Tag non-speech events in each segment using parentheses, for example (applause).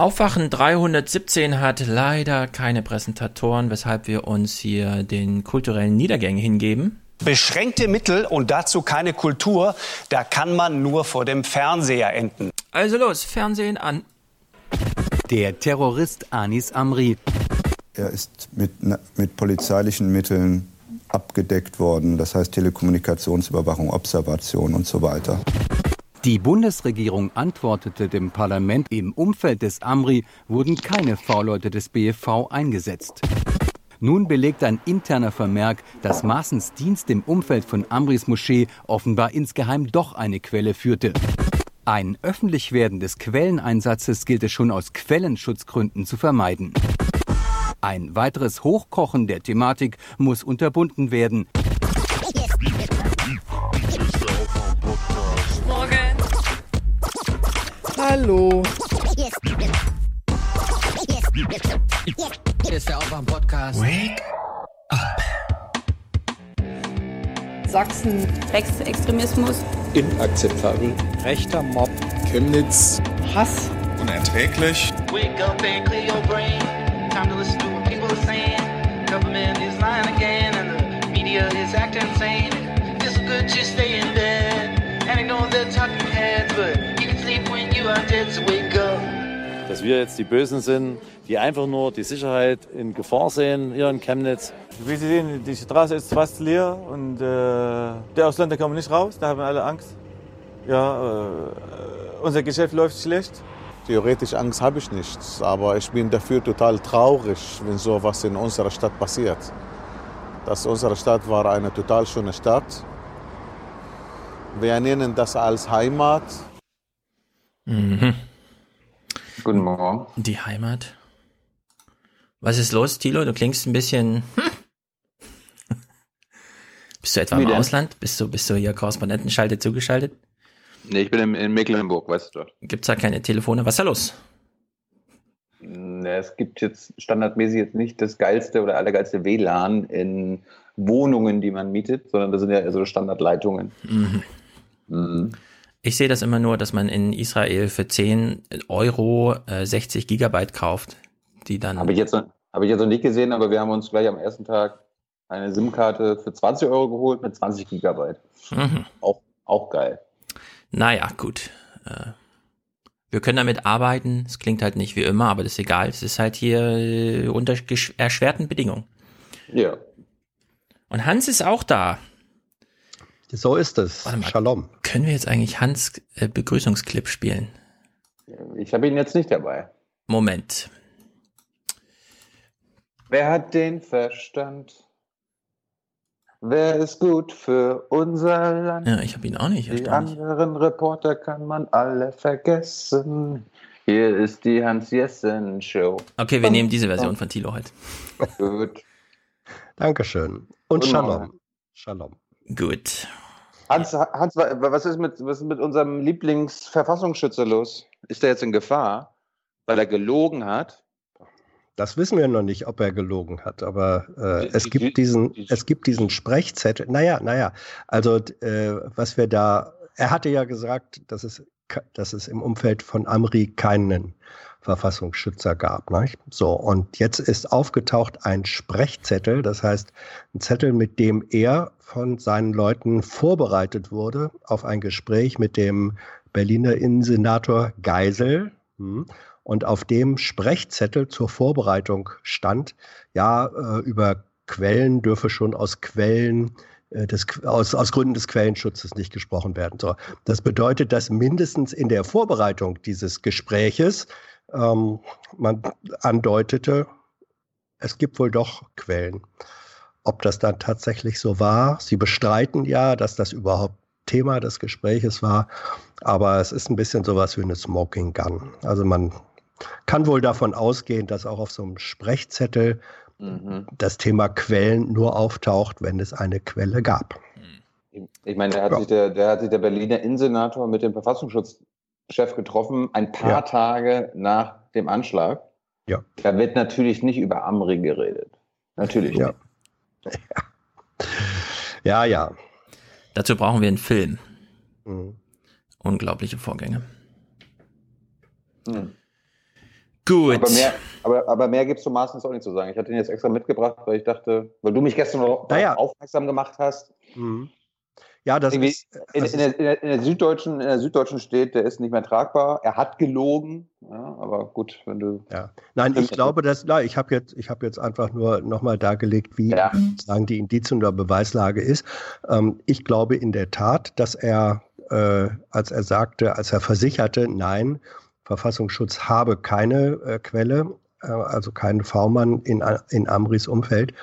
Aufwachen 317 hat leider keine Präsentatoren, weshalb wir uns hier den kulturellen Niedergängen hingeben. Beschränkte Mittel und dazu keine Kultur, da kann man nur vor dem Fernseher enden. Also los, Fernsehen an. Der Terrorist Anis Amri. Er ist mit, mit polizeilichen Mitteln abgedeckt worden, das heißt Telekommunikationsüberwachung, Observation und so weiter. Die Bundesregierung antwortete dem Parlament, im Umfeld des Amri wurden keine V-Leute des BFV eingesetzt. Nun belegt ein interner Vermerk, dass Maaßens Dienst im Umfeld von Amris Moschee offenbar insgeheim doch eine Quelle führte. Ein Öffentlichwerden des Quelleneinsatzes gilt es schon aus Quellenschutzgründen zu vermeiden. Ein weiteres Hochkochen der Thematik muss unterbunden werden. Hallo. Hier ist der Aufwach-Podcast. Wake up. Sachsen. Rechtsextremismus. Inakzeptabel. Rechter Mob. Chemnitz. Hass. Unerträglich. Wake up and clear your brain. Time to listen to what people are saying. Government is lying again and the media is acting insane. It's good to stay in bed and ignore the talking heads, but Dass wir jetzt die Bösen sind, die einfach nur die Sicherheit in Gefahr sehen hier in Chemnitz. Wie Sie sehen, die Straße ist fast leer und äh, der Ausländer kommen nicht raus, da haben alle Angst. Ja, äh, unser Geschäft läuft schlecht. Theoretisch Angst habe ich nicht, aber ich bin dafür total traurig, wenn sowas in unserer Stadt passiert. Das unsere Stadt war eine total schöne Stadt. Wir nennen das als Heimat. Mhm. Guten Morgen. Die Heimat. Was ist los, Tilo? Du klingst ein bisschen. Hm? Bist du etwa im Ausland? Bist du, bist du hier Korrespondentenschalte zugeschaltet? Nee, ich bin in, in Mecklenburg, weißt du dort. Gibt's da keine Telefone? Was ist da los? Es gibt jetzt standardmäßig jetzt nicht das geilste oder allergeilste WLAN in Wohnungen, die man mietet, sondern das sind ja so Standardleitungen. Mhm. Mhm. Ich sehe das immer nur, dass man in Israel für 10 Euro äh, 60 Gigabyte kauft, die dann. Habe ich, jetzt noch, hab ich jetzt noch nicht gesehen, aber wir haben uns gleich am ersten Tag eine SIM-Karte für 20 Euro geholt mit 20 Gigabyte. Mhm. Auch, auch geil. Naja, gut. Äh, wir können damit arbeiten. Es klingt halt nicht wie immer, aber das ist egal. Es ist halt hier äh, unter erschwerten Bedingungen. Ja. Und Hans ist auch da. So ist es. Warte mal, Shalom. Können wir jetzt eigentlich Hans äh, Begrüßungsclip spielen? Ich habe ihn jetzt nicht dabei. Moment. Wer hat den Verstand? Wer ist gut für unser Land? Ja, ich habe ihn auch nicht. Die anderen Reporter kann man alle vergessen. Hier ist die Hans-Jessen-Show. Okay, wir nehmen diese Version von Thilo heute. Gut. Dankeschön. Und Shalom. Shalom. Gut. Hans, Hans, was ist mit, was ist mit unserem Lieblingsverfassungsschützer los? Ist er jetzt in Gefahr, weil er gelogen hat? Das wissen wir noch nicht, ob er gelogen hat, aber äh, es gibt diesen, es gibt diesen Sprechzettel. Naja, naja, also äh, was wir da, er hatte ja gesagt, dass es, dass es im Umfeld von Amri keinen Verfassungsschützer gab. Ne? So, und jetzt ist aufgetaucht ein Sprechzettel, das heißt ein Zettel, mit dem er von seinen Leuten vorbereitet wurde auf ein Gespräch mit dem Berliner Innensenator Geisel. Hm, und auf dem Sprechzettel zur Vorbereitung stand, ja, äh, über Quellen dürfe schon aus Quellen äh, des, aus, aus Gründen des Quellenschutzes nicht gesprochen werden. So, das bedeutet, dass mindestens in der Vorbereitung dieses Gespräches ähm, man andeutete, es gibt wohl doch Quellen. Ob das dann tatsächlich so war, sie bestreiten ja, dass das überhaupt Thema des Gespräches war, aber es ist ein bisschen sowas wie eine Smoking Gun. Also man kann wohl davon ausgehen, dass auch auf so einem Sprechzettel mhm. das Thema Quellen nur auftaucht, wenn es eine Quelle gab. Ich meine, da hat, ja. sich, der, der hat sich der Berliner Innensenator mit dem Verfassungsschutzchef getroffen, ein paar ja. Tage nach dem Anschlag. Ja. Da wird natürlich nicht über Amri geredet. Natürlich ja. nicht. Ja, ja. Dazu brauchen wir einen Film. Mhm. Unglaubliche Vorgänge. Mhm. Gut. Aber mehr, aber, aber mehr gibt es zum Maaßen auch nicht zu sagen. Ich hatte ihn jetzt extra mitgebracht, weil ich dachte, weil du mich gestern noch Naja. aufmerksam gemacht hast. Mhm. Ja, das Irgendwie ist, in, das in, der, in, der, in, der Süddeutschen, in der Süddeutschen steht, der ist nicht mehr tragbar. Er hat gelogen. Ja, aber gut, wenn du. Ja. Nein, ich glaube, dass, na, ich habe jetzt, ich habe jetzt einfach nur nochmal dargelegt, wie Ja. sozusagen die Indizien oder Beweislage ist. Ähm, ich glaube in der Tat, dass er, äh, als er sagte, als er versicherte, nein, Verfassungsschutz habe keine äh, Quelle, äh, also keinen V-Mann in, in Amris Umfeld.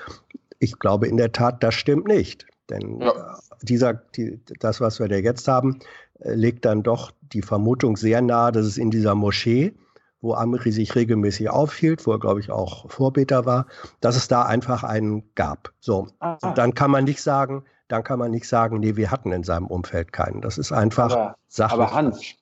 Ich glaube in der Tat, das stimmt nicht. Denn Ja. Dieser, die, das, was wir da jetzt haben, äh, legt dann doch die Vermutung sehr nahe, dass es in dieser Moschee, wo Amri sich regelmäßig aufhielt, wo er, glaube ich, auch Vorbeter war, dass es da einfach einen gab. So, Ah. und dann kann man nicht sagen, dann kann man nicht sagen, nee, wir hatten in seinem Umfeld keinen. Das ist einfach Aber, sachlich. aber Hans,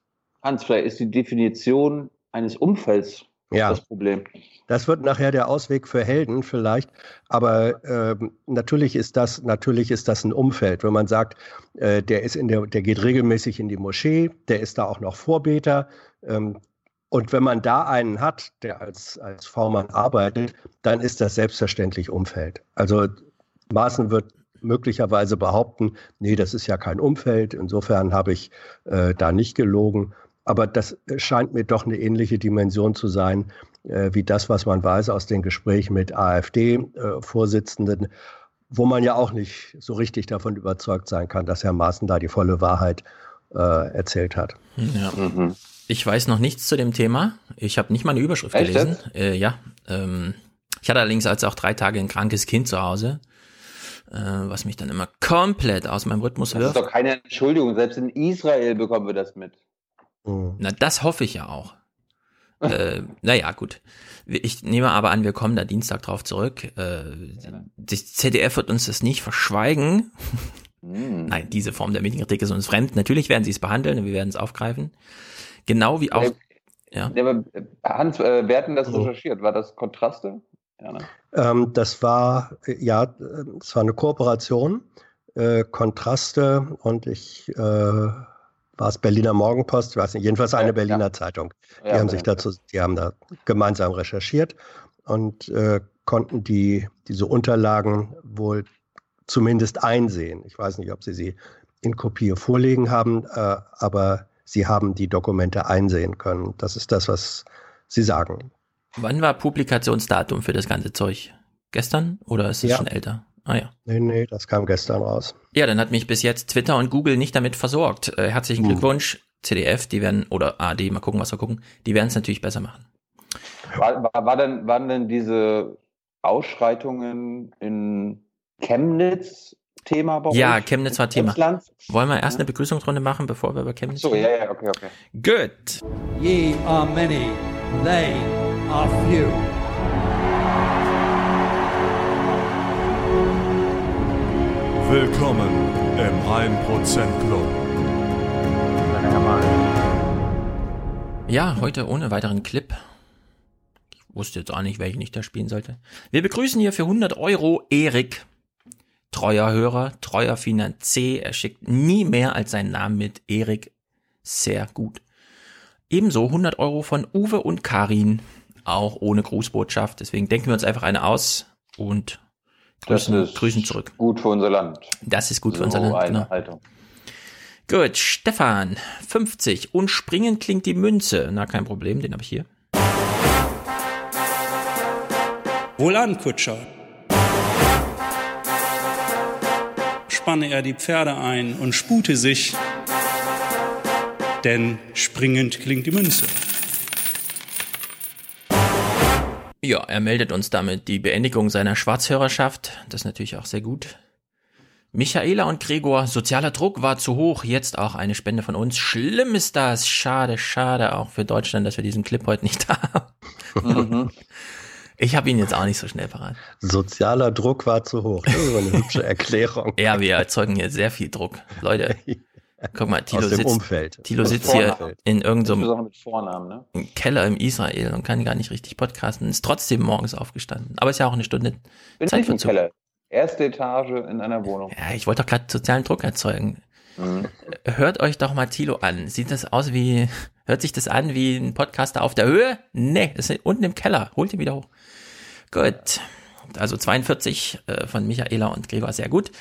Hans, vielleicht ist die Definition eines Umfelds Ja. das Problem. Das wird nachher der Ausweg für Helden vielleicht, aber ähm, natürlich ist das natürlich ist das ein Umfeld, wenn man sagt, äh, der ist in der, der geht regelmäßig in die Moschee, der ist da auch noch Vorbeter. Ähm, und wenn man da einen hat, der als, als V-Mann arbeitet, dann ist das selbstverständlich Umfeld. Also Maaßen wird möglicherweise behaupten, nee, das ist ja kein Umfeld, insofern habe ich äh, da nicht gelogen. Aber das scheint mir doch eine ähnliche Dimension zu sein, äh, wie das, was man weiß aus den Gesprächen mit AfD-Vorsitzenden, wo man ja auch nicht so richtig davon überzeugt sein kann, dass Herr Maaßen da die volle Wahrheit äh, erzählt hat. Ja. Mhm. Ich weiß noch nichts zu dem Thema. Ich habe nicht mal eine Überschrift Echt gelesen. Äh, ja. Ähm, ich hatte allerdings als auch drei Tage ein krankes Kind zu Hause, äh, was mich dann immer komplett aus meinem Rhythmus Das ist wirft. doch keine Entschuldigung. Selbst in Israel bekommen wir das mit. Mhm. Na, das hoffe ich ja auch. (laughs) äh, naja, gut. Ich nehme aber an, wir kommen da Dienstag drauf zurück. Äh, das ZDF wird uns das nicht verschweigen. Hm. Nein, diese Form der Medienkritik ist uns fremd. Natürlich werden sie es behandeln und wir werden es aufgreifen. Genau wie auch. Ja. Ja, aber Hans, äh, wer hat denn das Mhm. recherchiert? War das Kontraste? Ja, ne? Ähm, das war, äh, ja, äh, es war eine Kooperation, äh, Kontraste und ich, äh, war es Berliner Morgenpost, ich weiß nicht, jedenfalls eine Ja, Berliner ja. Zeitung. Die Ja, haben sich dazu, die haben da gemeinsam recherchiert und äh, konnten die, diese Unterlagen wohl zumindest einsehen. Ich weiß nicht, ob sie sie in Kopie vorlegen haben, äh, aber sie haben die Dokumente einsehen können. Das ist das, was sie sagen. Wann war Publikationsdatum für das ganze Zeug? Gestern oder ist es Ja. schon älter? Ah ja. Nee, nee, das kam gestern raus. Ja, dann hat mich bis jetzt Twitter und Google nicht damit versorgt. Äh, herzlichen Hm. Glückwunsch, CDF, die werden, oder AD, mal gucken, was wir gucken, die werden es natürlich besser machen. War, war, war denn, waren denn diese Ausschreitungen in Chemnitz Thema bei Ja, euch? Chemnitz war Thema. Emsland? Wollen wir erst eine Begrüßungsrunde machen, bevor wir über Chemnitz So, ja, ja, okay, okay. Good. Ye are many, they are few. Willkommen im 1% Club. Ja, heute ohne weiteren Clip. Ich wusste jetzt auch nicht, welchen ich da spielen sollte. Wir begrüßen hier für 100 Euro Erik. Treuer Hörer, treuer Finanzier. Er schickt nie mehr als seinen Namen mit. Erik, sehr gut. Ebenso 100 Euro von Uwe und Karin. Auch ohne Grußbotschaft. Deswegen denken wir uns einfach eine aus und grüßen, Das ist grüßen zurück. Gut für unser Land. Das ist gut für so unser Land. eine Genau. Haltung. Gut, Stefan, 50. Und springen klingt die Münze. Na, kein Problem, den habe ich hier. Wohlan, Kutscher. Spanne er die Pferde ein und spute sich, denn springend klingt die Münze. Ja, er meldet uns damit die Beendigung seiner Schwarzhörerschaft. Das ist natürlich auch sehr gut. Michaela und Gregor, sozialer Druck war zu hoch, jetzt auch eine Spende von uns. Schlimm ist das. Schade, schade auch für Deutschland, dass wir diesen Clip heute nicht (laughs) haben. Mhm. Ich habe ihn jetzt auch nicht so schnell parat. Sozialer Druck war zu hoch. Das ist aber eine hübsche (laughs) Erklärung. Ja, wir erzeugen hier sehr viel Druck. Leute, (laughs) guck mal, Tilo sitzt, Umfeld. Tilo sitzt hier in irgendeinem Vornamen, ne? Keller im Israel und kann gar nicht richtig podcasten, ist trotzdem morgens aufgestanden. Aber ist ja auch eine Stunde Bin Zeit für Keller. Erste Etage in einer Wohnung. Ja, ich wollte doch gerade sozialen Druck erzeugen. Mhm. Hört euch doch mal Tilo an. Sieht das aus wie, Hört sich das an wie ein Podcaster auf der Höhe? Nee, das ist unten im Keller. Holt ihn wieder hoch. Gut. Also 42 äh, von Michaela und Gregor, sehr gut.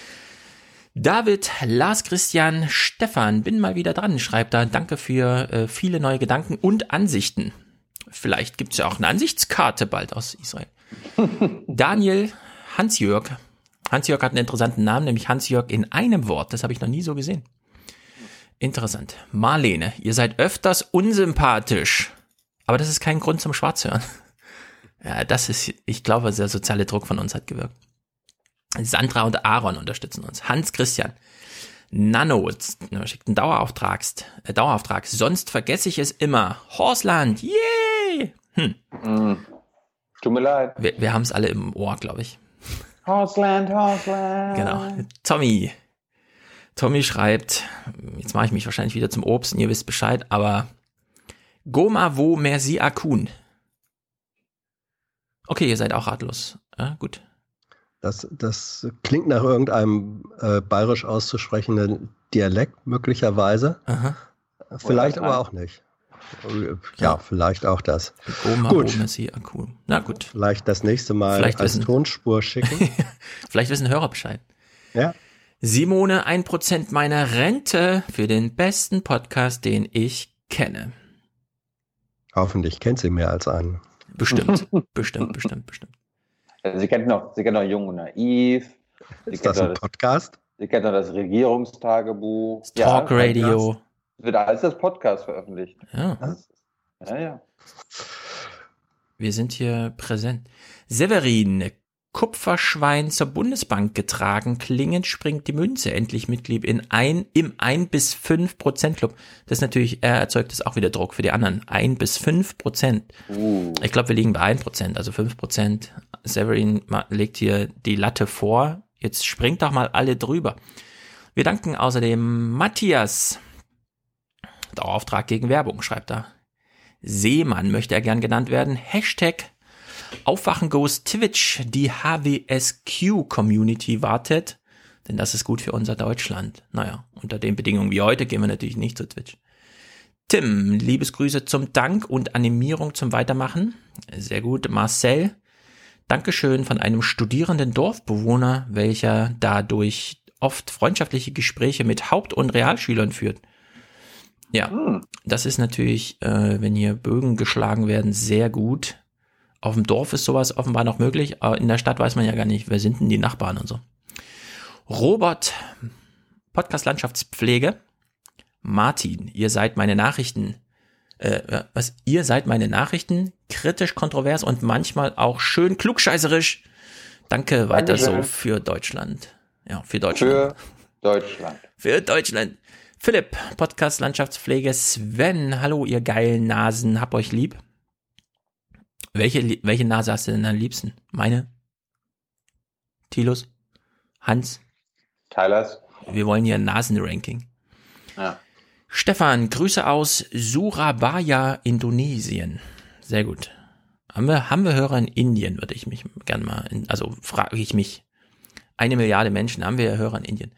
David, Lars Christian, Stefan, bin mal wieder dran, schreibt da. Danke für äh, viele neue Gedanken und Ansichten. Vielleicht gibt's ja auch eine Ansichtskarte bald aus Israel. (laughs) Daniel, Hans-Jörg. Hans-Jörg hat einen interessanten Namen, nämlich Hans-Jörg in einem Wort. Das habe ich noch nie so gesehen. Interessant. Marlene, ihr seid öfters unsympathisch. Aber das ist kein Grund zum Schwarzhören. (laughs) Ja, das ist, ich glaube, der soziale Druck von uns hat gewirkt. Sandra und Aaron unterstützen uns. Hans Christian. Nano schickt einen Dauerauftragst, äh, Dauerauftrag. Sonst vergesse ich es immer. Horsland, yay! Hm. Mm. Tut mir leid. Wir, wir haben es alle im Ohr, glaube ich. Horseland, Horseland. Genau. Tommy. Tommy schreibt, jetzt mache ich mich wahrscheinlich wieder zum Obst und ihr wisst Bescheid, aber Goma wo merci Akun. Okay, ihr seid auch ratlos. Ja, gut. Das, das klingt nach irgendeinem äh, bayerisch auszusprechenden Dialekt, möglicherweise. Aha. Vielleicht aber auch nicht. Ja, ja, vielleicht auch das. Goma gut. merci Akun. Na gut. Vielleicht das nächste Mal Vielleicht als wissen- Tonspur schicken. (laughs) Vielleicht wissen Hörer Bescheid. ja. Simone, ein Prozent meiner Rente für den besten Podcast, den ich kenne. Hoffentlich kennt sie mehr als einen. Bestimmt, (laughs) bestimmt, bestimmt, bestimmt. Also sie kennt noch, sie kennt noch Jung und Naiv. Sie Ist kennt das ein noch Podcast? Sie kennt noch das Regierungstagebuch. Talk Radio. Es wird alles als Podcast veröffentlicht. Ja. Ja, ja. Wir sind hier präsent. Severin, Kupferschwein zur Bundesbank getragen, klingend springt die Münze, endlich Mitglied in ein, im 1 bis 5 Prozent Club. Das ist natürlich, er erzeugt das auch wieder Druck für die anderen. 1 bis 5 Prozent. Uh. Ich glaube, wir liegen bei 1 Prozent, also 5 Prozent. Severin legt hier die Latte vor. Jetzt springt doch mal alle drüber. Wir danken außerdem Matthias. Dauerauftrag gegen Werbung, schreibt er. Seemann möchte er gern genannt werden. Hashtag Aufwachen Goes Twitch. Die HWSQ Community wartet. Denn das ist gut für unser Deutschland. Naja, unter den Bedingungen wie heute gehen wir natürlich nicht zu Twitch. Tim, Liebesgrüße zum Dank und Animierung zum Weitermachen. Sehr gut. Marcel, Dankeschön von einem studierenden Dorfbewohner, welcher dadurch oft freundschaftliche Gespräche mit Haupt- und Realschülern führt. Ja, das ist natürlich, äh, wenn hier Bögen geschlagen werden, sehr gut. Auf dem Dorf ist sowas offenbar noch möglich, aber in der Stadt weiß man ja gar nicht, wer sind denn die Nachbarn und so. Robert, Podcast Landschaftspflege. Martin, ihr seid meine Nachrichten. Äh, was? Ihr seid meine Nachrichten, kritisch, kontrovers und manchmal auch schön klugscheißerisch. Danke weiter so Dankeschön. für Deutschland. Ja, für Deutschland. Für Deutschland. Für Deutschland. Philipp, Podcast Landschaftspflege. Sven, hallo ihr geilen Nasen, hab euch lieb. Welche, welche Nase hast du denn am liebsten? Meine? Tilus? Hans? Tylers. Wir wollen hier ein Nasenranking. Ja. Stefan, Grüße aus Surabaya, Indonesien. Sehr gut. Haben wir, haben wir Hörer in Indien, würde ich mich gern mal, in, also frage ich mich. Eine Milliarde Menschen haben wir Hörer in Indien.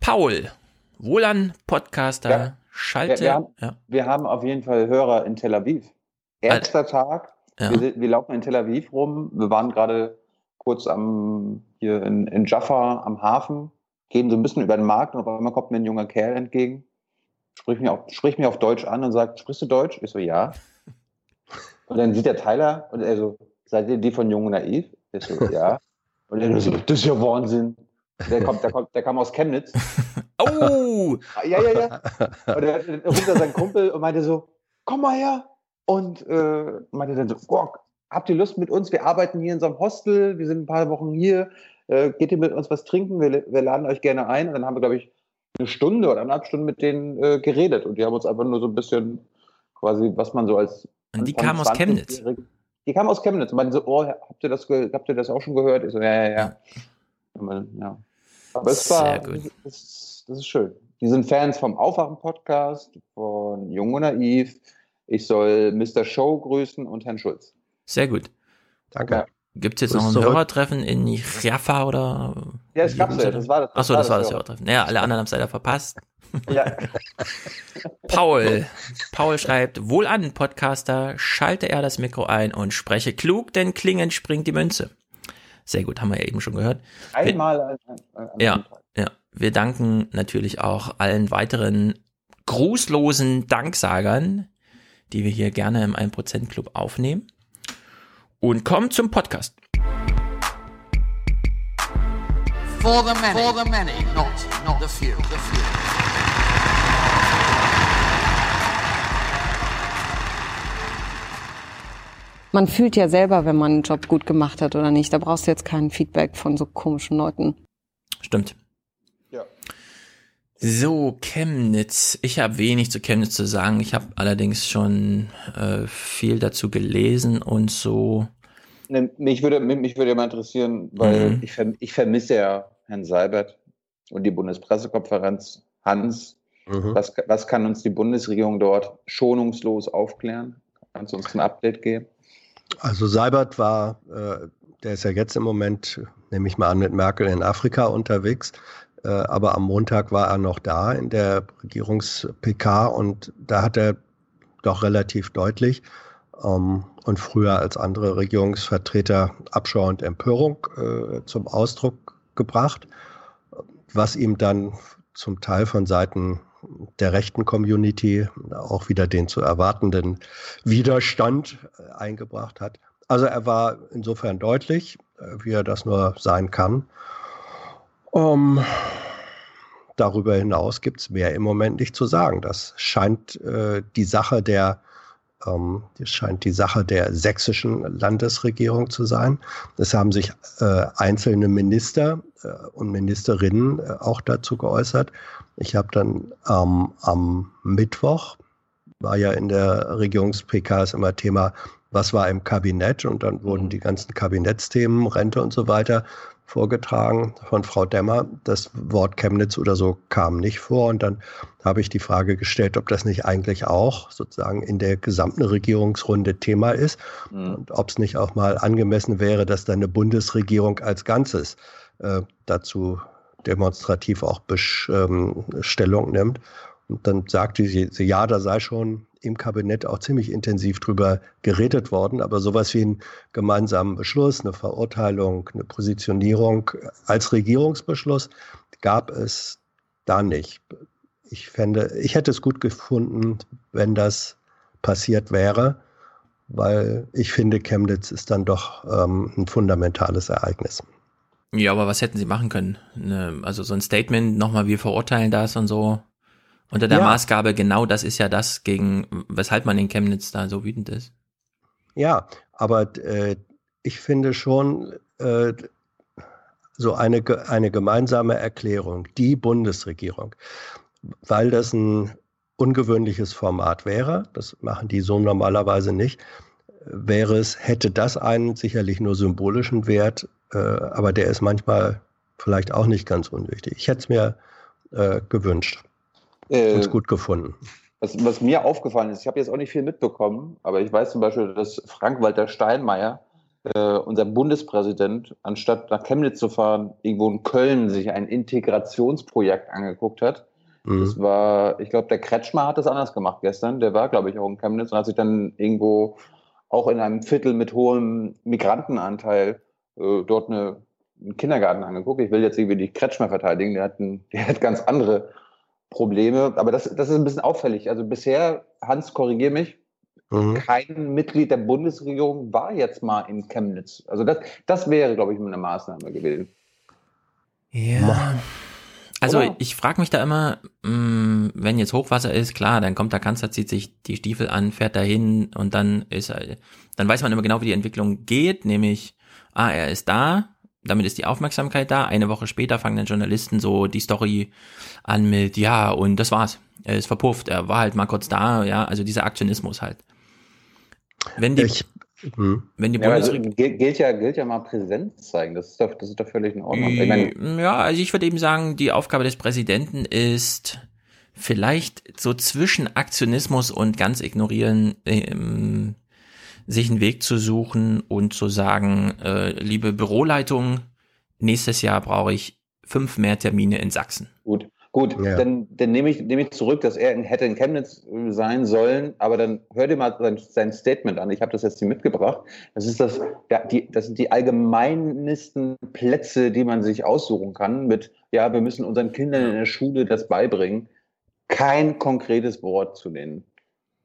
Paul, Wohlan, Podcaster, Ja. Schalte. Wir, wir, haben, ja. wir haben auf jeden Fall Hörer in Tel Aviv. Erster Tag. Ja. Wir, wir laufen in Tel Aviv rum. Wir waren gerade kurz am, hier in, in Jaffa am Hafen, gehen so ein bisschen über den Markt und auf einmal kommt mir ein junger Kerl entgegen, spricht mir auf, spricht mir auf Deutsch an und sagt, sprichst du Deutsch? Ich so, ja. (laughs) Und dann sieht der Tyler und er so, seid ihr die von Jung und Naiv? Ich so, ja. Und er so, das ist ja Wahnsinn. Der, kommt, der, kommt, der kam aus Chemnitz. (laughs) Oh! Ja, ja, ja. Und er dann ruft er seinen Kumpel und meinte so, komm mal her. Und äh, meinte dann so, oh, habt ihr Lust mit uns? Wir arbeiten hier in so einem Hostel, wir sind ein paar Wochen hier. Äh, geht ihr mit uns was trinken? Wir, wir laden euch gerne ein. Und dann haben wir, glaube ich, eine Stunde oder eineinhalb Stunden mit denen äh, geredet. Und die haben uns einfach nur so ein bisschen quasi, was man so als. Und die kamen aus Chemnitz. 20-Jährige Die kamen aus Chemnitz und meinten so, oh, habt ihr das, habt ihr das auch schon gehört? Ich so, ja, ja, ja. Aber, ja. Aber es war, gut. Das, das ist schön. Die sind Fans vom Aufwachen-Podcast, von Jung und Naiv. Ich soll Mr. Show grüßen und Herrn Schulz. Sehr gut. Danke. Gibt es jetzt noch ein. Hörertreffen in Jaffa oder? Ja, das gab's ja, das war das- das Achso, war das war das Hörertreffen. Hörertreffen. Ja, alle anderen haben es leider verpasst. Ja. (laughs) Paul. Paul schreibt, wohlan, Podcaster, schalte er das Mikro ein und spreche klug, denn klingend springt die Münze. Sehr gut, haben wir ja eben schon gehört. Einmal an, an, an Ja, ja. Wir danken natürlich auch allen weiteren grußlosen Danksagern, die wir hier gerne im 1% Club aufnehmen. Und kommen zum Podcast. For the many, for the many, not not the few. The few. Man fühlt ja selber, wenn man einen Job gut gemacht hat oder nicht. Da brauchst du jetzt kein Feedback von so komischen Leuten. Stimmt. So, Chemnitz. Ich habe wenig zu Chemnitz zu sagen. Ich habe allerdings schon äh, viel dazu gelesen und so. Ne, mich würde, mich, mich würde mal interessieren, weil Mhm. ich, verm- ich vermisse ja Herrn Seibert und die Bundespressekonferenz. Hans, Mhm. was, was kann uns die Bundesregierung dort schonungslos aufklären? Kannst du uns ein Update geben? Also Seibert war, äh, der ist ja jetzt im Moment, nehme ich mal an, mit Merkel in Afrika unterwegs. Äh, aber am Montag war er noch da in der Regierungs-PK und da hat er doch relativ deutlich ähm, und früher als andere Regierungsvertreter Abscheu und Empörung äh, zum Ausdruck gebracht, was ihm dann zum Teil von Seiten der rechten Community auch wieder den zu erwartenden Widerstand äh, eingebracht hat. Also er war insofern deutlich, äh, wie er das nur sein kann. Um, darüber hinaus gibt es mehr im Moment nicht zu sagen. Das scheint äh, die Sache der ähm, das scheint die Sache der sächsischen Landesregierung zu sein. Es haben sich äh, einzelne Minister äh, und Ministerinnen äh, auch dazu geäußert. Ich habe dann ähm, am Mittwoch, war ja in der Regierungs-PK immer Thema, was war im Kabinett und dann wurden die ganzen Kabinettsthemen, Rente und so weiter vorgetragen von Frau Demmer. Das Wort Chemnitz oder so kam nicht vor. Und dann habe ich die Frage gestellt, ob das nicht eigentlich auch sozusagen in der gesamten Regierungsrunde Thema ist und ob es nicht auch mal angemessen wäre, dass dann eine Bundesregierung als Ganzes äh, dazu demonstrativ auch Besch ähm, Stellung nimmt. Und dann sagte sie, ja, da sei schon im Kabinett auch ziemlich intensiv drüber geredet worden, aber sowas wie einen gemeinsamen Beschluss, eine Verurteilung, eine Positionierung als Regierungsbeschluss gab es da nicht. Ich fände, ich hätte es gut gefunden, wenn das passiert wäre, weil ich finde, Chemnitz ist dann doch ähm, ein fundamentales Ereignis. Ja, aber was hätten sie machen können? Ne, also so ein Statement, nochmal, wir verurteilen das und so. Unter der Ja. Maßgabe, genau das ist ja das, gegen weshalb man in Chemnitz da so wütend ist. Ja, aber äh, ich finde schon äh, so eine, eine gemeinsame Erklärung, die Bundesregierung, weil das ein ungewöhnliches Format wäre, das machen die so normalerweise nicht, wäre es, hätte das einen sicherlich nur symbolischen Wert, äh, aber der ist manchmal vielleicht auch nicht ganz unwichtig. Ich hätte es mir äh, gewünscht Äh, und gut gefunden. Was, was mir aufgefallen ist, ich habe jetzt auch nicht viel mitbekommen, aber ich weiß zum Beispiel, dass Frank-Walter Steinmeier, äh, unser Bundespräsident, anstatt nach Chemnitz zu fahren, irgendwo in Köln sich ein Integrationsprojekt angeguckt hat. Mhm. Das war, ich glaube, der Kretschmer hat das anders gemacht gestern. Der war, glaube ich, auch in Chemnitz und hat sich dann irgendwo auch in einem Viertel mit hohem Migrantenanteil äh, dort eine, einen Kindergarten angeguckt. Ich will jetzt irgendwie die Kretschmer verteidigen, der hat, ein, der hat ganz andere Probleme. Aber das, das ist ein bisschen auffällig. Also bisher, Hans, korrigier mich, Mhm. kein Mitglied der Bundesregierung war jetzt mal in Chemnitz. Also das, das wäre, glaube ich, eine Maßnahme gewesen. Ja. Also Oder? ich frage mich da immer, mh, wenn jetzt Hochwasser ist, klar, dann kommt der Kanzler, zieht sich die Stiefel an, fährt dahin und dann ist er, dann weiß man immer genau, wie die Entwicklung geht, nämlich, ah, er ist da, damit ist die Aufmerksamkeit da. Eine Woche später fangen dann Journalisten so die Story an mit, ja, und das war's. Er ist verpufft, er war halt mal kurz da, ja, also dieser Aktionismus halt. Wenn die, Ich, hm. wenn die Ja, also, Bundesregierung gilt, gilt, ja, gilt ja mal Präsenz zeigen. Das ist doch, das ist doch völlig in Ordnung. Ich meine, Ja, also ich würde eben sagen, die Aufgabe des Präsidenten ist vielleicht so zwischen Aktionismus und ganz ignorieren ähm, sich einen Weg zu suchen und zu sagen, äh, liebe Büroleitung, nächstes Jahr brauche ich fünf mehr Termine in Sachsen. Gut. Gut, ja. dann, dann nehme ich, nehme ich zurück, dass er hätte in Chemnitz sein sollen, aber dann hör dir mal sein, sein Statement an. Ich habe das jetzt hier mitgebracht. Das ist das, ja, die, das sind die allgemeinsten Plätze, die man sich aussuchen kann. Mit, ja, wir müssen unseren Kindern in der Schule das beibringen. Kein konkretes Wort zu den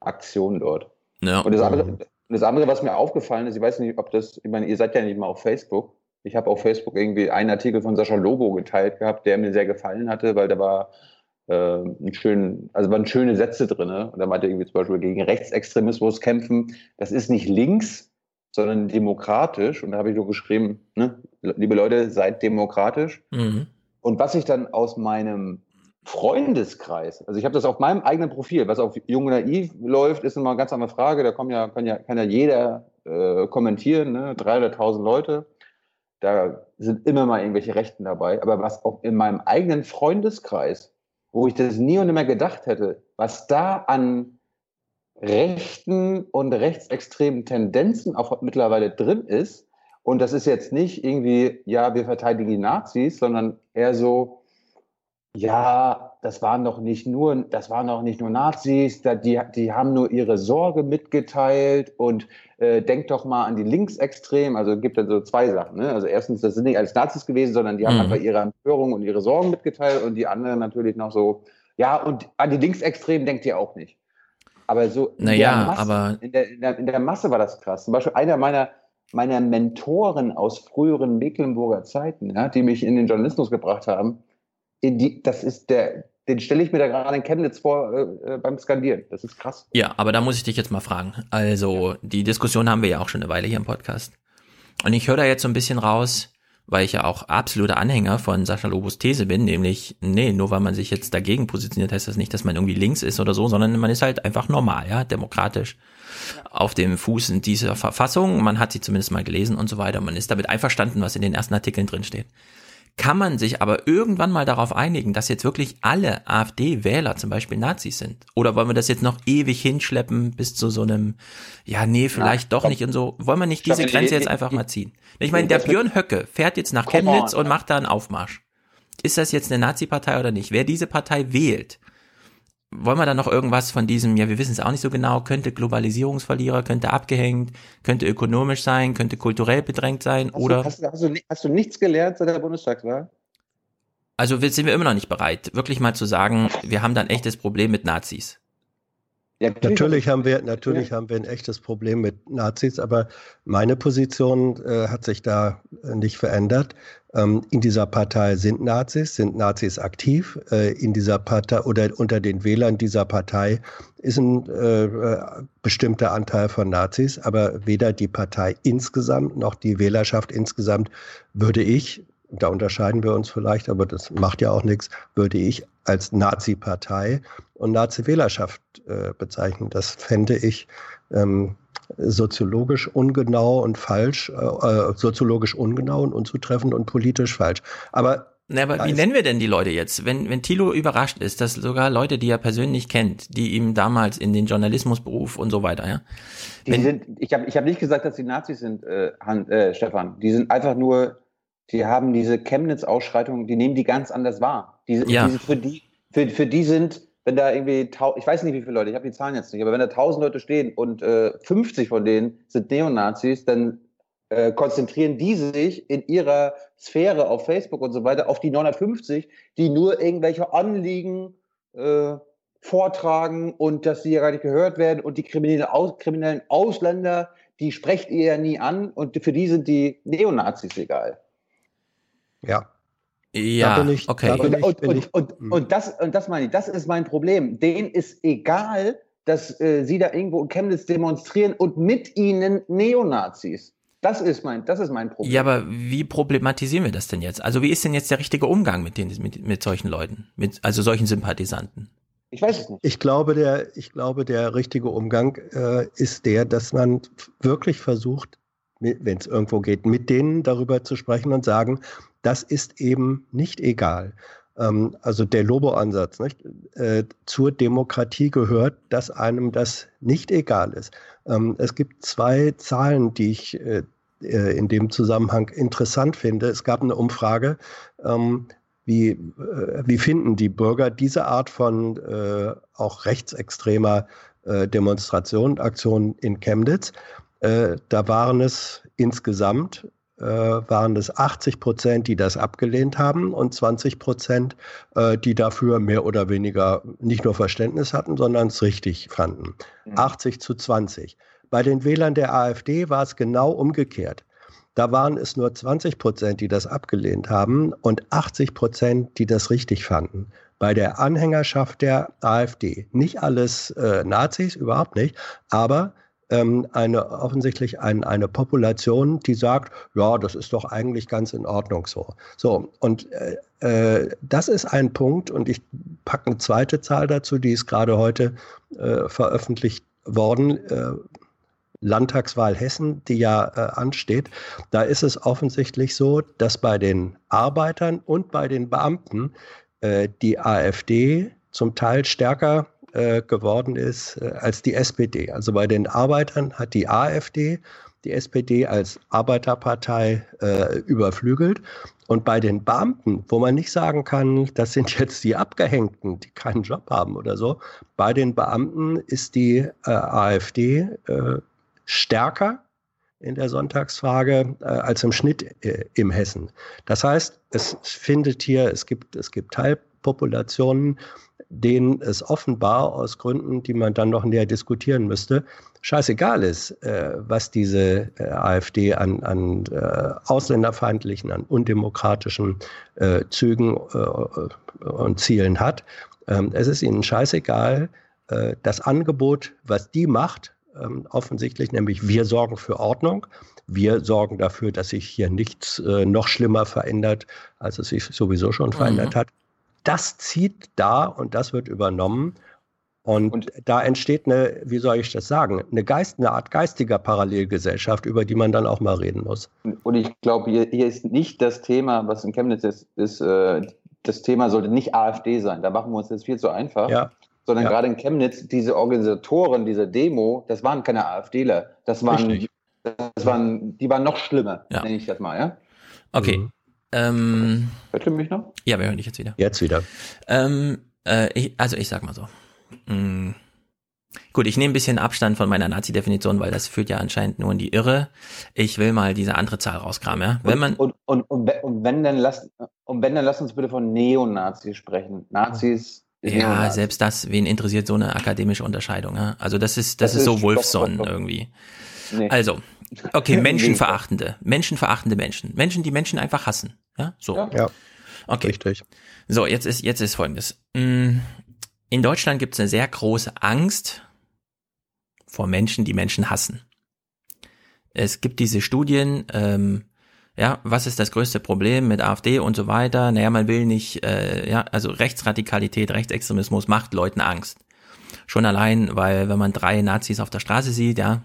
Aktionen dort. Ja. Und das andere, das andere, was mir aufgefallen ist, ich weiß nicht, ob das, ich meine, ihr seid ja nicht mal auf Facebook. Ich habe auf Facebook irgendwie einen Artikel von Sascha Lobo geteilt gehabt, der mir sehr gefallen hatte, weil da war äh, ein schön, also waren schöne Sätze drin. Ne? Und da meinte irgendwie zum Beispiel gegen Rechtsextremismus kämpfen. Das ist nicht links, sondern demokratisch. Und da habe ich nur geschrieben, ne? liebe Leute, seid demokratisch. Mhm. Und was ich dann aus meinem Freundeskreis, also ich habe das auf meinem eigenen Profil, was auf Jung Naiv läuft, ist immer eine ganz andere Frage. Da kommen ja, kann ja, kann ja jeder äh, kommentieren, ne? 300.000 Leute. Da sind immer mal irgendwelche Rechten dabei. Aber was auch in meinem eigenen Freundeskreis, wo ich das nie und nimmer gedacht hätte, was da an rechten und rechtsextremen Tendenzen auch mittlerweile drin ist. Und das ist jetzt nicht irgendwie, ja, wir verteidigen die Nazis, sondern eher so, ja, das waren doch nicht nur, das waren doch nicht nur Nazis, die, die haben nur ihre Sorge mitgeteilt und äh, denkt doch mal an die Linksextremen. Also gibt es so zwei Sachen. Ne? Also erstens, das sind nicht als Nazis gewesen, sondern die haben mhm. einfach ihre Empörung und ihre Sorgen mitgeteilt und die anderen natürlich noch so, ja, und an die Linksextremen denkt ihr auch nicht. Aber so in, naja, der Masse, aber in, der, in, der, in der Masse war das krass. Zum Beispiel einer meiner, meiner Mentoren aus früheren Mecklenburger Zeiten, ja, die mich in den Journalismus gebracht haben, die, das ist der, den stelle ich mir da gerade in Chemnitz vor äh, äh, beim Skandieren. Das ist krass. Ja, aber da muss ich dich jetzt mal fragen. Also, die Diskussion haben wir ja auch schon eine Weile hier im Podcast. Und ich höre da jetzt so ein bisschen raus, weil ich ja auch absoluter Anhänger von Sascha Lobos These bin, nämlich, nee, nur weil man sich jetzt dagegen positioniert, heißt das nicht, dass man irgendwie links ist oder so, sondern man ist halt einfach normal, ja, demokratisch auf dem Fuß in dieser Verfassung. Man hat sie zumindest mal gelesen und so weiter. Man ist damit einverstanden, was in den ersten Artikeln drin steht. Kann man sich aber irgendwann mal darauf einigen, dass jetzt wirklich alle AfD-Wähler zum Beispiel Nazis sind? Oder wollen wir das jetzt noch ewig hinschleppen bis zu so einem, ja, nee, vielleicht ja, doch nicht und so? Wollen wir nicht diese Grenze jetzt einfach mal ziehen? Ich meine, der Björn Höcke fährt jetzt nach Chemnitz und macht da einen Aufmarsch. Ist das jetzt eine Nazi-Partei oder nicht? Wer diese Partei wählt, wollen wir da noch irgendwas von diesem, ja, wir wissen es auch nicht so genau, könnte Globalisierungsverlierer, könnte abgehängt, könnte ökonomisch sein, könnte kulturell bedrängt sein hast oder. Du, hast, hast, du, hast du nichts gelernt seit der Bundestagswahl? Also sind wir immer noch nicht bereit, wirklich mal zu sagen, wir haben da ein echtes Problem mit Nazis. Ja, natürlich haben wir natürlich ja. haben wir ein echtes Problem mit Nazis, aber meine Position äh, hat sich da äh, nicht verändert. Ähm, in dieser Partei sind Nazis, sind Nazis aktiv. Äh, in dieser Partei oder unter den Wählern dieser Partei ist ein äh, äh, bestimmter Anteil von Nazis, aber weder die Partei insgesamt noch die Wählerschaft insgesamt würde ich da unterscheiden wir uns vielleicht, aber das macht ja auch nichts, würde ich als Nazi-Partei und Nazi-Wählerschaft äh, bezeichnen. Das fände ich ähm, soziologisch ungenau und falsch, äh, äh soziologisch ungenau und unzutreffend und politisch falsch. Aber na, aber wie nennen wir denn die Leute jetzt? Wenn, wenn Thilo überrascht ist, dass sogar Leute, die er persönlich kennt, die ihm damals in den Journalismusberuf und so weiter, ja. Die sind, ich habe ich hab nicht gesagt, dass die Nazis sind, äh, Han, äh, Stefan. Die sind einfach nur die haben diese Chemnitz-Ausschreitungen, die nehmen die ganz anders wahr. Die, ja. die für, die, für, für die sind, wenn da irgendwie, ich weiß nicht wie viele Leute, ich habe die Zahlen jetzt nicht, aber wenn da tausend Leute stehen und äh, 50 von denen sind Neonazis, dann äh, konzentrieren die sich in ihrer Sphäre auf Facebook und so weiter auf die 950, die nur irgendwelche Anliegen äh, vortragen und dass sie ja gar nicht gehört werden und die kriminellen, Aus, kriminellen Ausländer, die sprecht ihr ja nie an und für die sind die Neonazis egal. Ja. Ja, da bin ich, okay. Bin ich, und, und, und, hm. und, das, und das meine ich, das ist mein Problem. Denen ist egal, dass äh, sie da irgendwo in Chemnitz demonstrieren und mit ihnen Neonazis. Das ist mein, das ist mein Problem. Ja, aber wie problematisieren wir das denn jetzt? Also wie ist denn jetzt der richtige Umgang mit den, mit, mit solchen Leuten, mit also solchen Sympathisanten? Ich weiß es nicht. Ich glaube, der, ich glaube, der richtige Umgang äh, ist der, dass man wirklich versucht, wenn es irgendwo geht, mit denen darüber zu sprechen und sagen, das ist eben nicht egal. Ähm, also der Lobo-Ansatz. Äh, zur Demokratie gehört, dass einem das nicht egal ist. Ähm, es gibt zwei Zahlen, die ich äh, äh in dem Zusammenhang interessant finde. Es gab eine Umfrage, ähm, wie, äh, wie finden die Bürger diese Art von äh, auch rechtsextremer äh, Demonstration, Aktion in Chemnitz? Da waren es insgesamt waren es 80 Prozent, die das abgelehnt haben und 20 Prozent, äh, die dafür mehr oder weniger nicht nur Verständnis hatten, sondern es richtig fanden. Mhm. 80 zu 20. Bei den Wählern der AfD war es genau umgekehrt. Da waren es nur 20 Prozent, die das abgelehnt haben und 80 Prozent, die das richtig fanden. Bei der Anhängerschaft der AfD. Nicht alles äh, Nazis, überhaupt nicht, aber ähm, eine, offensichtlich ein, eine Population, die sagt, ja, das ist doch eigentlich ganz in Ordnung so. So, und äh, äh, das ist ein Punkt und ich packe eine zweite Zahl dazu, die ist gerade heute äh, veröffentlicht worden. Äh, Landtagswahl Hessen, die ja äh, ansteht, da ist es offensichtlich so, dass bei den Arbeitern und bei den Beamten äh, die AfD zum Teil stärker äh, geworden ist äh, als die SPD. Also bei den Arbeitern hat die AfD die SPD als Arbeiterpartei äh, überflügelt. Und bei den Beamten, wo man nicht sagen kann, das sind jetzt die Abgehängten, die keinen Job haben oder so, bei den Beamten ist die äh, AfD äh, stärker in der Sonntagsfrage äh, als im Schnitt äh, im Hessen. Das heißt, es findet hier, es gibt, es gibt Teilpopulationen, denen es offenbar aus Gründen, die man dann noch näher diskutieren müsste, scheißegal ist, äh, was diese äh, AfD an, an äh, ausländerfeindlichen, an undemokratischen äh, Zügen äh, und Zielen hat. Ähm, es ist ihnen scheißegal, äh, das Angebot, was die macht, ähm, offensichtlich, nämlich wir sorgen für Ordnung. Wir sorgen dafür, dass sich hier nichts noch schlimmer verändert, als es sich sowieso schon verändert mhm. hat das zieht da und das wird übernommen. Und, und, da entsteht eine, wie soll ich das sagen, eine, Geist, eine Art geistiger Parallelgesellschaft, über die man dann auch mal reden muss. Und ich glaube, hier, hier, ist nicht das Thema, was in Chemnitz ist, ist äh, das Thema sollte nicht AfD sein. Da machen wir uns jetzt viel zu einfach. Ja. Sondern ja. gerade in Chemnitz, diese Organisatoren dieser Demo, das waren keine AfDler. Das waren, das waren, die waren noch schlimmer, ja. nenne ich das mal, ja? Okay. Mhm. Ähm, Hört ihr mich noch? Ja, wir hören dich jetzt wieder. Jetzt wieder. Ähm, äh, ich, also ich sag mal so. Mm, gut, ich nehme ein bisschen Abstand von meiner Nazi-Definition, weil das führt ja anscheinend nur in die Irre. Ich will mal diese andere Zahl rauskramen, ja. Wenn man und, und, und, und wenn dann lasst und wenn dann lasst uns bitte von Neonazis sprechen. Nazis ja, selbst das, wen interessiert so eine akademische Unterscheidung? Ja? Also das ist, das, das ist, ist so Wolfson irgendwie. Nee. Also, Okay, (laughs) menschenverachtende, menschenverachtende Menschen. Menschen, die Menschen einfach hassen. Ja, so. Ja, okay. richtig. So, jetzt ist, jetzt ist folgendes. Mm, in Deutschland gibt es eine sehr große Angst vor Menschen, die Menschen hassen. Es gibt diese Studien, ähm, ja, was ist das größte Problem mit AfD und so weiter? Naja, man will nicht, äh, ja, also Rechtsradikalität, Rechtsextremismus macht Leuten Angst. Schon allein, weil wenn man drei Nazis auf der Straße sieht, ja,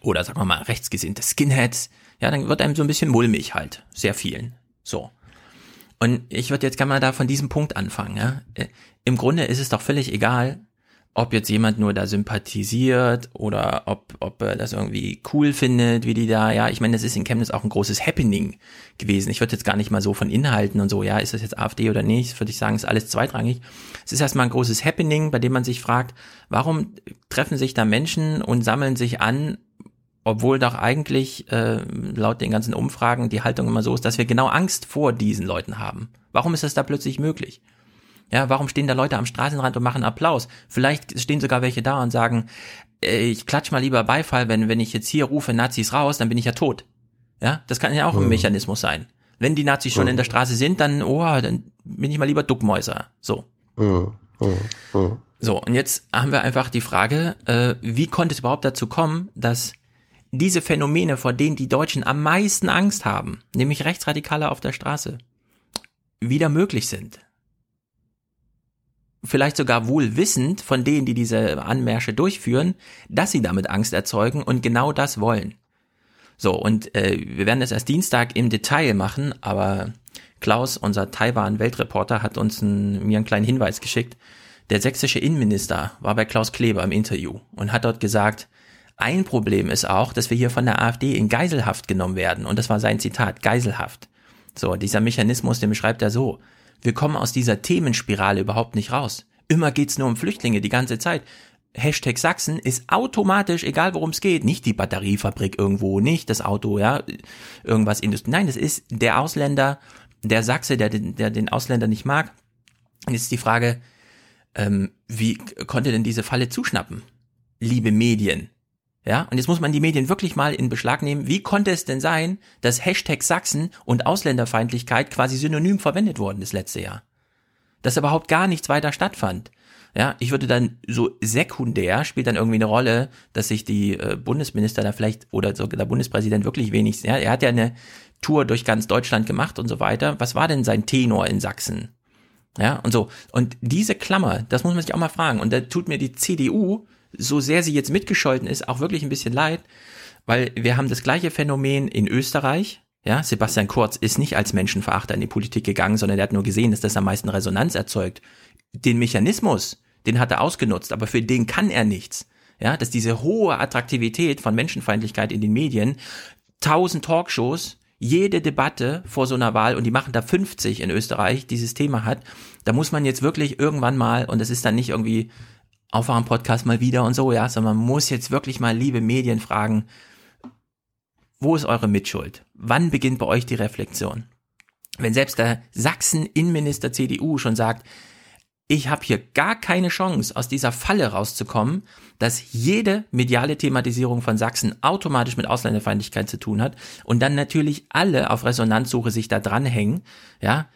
oder sagen wir mal rechtsgesinnte Skinheads, ja, dann wird einem so ein bisschen mulmig halt, sehr vielen. So. Und ich würde jetzt gerne mal da von diesem Punkt anfangen. Ja? Äh, Im Grunde ist es doch völlig egal, ob jetzt jemand nur da sympathisiert oder ob, ob er das irgendwie cool findet, wie die da, ja, ich meine, das ist in Chemnitz auch ein großes Happening gewesen. Ich würde jetzt gar nicht mal so von Inhalten und so, ja, ist das jetzt AfD oder nicht, würde ich sagen, ist alles zweitrangig. Es ist erstmal ein großes Happening, bei dem man sich fragt, warum treffen sich da Menschen und sammeln sich an, obwohl doch eigentlich äh, laut den ganzen Umfragen die Haltung immer so ist, dass wir genau Angst vor diesen Leuten haben. Warum ist das da plötzlich möglich? Ja, warum stehen da Leute am Straßenrand und machen Applaus? Vielleicht stehen sogar welche da und sagen, äh, ich klatsch mal lieber Beifall, wenn, wenn ich jetzt hier rufe Nazis raus, dann bin ich ja tot. Ja, das kann ja auch mhm. ein Mechanismus sein. Wenn die Nazis schon mhm. in der Straße sind, dann, oh, dann bin ich mal lieber Duckmäuser. So. Mhm. mhm. So, und jetzt haben wir einfach die Frage, äh, wie konnte es überhaupt dazu kommen, dass diese Phänomene, vor denen die Deutschen am meisten Angst haben, nämlich Rechtsradikale auf der Straße, wieder möglich sind. Vielleicht sogar wohl wissend von denen, die diese Anmärsche durchführen, dass sie damit Angst erzeugen und genau das wollen. So, und äh, wir werden das erst Dienstag im Detail machen, aber Klaus, unser Taiwan-Weltreporter, hat uns einen, mir einen kleinen Hinweis geschickt. Der sächsische Innenminister war bei Klaus Kleber im Interview und hat dort gesagt, ein Problem ist auch, dass wir hier von der AfD in Geiselhaft genommen werden. Und das war sein Zitat, Geiselhaft. So, dieser Mechanismus, den beschreibt er so. Wir kommen aus dieser Themenspirale überhaupt nicht raus. Immer geht's nur um Flüchtlinge die ganze Zeit. Hashtag Sachsen ist automatisch, egal worum es geht, nicht die Batteriefabrik irgendwo, nicht das Auto, ja, irgendwas Industrie. Nein, das ist der Ausländer, der Sachse, der, der den Ausländer nicht mag. Und jetzt ist die Frage, ähm, wie konnte denn diese Falle zuschnappen? Liebe Medien. Ja, und jetzt muss man die Medien wirklich mal in Beschlag nehmen. Wie konnte es denn sein, dass Hashtag Sachsen und Ausländerfeindlichkeit quasi synonym verwendet wurden das letzte Jahr? Dass überhaupt gar nichts weiter stattfand. Ja, ich würde dann so sekundär spielt dann irgendwie eine Rolle, dass sich die äh, Bundesminister da vielleicht oder sogar der Bundespräsident wirklich wenig, ja, er hat ja eine Tour durch ganz Deutschland gemacht und so weiter. Was war denn sein Tenor in Sachsen? Ja, und so. Und diese Klammer, das muss man sich auch mal fragen. Und da tut mir die CDU, so sehr sie jetzt mitgescholten ist, auch wirklich ein bisschen leid, weil wir haben das gleiche Phänomen in Österreich. Ja, Sebastian Kurz ist nicht als Menschenverachter in die Politik gegangen, sondern er hat nur gesehen, dass das am meisten Resonanz erzeugt. Den Mechanismus, den hat er ausgenutzt, aber für den kann er nichts. Ja, dass diese hohe Attraktivität von Menschenfeindlichkeit in den Medien, tausend Talkshows, jede Debatte vor so einer Wahl, und die machen da 50 in Österreich, dieses Thema hat, da muss man jetzt wirklich irgendwann mal, und das ist dann nicht irgendwie Aufwachen-Podcast mal wieder und so, ja, sondern man muss jetzt wirklich mal, liebe Medien, fragen, wo ist eure Mitschuld? Wann beginnt bei euch die Reflexion? Wenn selbst der Sachsen-Innenminister CDU schon sagt, ich habe hier gar keine Chance, aus dieser Falle rauszukommen, dass jede mediale Thematisierung von Sachsen automatisch mit Ausländerfeindlichkeit zu tun hat und dann natürlich alle auf Resonanzsuche sich da dranhängen, ja,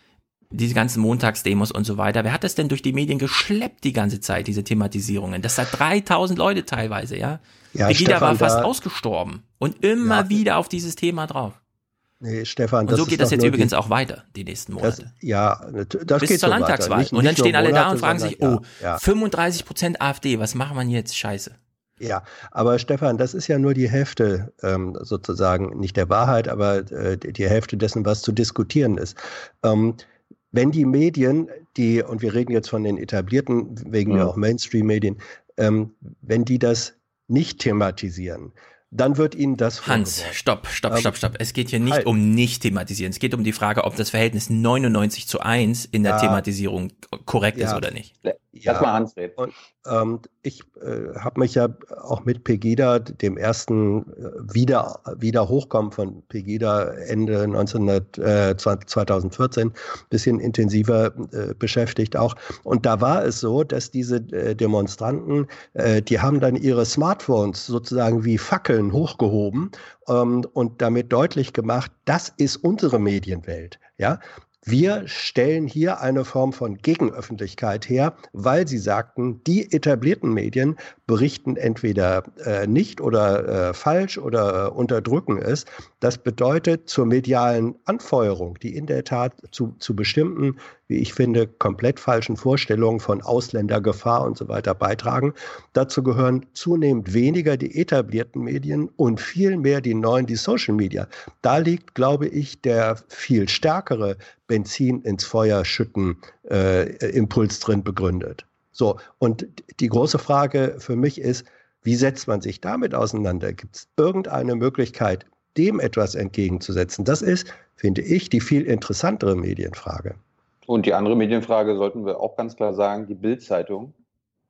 diese ganzen Montagsdemos und so weiter. Wer hat das denn durch die Medien geschleppt die ganze Zeit, diese Thematisierungen? Das hat 3000 Leute teilweise, ja. ja Pegida war fast ausgestorben und immer ja, wieder auf dieses Thema drauf. Nee, Stefan, und so geht das jetzt übrigens die, auch weiter, die nächsten Monate. Das, ja, das Bis geht zur so Landtagswahl. Nicht, und dann stehen alle Monate, da und fragen sich, oh, ja. 35 Prozent AfD, was machen wir jetzt? Scheiße. Ja, aber Stefan, das ist ja nur die Hälfte ähm, sozusagen, nicht der Wahrheit, aber äh, die Hälfte dessen, was zu diskutieren ist. Ähm, wenn die Medien, die, und wir reden jetzt von den etablierten, wegen ja, ja auch Mainstream-Medien, ähm, wenn die das nicht thematisieren, dann wird Ihnen das Hans, stopp, stopp, stopp, stopp. Es geht hier nicht halt. um nicht thematisieren. Es geht um die Frage, ob das Verhältnis 99 zu 1 in der ja. Thematisierung korrekt ja. ist oder nicht. Ja. Lass mal Hans reden. Und, ähm, ich äh, habe mich ja auch mit Pegida, dem ersten äh, wieder, wieder Hochkommen von Pegida Ende 1900, äh, 2014, bisschen intensiver äh, beschäftigt auch. Und da war es so, dass diese äh, Demonstranten, äh, die haben dann ihre Smartphones sozusagen wie Fackeln hochgehoben ähm, und damit deutlich gemacht, das ist unsere Medienwelt. Ja, wir stellen hier eine Form von Gegenöffentlichkeit her, weil sie sagten, die etablierten Medien berichten entweder äh, nicht oder äh, falsch oder äh, unterdrücken es. Das bedeutet zur medialen Anfeuerung, die in der Tat zu, zu bestimmten, wie ich finde, komplett falschen Vorstellungen von Ausländergefahr und so weiter beitragen. Dazu gehören zunehmend weniger die etablierten Medien und viel mehr die neuen, die Social Media. Da liegt, glaube ich, der viel stärkere Benzin ins Feuer schütten äh, Impuls drin begründet. So, und die große Frage für mich ist, wie setzt man sich damit auseinander? Gibt es irgendeine Möglichkeit, dem etwas entgegenzusetzen? Das ist, finde ich, die viel interessantere Medienfrage. Und die andere Medienfrage sollten wir auch ganz klar sagen, die Bild-Zeitung,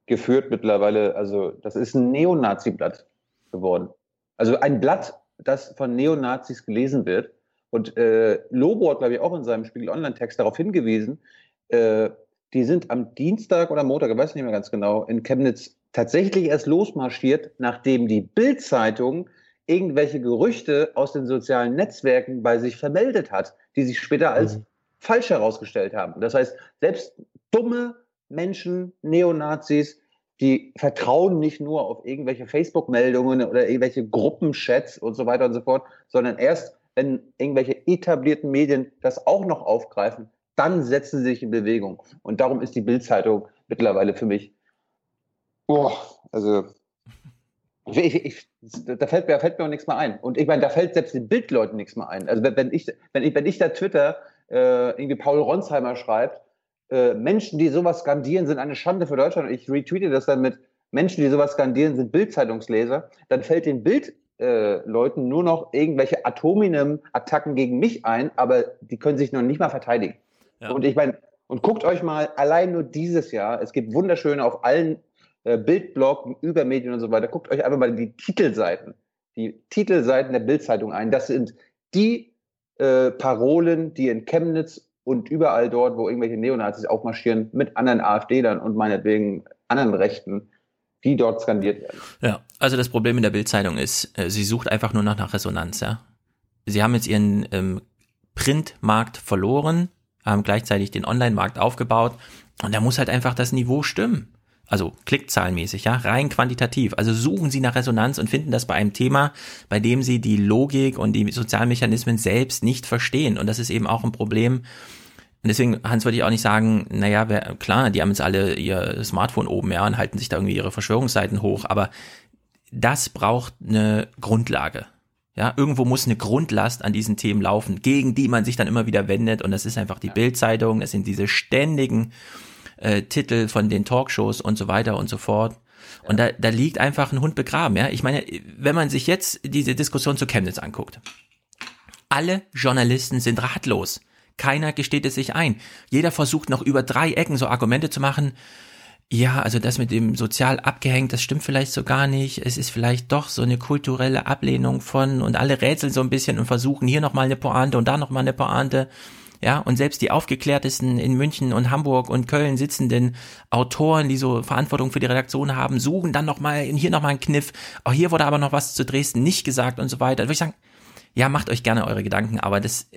geführt mittlerweile, also das ist ein Neonazi-Blatt geworden. Also ein Blatt, das von Neonazis gelesen wird. Und äh, Lobo hat, glaube ich, auch in seinem Spiegel Online-Text darauf hingewiesen, äh, die sind am Dienstag oder Montag, ich weiß nicht mehr ganz genau, in Chemnitz tatsächlich erst losmarschiert, nachdem die Bild-Zeitung irgendwelche Gerüchte aus den sozialen Netzwerken bei sich vermeldet hat, die sich später als mhm. falsch herausgestellt haben. Das heißt, selbst dumme Menschen, Neonazis, die vertrauen nicht nur auf irgendwelche Facebook-Meldungen oder irgendwelche Gruppenchats und so weiter und so fort, sondern erst, wenn irgendwelche etablierten Medien das auch noch aufgreifen, dann setzen sie sich in Bewegung. Und darum ist die Bildzeitung mittlerweile für mich, boah, also ich, ich, da fällt mir, fällt mir auch nichts mehr ein. Und ich meine, da fällt selbst den Bildleuten nichts mehr ein. Also wenn ich, wenn ich, wenn ich da Twitter, äh, irgendwie Paul Ronsheimer schreibt, äh, Menschen, die sowas skandieren, sind eine Schande für Deutschland. Und ich retweete das dann mit Menschen, die sowas skandieren, sind Bildzeitungsleser. Dann fällt den Bildleuten äh, nur noch irgendwelche Atominem-Attacken gegen mich ein, aber die können sich noch nicht mal verteidigen. Ja. Und ich meine, und guckt euch mal allein nur dieses Jahr, es gibt wunderschöne auf allen äh, Bildblog, Übermedien und so weiter, guckt euch einfach mal die Titelseiten, die Titelseiten der Bildzeitung ein. Das sind die äh, Parolen, die in Chemnitz und überall dort, wo irgendwelche Neonazis aufmarschieren, mit anderen AfD-Lern und meinetwegen anderen Rechten, die dort skandiert werden. Ja, also das Problem in der Bildzeitung ist, äh, sie sucht einfach nur noch nach Resonanz, ja. Sie haben jetzt ihren ähm, Printmarkt verloren, haben gleichzeitig den Online-Markt aufgebaut und da muss halt einfach das Niveau stimmen. Also klickzahlenmäßig, ja, rein quantitativ. Also suchen Sie nach Resonanz und finden das bei einem Thema, bei dem Sie die Logik und die Sozialmechanismen selbst nicht verstehen. Und das ist eben auch ein Problem. Und deswegen, Hans, würde ich auch nicht sagen, naja, wer, klar, die haben jetzt alle ihr Smartphone oben, ja, und halten sich da irgendwie ihre Verschwörungsseiten hoch, aber das braucht eine Grundlage. Ja, irgendwo muss eine Grundlast an diesen Themen laufen, gegen die man sich dann immer wieder wendet. Und das ist einfach die Bildzeitung. Das sind diese ständigen äh, Titel von den Talkshows und so weiter und so fort. Und da, da liegt einfach ein Hund begraben. Ja, ich meine, wenn man sich jetzt diese Diskussion zu Chemnitz anguckt, alle Journalisten sind ratlos. Keiner gesteht es sich ein. Jeder versucht noch über drei Ecken so Argumente zu machen ja, also das mit dem sozial abgehängt, das stimmt vielleicht so gar nicht. Es ist vielleicht doch so eine kulturelle Ablehnung von und alle rätseln so ein bisschen und versuchen hier nochmal eine Pointe und da nochmal eine Pointe. Ja, und selbst die aufgeklärtesten in München und Hamburg und Köln sitzenden Autoren, die so Verantwortung für die Redaktion haben, suchen dann nochmal, hier nochmal einen Kniff. Auch hier wurde aber noch was zu Dresden nicht gesagt und so weiter. Da würde ich sagen, ja, macht euch gerne eure Gedanken, aber das,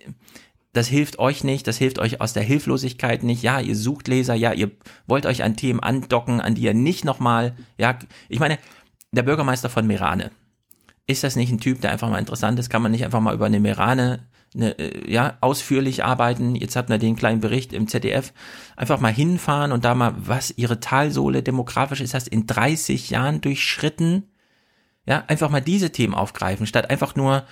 das hilft euch nicht, das hilft euch aus der Hilflosigkeit nicht. Ja, ihr sucht Leser, ja, ihr wollt euch an Themen andocken, an die ihr nicht nochmal, ja, ich meine, der Bürgermeister von Merane, ist das nicht ein Typ, der einfach mal interessant ist? Kann man nicht einfach mal über eine Merane eine, äh, ja, ausführlich arbeiten. Jetzt hatten wir den kleinen Bericht im ZDF. Einfach mal hinfahren und da mal, was ihre Talsohle demografisch ist, das in 30 Jahren durchschritten. Ja, einfach mal diese Themen aufgreifen, statt einfach nur,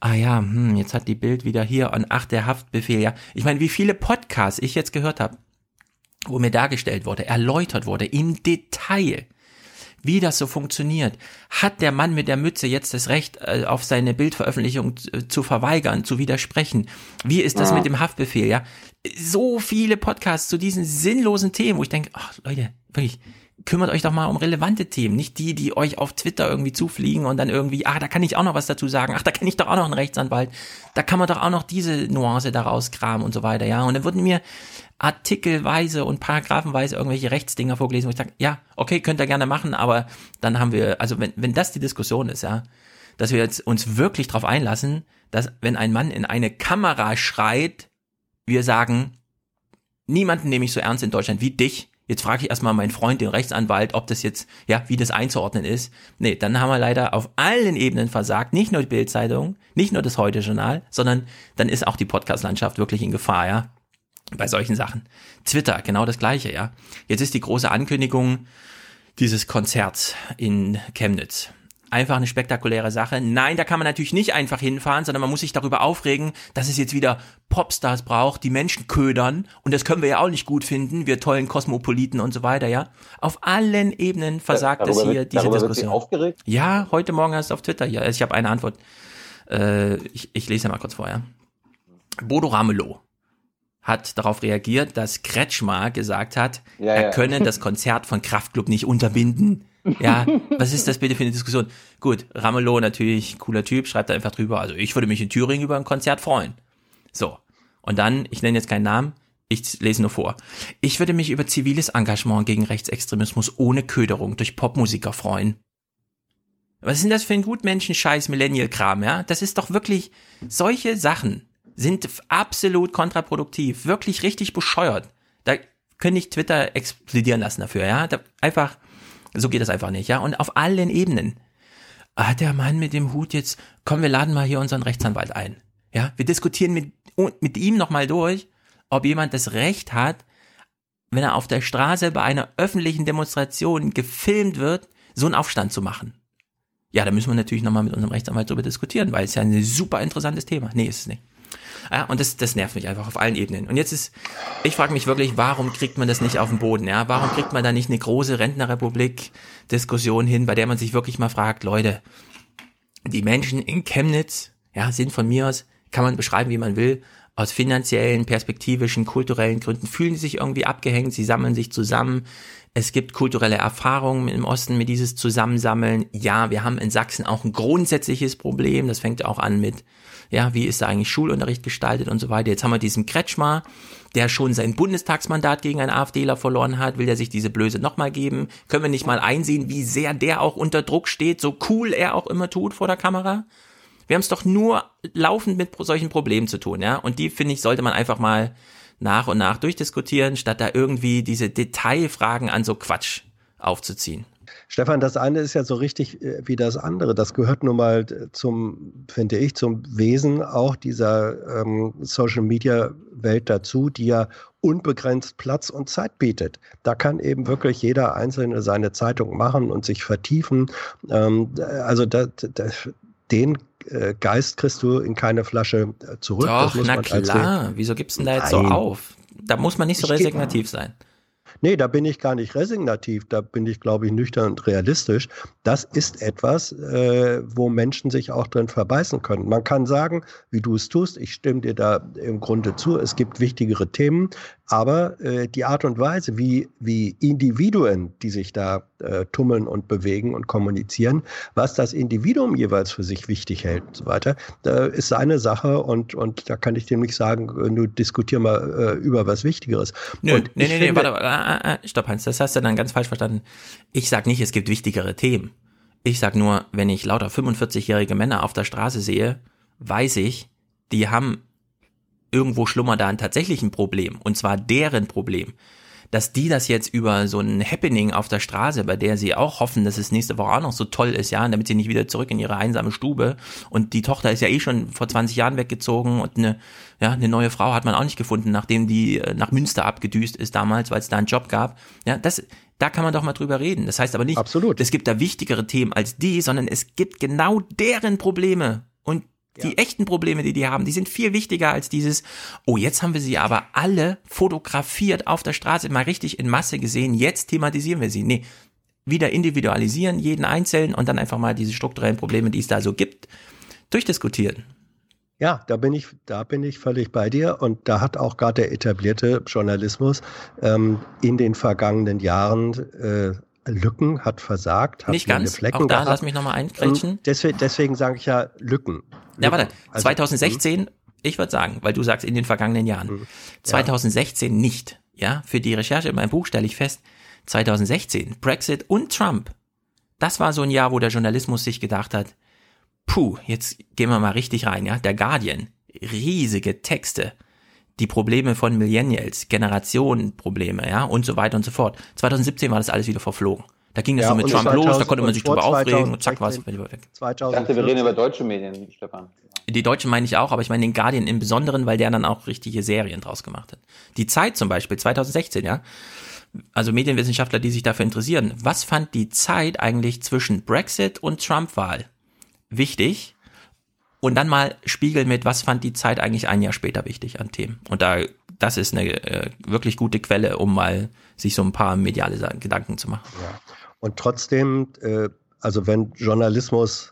ah ja, hm, jetzt hat die Bild wieder hier und ach, der Haftbefehl, ja. Ich meine, wie viele Podcasts ich jetzt gehört habe, wo mir dargestellt wurde, erläutert wurde, im Detail, wie das so funktioniert. Hat der Mann mit der Mütze jetzt das Recht, äh, auf seine Bildveröffentlichung äh, zu verweigern, zu widersprechen? Wie ist das ja. mit dem Haftbefehl, ja? So viele Podcasts zu diesen sinnlosen Themen, wo ich denke, ach Leute, wirklich, kümmert euch doch mal um relevante Themen, nicht die, die euch auf Twitter irgendwie zufliegen und dann irgendwie, ah, da kann ich auch noch was dazu sagen, ach, da kenne ich doch auch noch einen Rechtsanwalt, da kann man doch auch noch diese Nuance daraus kramen und so weiter, ja. Und dann wurden mir artikelweise und paragraphenweise irgendwelche Rechtsdinger vorgelesen, wo ich sage, ja, okay, könnt ihr gerne machen, aber dann haben wir, also wenn, wenn das die Diskussion ist, ja, dass wir jetzt uns wirklich darauf einlassen, dass wenn ein Mann in eine Kamera schreit, wir sagen, niemanden nehme ich so ernst in Deutschland wie dich, Jetzt frage ich erstmal meinen Freund, den Rechtsanwalt, ob das jetzt, ja, wie das einzuordnen ist. Nee, dann haben wir leider auf allen Ebenen versagt. Nicht nur die Bildzeitung, nicht nur das Heute-Journal, sondern dann ist auch die Podcast-Landschaft wirklich in Gefahr, ja. Bei solchen Sachen. Twitter, genau das gleiche, ja. Jetzt ist die große Ankündigung dieses Konzerts in Chemnitz einfach eine spektakuläre Sache. Nein, da kann man natürlich nicht einfach hinfahren, sondern man muss sich darüber aufregen, dass es jetzt wieder Popstars braucht, die Menschen ködern. Und das können wir ja auch nicht gut finden, wir tollen Kosmopoliten und so weiter, ja. Auf allen Ebenen versagt es hier wird, diese Diskussion. aufgeregt? Ja, heute Morgen hast du auf Twitter, ja. Also ich habe eine Antwort. Äh, ich, ich lese ja mal kurz vorher. Bodo Ramelow hat darauf reagiert, dass Kretschmar gesagt hat, ja, er ja. könne (laughs) das Konzert von Kraftklub nicht unterbinden. Ja, was ist das bitte für eine Diskussion? Gut, Ramelow natürlich cooler Typ, schreibt da einfach drüber. Also ich würde mich in Thüringen über ein Konzert freuen. So. Und dann, ich nenne jetzt keinen Namen, ich lese nur vor. Ich würde mich über ziviles Engagement gegen Rechtsextremismus ohne Köderung durch Popmusiker freuen. Was ist denn das für ein Gutmenschen-Scheiß Millennial-Kram, ja? Das ist doch wirklich, solche Sachen sind absolut kontraproduktiv, wirklich richtig bescheuert. Da könnte ich Twitter explodieren lassen dafür, ja? Da einfach, so geht das einfach nicht, ja. Und auf allen Ebenen. Ah, der Mann mit dem Hut jetzt, komm, wir laden mal hier unseren Rechtsanwalt ein. Ja, wir diskutieren mit, mit ihm nochmal durch, ob jemand das Recht hat, wenn er auf der Straße bei einer öffentlichen Demonstration gefilmt wird, so einen Aufstand zu machen. Ja, da müssen wir natürlich nochmal mit unserem Rechtsanwalt darüber diskutieren, weil es ja ein super interessantes Thema. Nee, ist es nicht. Ja, und das, das nervt mich einfach auf allen Ebenen. Und jetzt ist, ich frage mich wirklich, warum kriegt man das nicht auf den Boden? Ja, warum kriegt man da nicht eine große Rentnerrepublik-Diskussion hin, bei der man sich wirklich mal fragt, Leute, die Menschen in Chemnitz, ja, sind von mir aus, kann man beschreiben, wie man will, aus finanziellen, perspektivischen, kulturellen Gründen fühlen sie sich irgendwie abgehängt, sie sammeln sich zusammen. Es gibt kulturelle Erfahrungen im Osten mit dieses Zusammensammeln. Ja, wir haben in Sachsen auch ein grundsätzliches Problem. Das fängt auch an mit, ja, wie ist da eigentlich Schulunterricht gestaltet und so weiter. Jetzt haben wir diesen Kretschmar, der schon sein Bundestagsmandat gegen einen AfDler verloren hat. Will der sich diese Blöße nochmal geben? Können wir nicht mal einsehen, wie sehr der auch unter Druck steht, so cool er auch immer tut vor der Kamera? Wir haben es doch nur laufend mit solchen Problemen zu tun, ja. Und die, finde ich, sollte man einfach mal nach und nach durchdiskutieren, statt da irgendwie diese Detailfragen an so Quatsch aufzuziehen. Stefan, das eine ist ja so richtig äh, wie das andere. Das gehört nun mal zum, finde ich, zum Wesen auch dieser ähm, Social Media Welt dazu, die ja unbegrenzt Platz und Zeit bietet. Da kann eben wirklich jeder Einzelne seine Zeitung machen und sich vertiefen. Ähm, also da, da, den äh, Geist kriegst du in keine Flasche äh, zurück. Doch, na klar. Wieso gibst du denn da jetzt Nein. so auf? Da muss man nicht so resignativ sein. Nee, da bin ich gar nicht resignativ, da bin ich, glaube ich, nüchtern und realistisch. Das ist etwas, äh, wo Menschen sich auch drin verbeißen können. Man kann sagen, wie du es tust, ich stimme dir da im Grunde zu, es gibt wichtigere Themen, aber äh, die Art und Weise, wie, wie Individuen, die sich da äh, tummeln und bewegen und kommunizieren, was das Individuum jeweils für sich wichtig hält und so weiter, äh, ist seine Sache und, und da kann ich dem nicht sagen, du diskutier mal äh, über was Wichtigeres. Nö, und nee, nee, nee, warte, äh, äh, stopp Hans, das hast du dann ganz falsch verstanden. Ich sag nicht, es gibt wichtigere Themen. Ich sag nur, wenn ich lauter 45-jährige Männer auf der Straße sehe, weiß ich, die haben irgendwo schlummert da ein tatsächlichen Problem, und zwar deren Problem. Dass die das jetzt über so ein Happening auf der Straße, bei der sie auch hoffen, dass es nächste Woche auch noch so toll ist, ja, damit sie nicht wieder zurück in ihre einsame Stube und die Tochter ist ja eh schon vor 20 Jahren weggezogen und eine, ja, eine neue Frau hat man auch nicht gefunden, nachdem die äh, nach Münster abgedüst ist damals, weil es da einen Job gab. Ja, das, da kann man doch mal drüber reden. Das heißt aber nicht, Absolut. es gibt da wichtigere Themen als die, sondern es gibt genau deren Probleme. Und die ja. echten Probleme, die die haben, die sind viel wichtiger als dieses, oh, jetzt haben wir sie aber alle fotografiert auf der Straße, mal richtig in Masse gesehen, jetzt thematisieren wir sie. Nee, wieder individualisieren, jeden Einzelnen und dann einfach mal diese strukturellen Probleme, die es da so gibt, durchdiskutieren. Ja, da bin ich, da bin ich völlig bei dir. Und da hat auch gerade der etablierte Journalismus ähm, in den vergangenen Jahren äh, Lücken, hat versagt, hat Nicht ganz. Flecken auch da gehabt. lass mich nochmal einkretschen. Deswegen, deswegen sage ich ja Lücken. Ja, warte. Also, 2016, hm? ich würde sagen, weil du sagst in den vergangenen Jahren. Hm. 2016 nicht. Ja, für die Recherche in meinem Buch stelle ich fest, 2016, Brexit und Trump. Das war so ein Jahr, wo der Journalismus sich gedacht hat, puh, jetzt gehen wir mal richtig rein, ja. Der Guardian, riesige Texte, die Probleme von Millennials, Generationenprobleme, ja, und so weiter und so fort. 2017 war das alles wieder verflogen. Da ging das ja, so mit Trump 2000, los, da konnte man sich drüber aufregen und zack war es weg. Ich dachte, wir reden über deutsche Medien, Stefan. Die deutschen meine ich auch, aber ich meine den Guardian im Besonderen, weil der dann auch richtige Serien draus gemacht hat. Die Zeit zum Beispiel, 2016, ja. Also Medienwissenschaftler, die sich dafür interessieren. Was fand die Zeit eigentlich zwischen Brexit und Trump-Wahl wichtig? Und dann mal spiegeln mit, was fand die Zeit eigentlich ein Jahr später wichtig an Themen. Und da, das ist eine äh, wirklich gute Quelle, um mal sich so ein paar mediale Gedanken zu machen. Ja. Und trotzdem, äh, also wenn Journalismus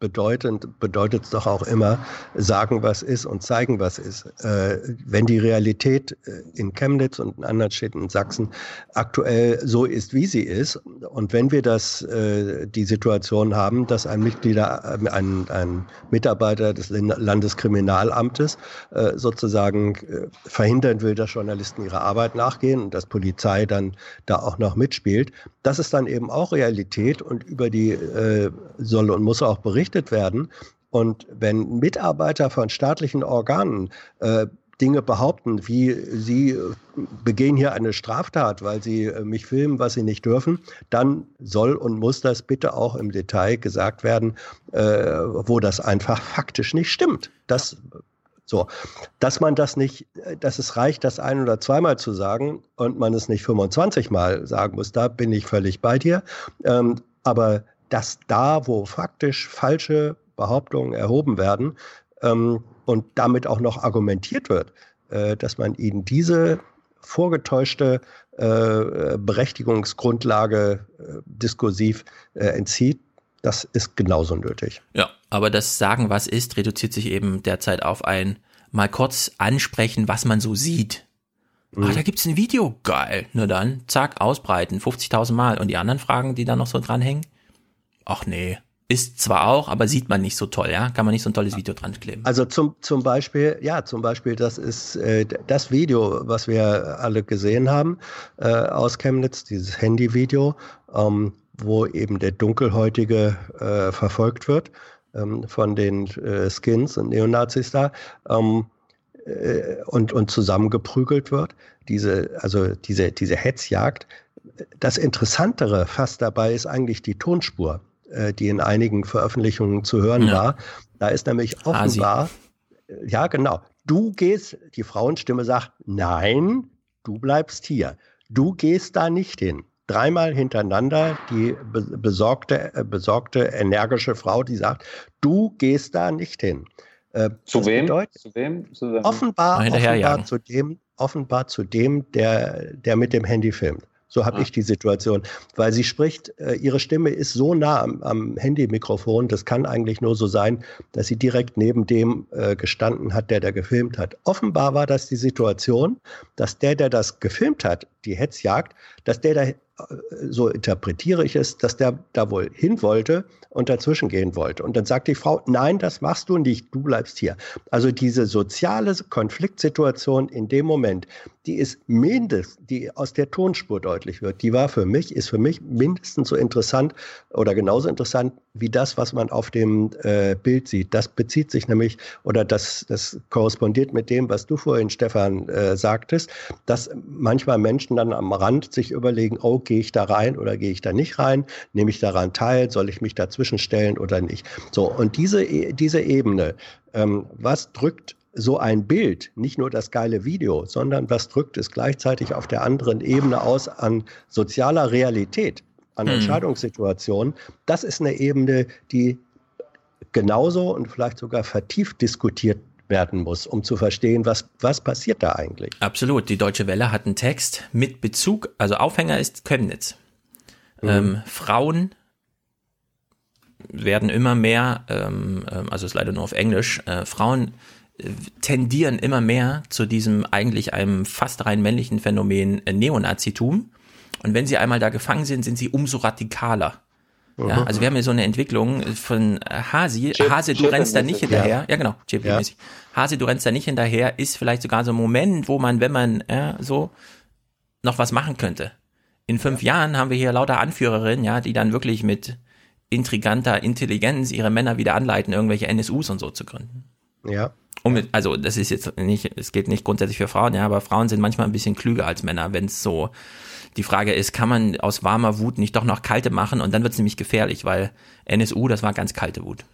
bedeutet, bedeutet es doch auch immer, sagen, was ist und zeigen, was ist. Äh, wenn die Realität äh, in Chemnitz und in anderen Städten in Sachsen aktuell so ist, wie sie ist, und wenn wir das, äh, die Situation haben, dass ein Mitglieder, äh, ein, ein Mitarbeiter des Landeskriminalamtes äh, sozusagen äh, verhindern will, dass Journalisten ihrer Arbeit nachgehen und dass Polizei dann da auch noch mitspielt, das ist dann eben auch Realität und über die soll und muss auch berichtet werden. Und wenn Mitarbeiter von staatlichen Organen äh, Dinge behaupten, wie sie begehen hier eine Straftat, weil sie äh, mich filmen, was sie nicht dürfen, dann soll und muss das bitte auch im Detail gesagt werden, äh, wo das einfach faktisch nicht stimmt. Das so, dass man das nicht, dass es reicht, das ein oder zweimal zu sagen und man es nicht 25 Mal sagen muss, da bin ich völlig bei dir. Ähm, aber dass da, wo faktisch falsche Behauptungen erhoben werden, ähm, und damit auch noch argumentiert wird, äh, dass man ihnen diese vorgetäuschte äh, Berechtigungsgrundlage äh, diskursiv äh, entzieht, das ist genauso nötig. Ja, aber das Sagen, was ist, reduziert sich eben derzeit auf ein mal kurz ansprechen, was man so sieht. Mhm. Ah, da gibt's ein Video, geil. Nur dann, zack, ausbreiten, 50.000 Mal. Und die anderen Fragen, die da noch so dranhängen? Ach nee, ist zwar auch, aber sieht man nicht so toll, ja? Kann man nicht so ein tolles Video dran kleben. Also zum, zum Beispiel, ja, zum Beispiel, das ist äh, das Video, was wir alle gesehen haben äh, aus Chemnitz, dieses Handyvideo, ähm, wo eben der Dunkelhäutige äh, verfolgt wird ähm, von den äh, Skins und Neonazis da. Ähm, äh, und, und zusammengeprügelt wird. Diese, also diese, diese Hetzjagd. Das Interessantere fast dabei ist eigentlich die Tonspur äh, die in einigen Veröffentlichungen zu hören ja. war. Da ist nämlich offenbar, Asi. ja genau, du gehst, die Frauenstimme sagt, nein, du bleibst hier. Du gehst da nicht hin. Dreimal hintereinander die besorgte, äh, besorgte, energische Frau, die sagt, du gehst da nicht hin. Äh, zu, wem? Bedeutet, zu wem? Zu wem? Offenbar, offenbar zu dem, offenbar zu dem, der, der mit dem Handy filmt. So habe ah. ich die Situation, weil sie spricht, äh, ihre Stimme ist so nah am, am Handymikrofon, das kann eigentlich nur so sein, dass sie direkt neben dem äh, gestanden hat, der da gefilmt hat. Offenbar war das die Situation, dass der, der das gefilmt hat, die Hetzjagd, dass der da so interpretiere ich es, dass der da wohl hin wollte und dazwischen gehen wollte. Und dann sagt die Frau, nein, das machst du nicht, du bleibst hier. Also diese soziale Konfliktsituation in dem Moment, die ist mindestens, die aus der Tonspur deutlich wird, die war für mich, ist für mich mindestens so interessant oder genauso interessant wie das, was man auf dem äh, Bild sieht. Das bezieht sich nämlich oder das, das korrespondiert mit dem, was du vorhin, Stefan, äh, sagtest, dass manchmal Menschen dann am Rand sich überlegen, oh, gehe ich da rein oder gehe ich da nicht rein? Nehme ich daran teil? Soll ich mich dazwischen stellen oder nicht? So, und diese, diese Ebene, ähm, was drückt so ein Bild, nicht nur das geile Video, sondern was drückt es gleichzeitig auf der anderen Ebene aus an sozialer Realität, an hm. Entscheidungssituationen, das ist eine Ebene, die genauso und vielleicht sogar vertieft diskutiert werden muss, um zu verstehen, was, was passiert da eigentlich. Absolut. Die Deutsche Welle hat einen Text mit Bezug, also Aufhänger ist Chemnitz. Mhm. Ähm, Frauen werden immer mehr, ähm, ähm also ist leider nur auf Englisch, äh, Frauen äh, tendieren immer mehr zu diesem eigentlich einem fast rein männlichen Phänomen äh, Neonazitum. Und wenn sie einmal da gefangen sind, sind sie umso radikaler. Ja, also wir haben hier so eine Entwicklung von äh, Hasi. Chip, Hase, du Chip rennst da nicht hinterher. Ja, ja genau, Chip-mäßig. Ja. Hase, du rennst da nicht hinterher, ist vielleicht sogar so ein Moment, wo man, wenn man ja, so noch was machen könnte. In fünf ja. Jahren haben wir hier lauter Anführerinnen, ja, die dann wirklich mit intriganter Intelligenz ihre Männer wieder anleiten, irgendwelche NSUs und so zu gründen. Ja. Um, also das ist jetzt nicht, es geht nicht grundsätzlich für Frauen, ja, aber Frauen sind manchmal ein bisschen klüger als Männer, wenn es so die Frage ist, kann man aus warmer Wut nicht doch noch kalte machen? Und dann wird es nämlich gefährlich, weil NSU, das war ganz kalte Wut.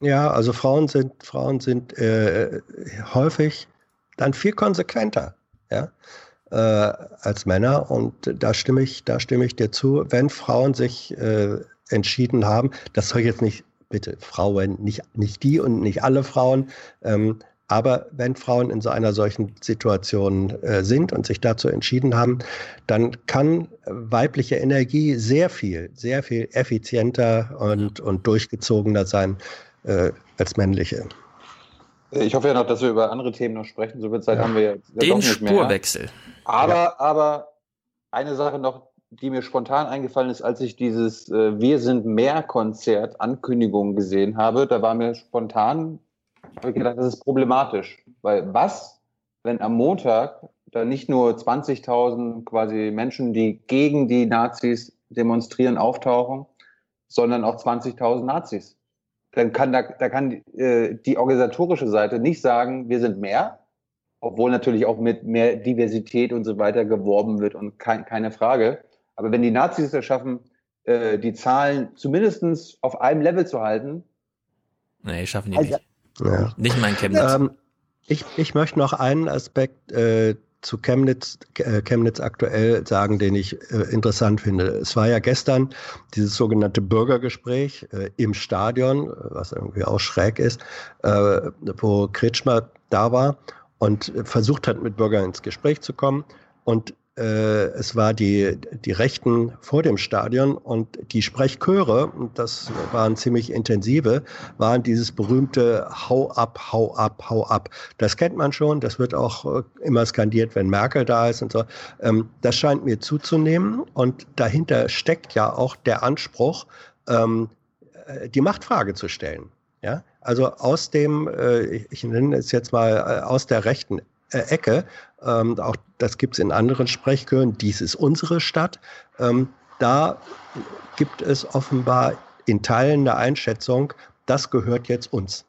Ja, also Frauen sind, Frauen sind äh, häufig dann viel konsequenter, ja, äh, als Männer. Und da stimme ich, da stimme ich dir zu, wenn Frauen sich äh, entschieden haben, das soll jetzt nicht, bitte Frauen, nicht, nicht die und nicht alle Frauen, ähm, aber wenn Frauen in so einer solchen Situation äh, sind und sich dazu entschieden haben, dann kann weibliche Energie sehr viel, sehr viel effizienter und, und durchgezogener sein äh, als männliche. Ich hoffe ja noch, dass wir über andere Themen noch sprechen. So viel Zeit ja. haben wir ja Den nicht mehr. Spurwechsel. Aber, ja. aber eine Sache noch, die mir spontan eingefallen ist, als ich dieses äh, Wir sind mehr Konzert Ankündigung gesehen habe, da war mir spontan habe ich gedacht, das ist problematisch. Weil was, wenn am Montag da nicht nur 20.000 quasi Menschen, die gegen die Nazis demonstrieren, auftauchen, sondern auch 20.000 Nazis. Dann kann da, da kann äh, die organisatorische Seite nicht sagen, wir sind mehr, obwohl natürlich auch mit mehr Diversität und so weiter geworben wird und kein, keine Frage. Aber wenn die Nazis es schaffen, äh, die Zahlen zumindest auf einem Level zu halten. Nee, schaffen die also, nicht. Ja. Nicht mein Chemnitz. Ähm, ich, ich möchte noch einen Aspekt äh, zu Chemnitz, äh, Chemnitz aktuell sagen, den ich äh, interessant finde. Es war ja gestern dieses sogenannte Bürgergespräch äh, im Stadion, was irgendwie auch schräg ist, äh, wo Kretschmer da war und versucht hat, mit Bürgern ins Gespräch zu kommen. Und es war die, die Rechten vor dem Stadion und die Sprechchöre, das waren ziemlich intensive, waren dieses berühmte Hau ab, hau ab, hau ab. Das kennt man schon, das wird auch äh, immer skandiert, wenn Merkel da ist und so. Ähm, das scheint mir zuzunehmen und dahinter steckt ja auch der Anspruch, ähm, äh, die Machtfrage zu stellen. Ja, also aus dem, ich nenne es jetzt mal aus der rechten Ecke, ähm, auch das gibt es in anderen Sprechchören, dies ist unsere Stadt. Ähm, da gibt es offenbar in Teilen eine Einschätzung, das gehört jetzt uns.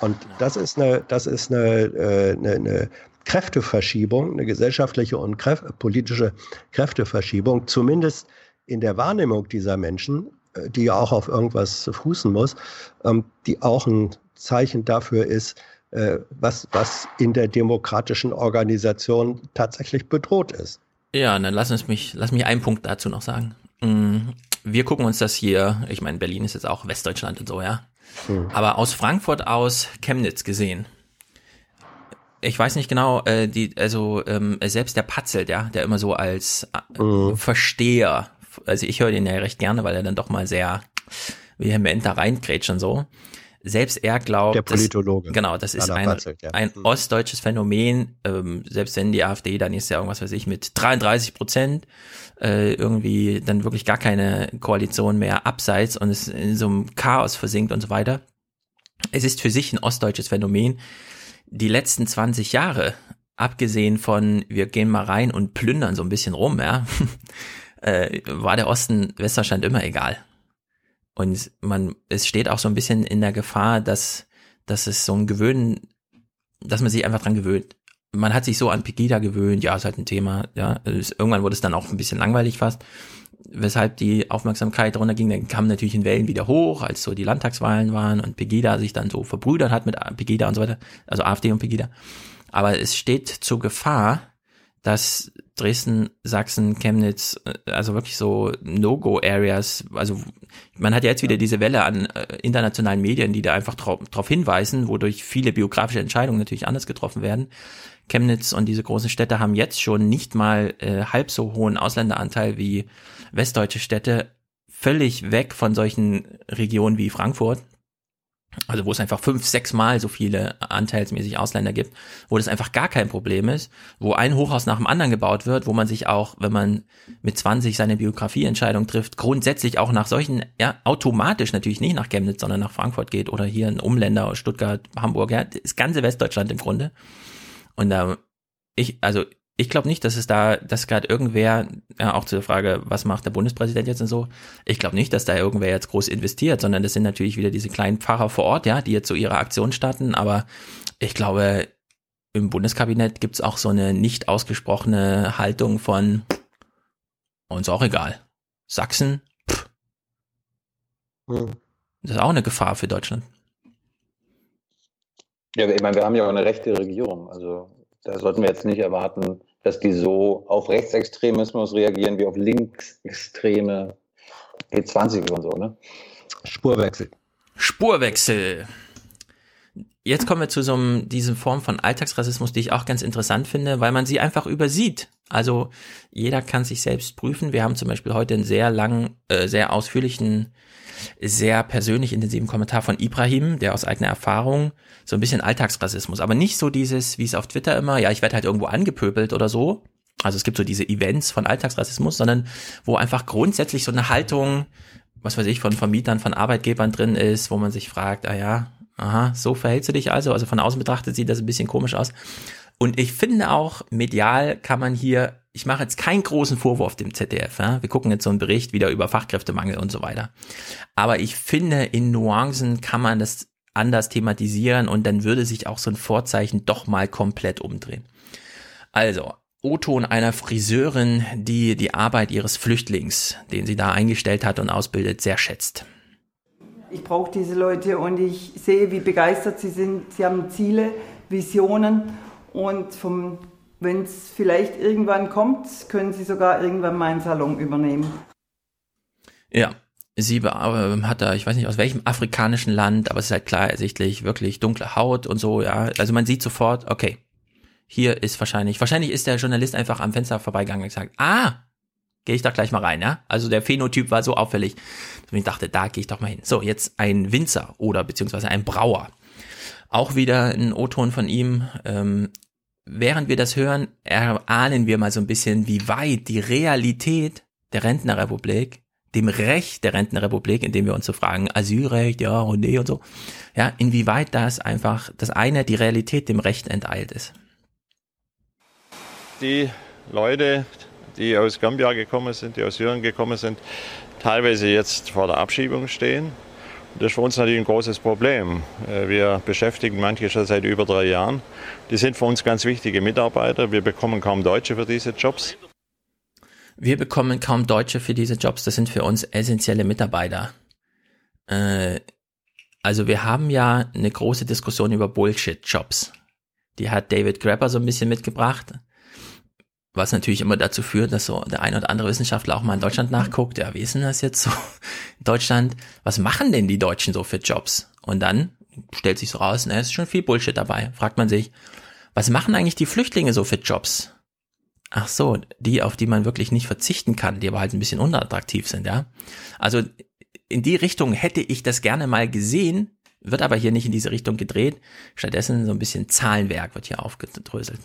Und das ist eine, das ist eine, äh, eine, eine Kräfteverschiebung, eine gesellschaftliche und kräf politische Kräfteverschiebung, zumindest in der Wahrnehmung dieser Menschen, äh, die ja auch auf irgendwas fußen muss, ähm, die auch ein Zeichen dafür ist, äh, was, was in der demokratischen Organisation tatsächlich bedroht ist. Ja, dann lass uns mich, lass mich einen Punkt dazu noch sagen. Mm, wir gucken uns das hier, ich meine, Berlin ist jetzt auch Westdeutschland und so, ja. Hm. Aber aus Frankfurt aus Chemnitz gesehen. Ich weiß nicht genau, äh, die, also ähm, selbst der Patzelt, ja, der immer so als äh, mhm. Versteher, also ich höre den ja recht gerne, weil er dann doch mal sehr vehement da reingrätscht und so selbst er glaubt, der Politologe. Das, genau, das ist ein, Patzelt, ja. ein hm. ostdeutsches Phänomen. Ähm, selbst wenn die AfD dann ist ja irgendwas weiß ich mit 33 Prozent äh, irgendwie dann wirklich gar keine Koalition mehr abseits und es in so einem Chaos versinkt und so weiter. Es ist für sich ein ostdeutsches Phänomen. Die letzten 20 Jahre, abgesehen von wir gehen mal rein und plündern so ein bisschen rum, ja, (laughs) äh, war der Osten Westdeutschland immer egal. Und man, es steht auch so ein bisschen in der Gefahr, dass, dass es so ein Gewöhnen, dass man sich einfach dran gewöhnt. Man hat sich so an Pegida gewöhnt, ja, ist halt ein Thema, ja. Irgendwann wurde es dann auch ein bisschen langweilig fast, weshalb die Aufmerksamkeit runterging. Dann kam natürlich in Wellen wieder hoch, als so die Landtagswahlen waren und Pegida sich dann so verbrüdert hat mit Pegida und so weiter, also AfD und Pegida. Aber es steht zur Gefahr, dass Dresden, Sachsen, Chemnitz, äh, also wirklich so No-Go-Areas, also man hat ja jetzt wieder diese Welle an äh, internationalen Medien, die da einfach darauf hinweisen, wodurch viele biografische Entscheidungen natürlich anders getroffen werden. Chemnitz und diese großen Städte haben jetzt schon nicht mal äh, halb so hohen Ausländeranteil wie westdeutsche Städte, völlig weg von solchen Regionen wie Frankfurt also wo es einfach fünf, sechs Mal so viele anteilsmäßig Ausländer gibt, wo das einfach gar kein Problem ist, wo ein Hochhaus nach dem anderen gebaut wird, wo man sich auch, wenn man mit 20 seine Biografieentscheidung trifft, grundsätzlich auch nach solchen, ja, automatisch natürlich nicht nach Chemnitz, sondern nach Frankfurt geht oder hier in Umländer, Stuttgart, Hamburg, ja, das ganze Westdeutschland im Grunde. Und da, ich, also ich glaube nicht, dass es da, dass gerade irgendwer, ja, auch zu der Frage, was macht der Bundespräsident jetzt und so, ich glaube nicht, dass da irgendwer jetzt groß investiert, sondern das sind natürlich wieder diese kleinen Pfarrer vor Ort, ja, die jetzt so ihre Aktion starten, aber ich glaube, im Bundeskabinett gibt's auch so eine nicht ausgesprochene Haltung von uns auch egal. Sachsen, pff. Hm. Das ist auch eine Gefahr für Deutschland. Ja, ich meine, wir haben ja auch eine rechte Regierung. Also da sollten wir jetzt nicht erwarten, dass die so auf Rechtsextremismus reagieren wie auf linksextreme G20 und so, ne? Spurwechsel. Spurwechsel. Jetzt kommen wir zu so einem, diesen Form von Alltagsrassismus, die ich auch ganz interessant finde, weil man sie einfach übersieht. Also jeder kann sich selbst prüfen. Wir haben zum Beispiel heute einen sehr langen, äh, sehr ausführlichen sehr persönlich intensiven Kommentar von Ibrahim, der aus eigener Erfahrung so ein bisschen Alltagsrassismus, aber nicht so dieses, wie es auf Twitter immer, ja, ich werde halt irgendwo angepöbelt oder so. Also es gibt so diese Events von Alltagsrassismus, sondern wo einfach grundsätzlich so eine Haltung, was weiß ich, von Vermietern, von Arbeitgebern drin ist, wo man sich fragt, ah ja, aha, so verhältst du dich also. Also von außen betrachtet sieht das ein bisschen komisch aus. Und ich finde auch, medial kann man hier, ich mache jetzt keinen großen Vorwurf dem ZDF. Ja? Wir gucken jetzt so einen Bericht wieder über Fachkräftemangel und so weiter. Aber ich finde, in Nuancen kann man das anders thematisieren und dann würde sich auch so ein Vorzeichen doch mal komplett umdrehen. Also, O-Ton einer Friseurin, die die Arbeit ihres Flüchtlings, den sie da eingestellt hat und ausbildet, sehr schätzt. Ich brauche diese Leute und ich sehe, wie begeistert sie sind. Sie haben Ziele, Visionen und wenn es vielleicht irgendwann kommt, können Sie sogar irgendwann meinen Salon übernehmen. Ja, sie äh, hat da, ich weiß nicht aus welchem afrikanischen Land, aber es ist halt klar ersichtlich, wirklich dunkle Haut und so, ja. Also man sieht sofort, okay, hier ist wahrscheinlich, wahrscheinlich ist der Journalist einfach am Fenster vorbeigegangen und gesagt, ah, gehe ich da gleich mal rein, ja. Also der Phänotyp war so auffällig, dass ich dachte, da gehe ich doch mal hin. So, jetzt ein Winzer oder beziehungsweise ein Brauer. Auch wieder ein O-Ton von ihm. Ähm, während wir das hören, erahnen wir mal so ein bisschen, wie weit die Realität der Rentnerrepublik dem Recht der Rentenrepublik, indem wir uns so fragen, Asylrecht, ja und nee und so, ja, inwieweit das einfach, das eine die Realität dem Recht enteilt ist. Die Leute, die aus Gambia gekommen sind, die aus Syrien gekommen sind, teilweise jetzt vor der Abschiebung stehen. Das ist für uns natürlich ein großes Problem. Äh, Wir beschäftigen manche schon seit über drei Jahren. Die sind für uns ganz wichtige Mitarbeiter. Wir bekommen kaum Deutsche für diese Jobs. Wir bekommen kaum Deutsche für diese Jobs, das sind für uns essentielle Mitarbeiter. Äh, also wir haben ja eine große Diskussion über Bullshit-Jobs. Die hat David Grabber so ein bisschen mitgebracht, was natürlich immer dazu führt, dass so der ein oder andere Wissenschaftler auch mal in Deutschland nachguckt, ja, wie ist denn das jetzt so in Deutschland? Was machen denn die Deutschen so für Jobs? Und dann stellt sich so raus, na, ist schon viel Bullshit dabei. Fragt man sich, was machen eigentlich die Flüchtlinge so für Jobs? Ach so, die, auf die man wirklich nicht verzichten kann, die aber halt ein bisschen unattraktiv sind, ja. Also in die Richtung hätte ich das gerne mal gesehen, wird aber hier nicht in diese Richtung gedreht. Stattdessen so ein bisschen Zahlenwerk wird hier aufgedröselt.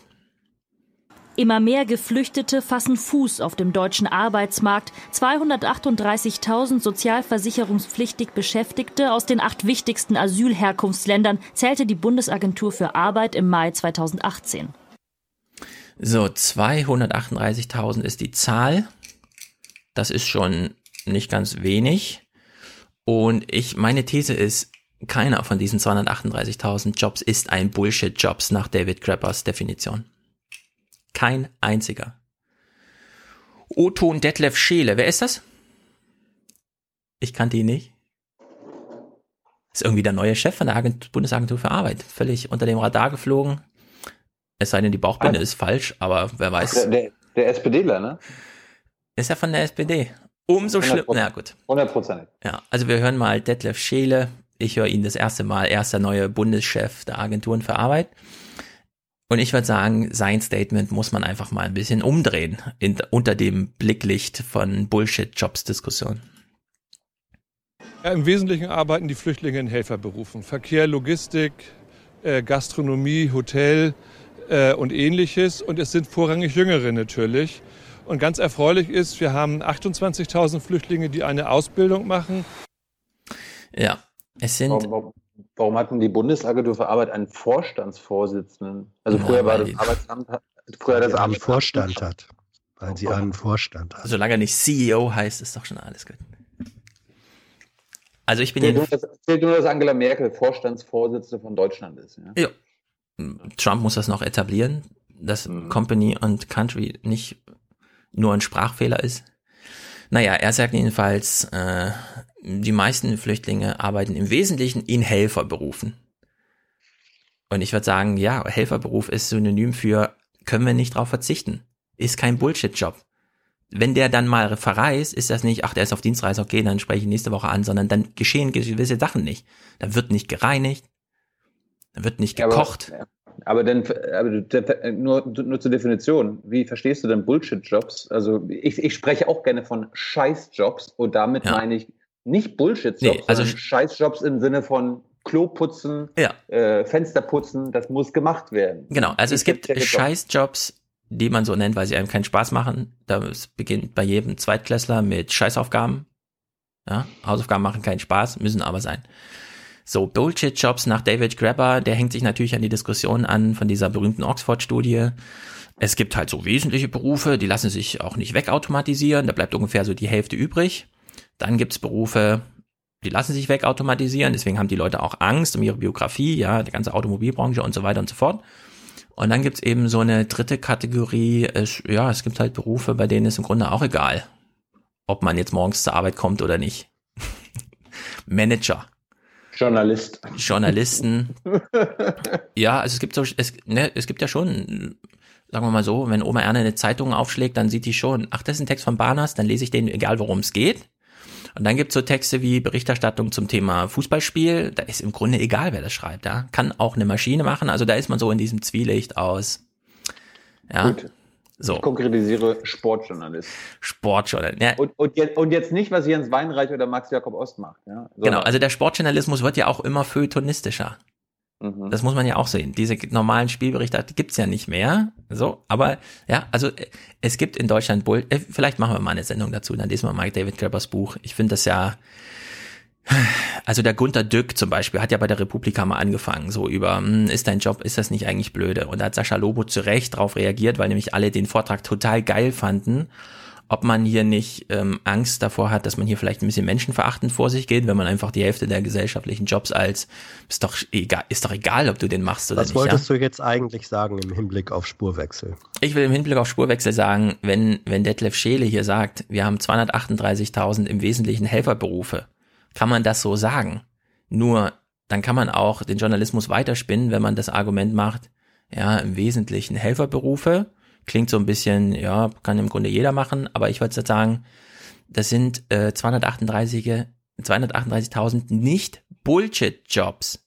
Immer mehr Geflüchtete fassen Fuß auf dem deutschen Arbeitsmarkt. 238.000 sozialversicherungspflichtig Beschäftigte aus den acht wichtigsten Asylherkunftsländern zählte die Bundesagentur für Arbeit im Mai 2018. So, 238.000 ist die Zahl. Das ist schon nicht ganz wenig. Und ich, meine These ist, keiner von diesen 238.000 Jobs ist ein Bullshit-Jobs nach David Grappers Definition. Kein einziger. Oton Detlef Scheele, wer ist das? Ich kannte ihn nicht. Ist irgendwie der neue Chef von der Agent Bundesagentur für Arbeit. Völlig unter dem Radar geflogen. Es sei denn, die Bauchbinde ist falsch, aber wer weiß. Der, der, der SPDler, ne? Ist er von der SPD? Umso schlimmer. Na gut. 100 Prozent. Ja, also wir hören mal Detlef Scheele. Ich höre ihn das erste Mal. Er ist der neue Bundeschef der Agenturen für Arbeit. Und ich würde sagen, sein Statement muss man einfach mal ein bisschen umdrehen in, unter dem Blicklicht von Bullshit-Jobs-Diskussion. Ja, Im Wesentlichen arbeiten die Flüchtlinge in Helferberufen. Verkehr, Logistik, äh, Gastronomie, Hotel äh, und ähnliches. Und es sind vorrangig Jüngere natürlich. Und ganz erfreulich ist, wir haben 28.000 Flüchtlinge, die eine Ausbildung machen. Ja, es sind. Warum, warum, hatten die Bundesagentur für Arbeit einen Vorstandsvorsitzenden? Also früher war das Arbeitsamt, früher das Weil Arbeitsamt sie Vorstand hat. Weil sie einen Vorstand hat. Solange er nicht CEO heißt, ist doch schon alles gut. Also ich bin ja zählt nur, dass Angela Merkel Vorstandsvorsitzende von Deutschland ist. Ja? Ja. Trump muss das noch etablieren, dass Company und Country nicht nur ein Sprachfehler ist. Naja, er sagt jedenfalls, äh, die meisten Flüchtlinge arbeiten im Wesentlichen in Helferberufen. Und ich würde sagen, ja, Helferberuf ist synonym für, können wir nicht drauf verzichten. Ist kein Bullshit-Job. Wenn der dann mal verreist, ist das nicht, ach, der ist auf Dienstreise, okay, dann spreche ich nächste Woche an, sondern dann geschehen gewisse Sachen nicht. Da wird nicht gereinigt, wird nicht gekocht. Aber, aber dann, aber nur, nur zur Definition, wie verstehst du denn Bullshit-Jobs? Also ich, ich spreche auch gerne von Scheißjobs und damit Ja. meine ich nicht Bullshit-Jobs, Nee, also Scheißjobs im Sinne von Kloputzen, Ja. äh, Fensterputzen, das muss gemacht werden. Genau, also es gibt. Scheißjobs, die man so nennt, weil sie einem keinen Spaß machen. Das beginnt bei jedem Zweitklässler mit Scheißaufgaben. Ja, Hausaufgaben machen keinen Spaß, müssen aber sein. So, Bullshit-Jobs nach David Grabber, der hängt sich natürlich an die Diskussion an von dieser berühmten Oxford-Studie. Es gibt halt so wesentliche Berufe, die lassen sich auch nicht wegautomatisieren, da bleibt ungefähr so die Hälfte übrig. Dann gibt's Berufe, die lassen sich wegautomatisieren, deswegen haben die Leute auch Angst um ihre Biografie, ja, die ganze Automobilbranche und so weiter und so fort. Und dann gibt's eben so eine dritte Kategorie, es, ja, es gibt halt Berufe, bei denen ist im Grunde auch egal, ob man jetzt morgens zur Arbeit kommt oder nicht. (laughs) Manager. Journalist. Journalisten. (laughs) ja, also es gibt so, es, ne, es gibt ja schon sagen wir mal so, wenn Oma Erne eine Zeitung aufschlägt, dann sieht die schon, ach, das ist ein Text von Barnas, dann lese ich den, egal worum es geht. Und dann gibt's so Texte wie Berichterstattung zum Thema Fußballspiel. Da ist im Grunde egal, wer das schreibt. Ja? Kann auch eine Maschine machen. Also da ist man so in diesem Zwielicht aus. Ja. Gut. So. Ich konkretisiere Sportjournalist. Sportjournalist. Ja. Und, und, jetzt, und jetzt nicht, was Jens Weinreich oder Max Jakob Ost macht. Ja? Genau, also der Sportjournalismus wird ja auch immer feuilletonistischer. Mhm. Das muss man ja auch sehen. Diese normalen Spielberichte gibt's ja nicht mehr. So, aber ja, also es gibt in Deutschland Bull. Äh, vielleicht machen wir mal eine Sendung dazu. Dann lesen wir Mike David Grabbers Buch. Ich finde das ja. Also der Gunter Dück zum Beispiel hat ja bei der Republika mal angefangen, so über, hm, ist dein Job, ist das nicht eigentlich blöde? Und da hat Sascha Lobo zu Recht darauf reagiert, weil nämlich alle den Vortrag total geil fanden ob man hier nicht ähm, Angst davor hat, dass man hier vielleicht ein bisschen menschenverachtend vor sich geht, wenn man einfach die Hälfte der gesellschaftlichen Jobs als ist doch egal, ist doch egal, ob du den machst oder Was nicht. Was wolltest ja? du jetzt eigentlich sagen im Hinblick auf Spurwechsel? Ich will im Hinblick auf Spurwechsel sagen, wenn wenn Detlef Scheele hier sagt, wir haben 238.000 im Wesentlichen Helferberufe, kann man das so sagen. Nur dann kann man auch den Journalismus weiterspinnen, wenn man das Argument macht, ja, im Wesentlichen Helferberufe Klingt so ein bisschen, ja, kann im Grunde jeder machen, aber ich würde sagen, das sind äh, 238 238.000 nicht Bullshit-Jobs.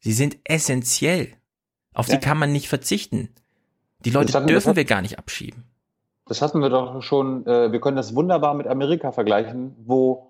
Sie sind essentiell. Auf ja. die kann man nicht verzichten. Die Leute dürfen wir, wir gar nicht abschieben. Das hatten wir doch schon, äh, wir können das wunderbar mit Amerika vergleichen, wo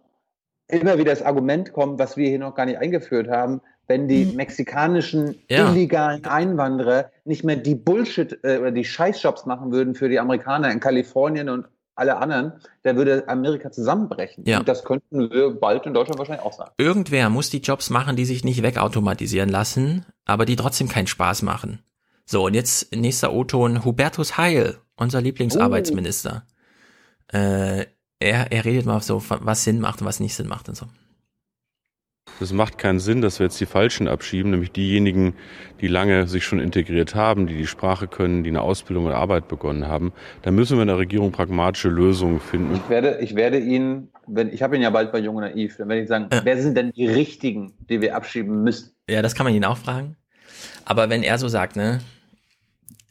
immer wieder das Argument kommt, was wir hier noch gar nicht eingeführt haben, wenn die hm. mexikanischen ja. illegalen Einwanderer nicht mehr die Bullshit äh, oder die Scheißjobs machen würden für die Amerikaner in Kalifornien und alle anderen, da würde Amerika zusammenbrechen. Ja. Und das könnten wir bald in Deutschland wahrscheinlich auch sagen. Irgendwer muss die Jobs machen, die sich nicht wegautomatisieren lassen, aber die trotzdem keinen Spaß machen. So, und jetzt nächster O-Ton, Hubertus Heil, unser Lieblingsarbeitsminister. Oh. Äh, er, er redet mal so, was Sinn macht und was nicht Sinn macht und so. Das macht keinen Sinn, dass wir jetzt die Falschen abschieben, nämlich diejenigen, die lange sich schon integriert haben, die die Sprache können, die eine Ausbildung und Arbeit begonnen haben. Da müssen wir in der Regierung pragmatische Lösungen finden. Ich werde, ich werde Ihnen, wenn, ich habe ihn ja bald bei Jung und Naiv, dann werde ich sagen, ja. wer sind denn die Richtigen, die wir abschieben müssen? Ja, das kann man ihn auch fragen. Aber wenn er so sagt, ne,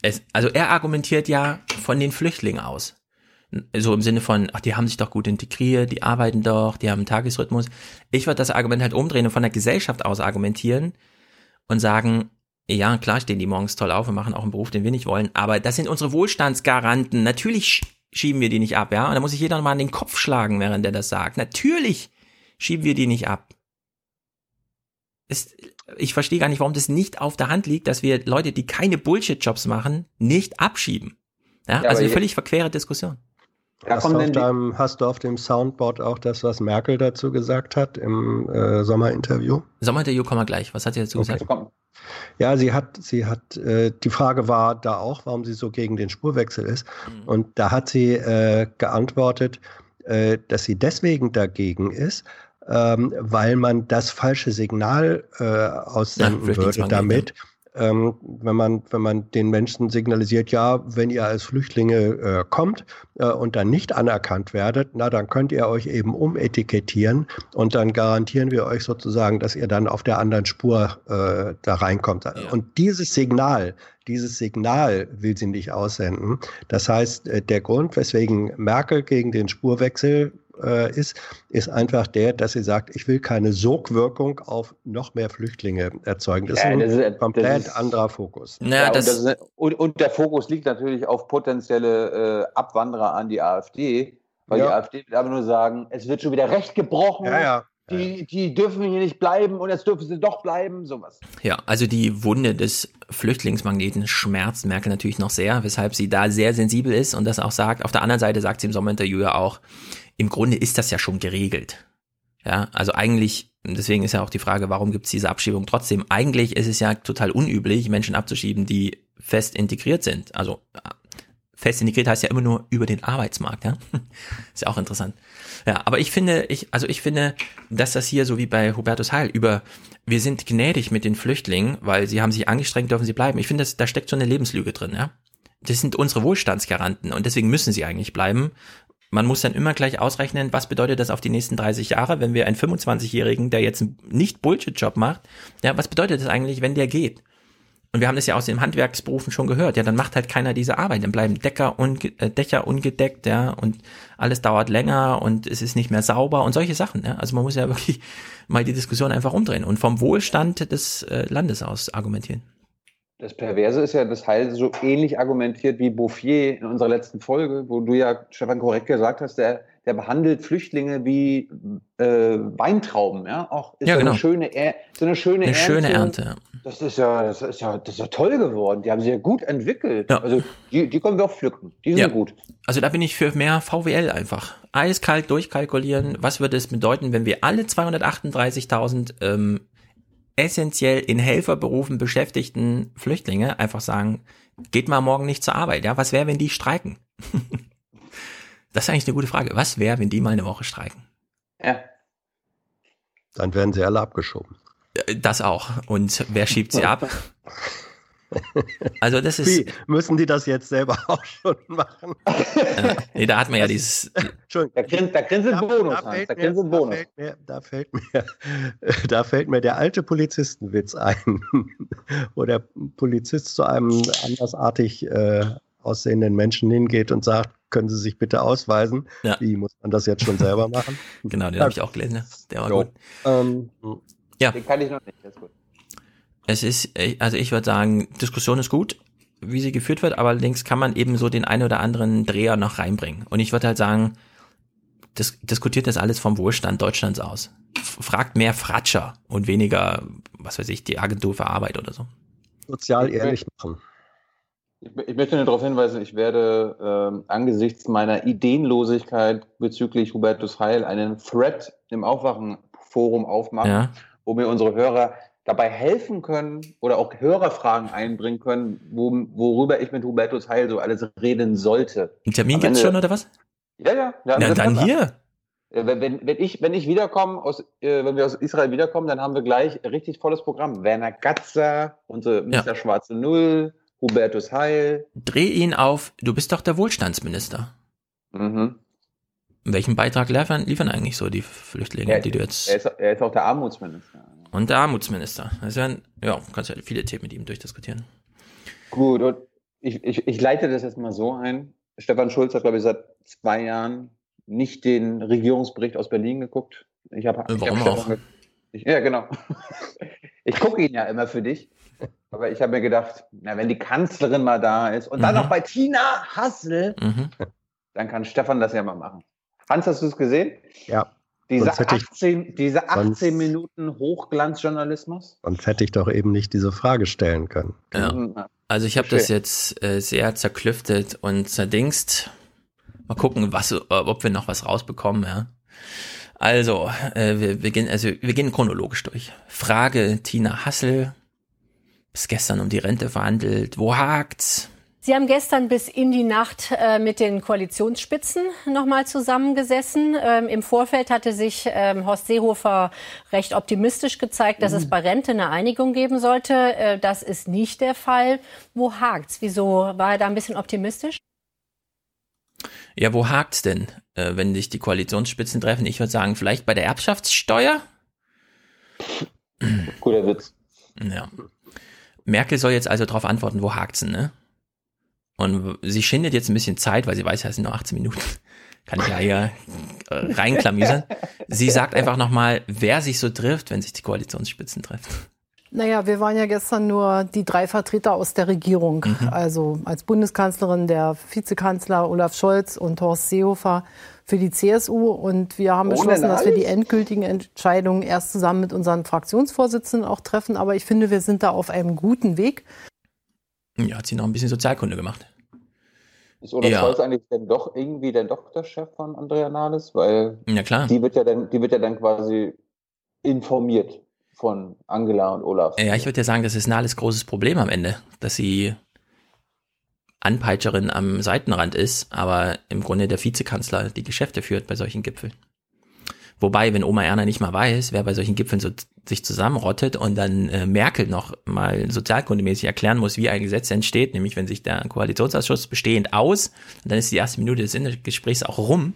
es, also er argumentiert ja von den Flüchtlingen aus so im Sinne von, ach, die haben sich doch gut integriert, die arbeiten doch, die haben einen Tagesrhythmus. Ich würde das Argument halt umdrehen und von der Gesellschaft aus argumentieren und sagen, ja, klar stehen die morgens toll auf und machen auch einen Beruf, den wir nicht wollen, aber das sind unsere Wohlstandsgaranten. Natürlich schieben wir die nicht ab, ja. Und da muss sich jeder nochmal an den Kopf schlagen, während der das sagt. Natürlich schieben wir die nicht ab. Ist, ich verstehe gar nicht, warum das nicht auf der Hand liegt, dass wir Leute, die keine Bullshit-Jobs machen, nicht abschieben. Ja, ja also eine völlig verquere Diskussion. Hast du, deinem, hast, du auf dem Soundboard auch das, was Merkel dazu gesagt hat im äh, Sommerinterview? Sommerinterview kommen wir gleich. Was hat sie dazu okay. gesagt? Ja, sie hat, sie hat, äh, die Frage war da auch, warum sie so gegen den Spurwechsel ist. Mhm. Und da hat sie äh, geantwortet, äh, dass sie deswegen dagegen ist, ähm, weil man das falsche Signal äh, aussenden Na, würde damit. Ja ähm, wenn man wenn man den Menschen signalisiert, ja, wenn ihr als Flüchtlinge äh, kommt äh, und dann nicht anerkannt werdet, na dann könnt ihr euch eben umetikettieren und dann garantieren wir euch sozusagen, dass ihr dann auf der anderen Spur äh, da reinkommt. Ja. Und dieses Signal, dieses Signal will sie nicht aussenden. Das heißt, äh, der Grund, weswegen Merkel gegen den Spurwechsel äh, ist, ist einfach der, dass sie sagt, ich will keine Sogwirkung auf noch mehr Flüchtlinge erzeugen. Das, ja, ist ein komplett ist, anderer Fokus. Ja, und, ist, und, und, der Fokus liegt natürlich auf potenzielle äh, Abwanderer an die AfD, weil ja. die AfD will aber nur sagen, es wird schon wieder Recht gebrochen. Ja, ja. Die, die dürfen hier nicht bleiben und jetzt dürfen sie doch bleiben, sowas. Ja, also die Wunde des Flüchtlingsmagneten schmerzt Merkel natürlich noch sehr, weshalb sie da sehr sensibel ist und das auch sagt. Auf der anderen Seite sagt sie im Sommerinterview ja auch, im Grunde ist das ja schon geregelt. Ja, also eigentlich, deswegen ist ja auch die Frage, warum gibt es diese Abschiebung trotzdem? Eigentlich ist es ja total unüblich, Menschen abzuschieben, die fest integriert sind. Also fest integriert heißt ja immer nur über den Arbeitsmarkt, ja. (laughs) ist ja auch interessant. Ja, aber ich finde, ich, also ich finde, dass das hier so wie bei Hubertus Heil über, wir sind gnädig mit den Flüchtlingen, weil sie haben sich angestrengt, dürfen sie bleiben. Ich finde, da steckt so eine Lebenslüge drin, ja. Das sind unsere Wohlstandsgaranten und deswegen müssen sie eigentlich bleiben, man muss dann immer gleich ausrechnen, was bedeutet das auf die nächsten 30 Jahre, wenn wir einen 25-Jährigen, der jetzt einen nicht Bullshit-Job macht, ja, was bedeutet das eigentlich, wenn der geht? Und wir haben das ja aus den Handwerksberufen schon gehört. Ja, dann macht halt keiner diese Arbeit. Dann bleiben Decker unge äh, Dächer ungedeckt, ja, und alles dauert länger und es ist nicht mehr sauber und solche Sachen. Ja. Also man muss ja (laughs) wirklich mal die Diskussion einfach umdrehen und vom Wohlstand des äh, Landes aus argumentieren. Das Perverse ist ja, dass Heil so ähnlich argumentiert wie Bouffier in unserer letzten Folge, wo du ja, Stefan, korrekt gesagt hast, der, der behandelt Flüchtlinge wie äh, Weintrauben, ja. Auch ist Ja, so genau. eine schöne, Er- so eine schöne Eine Ernte. schöne Ernte. ja. Das ist ja, das ist ja, das ist ja toll geworden. Die haben sich ja gut entwickelt. Also die, die können wir auch pflücken. Die sind Ja. gut. Also da bin ich für mehr VWL einfach. Eiskalt durchkalkulieren. Was würde es bedeuten, wenn wir alle 238.000 ähm, essentiell in Helferberufen beschäftigten Flüchtlinge einfach sagen, geht mal morgen nicht zur Arbeit. Ja, was wäre, wenn die streiken? (laughs) das ist eigentlich eine gute Frage. Was wäre, wenn die mal eine Woche streiken? Ja. Dann werden sie alle abgeschoben. Äh, Das auch. Und wer schiebt sie (laughs) ab? Also das ist, Wie, müssen die das jetzt selber (laughs) auch schon machen? äh, nee, da hat man ja dieses, Entschuldigung. Da grinst, da grinst ein Bonus, da fällt Da mir- da Bonus. fällt mir- Da fällt mir, (laughs) da fällt mir der alte Polizistenwitz ein, (laughs) wo der Polizist zu einem andersartig äh, aussehenden Menschen hingeht und sagt, können Sie sich bitte ausweisen? Ja. Wie muss man das jetzt schon selber machen? genau, den habe ich auch gelesen. ja. Der war Jo. gut. Ähm, Ja. Den kann ich noch nicht. Das ist gut. Es ist, äh, also ich würde sagen, Diskussion ist gut, wie sie geführt wird, aber allerdings kann man eben so den einen oder anderen Dreher noch reinbringen. Und ich würde halt sagen, dis diskutiert das alles vom Wohlstand Deutschlands aus. Fragt mehr Fratscher und weniger, was weiß ich, die Agentur für Arbeit oder so. sozial ehrlich machen. Ich, möchte nur darauf hinweisen, ich werde ähm, angesichts meiner Ideenlosigkeit bezüglich Hubertus Heil einen Thread im Aufwachenforum aufmachen, Ja. wo mir unsere Hörer dabei helfen können oder auch Hörerfragen einbringen können, wo, worüber ich mit Hubertus Heil so alles reden sollte. Ein Termin gibt's Ende- schon oder was? Ja, ja. ja Na, dann September. hier. Äh, Wenn, wenn, wenn, ich, wenn ich wiederkomme, aus, äh, wenn wir aus Israel wiederkommen, dann haben wir gleich ein richtig volles Programm. Werner Gatzer, unsere Mr. Schwarze Null, Hubertus Heil. Dreh ihn auf, du bist doch der Wohlstandsminister. Mhm. Welchen Beitrag liefern, liefern eigentlich so die Flüchtlinge, Er, die du jetzt... er, ist, er ist auch der Armutsminister. Und der Armutsminister. Das wären, ja, kannst ja viele Themen mit ihm durchdiskutieren. Gut, und ich, ich, ich leite das jetzt mal so ein. Stefan Schulz hat, glaube ich, seit zwei Jahren nicht den Regierungsbericht aus Berlin geguckt. Ich habe warum auch? Ich, ja, genau. (laughs) Ich gucke ihn ja immer für dich. Aber ich habe mir gedacht, na, wenn die Kanzlerin mal da ist und dann Mhm. noch bei Tina Hassel, Mhm. dann kann Stefan das ja mal machen. Hans, hast du es gesehen? Ja. Diese Sonst hätte ich- 18, diese 18 sonst- Minuten Hochglanzjournalismus? Sonst hätte ich doch eben nicht diese Frage stellen können. Ja. Also ich habe das jetzt äh, sehr zerklüftet und zerdingst. Mal gucken, was, ob wir noch was rausbekommen, ja. Also, äh, wir, wir gehen, also wir gehen chronologisch durch. Frage Tina Hassel. Bis gestern um die Rente verhandelt. Wo hakt's? Sie haben gestern bis in die Nacht äh, mit den Koalitionsspitzen nochmal zusammengesessen. Ähm, Im Vorfeld hatte sich ähm, Horst Seehofer recht optimistisch gezeigt, dass es bei Rente eine Einigung geben sollte. Äh, das ist nicht der Fall. Wo hakt's? Wieso war er da ein bisschen optimistisch? Ja, wo hakt's denn, äh, wenn sich die Koalitionsspitzen treffen? Ich würde sagen, vielleicht bei der Erbschaftssteuer? Guter Witz. Ja. Merkel soll jetzt also darauf antworten, wo hakt's denn, ne? Und sie schindet jetzt ein bisschen Zeit, weil sie weiß, ja, es sind nur 18 Minuten. (laughs) Kann ich ja hier äh, reinklamüsern. Sie sagt einfach nochmal, wer sich so trifft, wenn sich die Koalitionsspitzen treffen. Naja, wir waren ja gestern nur die drei Vertreter aus der Regierung. Mhm. Also als Bundeskanzlerin der Vizekanzler Olaf Scholz und Horst Seehofer für die CSU. Und wir haben Ohne beschlossen, dass wir die endgültigen Entscheidungen erst zusammen mit unseren Fraktionsvorsitzenden auch treffen. Aber ich finde, wir sind da auf einem guten Weg. Ja, hat sie noch ein bisschen Sozialkunde gemacht. Ist Olaf Ja. Scholz eigentlich denn doch irgendwie der Doktorchef von Andrea Nahles? Weil Ja, klar. die wird ja dann, die wird ja dann quasi informiert von Angela und Olaf. Ja, ich würde ja sagen, das ist ein alles großes Problem am Ende, dass sie Anpeitscherin am Seitenrand ist, aber im Grunde der Vizekanzler die Geschäfte führt bei solchen Gipfeln. Wobei, wenn Oma Erna nicht mal weiß, wer bei solchen Gipfeln so sich zusammenrottet und dann äh, Merkel noch mal sozialkundemäßig erklären muss, wie ein Gesetz entsteht, nämlich wenn sich der Koalitionsausschuss bestehend aus, und dann ist die erste Minute des Gesprächs auch rum,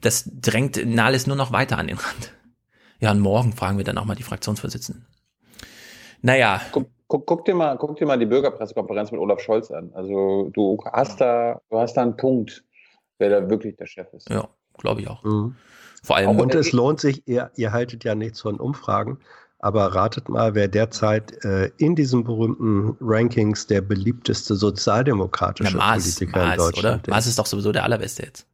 das drängt Nahles nur noch weiter an den Rand. Ja, und morgen fragen wir dann auch mal die Fraktionsvorsitzenden. Naja, guck, guck, dir mal, guck dir mal die Bürgerpressekonferenz mit Olaf Scholz an. Also du hast da, du hast da einen Punkt, wer da wirklich der Chef ist. Ja, glaube ich auch. Mhm. Vor allem. Und es lohnt sich, ihr, ihr haltet ja nichts von Umfragen, aber ratet mal, wer derzeit äh, in diesen berühmten Rankings der beliebteste sozialdemokratische Na, Maas, Politiker in Maas, Deutschland oder? Maas ist doch sowieso der allerbeste jetzt.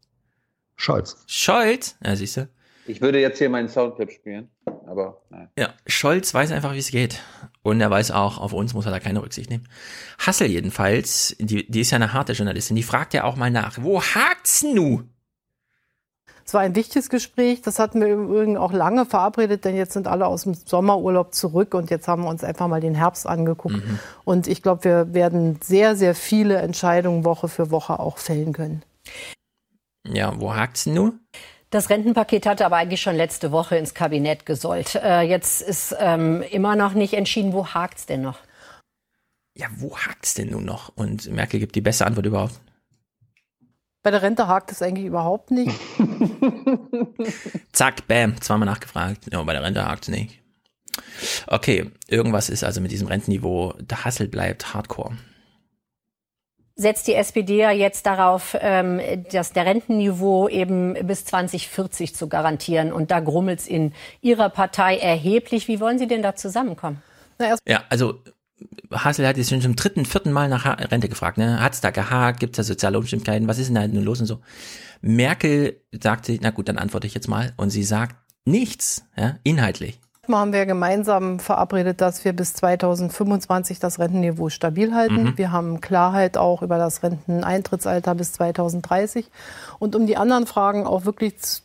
Scholz. Scholz? Ja, siehst du. Ich würde jetzt hier meinen Soundclip spielen, aber nein. Ja, Scholz weiß einfach, wie es geht. Und er weiß auch, auf uns muss er da keine Rücksicht nehmen. Hassel jedenfalls, die, die ist ja eine harte Journalistin, die fragt ja auch mal nach, wo hakt's nu? Es war ein wichtiges Gespräch. Das hatten wir im Übrigen auch lange verabredet, denn jetzt sind alle aus dem Sommerurlaub zurück und jetzt haben wir uns einfach mal den Herbst angeguckt. Mhm. Und ich glaube, wir werden sehr, sehr viele Entscheidungen Woche für Woche auch fällen können. Ja, wo hakt's nu? Das Rentenpaket hatte aber eigentlich schon letzte Woche ins Kabinett gesollt. Äh, jetzt ist ähm, immer noch nicht entschieden, wo hakt's denn noch? Ja, wo hakt's denn nun noch? Und Merkel gibt die beste Antwort überhaupt. Bei der Rente hakt es eigentlich überhaupt nicht. (laughs) Zack, bam, zweimal nachgefragt. Ja, bei der Rente hakt's nicht. Okay, irgendwas ist also mit diesem Rentenniveau, der Hassel bleibt hardcore. Setzt die SPD ja jetzt darauf, ähm, dass der Rentenniveau eben bis 2040 zu garantieren. Und da grummelt's in Ihrer Partei erheblich. Wie wollen Sie denn da zusammenkommen? Ja, also Hassel hat jetzt schon zum dritten, vierten Mal nach Ha- Rente gefragt. Ne? Hat's da gehakt? Gibt's da soziale Unstimmigkeiten? Was ist denn da nun los und so? Merkel sagte, na gut, dann antworte ich jetzt mal. Und sie sagt nichts, ja, inhaltlich. Mal haben wir gemeinsam verabredet, dass wir bis 2025 das Rentenniveau stabil halten. Mhm. Wir haben Klarheit auch über das Renteneintrittsalter bis 2030. Und um die anderen Fragen auch wirklich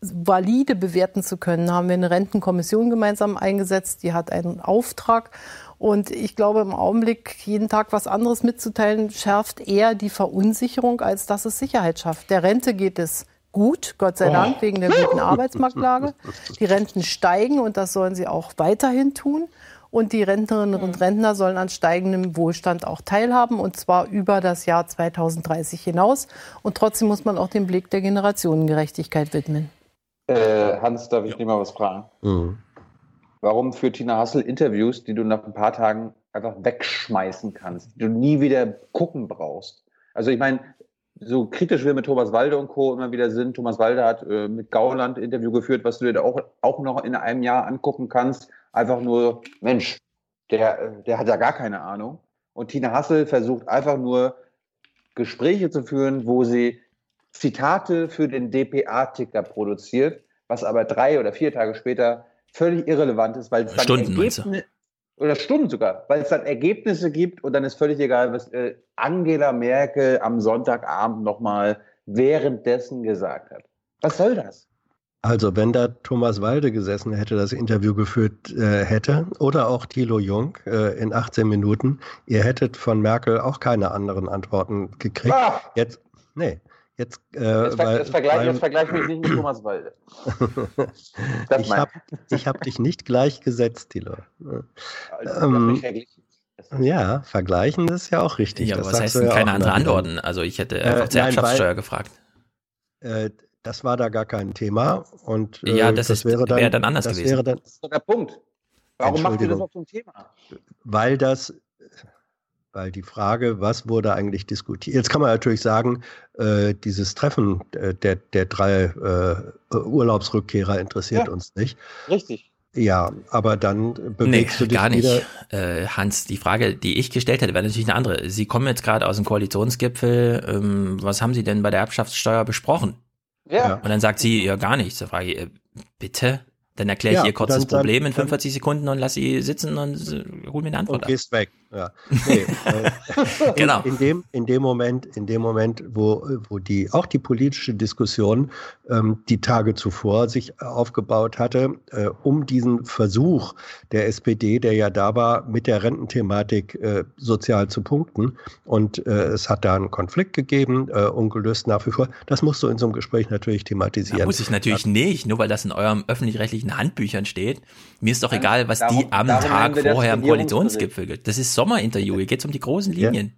valide bewerten zu können, haben wir eine Rentenkommission gemeinsam eingesetzt. Die hat einen Auftrag. Und ich glaube, im Augenblick jeden Tag was anderes mitzuteilen, schärft eher die Verunsicherung, als dass es Sicherheit schafft. Der Rente geht es gut, Gott sei Dank, wegen der guten (laughs) Arbeitsmarktlage. Die Renten steigen und das sollen sie auch weiterhin tun. Und die Rentnerinnen und Rentner sollen an steigendem Wohlstand auch teilhaben, und zwar über das Jahr 2030 hinaus. Und trotzdem muss man auch den Blick der Generationengerechtigkeit widmen. Äh, Hans, darf ich dir mal was fragen? Mhm. Warum führt Tina Hassel Interviews, die du nach ein paar Tagen einfach wegschmeißen kannst, die du nie wieder gucken brauchst? Also ich meine, so kritisch wir mit Thomas Walde und Co. immer wieder sind, Thomas Walde hat äh, mit Gauland Interview geführt, was du dir auch, auch noch in einem Jahr angucken kannst. Einfach nur, Mensch, der, äh, der hat ja gar keine Ahnung. Und Tina Hassel versucht einfach nur Gespräche zu führen, wo sie Zitate für den DPA-Ticker produziert, was aber drei oder vier Tage später völlig irrelevant ist, weil es dann Stunden, meinst du? Ergebni- oder Stunden sogar, weil es dann Ergebnisse gibt und dann ist völlig egal, was äh, Angela Merkel am Sonntagabend nochmal währenddessen gesagt hat. Was soll das? Also, wenn da Thomas Walde gesessen hätte, das Interview geführt äh, hätte, oder auch Thilo Jung äh, in 18 Minuten, ihr hättet von Merkel auch keine anderen Antworten gekriegt. Ah! Jetzt, nee, jetzt, äh, Jetzt, ver weil, jetzt, vergleich, weil, jetzt vergleich mich nicht mit Thomas Walde. (laughs) Das ich habe hab dich nicht gleichgesetzt, Thilo. Also, Ähm, mich verglichen. ja, vergleichen ist ja auch richtig. Ja, aber das was heißt du denn ja keine andere wieder. Antworten? Also ich hätte Äh, einfach zur nein, Erbschaftssteuer weil- gefragt. Äh, das war da gar kein Thema. Und äh, Ja, das ist- wäre dann, wäre dann anders das gewesen. Wäre dann, Das ist doch der Punkt. Warum macht ihr das auch zum Thema? weil das, weil die Frage, was wurde eigentlich diskutiert? Jetzt kann man natürlich sagen, äh, dieses Treffen äh, der, der drei äh, Urlaubsrückkehrer interessiert Ja. uns nicht. Richtig. Ja, aber dann Nee, bewegst du dich gar nicht. wieder. Äh, Hans, die Frage, die ich gestellt hätte, wäre natürlich eine andere. Sie kommen jetzt gerade aus dem Koalitionsgipfel. Ähm, was haben Sie denn bei der Erbschaftssteuer besprochen? Ja. Und dann sagt sie, ja gar nichts. Da frage ich, äh, bitte? Dann erkläre ich Ja, ihr kurz dann- das Problem dann- in 45 Sekunden und lass sie sitzen und äh, hol mir eine Antwort und ab. gehst weg. Ja. Nee, äh, (laughs) Genau. In, dem, in dem Moment, in dem Moment, wo, wo die auch die politische Diskussion ähm, die Tage zuvor sich aufgebaut hatte, äh, um diesen Versuch der SPD, der ja da war, mit der Rententhematik äh, sozial zu punkten. Und äh, es hat da einen Konflikt gegeben, äh, ungelöst nach wie vor. Das musst du in so einem Gespräch natürlich thematisieren. Da muss ich natürlich nicht, nur weil das in eurem öffentlich-rechtlichen Handbüchern steht. Mir ist doch egal, was darum- die am Tag vorher im. Koalitionsgipfel. Das ist Sommerinterview. Hier geht es um die großen Linien.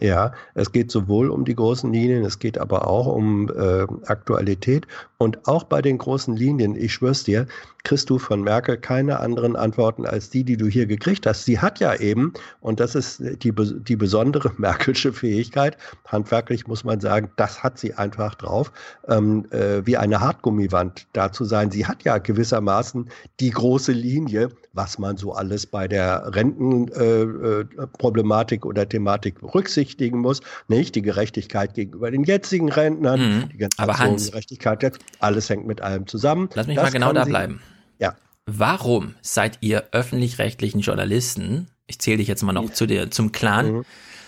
Ja, es geht sowohl um die großen Linien, es geht aber auch um äh, Aktualität. Und auch bei den großen Linien, ich schwör's dir, kriegst du von Merkel keine anderen Antworten als die, die du hier gekriegt hast. Sie hat ja eben, und das ist die, die besondere (laughs) Merkelsche Fähigkeit, handwerklich muss man sagen, das hat sie einfach drauf, ähm, äh, wie eine Hartgummiwand da zu sein. Sie hat ja gewissermaßen die große Linie, was man so alles bei der Rentenproblematik äh, oder Thematik berücksichtigen muss. Nicht die Gerechtigkeit gegenüber den jetzigen Rentnern, Mhm. die Aber Hans- Gerechtigkeit, der- alles hängt mit allem zusammen. Lass mich Das mal genau da sie- bleiben. Ja. Warum seid ihr öffentlich-rechtlichen Journalisten, ich zähle dich jetzt mal noch zu dir, zum Clan, Mhm.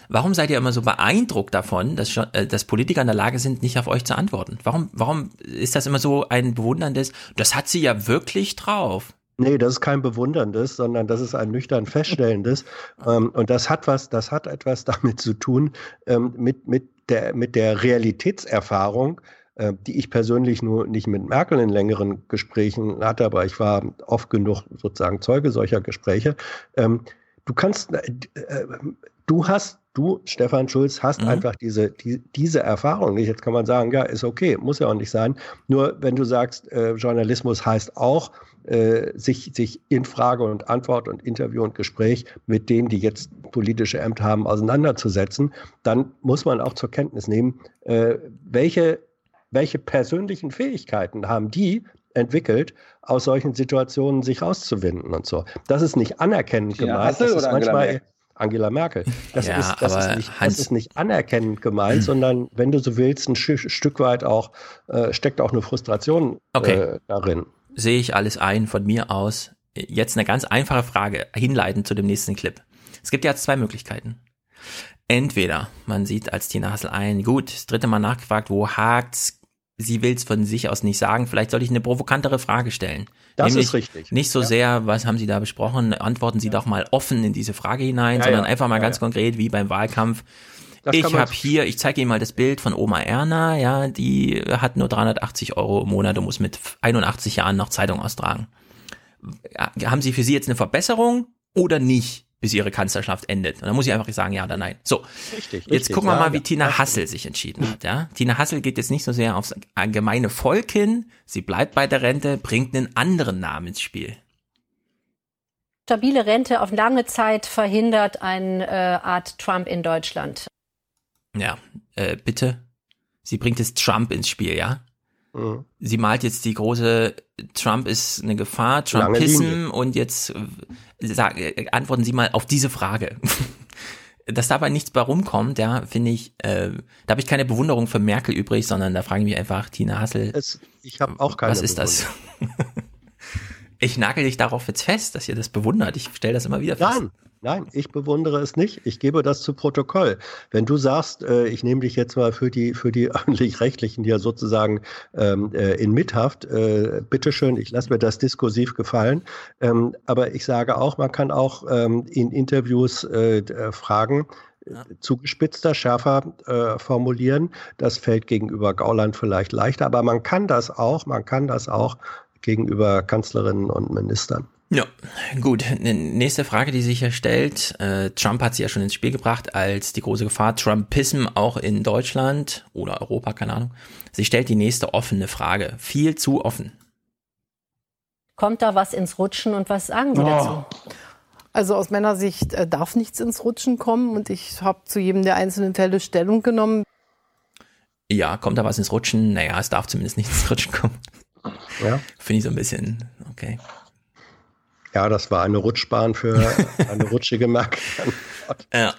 warum seid ihr immer so beeindruckt davon, dass, äh, dass Politiker in der Lage sind, nicht auf euch zu antworten? Warum, warum ist das immer so ein bewunderndes, das hat sie ja wirklich drauf? Nee, das ist kein bewunderndes, sondern das ist ein nüchtern feststellendes. (laughs) ähm, und das hat was, das hat etwas (laughs) damit zu tun, ähm, mit, mit der, mit der Realitätserfahrung, die ich persönlich nur nicht mit Merkel in längeren Gesprächen hatte, aber ich war oft genug sozusagen Zeuge solcher Gespräche. Ähm, du kannst, äh, äh, du hast, du, Stefan Schulz, hast einfach diese, die, diese Erfahrung. Jetzt kann man sagen, ja, ist okay, muss ja auch nicht sein. Nur wenn du sagst, äh, Journalismus heißt auch, äh, sich, sich in Frage und Antwort und Interview und Gespräch mit denen, die jetzt politische Ämter haben, auseinanderzusetzen, dann muss man auch zur Kenntnis nehmen, äh, welche, welche persönlichen Fähigkeiten haben die entwickelt, aus solchen Situationen sich rauszuwinden und so. Das ist nicht anerkennend Tina gemeint, Hassel das ist Angela manchmal Merkel? Angela Merkel. Das, Ja, ist, das, ist, nicht, das ist nicht anerkennend gemeint, (clears throat) sondern wenn du so willst, ein Stück- weit auch, äh, steckt auch eine Frustration Okay. äh, darin. Sehe ich alles ein von mir aus. Jetzt eine ganz einfache Frage, hinleitend zu dem nächsten Clip. Es gibt ja zwei Möglichkeiten. Entweder man sieht als Tina Hassel ein, gut, das dritte Mal nachgefragt, wo hakt's? Sie will's von sich aus nicht sagen. Vielleicht soll ich eine provokantere Frage stellen. Das Nämlich ist richtig. Nicht so Ja. sehr, was haben Sie da besprochen? Antworten Sie doch mal offen in diese Frage hinein, Ja, sondern ja. einfach mal Ja, ganz ja. konkret, wie beim Wahlkampf. Das ich habe hier, ich zeige Ihnen mal das Bild von Oma Erna, ja, die hat nur 380 Euro im Monat und muss mit 81 Jahren noch Zeitung austragen. Ja, Haben Sie für Sie jetzt eine Verbesserung oder nicht, bis Ihre Kanzlerschaft endet? Und dann muss ich einfach sagen, ja oder nein. So, Richtig, jetzt richtig, gucken wir ja, mal, wie ja. Tina Hassel sich entschieden hat. Ja? Tina Hassel geht jetzt nicht so sehr aufs allgemeine Volk hin, sie bleibt bei der Rente, bringt einen anderen Namen ins Spiel. Stabile Rente auf lange Zeit verhindert eine äh, Art Trump in Deutschland. Ja, äh, bitte. Sie bringt jetzt Trump ins Spiel, ja? Mhm. Sie malt jetzt die große Trump ist eine Gefahr, Trumpism und jetzt äh, sag, äh, antworten Sie mal auf diese Frage. (laughs) Dass dabei nichts bei rumkommt, ja, finde ich, äh, da habe ich keine Bewunderung für Merkel übrig, sondern da frage ich mich einfach, Tina Hassel, Es, ich habe auch keine was ist das? (laughs) ich nagel dich darauf jetzt fest, dass ihr das bewundert. Ich stelle das immer wieder fest. Nein, nein, ich bewundere es nicht. Ich gebe das zu Protokoll. Wenn du sagst, äh, ich nehme dich jetzt mal für die für die (laughs) öffentlich-rechtlichen hier sozusagen ähm, äh, in Mithaft, äh, bitteschön, ich lasse mir das diskursiv gefallen. Ähm, aber ich sage auch, man kann auch ähm, in Interviews äh, äh, Fragen äh, zugespitzter, schärfer äh, formulieren. Das fällt gegenüber Gauland vielleicht leichter, aber man kann das auch, man kann das auch gegenüber Kanzlerinnen und Ministern. Ja, gut. Nächste Frage, die sich hier stellt. Äh, Trump hat sie ja schon ins Spiel gebracht als die große Gefahr. Trumpism auch in Deutschland oder Europa, keine Ahnung. Sie stellt die nächste offene Frage. Viel zu offen. Kommt da was ins Rutschen und was sagen Sie Oh. dazu? Also aus meiner Sicht äh, darf nichts ins Rutschen kommen und ich habe zu jedem der einzelnen Fälle Stellung genommen. Ja, kommt da was ins Rutschen? Naja, es darf zumindest nicht ins Rutschen kommen. Ja. Finde ich so ein bisschen, okay. Ja, das war eine Rutschbahn für (laughs) eine rutschige Merkel. Ja.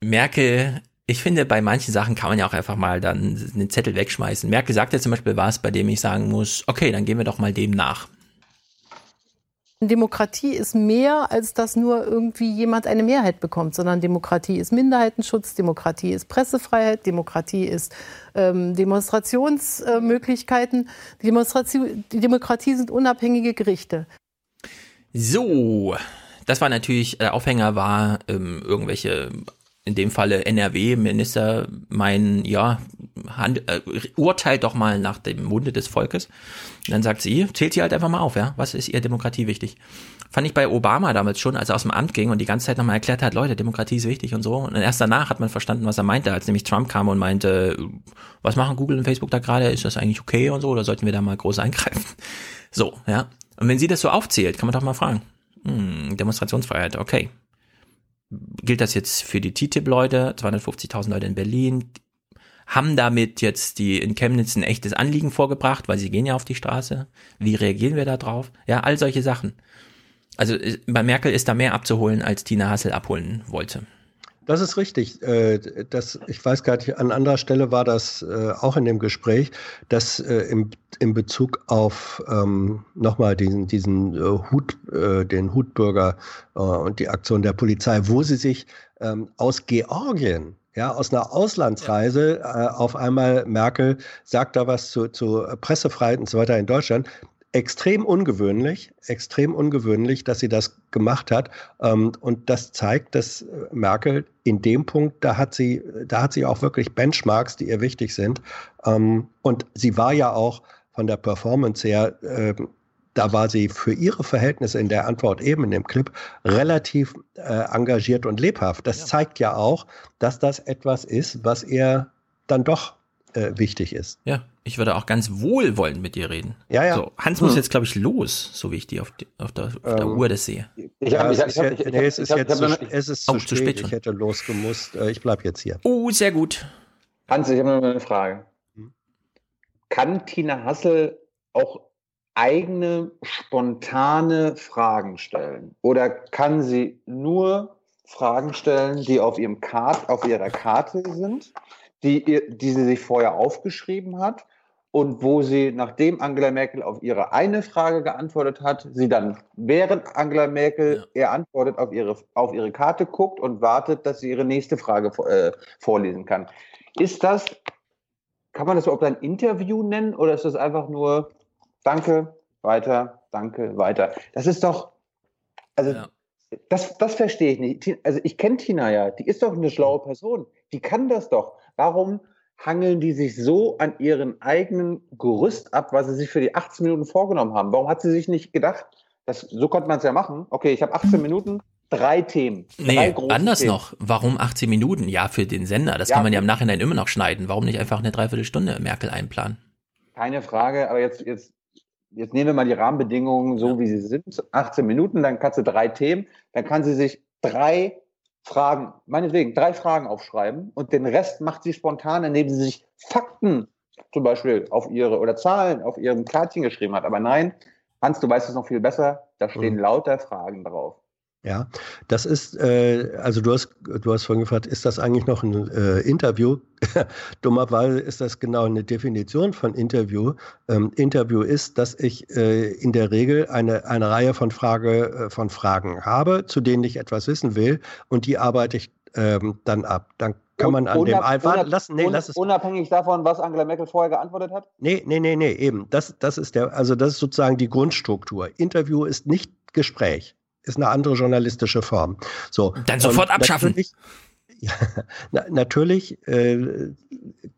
Merkel, ich finde, bei manchen Sachen kann man ja auch einfach mal dann den Zettel wegschmeißen. Merkel sagte zum Beispiel was, bei dem ich sagen muss, okay, dann gehen wir doch mal dem nach. Demokratie ist mehr, als dass nur irgendwie jemand eine Mehrheit bekommt, sondern Demokratie ist Minderheitenschutz, Demokratie ist Pressefreiheit, Demokratie ist ähm, Demonstrationsmöglichkeiten. Die, Demonstration, die Demokratie sind unabhängige Gerichte. So, das war natürlich, der Aufhänger war ähm, irgendwelche, in dem Falle NRW-Minister meinen, ja, hand, äh, urteilt doch mal nach dem Munde des Volkes. Und dann sagt sie, zählt sie halt einfach mal auf, ja, was ist ihr Demokratie wichtig? Fand ich bei Obama damals schon, als er aus dem Amt ging und die ganze Zeit nochmal erklärt hat, Leute, Demokratie ist wichtig und so. Und erst danach hat man verstanden, was er meinte, als nämlich Trump kam und meinte, was machen Google und Facebook da gerade? Ist das eigentlich okay und so? Oder sollten wir da mal groß eingreifen? So, ja. Und wenn sie das so aufzählt, kann man doch mal fragen. Hm, Demonstrationsfreiheit, okay. Gilt das jetzt für die TTIP-Leute, 250.000 Leute in Berlin, haben damit jetzt die in Chemnitz ein echtes Anliegen vorgebracht, weil sie gehen ja auf die Straße. Wie reagieren wir da drauf? Ja, all solche Sachen. Also äh, bei Merkel ist da mehr abzuholen, als Tina Hassel abholen wollte. Das ist richtig. Äh, das, ich weiß gar nicht, an anderer Stelle war das äh, auch in dem Gespräch, dass im, in Bezug auf ähm, nochmal diesen, diesen Hut, den Hutbürger und die Aktion der Polizei, wo sie sich ähm, aus Georgien ja, aus einer Auslandsreise äh, auf einmal Merkel sagt da was zu, zu Pressefreiheit und so weiter in Deutschland extrem ungewöhnlich, extrem ungewöhnlich, dass sie das gemacht hat. Ähm, und das zeigt, dass Merkel in dem Punkt, da hat sie, da hat sie auch wirklich Benchmarks, die ihr wichtig sind. Ähm, und sie war ja auch von der Performance her, ähm, da war sie für ihre Verhältnisse in der Antwort eben in dem Clip relativ äh, engagiert und lebhaft. Das zeigt ja auch, dass das etwas ist, was ihr dann doch äh, wichtig ist. Ja, ich würde auch ganz wohlwollend mit dir reden. Ja, ja. So, Hans hm. muss jetzt, glaube ich, los, so wie ich die auf, die, auf, der, auf der ähm, Uhr das sehe. Ich hab, ja, ich hab, ich hab, nee, es ist jetzt zu, es ist oh, zu, spät. Ich hätte losgemusst. Äh, ich bleib jetzt hier. Oh, sehr gut. Hans, ich habe noch eine Frage. Hm? Kann Tina Hassel auch eigene, spontane Fragen stellen? Oder kann sie nur Fragen stellen, die auf, ihrem Kart, auf ihrer Karte sind? die, die sie sich vorher aufgeschrieben hat und wo sie, nachdem Angela Merkel auf ihre eine Frage geantwortet hat, sie dann, während Angela Merkel ja. ihr antwortet, auf ihre, auf ihre Karte guckt und wartet, dass sie ihre nächste Frage äh, vorlesen kann. Ist das, kann man das überhaupt ein Interview nennen oder ist das einfach nur Danke, weiter, danke, weiter? Das ist doch, also ja. das, das verstehe ich nicht. Also ich kenne Tina ja, die ist doch eine schlaue Person, die kann das doch. Warum hangeln die sich so an ihren eigenen Gerüst ab, was sie sich für die 18 Minuten vorgenommen haben? Warum hat sie sich nicht gedacht, das, so konnte man es ja machen. Okay, ich habe 18 Minuten, drei Themen. Drei nee, anders Themen. noch. Warum 18 Minuten? Ja, für den Sender. Das ja, kann man ja im Nachhinein immer noch schneiden. Warum nicht einfach eine Dreiviertelstunde Merkel einplanen? Keine Frage, aber jetzt, jetzt, jetzt nehmen wir mal die Rahmenbedingungen so, ja. wie sie sind. 18 Minuten, dann kannst du drei Themen, dann kann sie sich drei Fragen, meinetwegen drei Fragen aufschreiben und den Rest macht sie spontan, indem sie sich Fakten zum Beispiel auf ihre oder Zahlen auf ihrem Kärtchen geschrieben hat. Aber nein, Hans, du weißt es noch viel besser, da stehen mhm. lauter Fragen drauf. Ja, das ist, äh, also du hast, du hast vorhin gefragt, ist das eigentlich noch ein äh, Interview? (laughs) Dummerweise ist das genau eine Definition von Interview. Ähm, Interview ist, dass ich äh, in der Regel eine, eine Reihe von, Frage, äh, von Fragen habe, zu denen ich etwas wissen will und die arbeite ich ähm, dann ab. Dann kann man an dem einfach lassen. Nee, lass es. Unabhängig davon, was Angela Merkel vorher geantwortet hat? Nee, nee, nee, nee, eben. Das, das ist der, also das ist sozusagen die Grundstruktur. Interview ist nicht Gespräch ist eine andere journalistische Form. So. Dann sofort abschaffen. Natürlich, (laughs) ja, na, natürlich äh,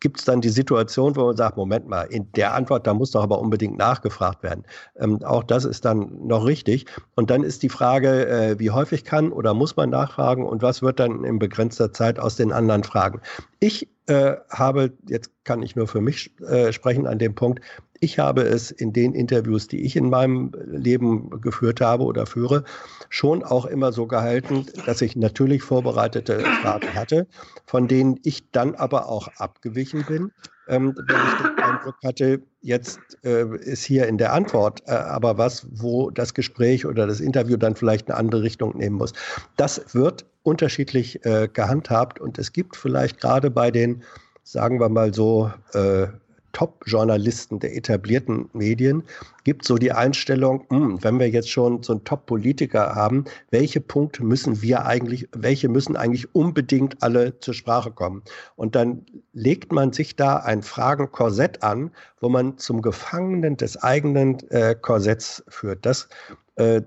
gibt es dann die Situation, wo man sagt, Moment mal, in der Antwort, da muss doch aber unbedingt nachgefragt werden. Ähm, auch das ist dann noch richtig. Und dann ist die Frage, äh, wie häufig kann oder muss man nachfragen und was wird dann in begrenzter Zeit aus den anderen Fragen. Ich äh, habe, jetzt kann ich nur für mich äh, sprechen an dem Punkt, ich habe es in den Interviews, die ich in meinem Leben geführt habe oder führe, schon auch immer so gehalten, dass ich natürlich vorbereitete Fragen hatte, von denen ich dann aber auch abgewichen bin, ähm, wenn ich den Eindruck hatte, jetzt äh, ist hier in der Antwort äh, aber was, wo das Gespräch oder das Interview dann vielleicht eine andere Richtung nehmen muss. Das wird unterschiedlich äh, gehandhabt und es gibt vielleicht gerade bei den, sagen wir mal so, äh, Top-Journalisten der etablierten Medien gibt so die Einstellung, mh, hm, wenn wir jetzt schon so einen Top-Politiker haben, welche Punkte müssen wir eigentlich, welche müssen eigentlich unbedingt alle zur Sprache kommen? Und dann legt man sich da ein Fragenkorsett an, wo man zum Gefangenen des eigenen äh, Korsetts führt. Das äh,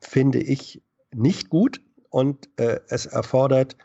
finde ich nicht gut und äh, es erfordert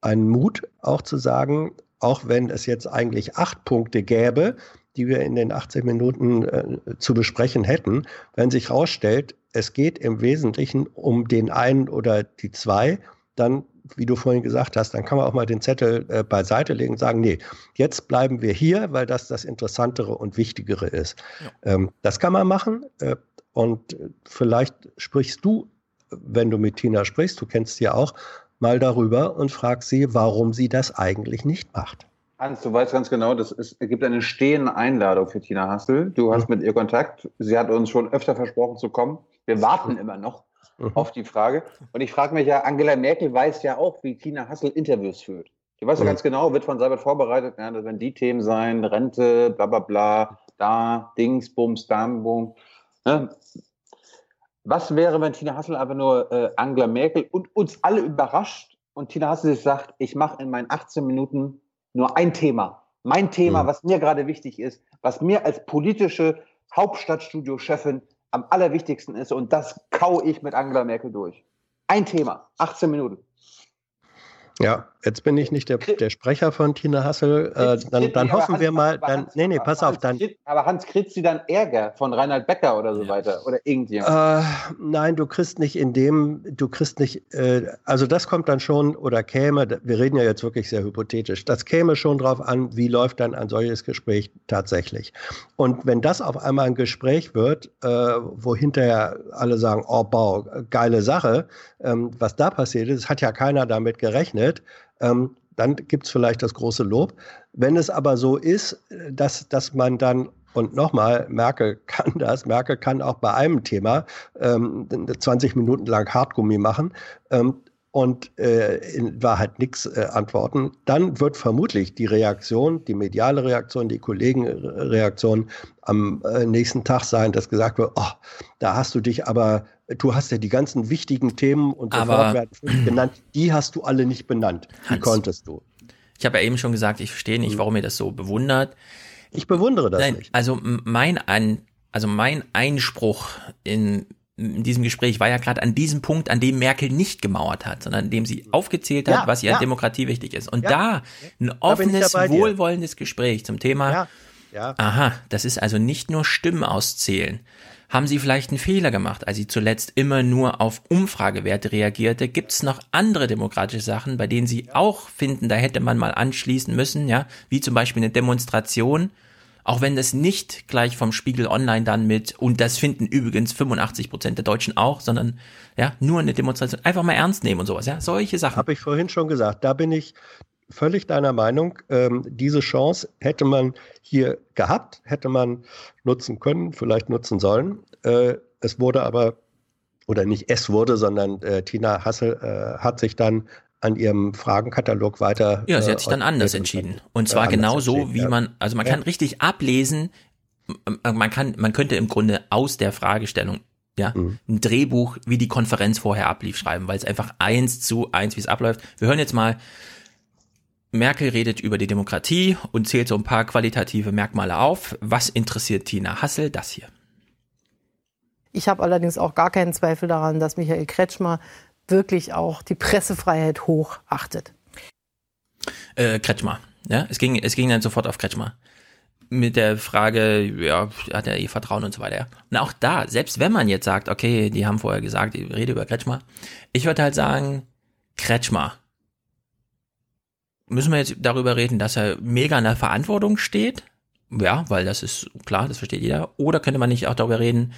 einen Mut, auch zu sagen, auch wenn es jetzt eigentlich acht Punkte gäbe, die wir in den 80 Minuten äh, zu besprechen hätten, wenn sich herausstellt, es geht im Wesentlichen um den einen oder die zwei, dann, wie du vorhin gesagt hast, dann kann man auch mal den Zettel äh, beiseite legen und sagen, nee, jetzt bleiben wir hier, weil das das Interessantere und Wichtigere ist. Ja. Ähm, das kann man machen äh, und vielleicht sprichst du, wenn du mit Tina sprichst, du kennst sie ja auch, mal darüber und fragst sie, warum sie das eigentlich nicht macht. Hans, du weißt ganz genau, das ist, es gibt eine stehende Einladung für Tina Hassel. Du hast mhm. mit ihr Kontakt. Sie hat uns schon öfter versprochen zu kommen. Wir warten mhm. immer noch mhm. auf die Frage. Und ich frage mich ja, Angela Merkel weiß ja auch, wie Tina Hassel Interviews führt. Die weiß ja mhm. ganz genau, wird von Seibert vorbereitet, ja, das werden die Themen sein, Rente, bla bla bla, da, Dings, Bums, Dam, Bum. Ne? Was wäre, wenn Tina Hassel einfach nur äh, Angela Merkel und uns alle überrascht und Tina Hassel sich sagt, ich mache in meinen 18 Minuten nur ein Thema. Mein Thema, mhm. was mir gerade wichtig ist, was mir als politische Hauptstadtstudio-Chefin am allerwichtigsten ist und das kau ich mit Angela Merkel durch. Ein Thema, 18 Minuten. Ja, jetzt bin ich nicht der, der Sprecher von Tina Hassel. Äh, dann, dann hoffen Hans, wir mal, dann, Hans, nee, nee, pass auf, dann. Aber Hans, kriegst du dann Ärger von Reinhard Becker oder so weiter? Oder irgendjemand? Äh, nein, du kriegst nicht in dem, du kriegst nicht, äh, also das kommt dann schon oder käme, wir reden ja jetzt wirklich sehr hypothetisch, das käme schon drauf an, wie läuft dann ein solches Gespräch tatsächlich. Und wenn das auf einmal ein Gespräch wird, äh, wo hinterher alle sagen, oh, Bau, geile Sache, ähm, was da passiert ist, hat ja keiner damit gerechnet, ähm, dann gibt es vielleicht das große Lob. Wenn es aber so ist, dass, dass man dann und nochmal, Merkel (laughs) kann das. Merkel kann auch bei einem Thema ähm, 20 Minuten lang Hartgummi machen. Ähm, und äh, in Wahrheit nichts äh, antworten, dann wird vermutlich die Reaktion, die mediale Reaktion, die Kollegenreaktion am äh, nächsten Tag sein, dass gesagt wird, oh, da hast du dich aber, du hast ja die ganzen wichtigen Themen und sofort werden (clears throat) genannt, die hast du alle nicht benannt. Wie Hans, konntest du? Ich habe ja eben schon gesagt, ich verstehe nicht, hm. warum ihr das so bewundert. Ich bewundere das Nein, nicht. Also mein An, also mein Einspruch in in diesem Gespräch war ja gerade an diesem Punkt, an dem Merkel nicht gemauert hat, sondern an dem sie aufgezählt hat, ja, was ihr ja. Demokratie wichtig ist. Und ja, da ein offenes, wohlwollendes Gespräch zum Thema, aha, das ist also nicht nur Stimmen auszählen. Haben Sie vielleicht einen Fehler gemacht, als Sie zuletzt immer nur auf Umfragewerte reagierte? Gibt es noch andere demokratische Sachen, bei denen Sie auch finden, da hätte man mal anschließen müssen, ja, wie zum Beispiel eine Demonstration? Auch wenn das nicht gleich vom Spiegel Online dann mit, und das finden übrigens 85 Prozent der Deutschen auch, sondern ja, nur eine Demonstration, einfach mal ernst nehmen und sowas, ja, solche Sachen. Habe ich vorhin schon gesagt, da bin ich völlig deiner Meinung. Ähm, diese Chance hätte man hier gehabt, hätte man nutzen können, vielleicht nutzen sollen. Äh, es wurde aber, oder nicht es wurde, sondern äh, Tina Hassel äh, hat sich dann an ihrem Fragenkatalog weiter. Ja, sie hat sich dann äh, anders entschieden. Und zwar genau so, wie ja. man, also man kann richtig ablesen, man kann, man könnte im Grunde aus der Fragestellung ja, mhm. ein Drehbuch, wie die Konferenz vorher ablief, schreiben, weil es einfach eins zu eins, wie es abläuft. Wir hören jetzt mal, Merkel redet über die Demokratie und zählt so ein paar qualitative Merkmale auf. Was interessiert Tina Hassel? Das hier. Ich habe allerdings auch gar keinen Zweifel daran, dass Michael Kretschmer wirklich auch die Pressefreiheit hochachtet. Äh, Kretschmer, ja, es ging, es ging dann sofort auf Kretschmer. Mit der Frage, ja, hat er ihr Vertrauen und so weiter. Und auch da, selbst wenn man jetzt sagt, okay, die haben vorher gesagt, ich rede über Kretschmer, ich würde halt sagen, Kretschmer. Müssen wir jetzt darüber reden, dass er mega in der Verantwortung steht? Ja, weil das ist klar, das versteht jeder. Oder könnte man nicht auch darüber reden,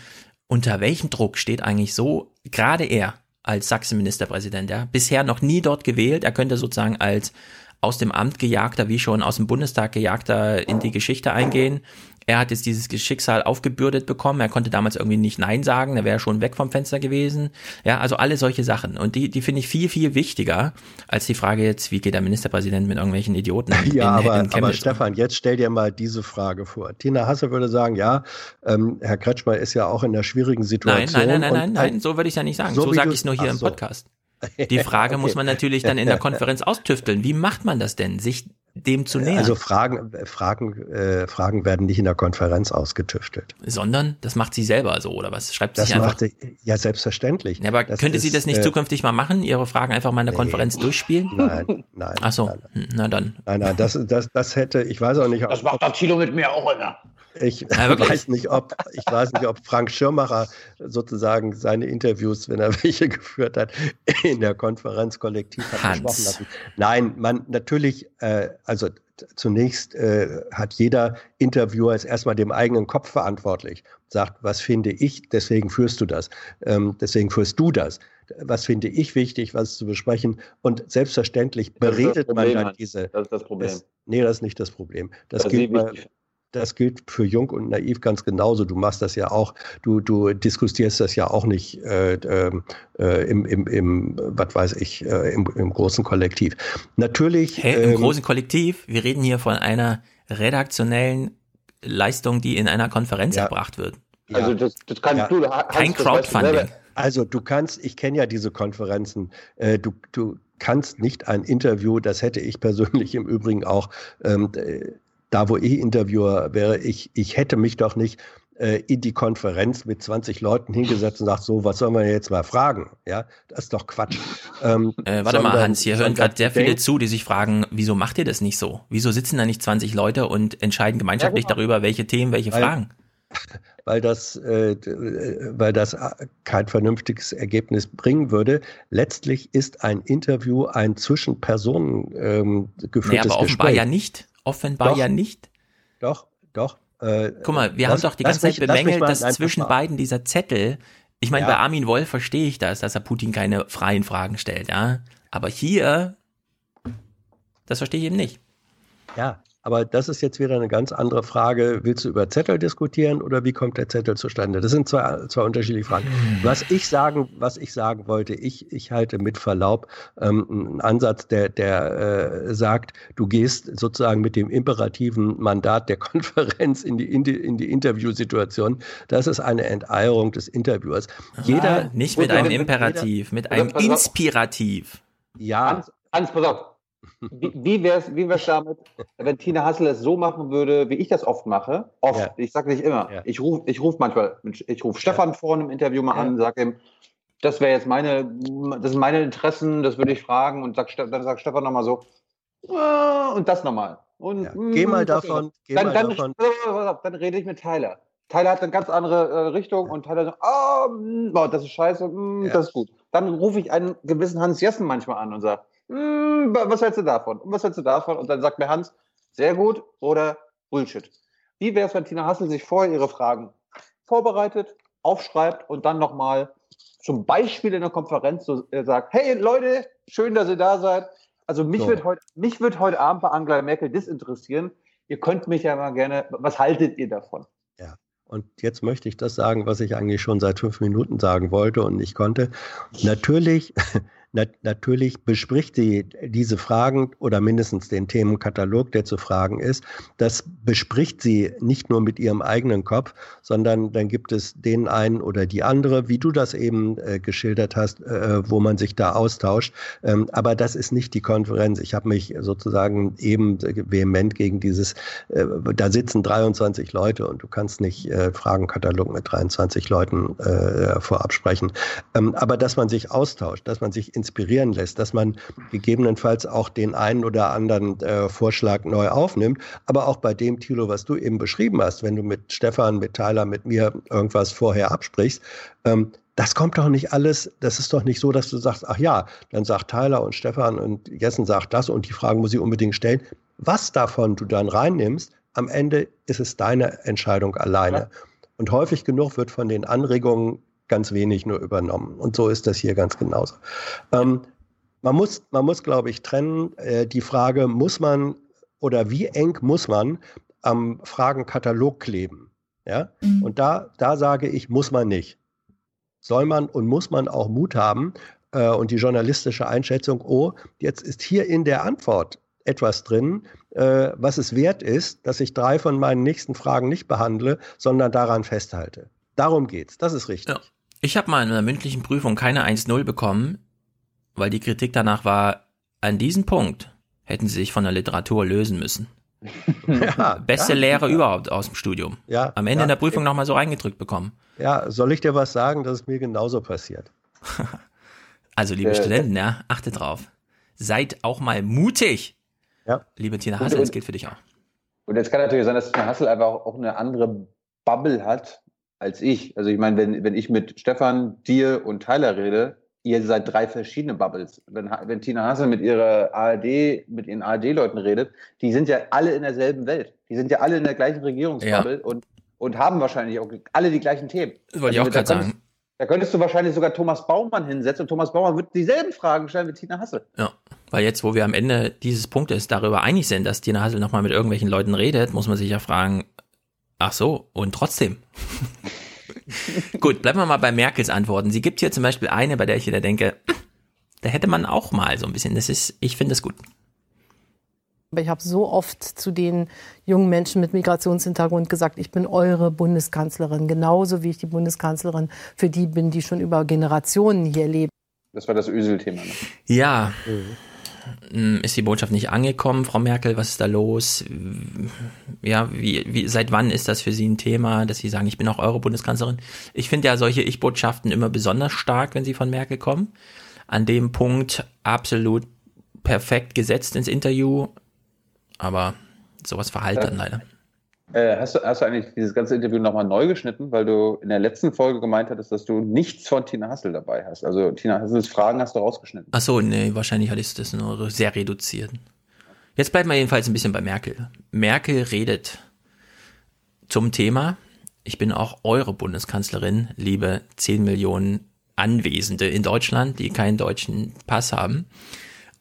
unter welchem Druck steht eigentlich so gerade er als Sachsen-Ministerpräsident, ja. Bisher noch nie dort gewählt. Er könnte sozusagen als aus dem Amt gejagter, wie schon aus dem Bundestag gejagter in die Geschichte eingehen. Er hat jetzt dieses Schicksal aufgebürdet bekommen. Er konnte damals irgendwie nicht Nein sagen. Er wäre schon weg vom Fenster gewesen. Ja, also alle solche Sachen. Und die, die finde ich viel, viel wichtiger als die Frage jetzt, wie geht der Ministerpräsident mit irgendwelchen Idioten (laughs) Ja, in, aber, in aber Stefan, jetzt stell dir mal diese Frage vor. Tina Hasse würde sagen, ja, ähm, Herr Kretschmer ist ja auch in einer schwierigen Situation. Nein, nein, nein, nein, nein, nein, so würde ich ja nicht sagen. So, so sage ich es nur hier im Podcast. Die Frage (laughs) okay. muss man natürlich dann in der Konferenz (laughs) austüfteln. Wie macht man das denn? Sich dem zu nähern. Also Fragen, Fragen, äh, Fragen werden nicht in der Konferenz ausgetüftelt. Sondern das macht sie selber so, oder was? Schreibt sie Das sich einfach. macht sie, ja selbstverständlich. Ja, aber Das könnte sie ist, das nicht äh, zukünftig mal machen, ihre Fragen einfach mal in der Konferenz durchspielen? Nein, nein. Ach so, hm, na dann. Nein, nein, das, das, das hätte, ich weiß auch nicht, ob, Das macht der Thilo mit mir auch immer. Ich (laughs) Ja, wirklich? weiß nicht, ob ich weiß nicht, ob Frank Schirmacher sozusagen seine Interviews, wenn er (laughs) welche geführt hat, in der Konferenz kollektiv hat Hans. besprochen lassen. Nein, man natürlich, äh, also zunächst äh, hat jeder Interviewer ist erstmal dem eigenen Kopf verantwortlich. Sagt, was finde ich, deswegen führst du das, ähm, deswegen führst du das. Was finde ich wichtig, was zu besprechen? Und selbstverständlich Das ist das beredet man dann diese. Das ist das Problem. Das, nee, das ist nicht das Problem. Das, Das ich bei, nicht. Das gilt für Jung und Naiv ganz genauso. Du machst das ja auch, du, du diskutierst das ja auch nicht äh, ähm, äh, im, im, im, was weiß ich, äh, im, im großen Kollektiv. Natürlich. Hä, im ähm, großen Kollektiv, wir reden hier von einer redaktionellen Leistung, die in einer Konferenz erbracht wird. Also das, das kann Ja. du, Hans, Kein. Crowdfunding. Also du kannst, ich kenne ja diese Konferenzen, äh, du, du kannst nicht ein Interview, das hätte ich persönlich im Übrigen auch, ähm, äh, da wo ich Interviewer wäre, ich, ich hätte mich doch nicht äh, in die Konferenz mit 20 Leuten hingesetzt und sagt, so, was sollen wir jetzt mal fragen? Ja, das ist doch Quatsch. Ähm, Äh, warte mal, Hans, hier hören gerade sehr viele zu, die sich fragen, wieso macht ihr das nicht so? Wieso sitzen da nicht 20 Leute und entscheiden gemeinschaftlich Ja, genau. darüber, welche Themen, welche Weil- Fragen? (laughs) weil das, äh, weil das äh, kein vernünftiges Ergebnis bringen würde. Letztlich ist ein Interview ein zwischen Personen ähm, Nee, geführtes aber offenbar Gespräch. ja nicht. Offenbar Doch. ja nicht. Doch, doch. Äh, Guck mal, wir lass- haben doch die ganze Zeit mich bemängelt, dass nein, zwischen beiden dieser Zettel, ich meine, Ja. bei Armin Wolf verstehe ich das, dass er Putin keine freien Fragen stellt, ja. Aber hier, das verstehe ich eben nicht. Ja, aber das ist jetzt wieder eine ganz andere Frage. Willst du über Zettel diskutieren oder wie kommt der Zettel zustande? Das sind zwei, zwei unterschiedliche Fragen. Was ich sagen, was ich sagen wollte, ich, ich halte mit Verlaub ähm, einen Ansatz, der, der äh, sagt, du gehst sozusagen mit dem imperativen Mandat der (laughs) Konferenz in die, in die, in die Interviewsituation. Das ist eine Enteierung des Interviewers. Jeder, ah, nicht mit jeder- einem jeder- Imperativ, mit Oder einem. Inspirativ. Ja, Hans, Hans, pass auf. Wie, wie wäre es wie wär's damit, wenn Tina Hassel es so machen würde, wie ich das oft mache? Oft, Ja. ich sage nicht immer. Ja. Ich rufe ich ruf manchmal, ich rufe Stefan vor einem Interview mal an, sage ihm, das wäre jetzt meine, das sind meine Interessen, das würde ich fragen und sag, dann sagt Stefan nochmal so, "Ah", und das nochmal. Und, Ja. Geh mal mm, das davon- geh dann, mal dann, davon- dann rede ich mit Tyler. Tyler hat eine ganz andere äh, Richtung und Tyler sagt, oh, mm, oh, das ist scheiße, mm, Ja. das ist gut. Dann rufe ich einen gewissen Hans Jessen manchmal an und sage, "Hm, wa- was hältst du davon? Und was hältst du davon? Und dann sagt mir Hans, sehr gut oder Bullshit. Wie wäre es, wenn Tina Hassel sich vorher ihre Fragen vorbereitet, aufschreibt und dann nochmal zum Beispiel in der Konferenz so, äh, sagt, hey Leute, schön, dass ihr da seid. Also mich, So. wird heute, mich wird heute Abend bei Angela Merkel das interessieren. Ihr könnt mich ja mal gerne, was haltet ihr davon? Ja. Und jetzt möchte ich das sagen, was ich eigentlich schon seit fünf Minuten sagen wollte und nicht konnte. Natürlich, nat natürlich bespricht sie diese Fragen oder mindestens den Themenkatalog, der zu fragen ist. Das bespricht sie nicht nur mit ihrem eigenen Kopf, sondern dann gibt es den einen oder die andere, wie du das eben äh, geschildert hast, äh, wo man sich da austauscht. Ähm, aber das ist nicht die Konferenz. Ich habe mich sozusagen eben vehement gegen dieses, äh, da sitzen 23 Leute und du kannst nicht äh, Fragenkatalog mit 23 Leuten äh, vorab sprechen. Ähm, aber dass man sich austauscht, dass man sich inspirieren lässt, dass man gegebenenfalls auch den einen oder anderen äh, Vorschlag neu aufnimmt, aber auch bei dem, Thilo, was du eben beschrieben hast, wenn du mit Stefan, mit Tyler, mit mir irgendwas vorher absprichst, ähm, das kommt doch nicht alles, das ist doch nicht so, dass du sagst, ach ja, dann sagt Tyler und Stefan und Jessen sagt das und die Fragen muss ich unbedingt stellen. Was davon du dann reinnimmst, am Ende ist es deine Entscheidung alleine. Und häufig genug wird von den Anregungen ganz wenig nur übernommen. Und so ist das hier ganz genauso. Ähm, man muss, man muss, glaube ich, trennen äh, die Frage, muss man oder wie eng muss man am Fragenkatalog kleben? Ja? Und da, da sage ich, muss man nicht. Soll man und muss man auch Mut haben äh, und die journalistische Einschätzung, oh, jetzt ist hier in der Antwort etwas drin, äh, was es wert ist, dass ich drei von meinen nächsten Fragen nicht behandle, sondern daran festhalte. Darum geht's. Das ist richtig. Ja. Ich habe mal in einer mündlichen Prüfung keine 1-0 bekommen, weil die Kritik danach war, an diesem Punkt hätten sie sich von der Literatur lösen müssen. (laughs) Ja, (laughs) Beste ja, Lehre ja. überhaupt aus dem Studium. Ja, Am Ende ja. in der Prüfung nochmal so reingedrückt bekommen. Ja, soll ich dir was sagen, dass es mir genauso passiert? (laughs) Also, liebe Äh, Studenten, ja, achtet drauf. Seid auch mal mutig. Ja. Liebe Tina Hassel, das gilt für dich auch. Und jetzt kann natürlich sein, dass Tina Hassel einfach auch eine andere Bubble hat als ich. Also ich meine, wenn, wenn ich mit Stefan, dir und Tyler rede, ihr seid drei verschiedene Bubbles. Wenn, wenn Tina Hassel mit ihrer ARD, mit ihren ARD-Leuten redet, die sind ja alle in derselben Welt. Die sind ja alle in der gleichen Regierungsbubble und, und haben wahrscheinlich auch alle die gleichen Themen. Wollte ich auch gerade sagen. Da könntest du wahrscheinlich sogar Thomas Baumann hinsetzen und Thomas Baumann wird dieselben Fragen stellen wie Tina Hassel. Ja, weil jetzt, wo wir am Ende dieses Punktes darüber einig sind, dass Tina Hassel nochmal mit irgendwelchen Leuten redet, muss man sich ja fragen, ach so, und trotzdem. (laughs) Gut, bleiben wir mal bei Merkels Antworten. Sie gibt hier zum Beispiel eine, bei der ich wieder denke, (clears throat) da hätte man auch mal so ein bisschen, das ist, ich finde es gut. Aber ich habe so oft zu den jungen Menschen mit Migrationshintergrund gesagt, ich bin eure Bundeskanzlerin, genauso wie ich die Bundeskanzlerin für die bin, die schon über Generationen hier leben. Das war das Ösel-Thema. Ne? Ja. Mm, Ist die Botschaft nicht angekommen, Frau Merkel? Was ist da los? Ja, wie, wie, seit wann ist das für Sie ein Thema, dass Sie sagen, ich bin auch eure Bundeskanzlerin? Ich finde ja solche Ich-Botschaften immer besonders stark, wenn sie von Merkel kommen. An dem Punkt absolut perfekt gesetzt ins Interview, aber sowas verhallt dann leider. Äh, hast, du, hast du eigentlich dieses ganze Interview nochmal neu geschnitten, weil du in der letzten Folge gemeint hattest, dass du nichts von Tina Hassel dabei hast? Also Tina Hassels Fragen hast du rausgeschnitten. Ach so, nee, wahrscheinlich hatte ich das nur sehr reduziert. Jetzt bleiben wir jedenfalls ein bisschen bei Merkel. Merkel redet zum Thema, ich bin auch eure Bundeskanzlerin, liebe 10 Millionen Anwesende in Deutschland, die keinen deutschen Pass haben.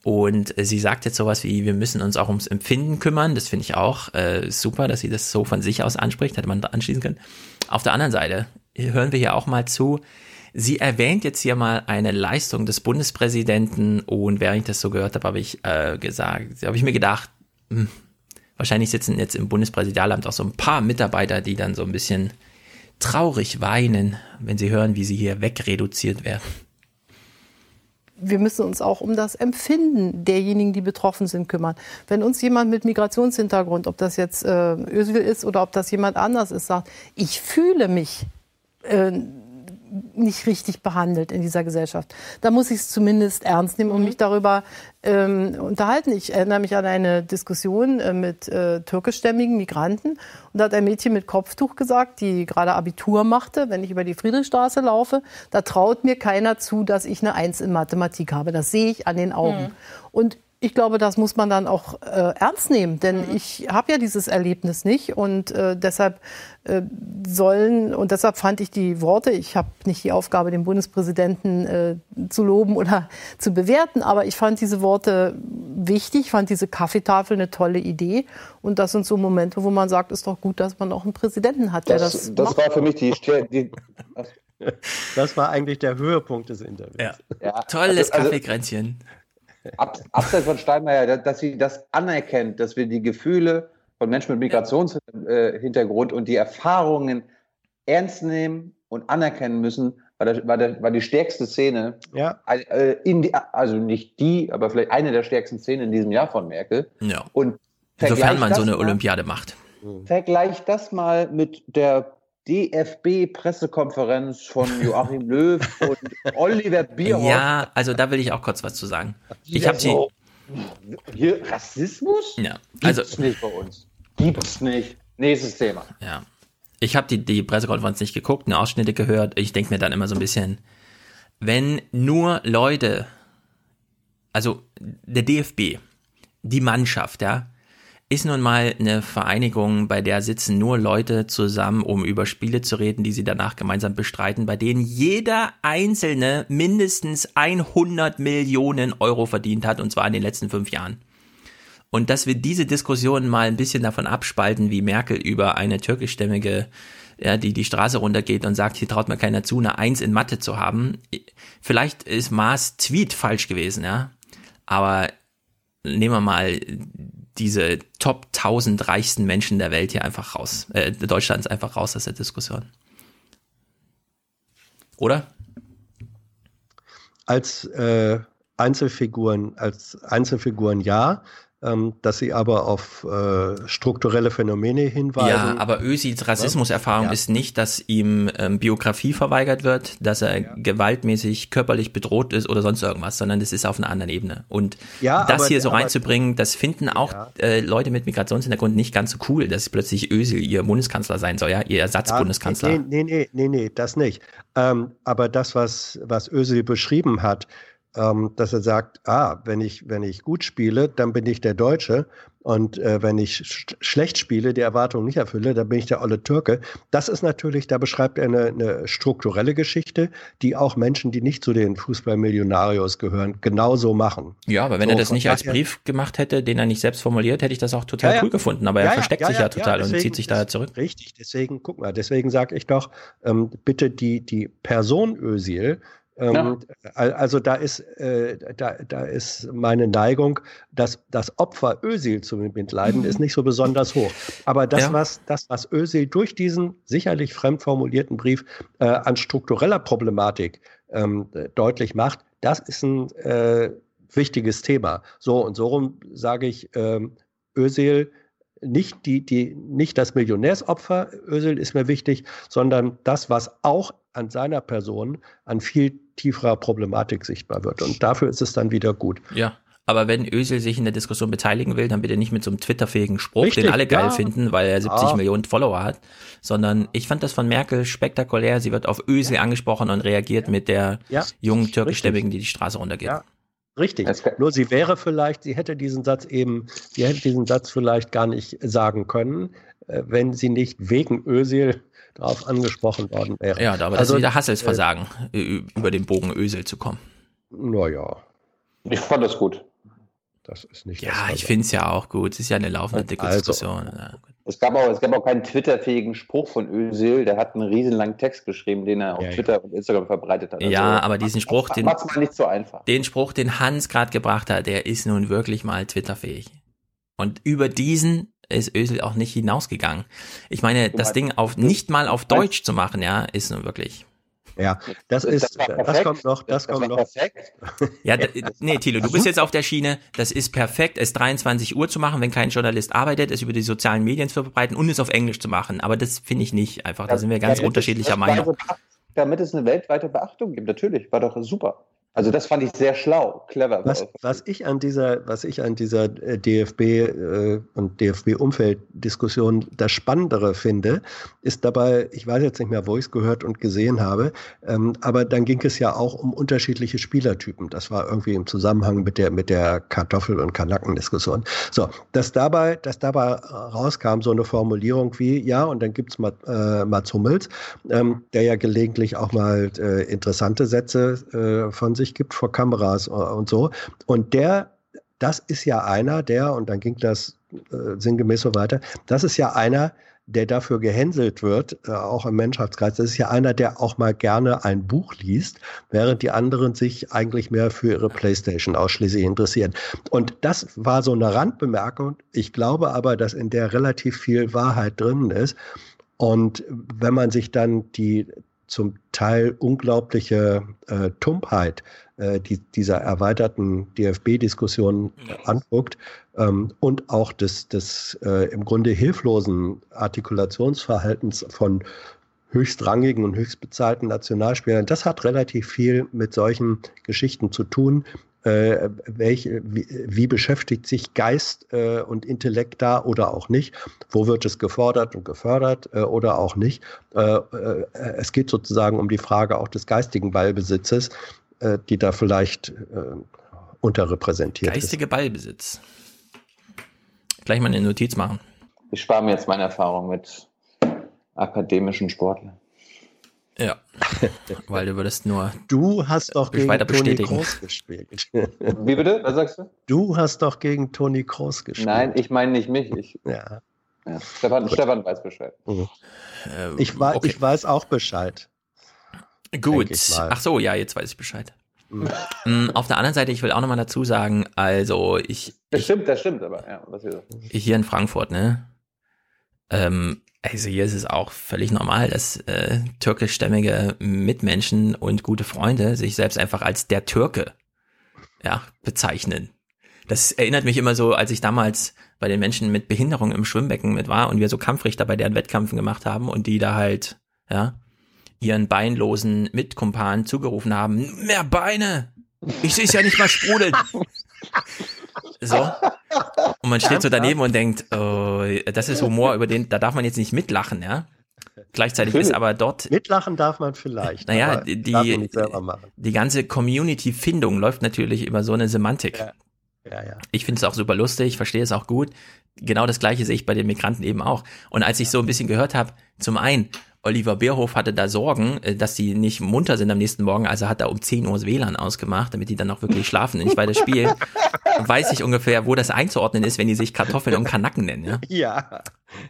Und sie sagt jetzt sowas wie, wir müssen uns auch ums Empfinden kümmern. Das finde ich auch äh, super, dass sie das so von sich aus anspricht, hätte man da anschließen können. Auf der anderen Seite hören wir hier auch mal zu. Sie erwähnt jetzt hier mal eine Leistung des Bundespräsidenten und während ich das so gehört habe, habe ich äh, gesagt, habe ich mir gedacht, hm, wahrscheinlich sitzen jetzt im Bundespräsidialamt auch so ein paar Mitarbeiter, die dann so ein bisschen traurig weinen, wenn sie hören, wie sie hier wegreduziert werden. Wir müssen uns auch um das Empfinden derjenigen, die betroffen sind, kümmern. Wenn uns jemand mit Migrationshintergrund, ob das jetzt äh, Özil ist oder ob das jemand anders ist, sagt, ich fühle mich äh, nicht richtig behandelt in dieser Gesellschaft, dann muss ich es zumindest ernst nehmen und mich darüber ähm, unterhalten. Ich erinnere mich an eine Diskussion äh, mit äh, türkischstämmigen Migranten und da hat ein Mädchen mit Kopftuch gesagt, die gerade Abitur machte, wenn ich über die Friedrichstraße laufe, da traut mir keiner zu, dass ich eine Eins in Mathematik habe. Das sehe ich an den Augen. Mhm. Und ich glaube, das muss man dann auch äh, ernst nehmen, denn ich habe ja dieses Erlebnis nicht und äh, deshalb äh, sollen und deshalb fand ich die Worte, ich habe nicht die Aufgabe, den Bundespräsidenten äh, zu loben oder (laughs) zu bewerten, aber ich fand diese Worte wichtig, fand diese Kaffeetafel eine tolle Idee und das sind so Momente, wo man sagt, ist doch gut, dass man auch einen Präsidenten hat, der das, Das, das macht. war für mich die, die Das war eigentlich der Höhepunkt des Interviews. Ja. Tolles Also- also- Kaffeekränzchen. Ab, abseits von Steinmeier, dass, sie das anerkennt, dass wir die Gefühle von Menschen mit Migrationshintergrund und die Erfahrungen ernst nehmen und anerkennen müssen, war, der, war, der, war die stärkste Szene. Ja. Äh, in die, also nicht die, aber vielleicht eine der stärksten Szenen in diesem Jahr von Merkel. Ja. Und Insofern man so eine mal- Olympiade macht. Vergleich das mal mit der DFB-Pressekonferenz von Joachim Löw (laughs) und Oliver Bierhoff. Ja, also da will ich auch kurz was zu sagen. Ich habe sie. Hier, Rassismus? Ja, also Gibt's nicht bei uns. Gibt's nicht. Nächstes Thema. Ja. Ich habe die, die Pressekonferenz nicht geguckt, eine Ausschnitte gehört. Ich denke mir dann immer so ein bisschen, wenn nur Leute, also der DFB, die Mannschaft, ja, ist nun mal eine Vereinigung, bei der sitzen nur Leute zusammen, um über Spiele zu reden, die sie danach gemeinsam bestreiten, bei denen jeder Einzelne mindestens 100 Millionen Euro verdient hat, und zwar in den letzten fünf Jahren. Und dass wir diese Diskussion mal ein bisschen davon abspalten, wie Merkel über eine türkischstämmige, ja, die die Straße runtergeht und sagt, hier traut mir keiner zu, eine Eins in Mathe zu haben. Vielleicht ist Maas Tweet falsch gewesen, ja. Aber nehmen wir mal diese Top 1000 reichsten Menschen der Welt hier einfach raus, äh, Deutschlands einfach raus aus der Diskussion. Oder? Als äh, Einzelfiguren, als Einzelfiguren ja. Ähm, dass sie aber auf äh, strukturelle Phänomene hinweisen. Ja, aber Özils Rassismuserfahrung Ja. ist nicht, dass ihm ähm, Biografie verweigert wird, dass er gewaltmäßig körperlich bedroht ist oder sonst irgendwas, sondern das ist auf einer anderen Ebene. Und Ja, das aber- hier so reinzubringen, das finden auch äh, Leute mit Migrationshintergrund nicht ganz so cool, dass plötzlich Özil ihr Bundeskanzler sein soll, ja, ihr Ersatzbundeskanzler. Ja, nee, nee, nee, nee, nee, das nicht. Ähm, aber das, was, was Özil beschrieben hat, ähm, dass er sagt, ah, wenn ich, wenn ich gut spiele, dann bin ich der Deutsche. Und äh, wenn ich sch schlecht spiele, die Erwartung nicht erfülle, dann bin ich der olle Türke. Das ist natürlich, da beschreibt er eine, eine strukturelle Geschichte, die auch Menschen, die nicht zu den Fußballmillionarios gehören, genauso machen. Ja, aber wenn So, er das nicht als daher- Brief gemacht hätte, den er nicht selbst formuliert, hätte ich das auch total Ja, ja. cool gefunden. Aber er Ja, ja, versteckt sich ja, total ja, und deswegen- zieht sich da zurück. Richtig, deswegen, guck mal, deswegen sage ich doch, ähm, bitte die, die Person Özil, ähm, Ja. al- also da ist, äh, da, da ist meine Neigung, dass das Opfer Özil zu mitleiden, ist nicht so besonders hoch. Aber das, Ja. was, das, was Özil durch diesen sicherlich fremd formulierten Brief äh, an struktureller Problematik ähm, äh, deutlich macht, das ist ein äh, wichtiges Thema. So und so rum sage ich, ähm, Özil nicht die, die, nicht das Millionärsopfer, Özil ist mir wichtig, sondern das, was auch an seiner Person an viel tieferer Problematik sichtbar wird. Und dafür ist es dann wieder gut. Ja. Aber wenn Özil sich in der Diskussion beteiligen will, dann bitte nicht mit so einem Twitter-fähigen Spruch, Richtig, den alle geil ja. finden, weil er 70 Ja. Millionen Follower hat, sondern ich fand das von Merkel spektakulär. Sie wird auf Özil angesprochen und reagiert mit der Ja, jungen türkischstämmigen, die die Straße runtergeht. Ja. Richtig. Nur sie wäre vielleicht, sie hätte diesen Satz eben, sie hätte diesen Satz vielleicht gar nicht sagen können, äh, wenn sie nicht wegen Özil darauf angesprochen worden wäre. Ja, aber das Also, ist wieder Hassels äh, über den Bogen Özil zu kommen. Naja. Ich fand das gut. Das ist nicht Ja, ich finde es ja auch gut. Es ist ja eine laufende Also. Diskussion. Ja. Es gab, auch, es gab auch keinen Twitter-fähigen Spruch von Özil. Der hat einen riesenlangen Text geschrieben, den er auf Ja, ja. Twitter und Instagram verbreitet hat. Ja, aber diesen Spruch, den, so einfach. den Spruch, den Hans gerade gebracht hat, der ist nun wirklich mal Twitterfähig. Und über diesen ist Özil auch nicht hinausgegangen. Ich meine, das Ding auf nicht mal auf Deutsch zu machen, ja, ist nun wirklich. Ja, das ist, das, kommt noch, das, kommt noch. Ja, d- (laughs) nee, Thilo, du bist jetzt auf der Schiene, das ist perfekt, es 23 Uhr zu machen, wenn kein Journalist arbeitet, es über die sozialen Medien zu verbreiten und es auf Englisch zu machen. Aber das finde ich nicht einfach. Da sind wir ganz es- unterschiedlicher das Meinung. Damit es eine weltweite Beachtung gibt, natürlich. War doch super. Also das fand ich sehr schlau, clever. Was, was ich an dieser, was ich an dieser äh, DFB äh, und DFB-Umfelddiskussion das Spannendere finde, ist dabei, ich weiß jetzt nicht mehr, wo ich es gehört und gesehen habe, ähm, aber dann ging es ja auch um unterschiedliche Spielertypen. Das war irgendwie im Zusammenhang mit der mit der Kartoffel- und Kanackendiskussion. So, dass dabei, dass dabei rauskam so eine Formulierung wie ja und dann gibt's Mat, äh, Mats Hummels, ähm, der ja gelegentlich auch mal äh, interessante Sätze äh, von sich gibt vor Kameras äh, und so. Und der, das ist ja einer, der, und dann ging das äh, sinngemäß so weiter, das ist ja einer, der dafür gehänselt wird, äh, auch im Menschheitskreis. Das ist ja einer, der auch mal gerne ein Buch liest, während die anderen sich eigentlich mehr für ihre Playstation ausschließlich interessieren. Und das war so eine Randbemerkung. Ich glaube aber, dass in der relativ viel Wahrheit drin ist. Und wenn man sich dann die zum Teil unglaubliche äh, Tumpheit äh, die, dieser erweiterten DFB-Diskussion anguckt ähm, und auch des, des äh, im Grunde hilflosen Artikulationsverhaltens von höchstrangigen und höchstbezahlten Nationalspielern, das hat relativ viel mit solchen Geschichten zu tun. Äh, welche, wie, wie beschäftigt sich Geist äh, und Intellekt da oder auch nicht? Wo wird es gefordert und gefördert äh, oder auch nicht? Äh, äh, es geht sozusagen um die Frage auch des geistigen Ballbesitzes, äh, die da vielleicht äh, unterrepräsentiert Geistige Ballbesitz. Gleich mal eine Notiz machen. Ich spare mir jetzt meine Erfahrung mit akademischen Sportlern. Ja, (laughs) weil du würdest nur Du hast doch gegen weiter Toni bestätigen. Kroos gespielt. (laughs) (laughs) Wie bitte? Was sagst du? Du hast doch gegen Toni Kroos gespielt. Nein, ich meine nicht mich. Ich, ja. ja. Stefan, Stefan weiß Bescheid. Mhm. Ich, wei okay. ich weiß auch Bescheid. Gut. Ach so, ja, jetzt weiß ich Bescheid. Mhm. Mm, Auf der anderen Seite, ich will auch nochmal dazu sagen, also ich, Das stimmt, das stimmt, aber ja, was hier in Frankfurt, ne? Ähm, also hier ist es auch völlig normal, dass äh, türkischstämmige Mitmenschen und gute Freunde sich selbst einfach als der Türke ja, bezeichnen. Das erinnert mich immer so, als ich damals bei den Menschen mit Behinderung im Schwimmbecken mit war und wir so Kampfrichter bei deren Wettkämpfen gemacht haben und die da halt, ja, ihren beinlosen Mitkumpan zugerufen haben, mehr Beine! Ich sehe es ja nicht mal sprudeln. (laughs) So. (laughs) Und man steht so daneben und denkt, oh, das ist Humor, über den, da darf man jetzt nicht mitlachen, ja. Gleichzeitig ist aber dort. Mitlachen darf man vielleicht. Naja, die, die ganze Community-Findung läuft natürlich über so eine Semantik. Ja, ja. ja. Ich finde es auch super lustig, ich verstehe es auch gut. Genau das gleiche sehe ich bei den Migranten eben auch. Und als ich so ein bisschen gehört habe, zum einen, Oliver Bierhof hatte da Sorgen, äh, dass die nicht munter sind am nächsten Morgen, also hat er um 10 Uhr das WLAN ausgemacht, damit die dann auch wirklich schlafen und nicht weiter spielen. (laughs) Weiß ich ungefähr, wo das einzuordnen ist, wenn die sich Kartoffeln und Kanacken nennen. Ja? Ja.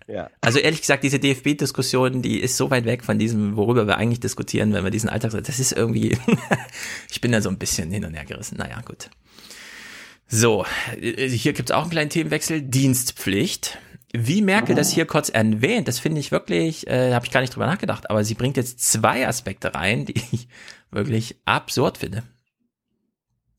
ja. Also ehrlich gesagt, diese DFB-Diskussion, die ist so weit weg von diesem, worüber wir eigentlich diskutieren, wenn wir diesen Alltag, das ist irgendwie, (laughs) ich bin da so ein bisschen hin und her gerissen. Naja, gut. So, äh, hier gibt's auch einen kleinen Themenwechsel. Dienstpflicht. Wie Merkel das hier kurz erwähnt, das finde ich wirklich, äh, habe ich gar nicht drüber nachgedacht, aber sie bringt jetzt zwei Aspekte rein, die ich wirklich absurd finde.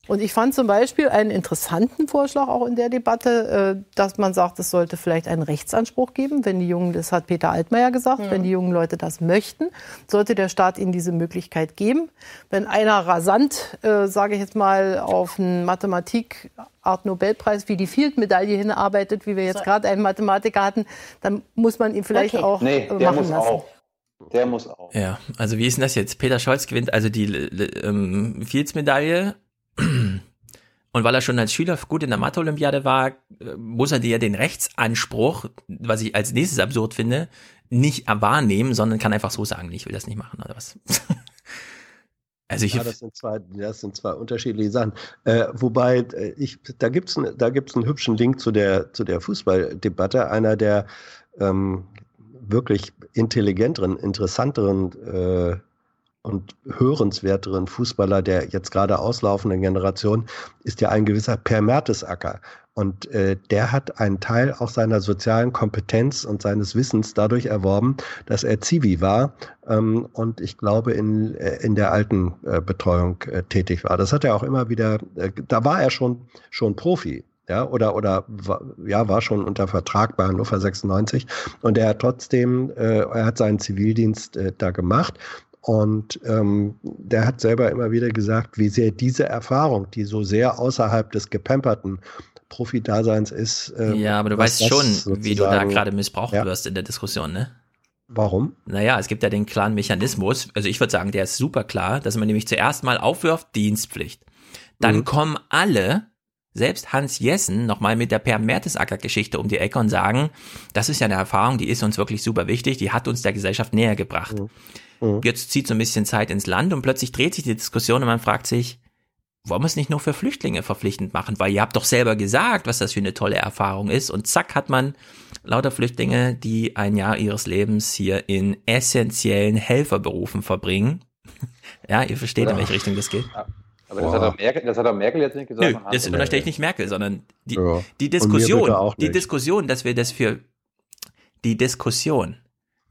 Und ich fand zum Beispiel einen interessanten Vorschlag auch in der Debatte, äh, dass man sagt, es sollte vielleicht einen Rechtsanspruch geben, wenn die Jungen, das hat Peter Altmaier gesagt, Ja. wenn die jungen Leute das möchten, sollte der Staat ihnen diese Möglichkeit geben. Wenn einer rasant, äh, sage ich jetzt mal, auf einen Mathematik Art Nobelpreis wie die Field-Medaille hinarbeitet, wie wir jetzt gerade einen Mathematiker hatten, dann muss man ihn vielleicht Okay. auch Nee, äh, der machen muss lassen. auch. Der muss auch. Ja, also wie ist denn das jetzt? Peter Scholz gewinnt also die äh, ähm, Fields-Medaille (clears throat) und weil er schon als Schüler gut in der Mathe-Olympiade war, äh, muss er dir den Rechtsanspruch, was ich als nächstes absurd finde, nicht wahrnehmen, sondern kann einfach so sagen, ich will das nicht machen oder was. (laughs) Also ich, ja, das sind zwei, das sind zwei unterschiedliche Sachen. Äh, wobei äh, ich, da gibt's ein, da gibt's einen hübschen Link zu der zu der Fußballdebatte. Einer der ähm, wirklich intelligenteren, interessanteren äh, und hörenswerteren Fußballer der jetzt gerade auslaufenden Generation ist ja ein gewisser Per Mertesacker. Und äh, der hat einen Teil auch seiner sozialen Kompetenz und seines Wissens dadurch erworben, dass er Zivi war ähm, und ich glaube in, äh, in der alten äh, Betreuung äh, tätig war. Das hat er auch immer wieder, äh, da war er schon, schon Profi. Ja, oder, oder war, ja, war schon unter Vertrag bei Hannover 96 und er hat trotzdem, äh, er hat seinen Zivildienst da gemacht und ähm, der hat selber immer wieder gesagt, wie sehr diese Erfahrung, die so sehr außerhalb des gepamperten Profi-Daseins ist. ähm, ja, aber du weißt schon, wie du da gerade missbraucht Ja. wirst in der Diskussion, ne? Warum? Naja, es gibt ja den klaren Mechanismus. Also ich würde sagen, der ist super klar, dass man nämlich zuerst mal aufwirft, Dienstpflicht. Dann Mhm. kommen alle, selbst Hans Jessen, nochmal mit der Per Mertesacker-Geschichte um die Ecke und sagen, das ist ja eine Erfahrung, die ist uns wirklich super wichtig, die hat uns der Gesellschaft näher gebracht. Mhm. Jetzt zieht so ein bisschen Zeit ins Land und plötzlich dreht sich die Diskussion und man fragt sich, wollen wir es nicht nur für Flüchtlinge verpflichtend machen? Weil ihr habt doch selber gesagt, was das für eine tolle Erfahrung ist. Und zack hat man lauter Flüchtlinge, die ein Jahr ihres Lebens hier in essentiellen Helferberufen verbringen. (laughs) Ja, ihr versteht, in welche Richtung das geht. Aber das hat, doch Merkel, das hat doch Merkel jetzt nicht gesagt. Nö, das unterstelle ich nicht Merkel, sondern die, Ja. die Diskussion, auch die. Diskussion, dass wir das für, die Diskussion,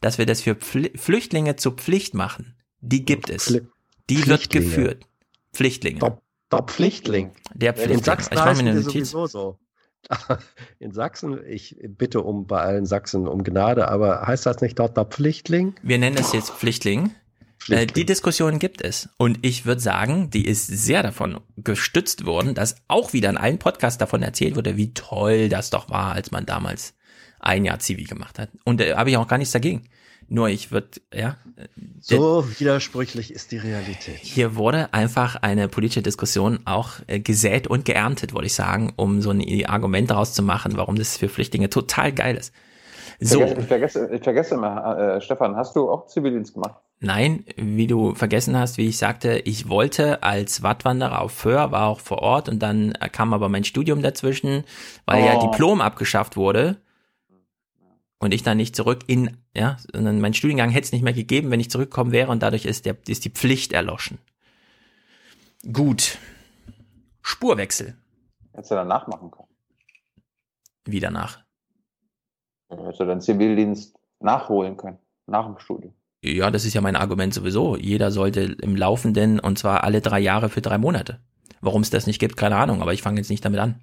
dass wir das für Pfli- Flüchtlinge zur Pflicht machen, die gibt es. Die wird geführt. Pflichtlinge. Der, der Pflichtling. Der In Pflichtling. Sachsen Ich heißen die sowieso so. (laughs) In Sachsen, ich bitte um bei allen Sachsen um Gnade, aber heißt das nicht dort der Pflichtling? Wir nennen das jetzt Pflichtling. Äh, Pflichtling. die Diskussion gibt es. Und ich würde sagen, die ist sehr davon gestützt worden, dass auch wieder in allen Podcasts davon erzählt wurde, wie toll das doch war, als man damals ein Jahr Zivi gemacht hat. Und da habe ich auch gar nichts dagegen. Nur ich würde, ja, äh, So widersprüchlich ist die Realität. hier wurde einfach eine politische Diskussion auch äh, gesät und geerntet, wollte ich sagen, um so ein Argument daraus zu machen, warum das für Flüchtlinge total geil ist. Ich So, vergesse, ich vergesse, ich vergesse immer, äh, Stefan, hast du auch Zivildienst gemacht? nein, wie du vergessen hast, wie ich sagte, ich wollte als Wattwanderer auf Föhr, war auch vor Ort und dann äh, kam aber mein Studium dazwischen, weil ja Oh. Diplom abgeschafft wurde und ich dann nicht zurück in, ja, sondern mein Studiengang hätte es nicht mehr gegeben, wenn ich zurückgekommen wäre und dadurch ist, der, ist die Pflicht erloschen. Gut. Spurwechsel. Hättest du danach machen können. Wie danach? Hättest du deinen Zivildienst nachholen können, nach dem Studium. Ja, das ist ja mein Argument sowieso. Jeder sollte im Laufenden und zwar alle drei Jahre für drei Monate. Warum es das nicht gibt, keine Ahnung, aber ich fange jetzt nicht damit an.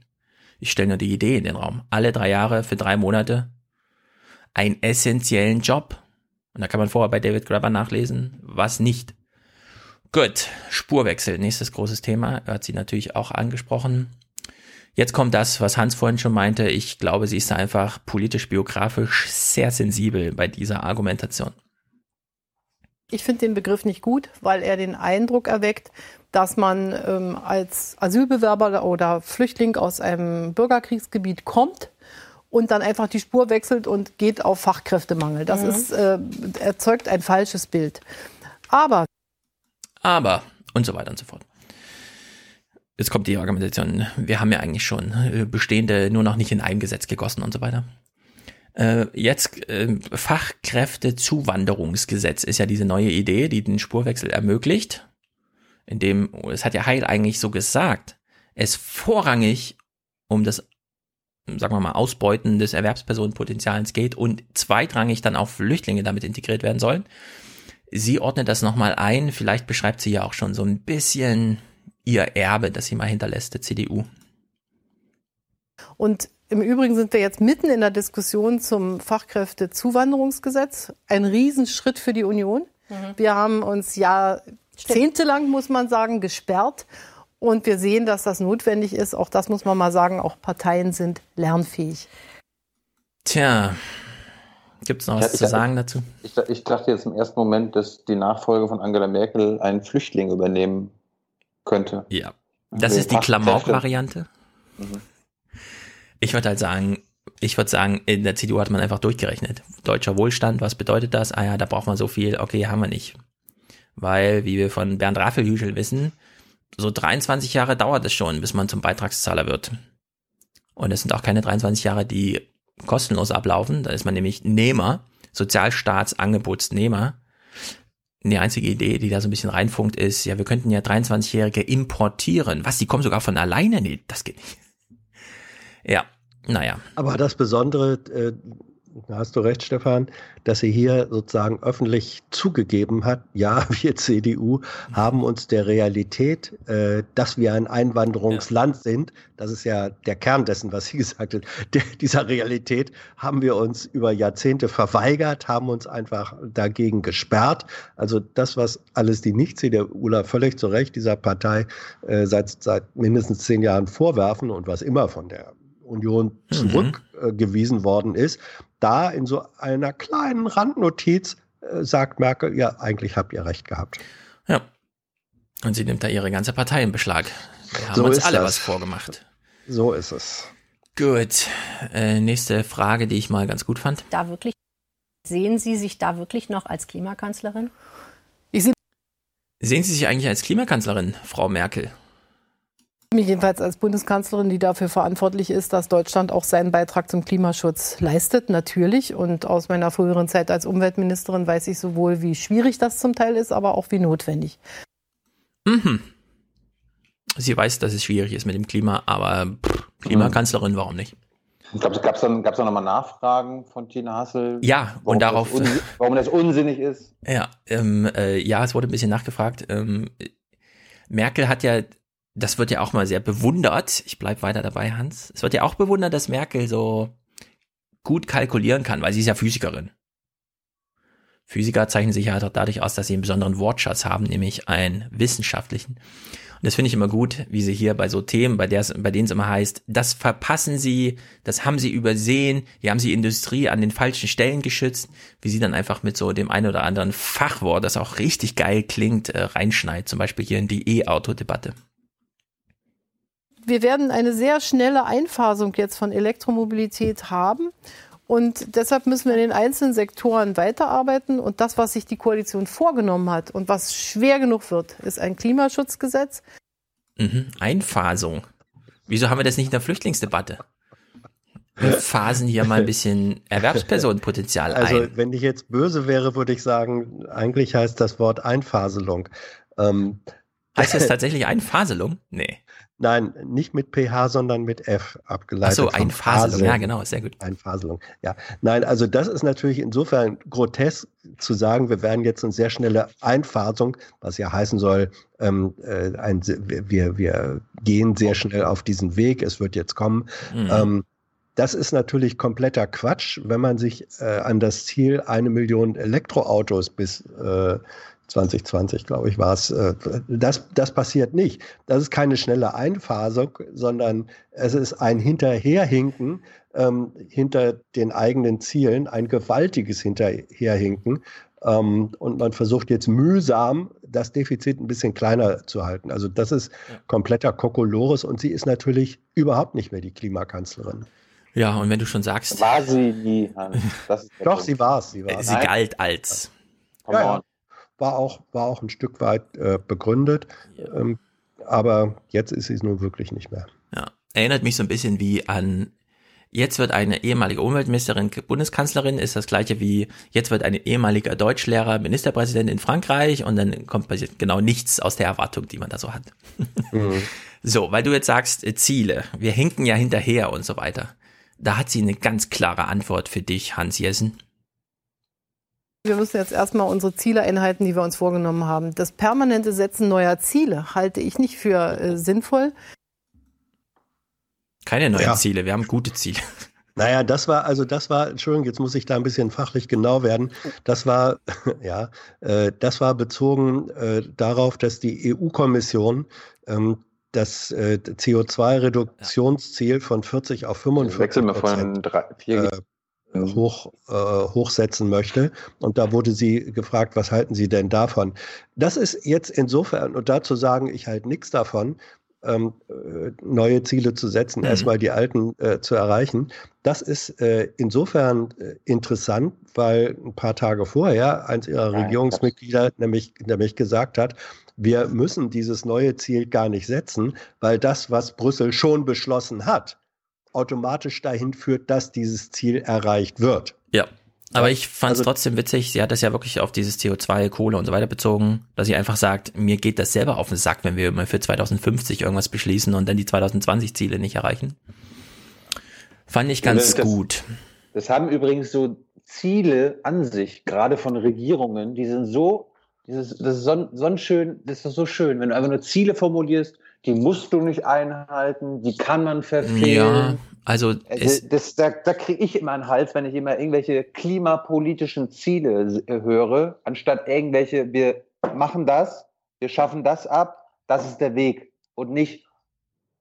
Ich stelle nur die Idee in den Raum. Alle drei Jahre für drei Monate einen essentiellen Job. Und da kann man vorher bei David Grabber nachlesen, was nicht. Gut, Spurwechsel, nächstes großes Thema, hat sie natürlich auch angesprochen. Jetzt kommt das, was Hans vorhin schon meinte. Ich glaube, sie ist einfach politisch-biografisch sehr sensibel bei dieser Argumentation. Ich finde den Begriff nicht gut, weil er den Eindruck erweckt, dass man ähm, als Asylbewerber oder Flüchtling aus einem Bürgerkriegsgebiet kommt und dann einfach die Spur wechselt und geht auf Fachkräftemangel. Das Mhm. ist, äh, erzeugt ein falsches Bild. Aber Aber und so weiter und so fort. Jetzt kommt die Argumentation. Wir haben ja eigentlich schon äh, bestehende nur noch nicht in ein Gesetz gegossen und so weiter. Äh, jetzt äh, Fachkräftezuwanderungsgesetz ist ja diese neue Idee, die den Spurwechsel ermöglicht. In dem, es hat ja Heil eigentlich so gesagt, es vorrangig um das, sagen wir mal, Ausbeuten des Erwerbspersonenpotenzials geht und zweitrangig dann auch Flüchtlinge damit integriert werden sollen. Sie ordnet das nochmal ein, vielleicht beschreibt sie ja auch schon so ein bisschen ihr Erbe, das sie mal hinterlässt, der CDU. Und im Übrigen sind wir jetzt mitten in der Diskussion zum Fachkräftezuwanderungsgesetz. Ein Riesenschritt für die Union. Wir haben uns jahrzehntelang, muss man sagen, gesperrt. Und wir sehen, dass das notwendig ist. Auch das muss man mal sagen. Auch Parteien sind lernfähig. Tja, gibt's noch was Ich- zu ich- sagen dazu? Ich, ich dachte jetzt im ersten Moment, dass die Nachfolge von Angela Merkel einen Flüchtling übernehmen könnte. Ja. Das Also ist die Klamauk-Variante. Mhm. Ich würde halt sagen, ich würde sagen, in der CDU hat man einfach durchgerechnet. Deutscher Wohlstand, was bedeutet das? Ah ja, da braucht man so viel, okay, haben wir nicht. Weil, wie wir von Bernd Raffelhüschel wissen, so 23 Jahre dauert es schon, bis man zum Beitragszahler wird. Und es sind auch keine 23 Jahre, die kostenlos ablaufen. Da ist man nämlich Nehmer, Sozialstaatsangebotsnehmer. Die einzige Idee, die da so ein bisschen reinfunkt, ist, ja, wir könnten ja 23-Jährige importieren. Was, die kommen sogar von alleine? Nee, das geht nicht. Ja, naja. Aber das Besondere, äh, da hast du recht, Stefan, dass sie hier sozusagen öffentlich zugegeben hat, ja, (laughs) wir CDU haben uns der Realität, äh, dass wir ein Einwanderungsland sind, das ist ja der Kern dessen, was sie (laughs) gesagt hat, der, dieser Realität haben wir uns über Jahrzehnte verweigert, haben uns einfach dagegen gesperrt. Also das, was alles die Nicht-CDUler völlig zu Recht dieser Partei äh, seit, seit mindestens zehn Jahren vorwerfen und was immer von der Union zurückgewiesen worden ist, da in so einer kleinen Randnotiz äh, sagt Merkel, ja, eigentlich habt ihr recht gehabt. Ja. Und sie nimmt da ihre ganze Partei in Beschlag. Wir haben So uns ist alle das. was vorgemacht. So ist es. Gut. Äh, nächste Frage, die ich mal ganz gut fand. Da wirklich, sehen Sie sich da wirklich noch als Klimakanzlerin? Ich sehe Sehen Sie sich eigentlich als Klimakanzlerin, Frau Merkel? Mich jedenfalls als Bundeskanzlerin, die dafür verantwortlich ist, dass Deutschland auch seinen Beitrag zum Klimaschutz leistet, natürlich. Und aus meiner früheren Zeit als Umweltministerin weiß ich sowohl, wie schwierig das zum Teil ist, aber auch wie notwendig. Mhm. Sie weiß, dass es schwierig ist mit dem Klima, aber pff, Klimakanzlerin, warum nicht? Gab es dann, gab's dann nochmal Nachfragen von Tina Hassel? Ja, und darauf. Das warum das unsinnig ist? Ja, ähm, äh, ja, es wurde ein bisschen nachgefragt. Ähm, Merkel hat ja, das wird ja auch mal sehr bewundert. Ich bleib weiter dabei, Hans. Es wird ja auch bewundert, dass Merkel so gut kalkulieren kann, weil sie ist ja Physikerin. Physiker zeichnen sich ja dadurch aus, dass sie einen besonderen Wortschatz haben, nämlich einen wissenschaftlichen. Und das finde ich immer gut, wie sie hier bei so Themen, bei, bei denen es immer heißt, das verpassen sie, das haben sie übersehen, die haben sie Industrie an den falschen Stellen geschützt, wie sie dann einfach mit so dem einen oder anderen Fachwort, das auch richtig geil klingt, äh, reinschneit, zum Beispiel hier in die E-Auto-Debatte. Wir werden eine sehr schnelle Einfasung jetzt von Elektromobilität haben. Und deshalb müssen wir in den einzelnen Sektoren weiterarbeiten. Und das, was sich die Koalition vorgenommen hat und was schwer genug wird, ist ein Klimaschutzgesetz. Mhm. Einfasung. Wieso haben wir das nicht in der Flüchtlingsdebatte? Wir phasen hier mal ein bisschen (laughs) Erwerbspersonenpotenzial Also, ein. wenn ich jetzt böse wäre, würde ich sagen, eigentlich heißt das Wort Einfaselung. Ähm, Heißt das tatsächlich Einfaselung? Nee. Nein, nicht mit pH, sondern mit F abgeleitet. Ach so, Einfaselung, ja genau, sehr gut. Einfaselung, ja. Nein, also das ist natürlich insofern grotesk zu sagen, wir werden jetzt eine sehr schnelle Einfasung, was ja heißen soll, ähm, äh, ein, wir, wir gehen sehr schnell auf diesen Weg, es wird jetzt kommen. Mhm. Ähm, das ist natürlich kompletter Quatsch, wenn man sich äh, an das Ziel eine Million Elektroautos bis äh, 2020, glaube ich, war es. Äh, das, das passiert nicht. Das ist keine schnelle Einfasung, sondern es ist ein Hinterherhinken ähm, hinter den eigenen Zielen, ein gewaltiges Hinterherhinken. Ähm, und man versucht jetzt mühsam, das Defizit ein bisschen kleiner zu halten. Also das ist kompletter Kokolores und sie ist natürlich überhaupt nicht mehr die Klimakanzlerin. Ja, und wenn du schon sagst. War sie nie, Hans. (laughs) Doch, sie war es. Sie, war's. sie galt als. Ja, ja war auch, war auch ein Stück weit äh, begründet. Ja. Ähm, aber jetzt ist sie es nun wirklich nicht mehr. Ja, erinnert mich so ein bisschen wie an Jetzt wird eine ehemalige Umweltministerin Bundeskanzlerin, ist das gleiche wie jetzt wird ein ehemaliger Deutschlehrer Ministerpräsident in Frankreich und dann kommt passiert genau nichts aus der Erwartung, die man da so hat. (laughs) Mhm. So, weil du jetzt sagst, äh, Ziele, wir hinken ja hinterher und so weiter. Da hat sie eine ganz klare Antwort für dich, Hans Jessen. Wir müssen jetzt erstmal unsere Ziele einhalten, die wir uns vorgenommen haben. Das permanente Setzen neuer Ziele halte ich nicht für äh, sinnvoll. Keine neuen ja. Ziele, wir haben gute Ziele. (laughs) Naja, das war, also das war, Entschuldigung, jetzt muss ich da ein bisschen fachlich genau werden. Das war, (laughs) ja, äh, das war bezogen äh, darauf, dass die EU-Kommission ähm, das äh, CO2-Reduktionsziel von 40 auf 45 Prozent äh, Mhm. Hoch, äh, hochsetzen möchte. Und da wurde sie gefragt, was halten Sie denn davon? Das ist jetzt insofern, und dazu sagen, ich halte nichts davon, ähm, äh, neue Ziele zu setzen, mhm. erstmal die alten äh, zu erreichen. Das ist äh, insofern äh, interessant, weil ein paar Tage vorher eins ihrer ja, Regierungsmitglieder nämlich, nämlich gesagt hat, wir müssen dieses neue Ziel gar nicht setzen, weil das, was Brüssel schon beschlossen hat, automatisch dahin führt, dass dieses Ziel erreicht wird. Ja. Aber ich fand es also, trotzdem witzig, sie hat das ja wirklich auf dieses CO2, Kohle und so weiter bezogen, dass sie einfach sagt, mir geht das selber auf den Sack, wenn wir mal für 2050 irgendwas beschließen und dann die 2020 Ziele nicht erreichen. Fand ich ganz das, gut. Das haben übrigens so Ziele an sich, gerade von Regierungen, die sind so, dieses, das ist so, so schön, das ist so schön, wenn du einfach nur Ziele formulierst die musst du nicht einhalten, die kann man verfehlen. Ja, also äh, das, das, da, da kriege ich immer einen Hals, wenn ich immer irgendwelche klimapolitischen Ziele äh, höre, anstatt irgendwelche, wir machen das, wir schaffen das ab, das ist der Weg und nicht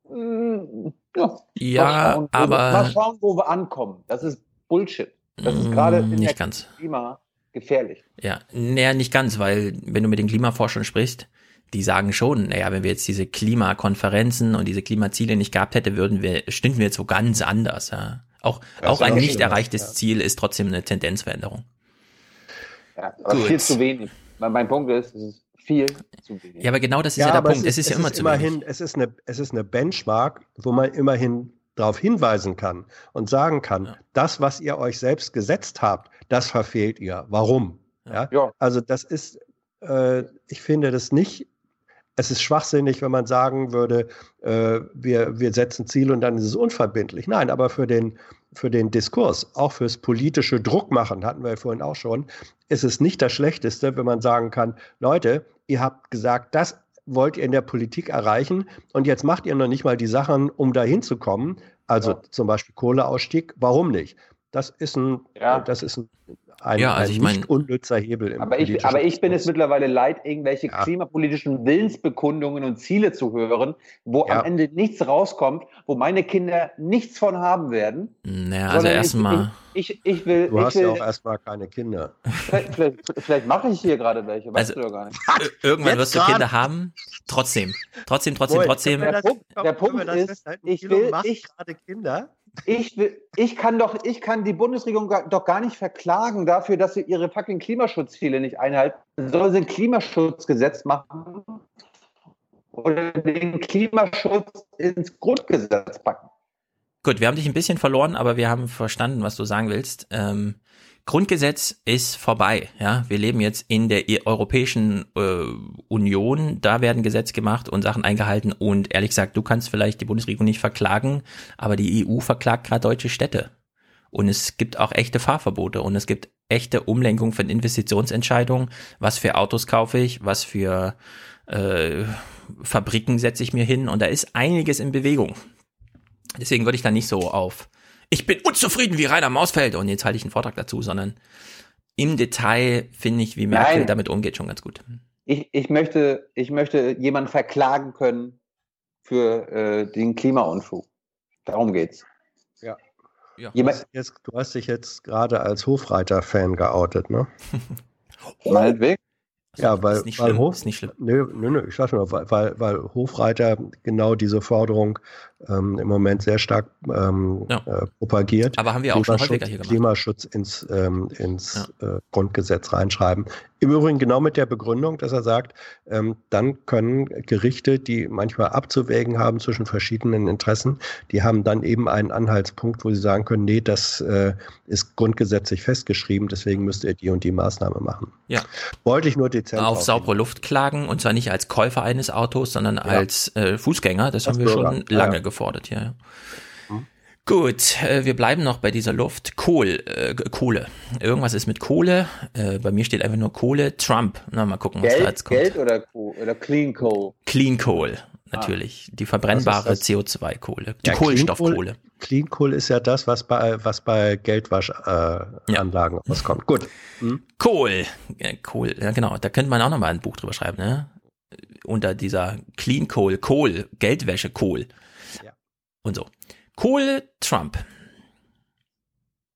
mm, ja, ja mal schauen, aber wir, mal schauen, wo wir ankommen. Das ist Bullshit. Das ist gerade in nicht der ganz. Klima gefährlich. Ja, naja, nicht ganz, weil wenn du mit den Klimaforschern sprichst, die sagen schon, naja, wenn wir jetzt diese Klimakonferenzen und diese Klimaziele nicht gehabt hätte, würden wir, stünden wir jetzt so ganz anders. Ja. Auch, auch ein nicht erreichtes ja. Ziel ist trotzdem eine Tendenzveränderung. Ja, aber Gut. viel zu wenig. Mein Punkt ist, es ist viel zu wenig. Ja, aber genau das ist ja, ja der Punkt. Es ist, es ist ja immer ist zu immerhin, wenig. Es ist, eine, es ist eine Benchmark, wo man immerhin darauf hinweisen kann und sagen kann, ja. das, was ihr euch selbst gesetzt habt, das verfehlt ihr. Warum? Ja. ja. Also das ist, äh, ich finde das nicht es ist schwachsinnig, wenn man sagen würde, äh, wir, wir setzen Ziele und dann ist es unverbindlich. Nein, aber für den, für den Diskurs, auch fürs politische Druckmachen, hatten wir ja vorhin auch schon, ist es nicht das Schlechteste, wenn man sagen kann, Leute, ihr habt gesagt, das wollt ihr in der Politik erreichen und jetzt macht ihr noch nicht mal die Sachen, um dahin zu kommen. Also ja. zum Beispiel Kohleausstieg, warum nicht? Das ist ein, ja. das ist ein ein, ja, also ein ich mein, nicht unnützer Hebel. Im aber, ich, aber ich bin es mittlerweile leid, irgendwelche ja. klimapolitischen Willensbekundungen und Ziele zu hören, wo ja. am Ende nichts rauskommt, wo meine Kinder nichts von haben werden. Naja, also erstmal. Ich, ich, ich, will. Du ich hast will, ja auch erstmal keine Kinder. Vielleicht, vielleicht, vielleicht mache ich hier gerade welche, weißt also, du ja gar nicht. Irgendwann wirst du Kinder haben. Trotzdem. Trotzdem, trotzdem, trotzdem. Der, Punkt, der Punkt ist, ich will. Ich gerade Kinder. Ich, ich kann doch, ich kann die Bundesregierung doch gar nicht verklagen dafür, dass sie ihre fucking Klimaschutzziele nicht einhalten. Soll sie ein Klimaschutzgesetz machen oder den Klimaschutz ins Grundgesetz packen? Gut, wir haben dich ein bisschen verloren, aber wir haben verstanden, was du sagen willst. Ähm, Grundgesetz ist vorbei. Ja, wir leben jetzt in der E- Europäischen äh, Union. Da werden Gesetze gemacht und Sachen eingehalten. Und ehrlich gesagt, du kannst vielleicht die Bundesregierung nicht verklagen, aber die EU verklagt gerade deutsche Städte. Und es gibt auch echte Fahrverbote und es gibt echte Umlenkung von Investitionsentscheidungen. Was für Autos kaufe ich? Was für äh, Fabriken setze ich mir hin? Und da ist einiges in Bewegung. Deswegen würde ich da nicht so auf ich bin unzufrieden wie Rainer Mausfeld und jetzt halte ich einen Vortrag dazu, sondern im Detail finde ich, wie Merkel Nein. damit umgeht, schon ganz gut. Ich, ich, möchte, ich möchte jemanden verklagen können für äh, den Klimaunfug. Darum geht's. Ja. Ja. Du, hast jetzt, du hast dich jetzt gerade als Hofreiter-Fan geoutet, ne? (laughs) Meinetwegen. Ja, weil, ist nicht weil schlimm, Hof, ist nicht schlimm. Nö, nö, nö, ich sag nur, weil, weil, weil Hofreiter genau diese Forderung ähm, im Moment sehr stark ähm, Ja. äh, propagiert. Aber haben wir auch schon Klimaschutz- häufiger hier gemacht. Klimaschutz ins, ähm, ins äh, Grundgesetz reinschreiben. Im Übrigen genau mit der Begründung, dass er sagt, ähm, dann können Gerichte, die manchmal abzuwägen haben zwischen verschiedenen Interessen, die haben dann eben einen Anhaltspunkt, wo sie sagen können, nee, das äh, ist grundgesetzlich festgeschrieben, deswegen müsst ihr die und die Maßnahme machen. Ja. Wollte ich nur dezent Auf saubere Luft klagen und zwar nicht als Käufer eines Autos, sondern als äh, Fußgänger. Das Als haben wir Bürger, schon ja, lange ja. Gefordert hier. Ja. Gut, äh, wir bleiben noch bei dieser Luft. Kohl, äh, Kohle. Irgendwas ist mit Kohle. Äh, bei mir steht einfach nur Kohle. Trump. Na, mal gucken, was da Geld, jetzt kommt. Geld oder, Coal, oder Clean Coal? Clean Coal, natürlich. Die verbrennbare Was ist CO2-Kohle. Die Ja, Kohlenstoffkohle. Clean Coal ist ja das, was bei, was bei Geldwaschanlagen äh, Anlagen rauskommt. Gut. Hm? Kohl. Ja, Kohl, ja genau. Da könnte man auch nochmal ein Buch drüber schreiben, ne? Unter dieser Clean Coal, Kohl, Geldwäsche, Kohl. Und so. Kohle, Trump.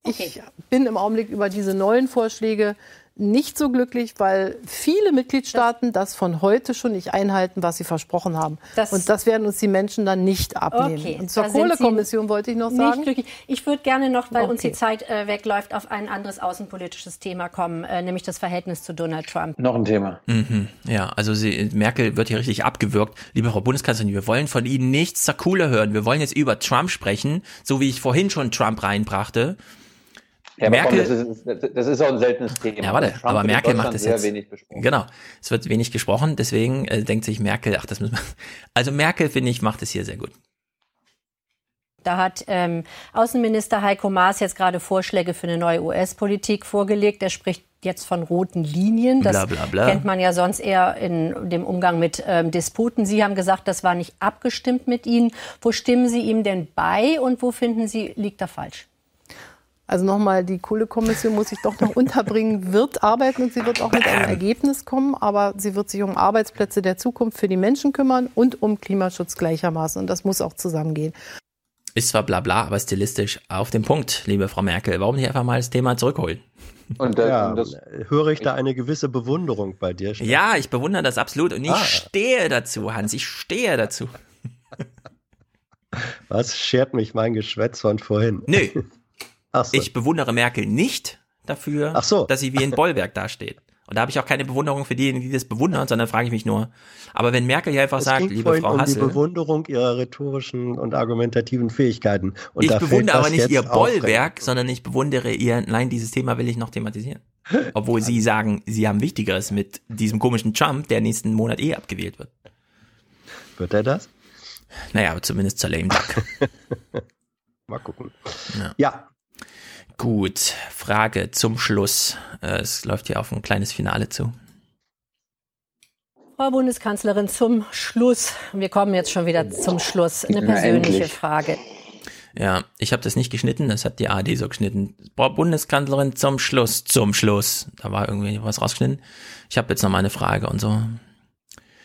Ich bin im Augenblick über diese neuen Vorschläge nicht so glücklich, weil viele Mitgliedstaaten das von heute schon nicht einhalten, was sie versprochen haben. und das werden uns die Menschen dann nicht abnehmen. Okay, und zur Kohlekommission wollte ich noch Nicht sagen. glücklich. Ich würde gerne noch, weil uns Okay. die Zeit äh, wegläuft, auf ein anderes außenpolitisches Thema kommen, äh, nämlich das Verhältnis zu Donald Trump. Noch ein Thema. Mhm. Ja, also sie, Merkel wird hier richtig abgewürgt. Liebe Frau Bundeskanzlerin, wir wollen von Ihnen nichts zur Kohle hören. Wir wollen jetzt über Trump sprechen, so wie ich vorhin schon Trump reinbrachte. Ja, Merkel, komm, das, ist, das ist auch ein seltenes Thema. Ja, warte, Trump aber Merkel macht es sehr jetzt. wenig besprochen. Genau, es wird wenig gesprochen, deswegen äh, denkt sich Merkel, ach, das müssen wir. (laughs) Also Merkel, finde ich, macht es hier sehr gut. Da hat ähm, Außenminister Heiko Maas jetzt gerade Vorschläge für eine neue US-Politik vorgelegt. Er spricht jetzt von roten Linien. Das Bla, bla, bla. kennt man ja sonst eher in dem Umgang mit ähm, Disputen. Sie haben gesagt, das war nicht abgestimmt mit Ihnen. Wo stimmen Sie ihm denn bei und wo finden Sie, liegt er falsch? Also nochmal, die Kohlekommission muss sich doch noch (laughs) unterbringen, wird arbeiten und sie wird auch mit einem Ergebnis kommen, aber sie wird sich um Arbeitsplätze der Zukunft für die Menschen kümmern und um Klimaschutz gleichermaßen. Und das muss auch zusammengehen. Ist zwar bla bla, aber stilistisch auf den Punkt, liebe Frau Merkel. Warum nicht einfach mal das Thema zurückholen? Und, äh, Ja, und das, höre ich da eine gewisse Bewunderung bei dir? Steffen? Ja, ich bewundere das absolut und ich Ah. stehe dazu, Hans. Ich stehe dazu. Was schert mich mein Geschwätz von vorhin? Nö. (laughs) So. Ich bewundere Merkel nicht dafür, so. dass sie wie ein Bollwerk dasteht. Und da habe ich auch keine Bewunderung für diejenigen, die das bewundern, sondern frage ich mich nur. Aber wenn Merkel hier einfach es sagt, liebe Frau um die Hassel, Bewunderung ihrer rhetorischen und argumentativen Fähigkeiten. Und ich bewundere aber nicht ihr. Bollwerk, sondern ich bewundere ihr, nein, dieses Thema will ich noch thematisieren. Obwohl sie sagen, sie haben Wichtigeres mit diesem komischen Trump, der nächsten Monat eh abgewählt wird. Wird er das? Naja, aber zumindest zur lame duck. (laughs) Mal gucken. Ja. Ja, Gut, Frage zum Schluss. Äh, Es läuft hier auf ein kleines Finale zu. Frau Bundeskanzlerin, zum Schluss. Wir kommen jetzt schon wieder zum Schluss. Eine persönliche endlich. Frage. Ja, ich habe das nicht geschnitten, das hat die ARD so geschnitten. Frau Bundeskanzlerin zum Schluss, zum Schluss. Da war irgendwie was rausgeschnitten. Ich habe jetzt noch mal eine Frage und so.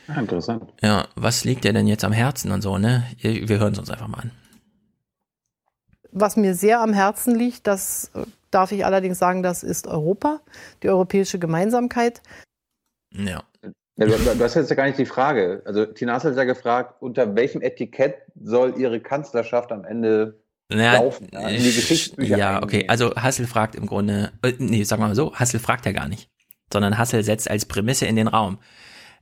ah, interessant. Ja, was liegt dir denn jetzt am Herzen und so, ne? Wir wir hören es uns einfach mal an. Was mir sehr am Herzen liegt, das äh, darf ich allerdings sagen, das ist Europa, die europäische Gemeinsamkeit. Ja. Ja, du, du hast jetzt ja gar nicht die Frage. Also Tina Hassel hat ja gefragt, unter welchem Etikett soll ihre Kanzlerschaft am Ende Ja, laufen? Ja, in die Geschichtsbücher ja okay. Also Hassel fragt im Grunde, äh, nee, sagen wir mal so, Hassel fragt ja gar nicht, sondern Hassel setzt als Prämisse in den Raum.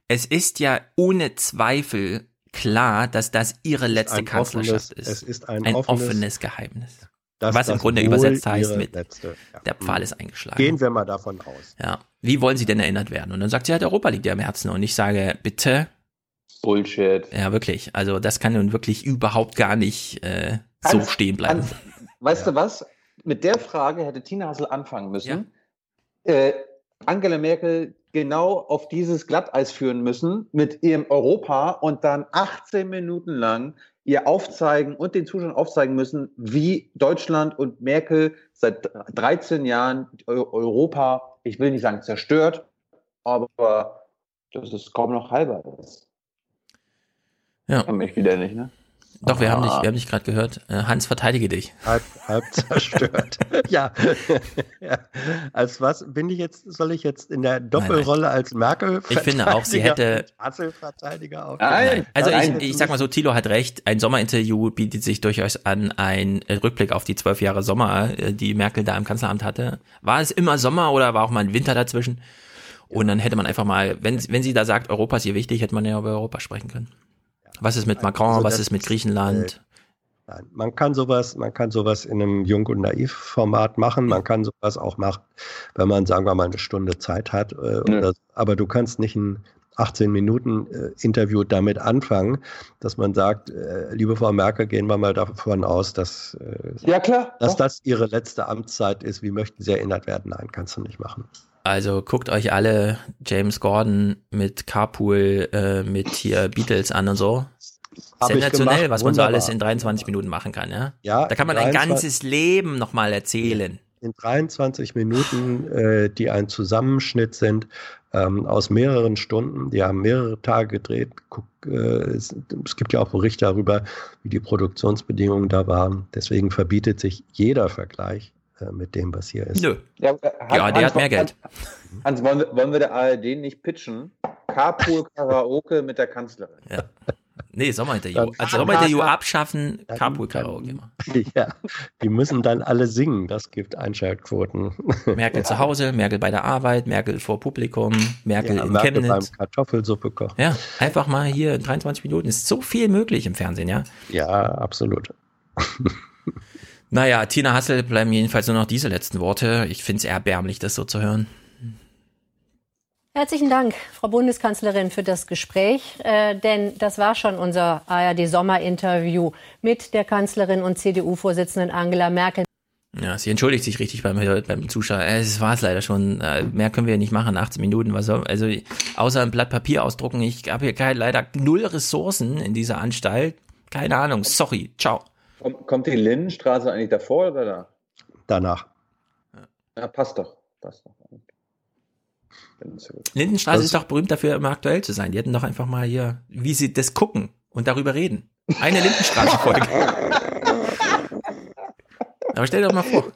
Es ist ja ohne Zweifel klar, dass das ihre letzte Kanzlerschaft offenes- ist. es ist ein ein offenes- offenes Geheimnis. Was im Grunde übersetzt heißt mit, letzte, ja. der Pfahl ist eingeschlagen. Gehen wir mal davon aus. Ja. Wie wollen sie denn erinnert werden? Und dann sagt sie halt, Europa liegt ja am Herzen. Und ich sage, bitte. Bullshit. Ja, wirklich. Also das kann nun wirklich überhaupt gar nicht äh, so stehen bleiben. Hans, weißt du was? Mit der Frage hätte Tina Hassel anfangen müssen. Äh, Angela Merkel genau auf dieses Glatteis führen müssen mit ihrem Europa und dann 18 Minuten lang ihr aufzeigen und den Zuschauern aufzeigen müssen, wie Deutschland und Merkel seit 13 Jahren Eu- Europa, ich will nicht sagen zerstört, aber das ist kaum noch halber ist. Ja. Mich wieder nicht, ne? Doch, wir haben dich, Ah. wir haben dich gerade gehört. Äh, Hans, verteidige dich. Halb, halb (laughs) zerstört. ja. (laughs) ja. Als was bin ich jetzt, soll ich jetzt in der Doppelrolle als Merkel Ich finde auch, sie hätte- Verteidiger auf. Nein. Also ich, ich sag mal so, Thilo hat recht, ein Sommerinterview bietet sich durchaus an, ein Rückblick auf die zwölf Jahre Sommer, äh, die Merkel da im Kanzleramt hatte. War es immer Sommer oder war auch mal ein Winter dazwischen? Und dann hätte man einfach mal, wenn, wenn sie da sagt, Europa ist ihr wichtig, hätte man ja über Europa sprechen können. Was ist mit Macron, Also was ist mit ist, Griechenland? Nein, man kann sowas, man kann sowas in einem Jung- und Naiv-Format machen. Man kann sowas auch machen, wenn man, sagen wir mal, eine Stunde Zeit hat. Äh, oder, aber du kannst nicht ein 18 Minuten äh, Interview damit anfangen, dass man sagt, äh, liebe Frau Merkel, gehen wir mal davon aus, dass, äh, Ja, klar. dass doch. das Ihre letzte Amtszeit ist. Wie möchten Sie erinnert werden? Nein, kannst du nicht machen. Also guckt euch alle James Gordon mit Carpool, äh, mit hier Beatles an und so. Hab Sensationell, was man so alles in 23 Minuten machen kann, ja? Ja, Da kann man ein 23 ganzes Leben nochmal erzählen. in 23 Minuten, äh, die ein Zusammenschnitt sind ähm, aus mehreren Stunden. Die haben mehrere Tage gedreht. Guck, äh, es, es gibt ja auch Berichte darüber, wie die Produktionsbedingungen da waren. Deswegen verbietet sich jeder Vergleich äh, mit dem, was hier ist. Nö. Ja, äh, Ja, der hat mehr Geld. Hans, wollen wir, wollen wir der ARD nicht pitchen? Carpool Karaoke mit der Kanzlerin. Ja. Nee, Sommerinterview. Dann- Also Sommerinterview (laughs) abschaffen, Carpool Karaoke. machen. Ja, die müssen dann alle singen. Das gibt Einschaltquoten. Merkel (laughs) zu Hause, Merkel bei der Arbeit, Merkel vor Publikum, Merkel Ja, in Merkel beim Chemnitz. Kartoffelsuppe kochen. Ja, einfach mal hier in 23 Minuten. Ist so viel möglich im Fernsehen, ja? Ja, absolut. (laughs) Naja, Tina Hassel bleiben jedenfalls nur noch diese letzten Worte. Ich finde es erbärmlich, das so zu hören. Herzlichen Dank, Frau Bundeskanzlerin, für das Gespräch. Äh, denn das war schon unser ARD-Sommerinterview mit der Kanzlerin und CDU-Vorsitzenden Angela Merkel. Ja, sie entschuldigt sich richtig beim, beim Zuschauer. Äh, Es war es leider schon. Äh, Mehr können wir nicht machen, 18 Minuten. Was soll, also außer ein Blatt Papier ausdrucken. Ich habe hier kein, leider null Ressourcen in dieser Anstalt. Keine Ahnung. Sorry. Ciao. Kommt, kommt die Lindenstraße eigentlich davor oder da? Danach. Ja, passt doch. Passt doch. Lindenstraße Das- ist doch berühmt dafür, immer aktuell zu sein. Die hätten doch einfach mal hier, wie sie das gucken und darüber reden. Eine Lindenstraße-Folge. (laughs) Aber stell dir doch mal vor.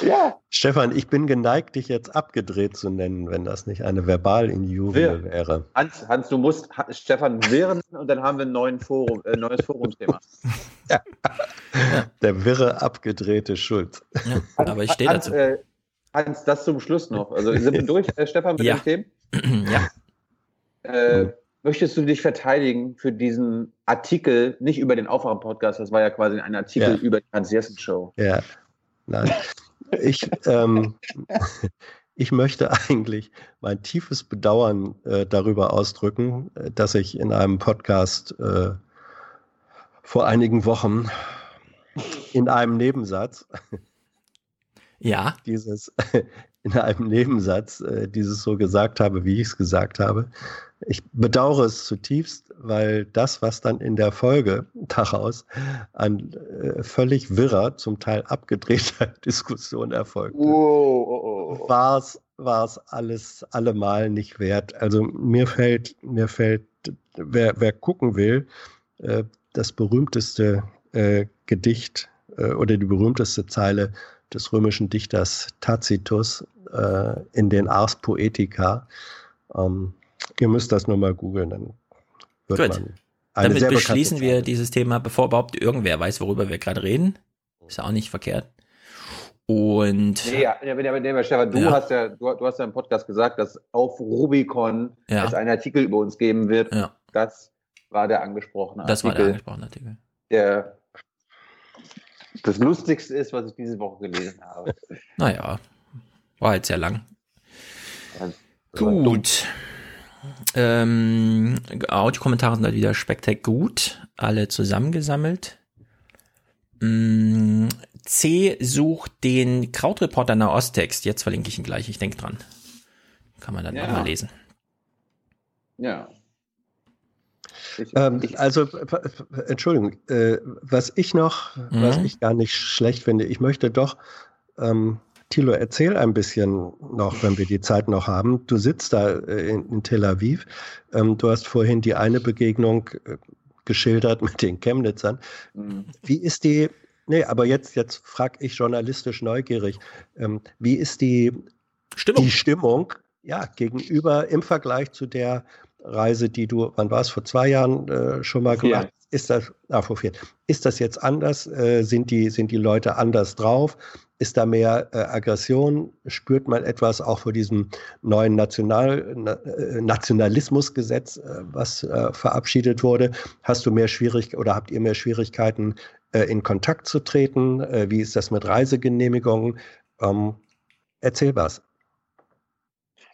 Ja. Stefan, ich bin geneigt, dich jetzt abgedreht zu nennen, wenn das nicht eine Verbalinjurie wäre. Hans, Hans, du musst Ha- Stefan wehren (laughs) und dann haben wir ein neuen Forum, äh, neues Forumsthema. Der wirre, abgedrehte Schulz. Ja, aber ich stehe Hans, dazu. äh, Hans, das zum Schluss noch. Also sind wir (laughs) durch, äh, Stefan, mit Ja. den Themen? (clears throat) ja. Äh, möchtest du dich verteidigen für diesen Artikel, nicht über den Aufwachen-Podcast, das war ja quasi ein Artikel Ja. über die Hans-Jessen-Show. Ja, nein. Ich, ähm, ich möchte eigentlich mein tiefes Bedauern äh, darüber ausdrücken, äh, dass ich in einem Podcast äh, vor einigen Wochen in einem Nebensatz Ja. dieses in einem Nebensatz äh, dieses so gesagt habe, wie ich es gesagt habe. Ich bedauere es zutiefst, weil das, was dann in der Folge daraus an äh, völlig wirrer, zum Teil abgedrehter (laughs) Diskussion erfolgte, Oh, war es war es alles allemal nicht wert. Also mir fällt mir fällt wer wer gucken will, äh, das berühmteste äh, Gedicht äh, oder die berühmteste Zeile des römischen Dichters Tacitus äh, in den Ars Poetica. Ähm, ihr müsst das nur mal googeln, dann wird Gut. man eine Damit beschließen wir dieses Thema, bevor überhaupt irgendwer weiß, worüber wir gerade reden. Ist ja auch nicht verkehrt. Und Nee, ja, ja, aber, aber Stefan, du Ja. hast ja, du, du hast ja im Podcast gesagt, dass auf Rubicon Ja. es einen Artikel über uns geben wird. Ja. Das war der angesprochene das war der Artikel, angesprochene Artikel. der das Lustigste ist, was ich diese Woche gelesen habe. Naja, war jetzt sehr lang. Gut. Ähm, Audiokommentare sind halt wieder spektak gut. Alle zusammengesammelt. Mm, C sucht den Krautreporter Nahosttext. Jetzt verlinke ich ihn gleich. Ich denke dran. Kann man dann Ja. nochmal lesen. Ja. Ich, Ähm, ich, also, Entschuldigung, äh, was ich noch, was Mhm. ich gar nicht schlecht finde, ich möchte doch, ähm, Thilo, erzähl ein bisschen noch, wenn wir die Zeit noch haben. Du sitzt da äh, in, in Tel Aviv. Ähm, du hast vorhin die eine Begegnung äh, geschildert mit den Chemnitzern. Mhm. Wie ist die, nee, aber jetzt, jetzt frage ich journalistisch neugierig, ähm, wie ist die Stimmung, die Stimmung ja, gegenüber im Vergleich zu der Reise, die du, wann war es, vor zwei Jahren äh, schon mal gemacht hast? Ist das, ah, vor vier. Ist das jetzt anders? Äh, sind, die, sind die Leute anders drauf? Ist da mehr äh, Aggression? Spürt man etwas auch vor diesem neuen National, Na, äh, Nationalismusgesetz, äh, was äh, verabschiedet wurde? Hast du mehr Schwierigkeiten oder habt ihr mehr Schwierigkeiten, in Kontakt zu treten? Wie ist das mit Reisegenehmigungen? Ähm, erzähl was.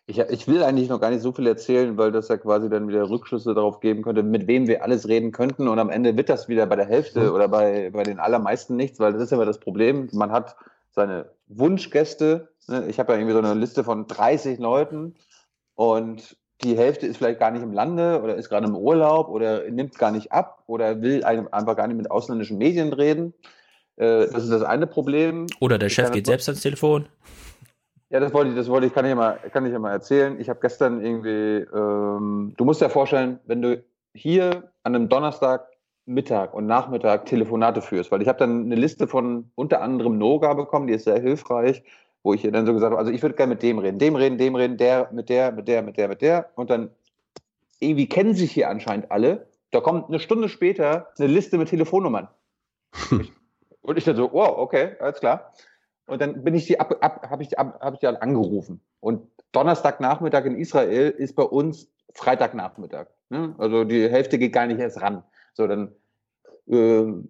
Ich, ich will eigentlich noch gar nicht so viel erzählen, weil das ja quasi dann wieder Rückschlüsse darauf geben könnte, mit wem wir alles reden könnten. Und am Ende wird das wieder bei der Hälfte oder bei, bei den allermeisten nichts, weil das ist ja immer das Problem. Man hat seine Wunschgäste. Ne? Ich habe ja irgendwie so eine Liste von 30 Leuten und die Hälfte ist vielleicht gar nicht im Lande oder ist gerade im Urlaub oder nimmt gar nicht ab oder will einfach gar nicht mit ausländischen Medien reden. Äh, Das ist das eine Problem. Oder der Ich Chef geht selbst ans Telefon. Ja, das wollte ich, das wollte ich, kann ich ja mal, kann ich ja mal erzählen. Ich habe gestern irgendwie, ähm, du musst dir vorstellen, wenn du hier an einem Donnerstag Mittag und Nachmittag Telefonate führst, weil ich habe dann eine Liste von unter anderem Noga bekommen, die ist sehr hilfreich, wo ich ihr dann so gesagt habe, also ich würde gerne mit dem reden, dem reden, dem reden, der, mit der, mit der, mit der, mit der und dann irgendwie kennen sich hier anscheinend alle. Da kommt eine Stunde später eine Liste mit Telefonnummern. (laughs) Und ich dann so, wow, okay, alles klar. Und dann bin ich die ab, ab, habe ich, die ab, hab ich die angerufen. Und Donnerstagnachmittag in Israel ist bei uns Freitagnachmittag. Ne? Also die Hälfte geht gar nicht erst ran. So, dann ähm,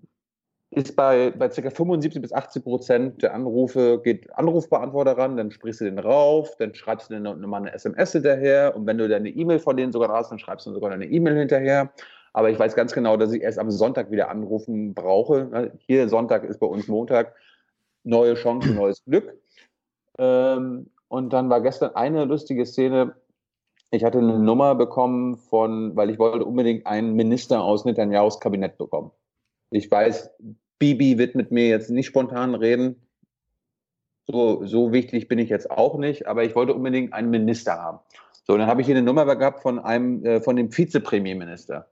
ist bei, bei ca. 75 bis 80 Prozent der Anrufe geht Anrufbeantworter ran, dann sprichst du den rauf, dann schreibst du denen noch mal eine SMS hinterher und wenn du deine E-Mail von denen sogar hast, dann schreibst du sogar eine E-Mail hinterher. Aber ich weiß ganz genau, dass ich erst am Sonntag wieder anrufen brauche. Hier Sonntag ist bei uns Montag. Neue Chance, neues Glück. Ähm, und dann war gestern eine lustige Szene. Ich hatte eine Nummer bekommen von, weil ich wollte unbedingt einen Minister aus Netanyahus Kabinett bekommen. Ich weiß, Bibi wird mit mir jetzt nicht spontan reden. So, so wichtig bin ich jetzt auch nicht, aber ich wollte unbedingt einen Minister haben. So, dann habe ich hier eine Nummer gehabt von einem, äh, von dem Vizepremierminister.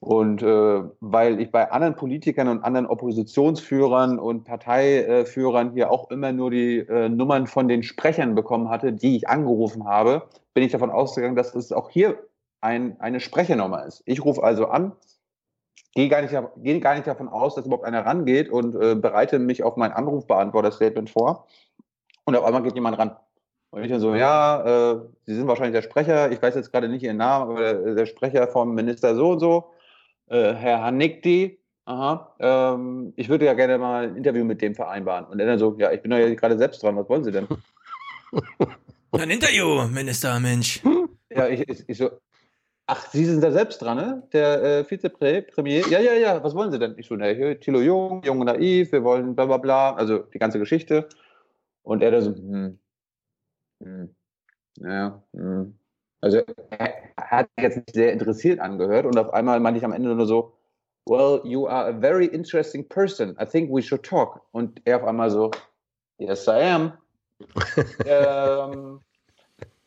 Und äh, weil ich bei anderen Politikern und anderen Oppositionsführern und Parteiführern hier auch immer nur die äh, Nummern von den Sprechern bekommen hatte, die ich angerufen habe, bin ich davon ausgegangen, dass es auch hier ein, eine Sprechernummer ist. Ich rufe also an, gehe gar, nicht, gar nicht davon aus, dass überhaupt einer rangeht und äh, bereite mich auf mein Anrufbeantworter-Statement vor. Und auf einmal geht jemand ran. Und ich dann so, ja, äh, Sie sind wahrscheinlich der Sprecher, ich weiß jetzt gerade nicht Ihren Namen, aber der, der Sprecher vom Minister so und so, äh, Herr Hanikdi, aha, ähm, ich würde ja gerne mal ein Interview mit dem vereinbaren. Und er dann so, ja, ich bin ja gerade selbst dran, was wollen Sie denn? (laughs) Ein Interview, Minister, Mensch. Ja, ich, ich, ich so, ach, Sie sind da selbst dran, ne? Der äh, Vizepremier. Ja, ja, ja, was wollen Sie denn? Ich so, na, hier, Thilo Jung, Jung und naiv, wir wollen bla bla bla, also die ganze Geschichte. Und er da so, hm, hm, ja, hm. Also er hat sich jetzt nicht sehr interessiert angehört und auf einmal meinte ich am Ende nur so, well, you are a very interesting person. I think we should talk. Und er auf einmal so, yes, I am. (laughs) um,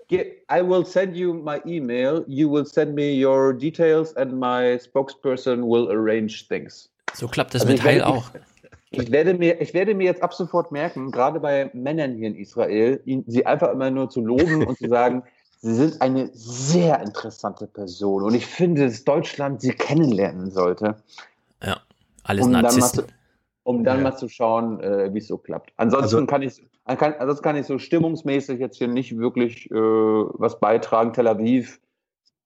get, I will send you my email. You will send me your details and my spokesperson will arrange things. So klappt das Also mit Heil auch. Ich werde, mir, ich werde mir jetzt ab sofort merken, gerade bei Männern hier in Israel, ihn, sie einfach immer nur zu loben und zu sagen, (laughs) sie sind eine sehr interessante Person. Und ich finde, dass Deutschland sie kennenlernen sollte. Ja, alles um Dann mal Narzissten. zu, um dann mal zu schauen, äh, wie es so klappt. Ansonsten Also- kann ich kann, ansonsten kann ich so stimmungsmäßig jetzt hier nicht wirklich äh, was beitragen. Tel Aviv,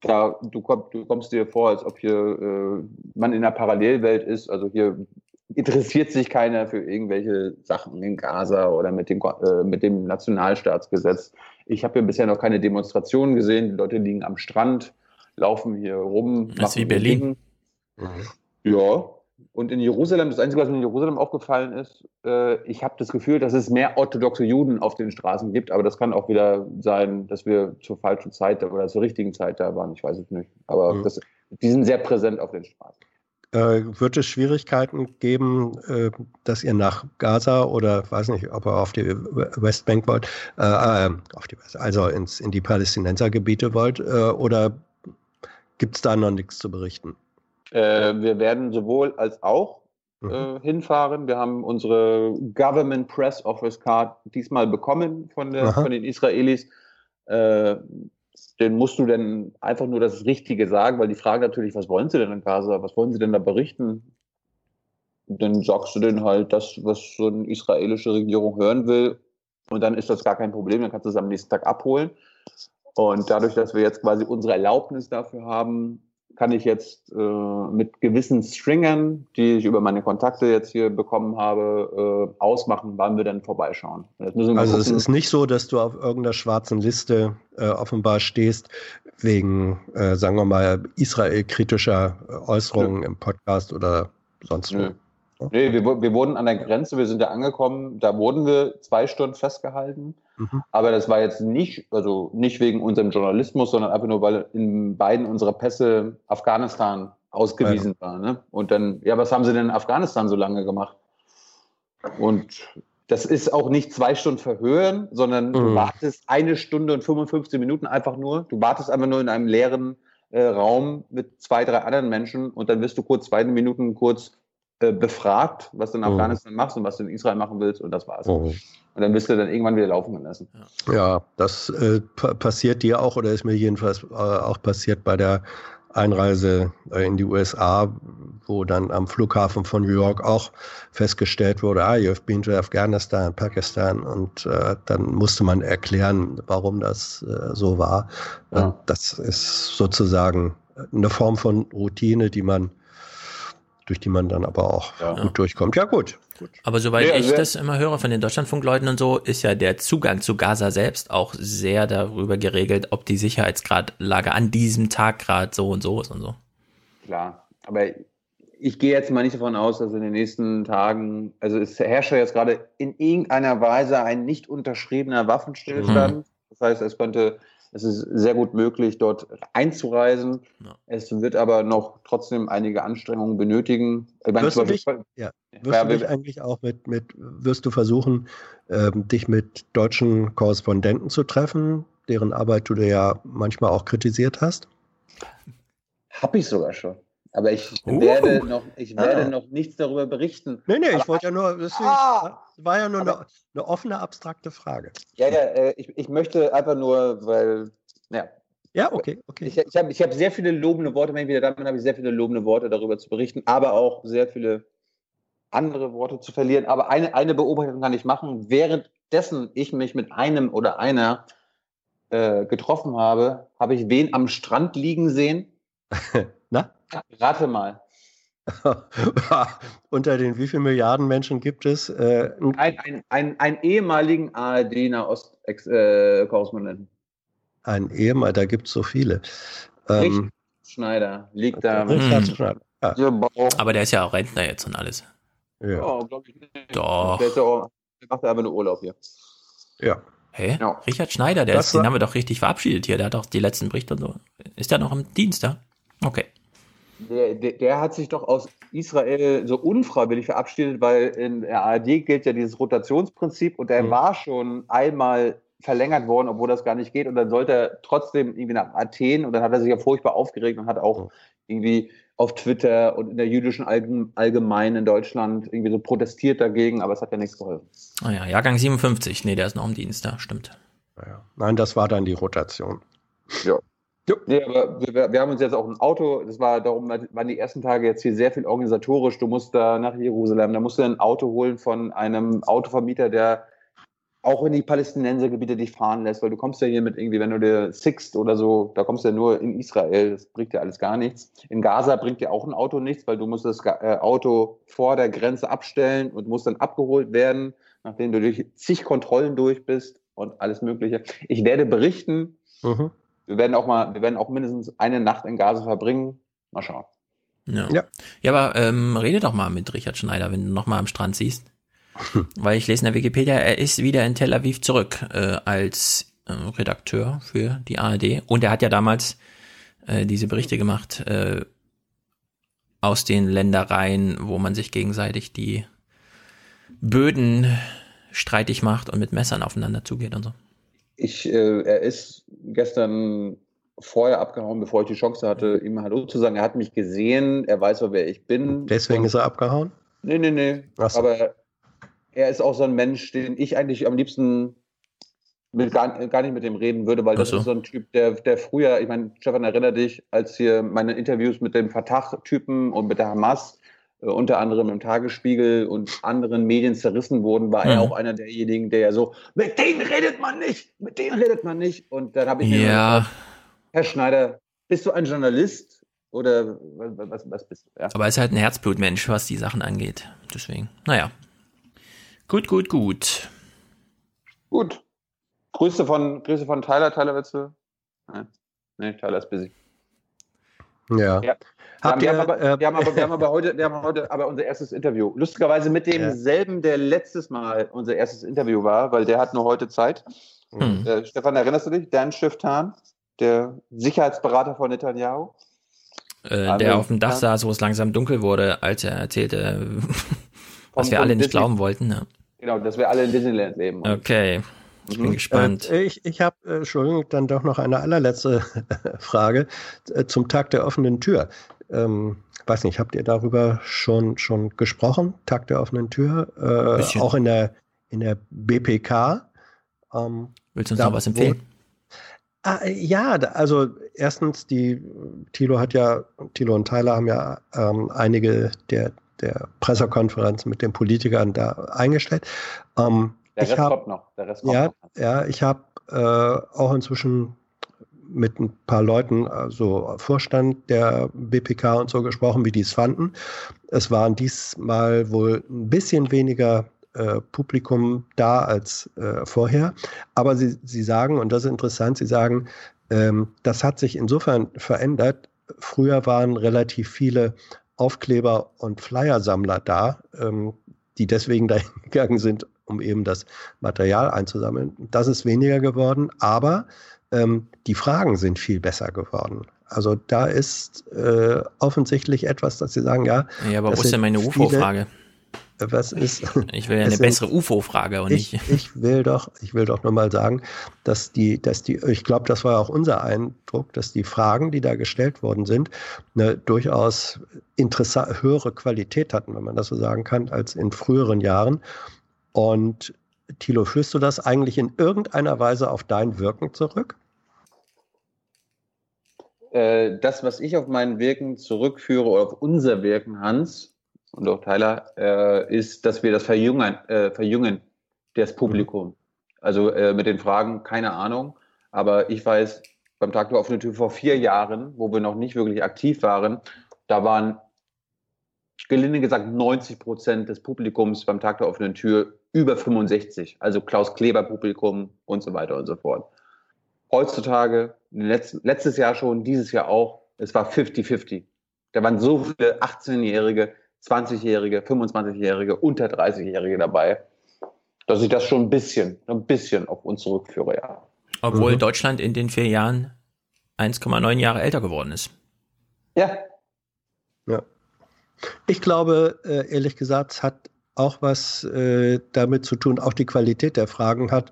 da, du, komm, du kommst dir vor, als ob hier äh, man in einer Parallelwelt ist. Also hier interessiert sich keiner für irgendwelche Sachen in Gaza oder mit dem, äh, mit dem Nationalstaatsgesetz. Ich habe hier bisher noch keine Demonstrationen gesehen. Die Leute liegen am Strand, laufen hier rum. Das ist wie Berlin. Ja. Und in Jerusalem, das Einzige, was mir in Jerusalem aufgefallen ist, äh, ich habe das Gefühl, dass es mehr orthodoxe Juden auf den Straßen gibt, aber das kann auch wieder sein, dass wir zur falschen Zeit oder zur richtigen Zeit da waren. Ich weiß es nicht. Aber Mhm. das, die sind sehr präsent auf den Straßen. Äh, wird es Schwierigkeiten geben, äh, dass ihr nach Gaza oder weiß nicht, ob ihr auf die Westbank wollt, äh, äh, auf die West, also ins, in die Palästinensergebiete wollt, äh, oder gibt es da noch nichts zu berichten? Äh, wir werden sowohl als auch äh, hinfahren. Wir haben unsere Government Press Office Card diesmal bekommen von, der, von den Israelis. Den musst du dann einfach nur das Richtige sagen, weil die fragen natürlich, was wollen sie denn in Gaza? Was wollen sie denn da berichten? Dann sagst du denen halt das, was so eine israelische Regierung hören will. Und dann ist das gar kein Problem. Dann kannst du es am nächsten Tag abholen. Und dadurch, dass wir jetzt quasi unsere Erlaubnis dafür haben, kann ich jetzt äh, mit gewissen Stringern, die ich über meine Kontakte jetzt hier bekommen habe, äh, ausmachen, wann wir dann vorbeischauen. Wir Also es ist nicht so, dass du auf irgendeiner schwarzen Liste äh, offenbar stehst wegen, äh, sagen wir mal, israel-kritischer äh, Äußerungen im Podcast oder sonst wo. Nö. Nee, wir, wir wurden an der Grenze, wir sind ja angekommen, da wurden wir zwei Stunden festgehalten. Mhm. Aber das war jetzt nicht, also nicht wegen unserem Journalismus, sondern einfach nur, weil in beiden unserer Pässe Afghanistan ausgewiesen war. Ne? Und dann, ja, was haben sie denn in Afghanistan so lange gemacht? Und das ist auch nicht zwei Stunden verhören, sondern du Mhm. wartest eine Stunde und 55 Minuten einfach nur. Du wartest einfach nur in einem leeren äh, Raum mit zwei, drei anderen Menschen und dann wirst du kurz zwei Minuten kurz äh, befragt, was du in Mhm. Afghanistan machst und was du in Israel machen willst und das war's. Mhm. Und dann bist du dann irgendwann wieder laufen gelassen. Ja, das äh, pa passiert dir auch oder ist mir jedenfalls äh, auch passiert bei der Einreise äh, in die USA, wo dann am Flughafen von New York auch festgestellt wurde, ah, you've been to Afghanistan, Pakistan und äh, dann musste man erklären, warum das äh, so war. Ja. Und das ist sozusagen eine Form von Routine, die man durch die man dann aber auch gut durchkommt. Ja, gut. Aber soweit Ja, ich das immer höre von den Deutschlandfunkleuten und so, ist ja der Zugang zu Gaza selbst auch sehr darüber geregelt, ob die Sicherheitslage an diesem Tag gerade so und so ist und so. Klar. Aber ich gehe jetzt mal nicht davon aus, dass in den nächsten Tagen, also es herrscht ja jetzt gerade in irgendeiner Weise ein nicht unterschriebener Waffenstillstand. Mhm. Das heißt, es könnte, es ist sehr gut möglich, dort einzureisen. Es wird aber noch trotzdem einige Anstrengungen benötigen. Ich meine, Wirst du dich, ja, Ja, wirst du wir- dich eigentlich auch mit, mit, wirst du versuchen, ähm, dich mit deutschen Korrespondenten zu treffen, deren Arbeit du dir ja manchmal auch kritisiert hast? Habe ich sogar schon. Aber ich Uh. werde noch, ich werde Ah. noch nichts darüber berichten. Nee, nee, ich Aber- wollte ja nur, deswegen, Ah! war ja nur eine, eine offene, abstrakte Frage. Ja, ja, äh, ich, ich möchte einfach nur, weil, ja. Ja, okay, okay. Ich, ich habe ich hab sehr viele lobende Worte, wenn ich wieder da bin, habe ich sehr viele lobende Worte darüber zu berichten, aber auch sehr viele andere Worte zu verlieren. Aber eine, eine Beobachtung kann ich machen. Währenddessen ich mich mit einem oder einer äh, getroffen habe, habe ich wen am Strand liegen sehen? (laughs) Rate mal. (laughs) Unter den wie vielen Milliarden Menschen gibt es? Äh, ein- Ein, ein, ein, einen ehemaligen ARD-Nahost-Korrespondenten. ein Ehemann, da gibt es so viele. Richard Ähm, Schneider liegt da. Richard Mhm. Schneider. Ja. Ja. Aber der ist ja auch Rentner jetzt und alles. Ja. Oh, glaub ich nicht. Doch. Der, ist ja auch, der macht ja einfach nur Urlaub hier. ja. Hä? Richard Schneider, der Das ist, den haben wir doch richtig verabschiedet hier. Der hat doch die letzten Berichte und so. Ist der noch im Dienst da? Okay. Der, der, der hat sich doch aus Israel so unfreiwillig verabschiedet, weil in der ARD gilt ja dieses Rotationsprinzip und der war schon einmal verlängert worden, obwohl das gar nicht geht. Und dann sollte er trotzdem irgendwie nach Athen und dann hat er sich ja furchtbar aufgeregt und hat auch irgendwie auf Twitter und in der jüdischen Allgem- Allgemeinen in Deutschland irgendwie so protestiert dagegen, aber es hat ja nichts geholfen. Ah ja, Jahrgang 57. Nee, der ist noch im Dienst da, stimmt. Nein, das war dann die Rotation. Ja. Nee, aber wir, wir haben uns jetzt auch ein Auto, das war darum, waren die ersten Tage jetzt hier sehr viel organisatorisch. Du musst da nach Jerusalem, da musst du ein Auto holen von einem Autovermieter, der auch in die Palästinensergebiete dich fahren lässt, weil du kommst ja hier mit irgendwie, wenn du dir Sixt oder so, da kommst du ja nur in Israel, das bringt dir alles gar nichts. In Gaza bringt dir auch ein Auto nichts, weil du musst das äh, Auto vor der Grenze abstellen und musst dann abgeholt werden, nachdem du durch zig Kontrollen durch bist und alles Mögliche. Ich werde berichten. Mhm. Wir werden auch mal, wir werden auch mindestens eine Nacht in Gaza verbringen. Mal schauen. Ja. Ja, ja aber ähm, rede doch mal mit Richard Schneider, wenn du noch mal am Strand siehst. (laughs) Weil ich lese in der Wikipedia, er ist wieder in Tel Aviv zurück äh, als äh, Redakteur für die ARD. Und er hat ja damals äh, diese Berichte gemacht äh, aus den Ländereien, wo man sich gegenseitig die Böden streitig macht und mit Messern aufeinander zugeht und so. Ich, äh, er ist gestern vorher abgehauen, bevor ich die Chance hatte, ihm Hallo zu sagen. Er hat mich gesehen, er weiß wer ich bin. Deswegen ist er abgehauen? Nee, nee, nee. So. Aber er ist auch so ein Mensch, den ich eigentlich am liebsten mit, gar, gar nicht mit dem reden würde, weil das so. ist so ein Typ, der, der früher, ich meine, Stefan, erinnere dich, als hier meine Interviews mit dem Fatah-Typen und mit der Hamas unter anderem im Tagesspiegel und anderen Medien zerrissen wurden, war mhm. er auch einer derjenigen, der ja so, mit denen redet man nicht, mit denen redet man nicht. Und dann habe ich mir ja. gesagt, Herr Schneider, bist du ein Journalist oder was, was, was bist du? Ja. Aber er ist halt ein Herzblutmensch, was die Sachen angeht. Deswegen, naja, Gut, gut, gut. Gut. Grüße von, Grüße von Tyler. Tyler, willst du? Nein, nee, Tyler ist busy. Ja. ja. Habt wir, ihr, haben aber, äh, wir, haben aber, wir haben aber heute, wir haben heute aber unser erstes Interview. Lustigerweise mit demselben, der letztes Mal unser erstes Interview war, weil der hat nur heute Zeit. Hm. Äh, Stefan, erinnerst du dich? Dan Schifftan, der Sicherheitsberater von Netanyahu. Äh, der auf dem Dach saß, wo es langsam dunkel wurde, als er erzählte, (laughs) was wir alle nicht Disney glauben wollten. Ja. Genau, dass wir alle in Disneyland leben. Okay. Ich bin mhm. gespannt. Äh, ich ich habe, äh, Entschuldigung, dann doch noch eine allerletzte (laughs) Frage äh, zum Tag der offenen Tür. Ähm, weiß nicht, habt ihr darüber schon, schon gesprochen? Tag der offenen Tür? Äh, auch in der, in der BPK. Ähm, Willst du uns noch was empfehlen? Ah, ja, also erstens, die Thilo hat ja, Thilo und Tyler haben ja ähm, einige der der Pressekonferenz mit den Politikern da eingestellt. Ähm, der Rest hab, kommt noch. Der Rest kommt ja, noch. ja, ich habe äh, auch inzwischen mit ein paar Leuten, also Vorstand der BPK und so gesprochen, wie die es fanden. Es waren diesmal wohl ein bisschen weniger äh, Publikum da als äh, vorher. Aber sie, sie sagen, und das ist interessant, sie sagen, ähm, das hat sich insofern verändert. Früher waren relativ viele Aufkleber und Flyersammler da, ähm, die deswegen (laughs) dahin gegangen sind, um eben das Material einzusammeln. Das ist weniger geworden, aber ähm, die Fragen sind viel besser geworden. Also da ist äh, offensichtlich etwas, dass sie sagen, ja. Ja, aber wo ist denn meine UFO-Frage? was ist. (laughs) Ich will ja eine bessere UFO-Frage und ich, nicht. Ich will doch, ich will doch nur mal sagen, dass die, dass die, ich glaube, das war auch unser Eindruck, dass die Fragen, die da gestellt worden sind, eine durchaus höhere Qualität hatten, wenn man das so sagen kann, als in früheren Jahren. Und Thilo, führst du das eigentlich in irgendeiner Weise auf dein Wirken zurück? Äh, das, was ich auf mein Wirken zurückführe oder auf unser Wirken, Hans, und auch Tyler, äh, ist, dass wir das verjüngen, äh, verjüngen das Publikum. Also äh, mit den Fragen, keine Ahnung, aber ich weiß, beim Tag der offenen Tür vor vier Jahren, wo wir noch nicht wirklich aktiv waren, da waren gelinde gesagt 90 Prozent des Publikums beim Tag der offenen Tür über 65, also Klaus Kleber Publikum und so weiter und so fort. Heutzutage, letzt, letztes Jahr schon, dieses Jahr auch, es war 50-50. Da waren so viele 18-Jährige, 20-Jährige, 25-Jährige, unter 30-Jährige dabei, dass ich das schon ein bisschen, ein bisschen auf uns zurückführe, ja. Obwohl mhm. Deutschland in den vier Jahren 1,9 Jahre älter geworden ist. Ja. Ja. Ich glaube, äh, ehrlich gesagt, es hat auch was äh, damit zu tun, auch die Qualität der Fragen hat.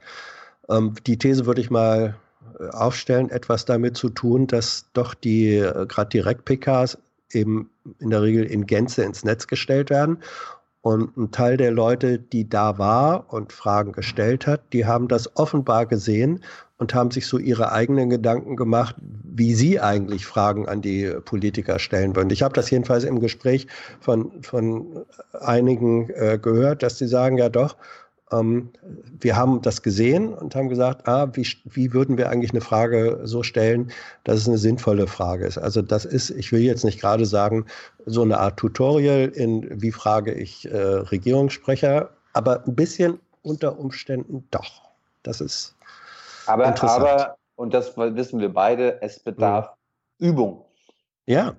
Ähm, die These würde ich mal aufstellen, etwas damit zu tun, dass doch die, gerade Direkt-PKs eben in der Regel in Gänze ins Netz gestellt werden. Und ein Teil der Leute, die da war und Fragen gestellt hat, die haben das offenbar gesehen und haben sich so ihre eigenen Gedanken gemacht, wie sie eigentlich Fragen an die Politiker stellen würden. Ich habe das jedenfalls im Gespräch von, von einigen äh, gehört, dass sie sagen, ja doch, wir haben das gesehen und haben gesagt, ah, wie, wie würden wir eigentlich eine Frage so stellen, dass es eine sinnvolle Frage ist. Also das ist, ich will jetzt nicht gerade sagen, so eine Art Tutorial in, wie frage ich äh, Regierungssprecher, aber ein bisschen unter Umständen doch. Das ist Aber, interessant. aber, und das wissen wir beide, es bedarf Übung. Ja.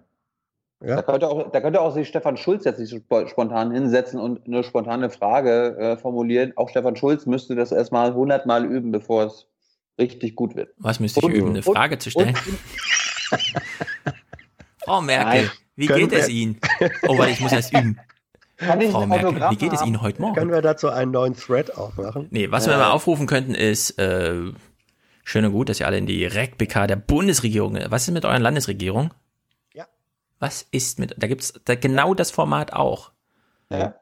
Da, könnte auch, da könnte auch sich Stefan Schulz jetzt nicht spo- spontan hinsetzen und eine spontane Frage äh, formulieren. Auch Stefan Schulz müsste das erstmal hundertmal üben, bevor es richtig gut wird. Was müsste ich Und- üben, eine und- Frage zu stellen? (laughs) Frau Merkel, Nein. wie Können geht es Ihnen? Oh, warte, ich muss erst üben. (laughs) Kann ich Frau Merkel, Autogramm wie geht es? Ihnen heute Morgen? Können wir dazu einen neuen Thread aufmachen? Nee, was wir mal aufrufen könnten ist, äh, schön und gut, dass ihr alle in die REC-PK der Bundesregierung, was ist mit euren Landesregierung? Was ist mit, da gibt's da genau das Format auch. Ja.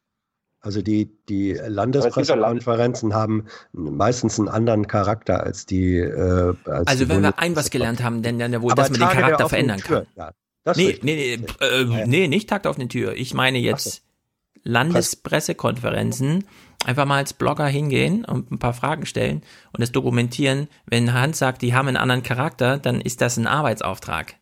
Also die, die es Landespressekonferenzen haben meistens einen anderen Charakter als die. Äh, als Also die wenn wir ein was gelernt haben, denn dann ja wohl, Aber dass man den Tage der Charakter verändern kann. Ja, das Nee, nee, nee, äh, nee, nicht Takt auf eine Tür. Ich meine jetzt Landespressekonferenzen. Einfach mal als Blogger hingehen und ein paar Fragen stellen und es dokumentieren. Wenn Hans sagt, die haben einen anderen Charakter, dann ist das ein Arbeitsauftrag.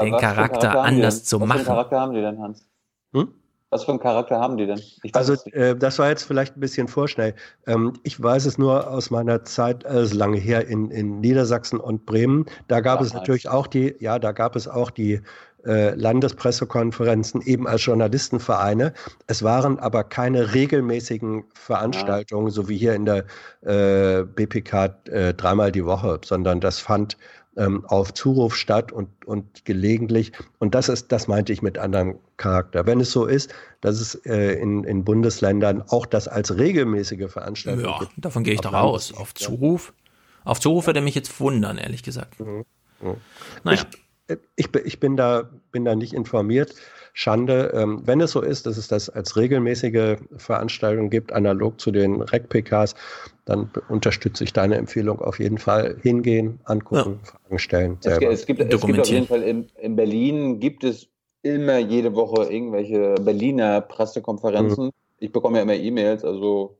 Den was für einen Charakter haben die anders denn? zu Was für machen. einen Charakter haben die denn, Hans? Hm? Was für einen Charakter haben die denn? Also es äh, das war jetzt vielleicht ein bisschen vorschnell. Ähm, ich weiß es nur aus meiner Zeit, äh, ist lange her in, in Niedersachsen und Bremen. Da gab es Damals. natürlich auch die, ja, da gab es auch die äh, Landespressekonferenzen eben als Journalistenvereine. Es waren aber keine regelmäßigen Veranstaltungen, so wie hier in der äh, BPK äh, dreimal die Woche, sondern das fand ähm, auf Zuruf statt und, und gelegentlich. Und das ist, das meinte ich mit anderem Charakter. Wenn es so ist, dass es äh, in, in Bundesländern auch das als regelmäßige Veranstaltung Ja, gibt. davon gehe ich doch aus. Auf Zuruf. Auf Zuruf würde mich jetzt wundern, ehrlich gesagt. Mhm. Naja. Ich, ich, bin- ich bin, da, bin da nicht informiert. Schande. Ähm, wenn es so ist, dass es das als regelmäßige Veranstaltung gibt, analog zu den REC-PKs, dann unterstütze ich deine Empfehlung auf jeden Fall. Hingehen, angucken, Fragen stellen, Es, selber. gibt- es, gibt, es gibt auf jeden Fall in, in Berlin gibt es immer jede Woche irgendwelche Berliner Pressekonferenzen. Mhm. Ich bekomme ja immer E-Mails, also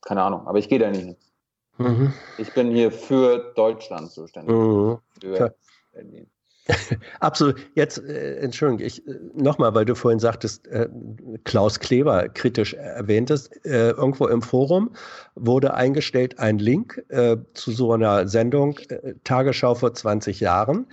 keine Ahnung, aber ich gehe da nicht hin. Mhm. Ich bin hier für Deutschland zuständig. Mhm. Für. Berlin. (laughs) Absolut. Jetzt, äh, Entschuldigung, ich äh, nochmal, weil du vorhin sagtest, äh, Klaus Kleber kritisch erwähntest, äh, irgendwo im Forum wurde eingestellt ein Link äh, zu so einer Sendung äh, Tagesschau vor 20 Jahren.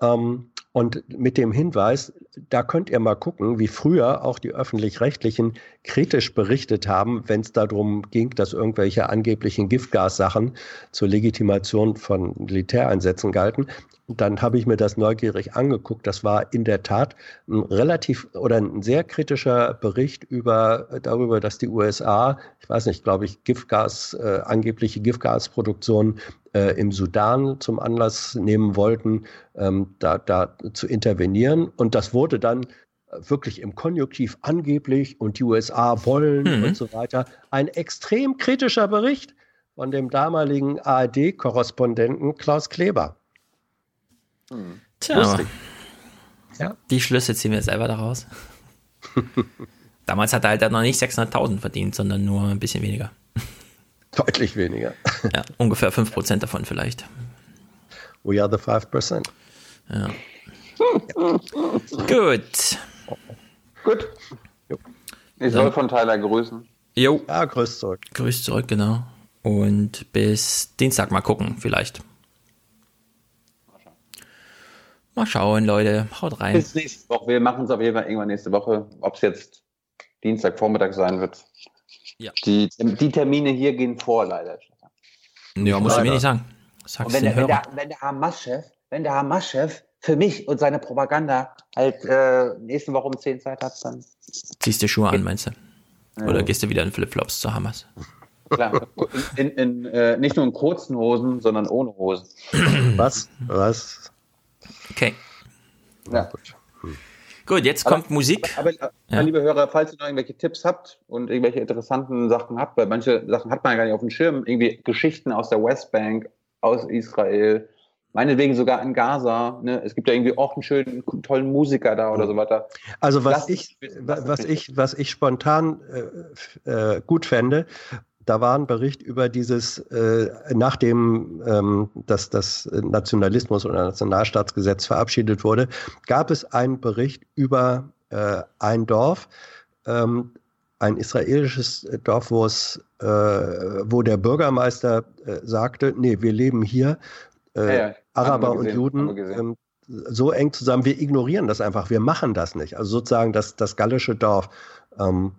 Ähm, und mit dem Hinweis, da könnt ihr mal gucken, wie früher auch die öffentlich-rechtlichen kritisch berichtet haben, wenn es darum ging, dass irgendwelche angeblichen Giftgassachen zur Legitimation von Militäreinsätzen galten. Dann habe ich mir das neugierig angeguckt. Das war in der Tat ein relativ oder ein sehr kritischer Bericht über darüber, dass die USA, ich weiß nicht, glaube ich, Giftgas, äh, angebliche Giftgasproduktion äh, im Sudan zum Anlass nehmen wollten, ähm, da, da zu intervenieren. Und das wurde dann wirklich im Konjunktiv angeblich und die USA wollen Mhm. und so weiter. Ein extrem kritischer Bericht von dem damaligen ARD-Korrespondenten Klaus Kleber. Tja, Lustig. Ja. die Schlüsse ziehen wir selber daraus. (laughs) Damals hat er halt noch nicht 600.000 verdient, sondern nur ein bisschen weniger. Deutlich weniger. (laughs) Ja, ungefähr 5% davon vielleicht. We are the 5%. Ja. Gut. Gut. Ich soll von Tyler grüßen. Jo. Ja, grüß zurück. Grüß zurück, genau. Und bis Dienstag mal gucken, vielleicht. Mal schauen, Leute. Haut rein. Bis nächste Woche. Wir machen es auf jeden Fall irgendwann nächste Woche. Ob es jetzt Dienstagvormittag sein wird. Ja. Die, die Termine hier gehen vor, leider. Ja, musst du mir nicht sagen. Und Sag's wenn der, wenn, der, wenn der Hamas-Chef, wenn der Hamas-Chef für mich und seine Propaganda halt äh, nächste Woche um 10 Zeit hat, dann Ziehst du Schuhe an, meinst du? Oder Ja. gehst du wieder in Flipflops zu Hamas? klar. In, in, in, äh, nicht nur in kurzen Hosen, sondern ohne Hosen. Was? Was? Okay. Ja. Gut, jetzt Aber- kommt Musik. Aber, aber Ja. liebe Hörer, falls ihr noch irgendwelche Tipps habt und irgendwelche interessanten Sachen habt, weil manche Sachen hat man ja gar nicht auf dem Schirm, irgendwie Geschichten aus der Westbank, aus Israel, meinetwegen sogar in Gaza. Ne? Es gibt ja irgendwie auch einen schönen, tollen Musiker da oder so weiter. Also was Lasst ich, was wissen. ich, was ich spontan äh, äh, gut fände, da war ein Bericht über dieses, äh, nachdem ähm, das, das Nationalismus- oder Nationalstaatsgesetz verabschiedet wurde, gab es einen Bericht über äh, ein Dorf, ähm, ein israelisches Dorf, wo es, äh, wo der Bürgermeister äh, sagte, nee, wir leben hier, äh, ja, ja. Araber gesehen, und Juden, ähm, so eng zusammen, wir ignorieren das einfach, wir machen das nicht. Also sozusagen das, das gallische Dorf. Ähm,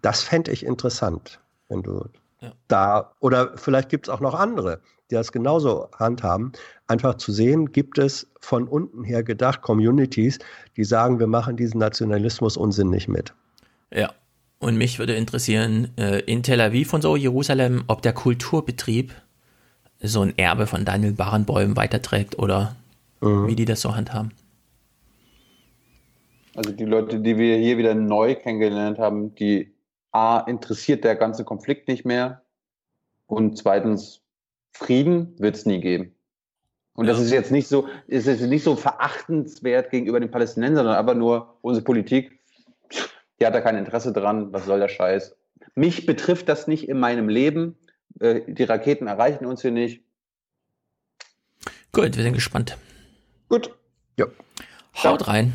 das fände ich interessant, wenn du ja. da, oder vielleicht gibt es auch noch andere, die das genauso handhaben, einfach zu sehen, gibt es von unten her gedacht Communities, die sagen, wir machen diesen Nationalismus Unsinn nicht mit. Ja, und mich würde interessieren, äh, in Tel Aviv und so, Jerusalem, ob der Kulturbetrieb so ein Erbe von Daniel Barenbäum weiterträgt oder mhm. wie die das so handhaben. Also die Leute, die wir hier wieder neu kennengelernt haben, die A, interessiert der ganze Konflikt nicht mehr und zweitens, Frieden wird es nie geben. Und ja. das ist jetzt nicht so, ist jetzt nicht so verachtenswert gegenüber den Palästinensern, sondern aber nur unsere Politik, die hat da kein Interesse dran, was soll der Scheiß. Mich betrifft das nicht in meinem Leben. Äh, die Raketen erreichen uns hier nicht. Gut, wir sind gespannt. Gut. Ja. Haut rein.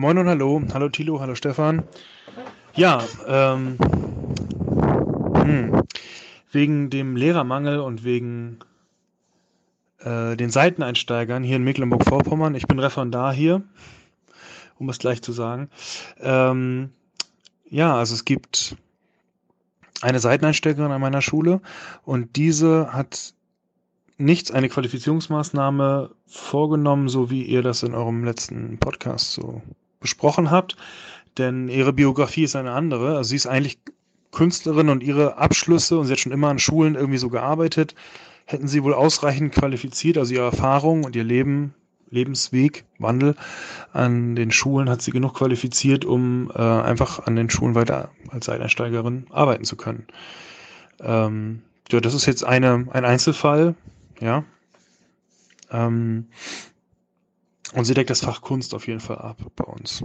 Moin und Hallo. Hallo Thilo, hallo Stefan. Ja, ähm, hm, wegen dem Lehrermangel und wegen äh, den Seiteneinsteigern hier in Mecklenburg-Vorpommern, ich bin Referendar hier, um es gleich zu sagen. Ähm, ja, also es gibt eine Seiteneinsteigerin an meiner Schule und diese hat nichts, eine Qualifizierungsmaßnahme vorgenommen, so wie ihr das in eurem letzten Podcast so besprochen habt. Denn ihre Biografie ist eine andere. Also sie ist eigentlich Künstlerin und ihre Abschlüsse, und sie hat schon immer an Schulen irgendwie so gearbeitet, hätten sie wohl ausreichend qualifiziert, also ihre Erfahrung und ihr Leben, Lebensweg, Wandel an den Schulen hat sie genug qualifiziert, um äh, einfach an den Schulen weiter als Seiteinsteigerin arbeiten zu können. Ähm, ja, das ist jetzt eine, ein Einzelfall, ja. Ähm, und sie deckt das Fach Kunst auf jeden Fall ab bei uns.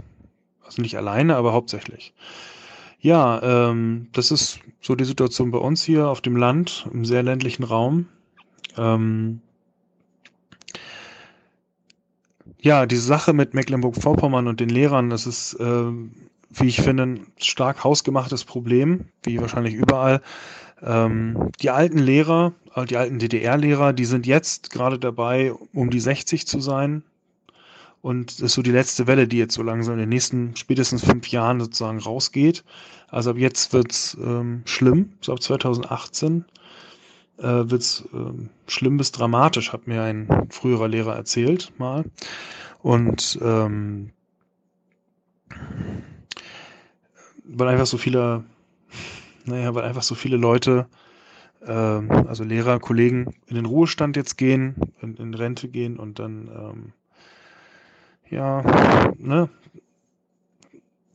Also nicht alleine, aber hauptsächlich. Ja, ähm, das ist so die Situation bei uns hier auf dem Land, im sehr ländlichen Raum. Ähm, ja, diese Sache mit Mecklenburg-Vorpommern und den Lehrern, das ist, äh, wie ich finde, ein stark hausgemachtes Problem, wie wahrscheinlich überall. Ähm, die alten Lehrer, äh, die alten DDR-Lehrer, die sind jetzt gerade dabei, um die 60 zu sein. Und das ist so die letzte Welle, die jetzt so langsam in den nächsten spätestens fünf Jahren sozusagen rausgeht. Also ab jetzt wird's ähm, schlimm, so ab 2018 äh, wird's ähm, schlimm bis dramatisch, hat mir ein früherer Lehrer erzählt mal. Und ähm, weil einfach so viele, (laughs) naja, weil einfach so viele Leute, äh, also Lehrer, Kollegen in den Ruhestand jetzt gehen, in, in Rente gehen und dann ähm, ja, ne,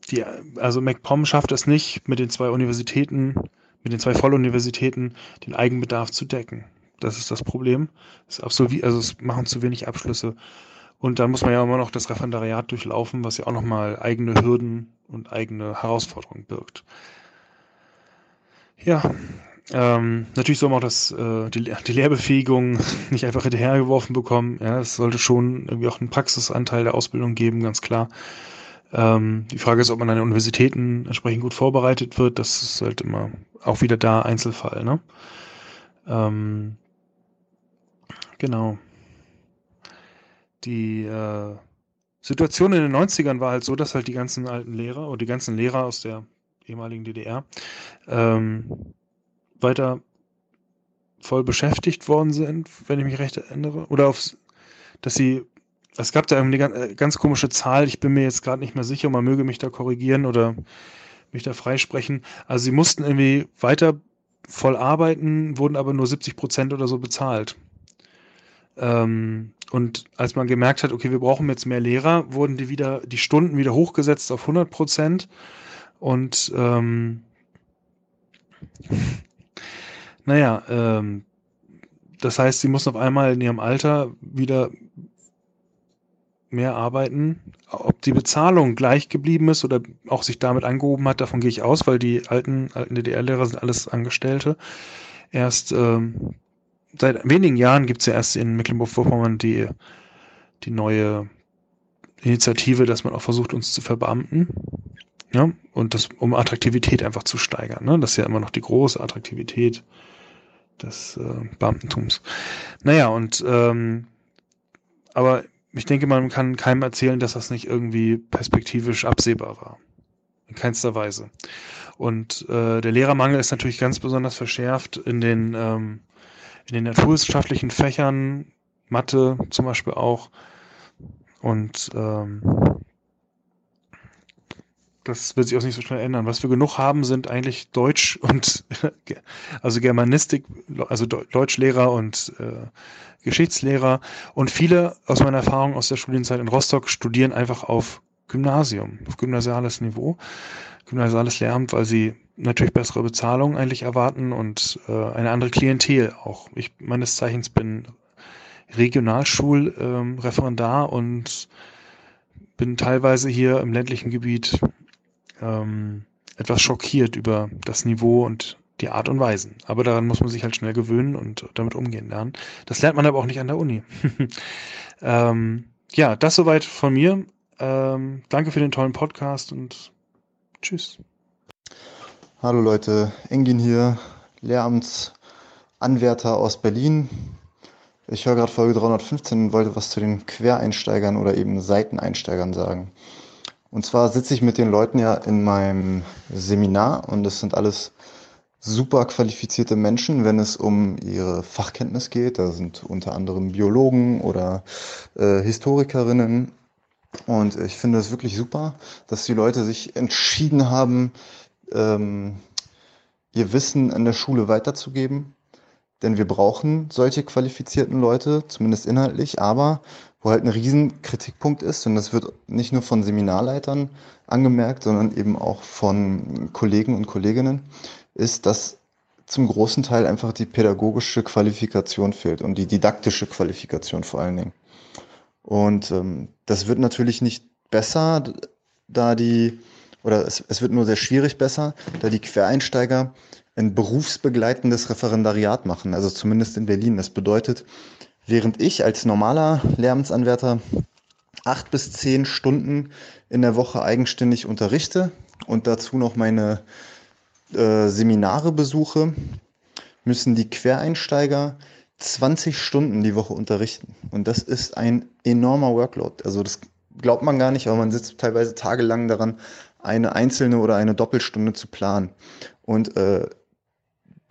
die, also MacPom schafft es nicht, mit den zwei Universitäten, mit den zwei Volluniversitäten den Eigenbedarf zu decken. Das ist das Problem. Es absolvi also es machen zu wenig Abschlüsse. Und dann muss man ja immer noch das Referendariat durchlaufen, was ja auch nochmal eigene Hürden und eigene Herausforderungen birgt. Ja, ähm, natürlich soll man auch das, äh, die, die Lehrbefähigung (laughs) nicht einfach hinterhergeworfen bekommen. Ja, es sollte schon irgendwie auch einen Praxisanteil der Ausbildung geben, ganz klar. Ähm, die Frage ist, ob man an den Universitäten entsprechend gut vorbereitet wird. Das ist halt immer auch wieder da Einzelfall. Ne? Ähm, genau. Die äh, Situation in den 90ern war halt so, dass halt die ganzen alten Lehrer oder die ganzen Lehrer aus der ehemaligen DDR ähm, weiter voll beschäftigt worden sind, wenn ich mich recht erinnere. Oder auf, dass sie, es gab da eine äh, ganz komische Zahl, ich bin mir jetzt gerade nicht mehr sicher, man möge mich da korrigieren oder mich da freisprechen. Also sie mussten irgendwie weiter voll arbeiten, wurden aber nur 70 Prozent oder so bezahlt. Ähm, und als man gemerkt hat, okay, wir brauchen jetzt mehr Lehrer, wurden die wieder, die Stunden wieder hochgesetzt auf 100 Prozent. Und ähm, naja, ähm, das heißt, sie mussten auf einmal in ihrem Alter wieder mehr arbeiten. Ob die Bezahlung gleich geblieben ist oder auch sich damit angehoben hat, davon gehe ich aus, weil die alten, alten DDR-Lehrer sind alles Angestellte. Erst ähm, seit wenigen Jahren gibt es ja erst in Mecklenburg-Vorpommern die, die neue Initiative, dass man auch versucht, uns zu verbeamten. Ja, und das, um Attraktivität einfach zu steigern. Ne? Das ist ja immer noch die große Attraktivität des äh, Beamtentums. Naja, und ähm, aber ich denke, man kann keinem erzählen, dass das nicht irgendwie perspektivisch absehbar war. In keinster Weise. Und äh, der Lehrermangel ist natürlich ganz besonders verschärft in den, ähm, in den naturwissenschaftlichen Fächern, Mathe zum Beispiel auch. Und ähm, das wird sich auch nicht so schnell ändern. Was wir genug haben, sind eigentlich Deutsch und (laughs) also Germanistik, also Deutschlehrer und äh, Geschichtslehrer. Und viele aus meiner Erfahrung aus der Studienzeit in Rostock studieren einfach auf Gymnasium, auf gymnasiales Niveau, gymnasiales Lehramt, weil sie natürlich bessere Bezahlung eigentlich erwarten und äh, eine andere Klientel auch. Ich meines Zeichens bin Regionalschulreferendar ähm, und bin teilweise hier im ländlichen Gebiet ähm, etwas schockiert über das Niveau und die Art und Weisen. Aber daran muss man sich halt schnell gewöhnen und damit umgehen lernen. Das lernt man aber auch nicht an der Uni. (laughs) ähm, ja, das soweit von mir. Ähm, danke für den tollen Podcast und tschüss. Hallo Leute, Engin hier, Lehramtsanwärter aus Berlin. Ich höre gerade Folge 315 und wollte was zu den Quereinsteigern oder eben Seiteneinsteigern sagen. Und zwar sitze ich mit den Leuten ja in meinem Seminar und es sind alles super qualifizierte Menschen, wenn es um ihre Fachkenntnis geht. Da sind unter anderem Biologen oder äh, Historikerinnen. Und ich finde es wirklich super, dass die Leute sich entschieden haben, ähm, ihr Wissen an der Schule weiterzugeben. Denn wir brauchen solche qualifizierten Leute, zumindest inhaltlich, aber wo halt ein riesen Kritikpunkt ist, und das wird nicht nur von Seminarleitern angemerkt, sondern eben auch von Kollegen und Kolleginnen, ist, dass zum großen Teil einfach die pädagogische Qualifikation fehlt und die didaktische Qualifikation vor allen Dingen. Und ähm, das wird natürlich nicht besser, da die, oder es, es wird nur sehr schwierig besser, da die Quereinsteiger ein berufsbegleitendes Referendariat machen, also zumindest in Berlin. Das bedeutet, während ich als normaler Lehramtsanwärter acht bis zehn Stunden in der Woche eigenständig unterrichte und dazu noch meine äh, Seminare besuche, müssen die Quereinsteiger 20 Stunden die Woche unterrichten. Und das ist ein enormer Workload. Also das glaubt man gar nicht, aber man sitzt teilweise tagelang daran, eine einzelne oder eine Doppelstunde zu planen. Und äh,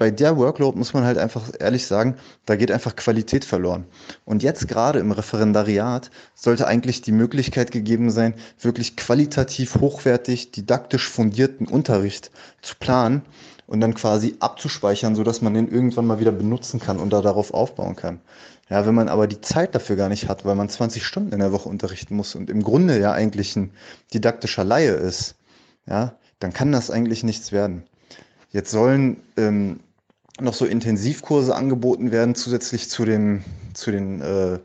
bei der Workload muss man halt einfach ehrlich sagen, da geht einfach Qualität verloren. Und jetzt gerade im Referendariat sollte eigentlich die Möglichkeit gegeben sein, wirklich qualitativ hochwertig, didaktisch fundierten Unterricht zu planen und dann quasi abzuspeichern, sodass man den irgendwann mal wieder benutzen kann und da darauf aufbauen kann. Ja, wenn man aber die Zeit dafür gar nicht hat, weil man 20 Stunden in der Woche unterrichten muss und im Grunde ja eigentlich ein didaktischer Laie ist, ja, dann kann das eigentlich nichts werden. Jetzt sollen ähm, noch so Intensivkurse angeboten werden, zusätzlich zu den, zu den äh,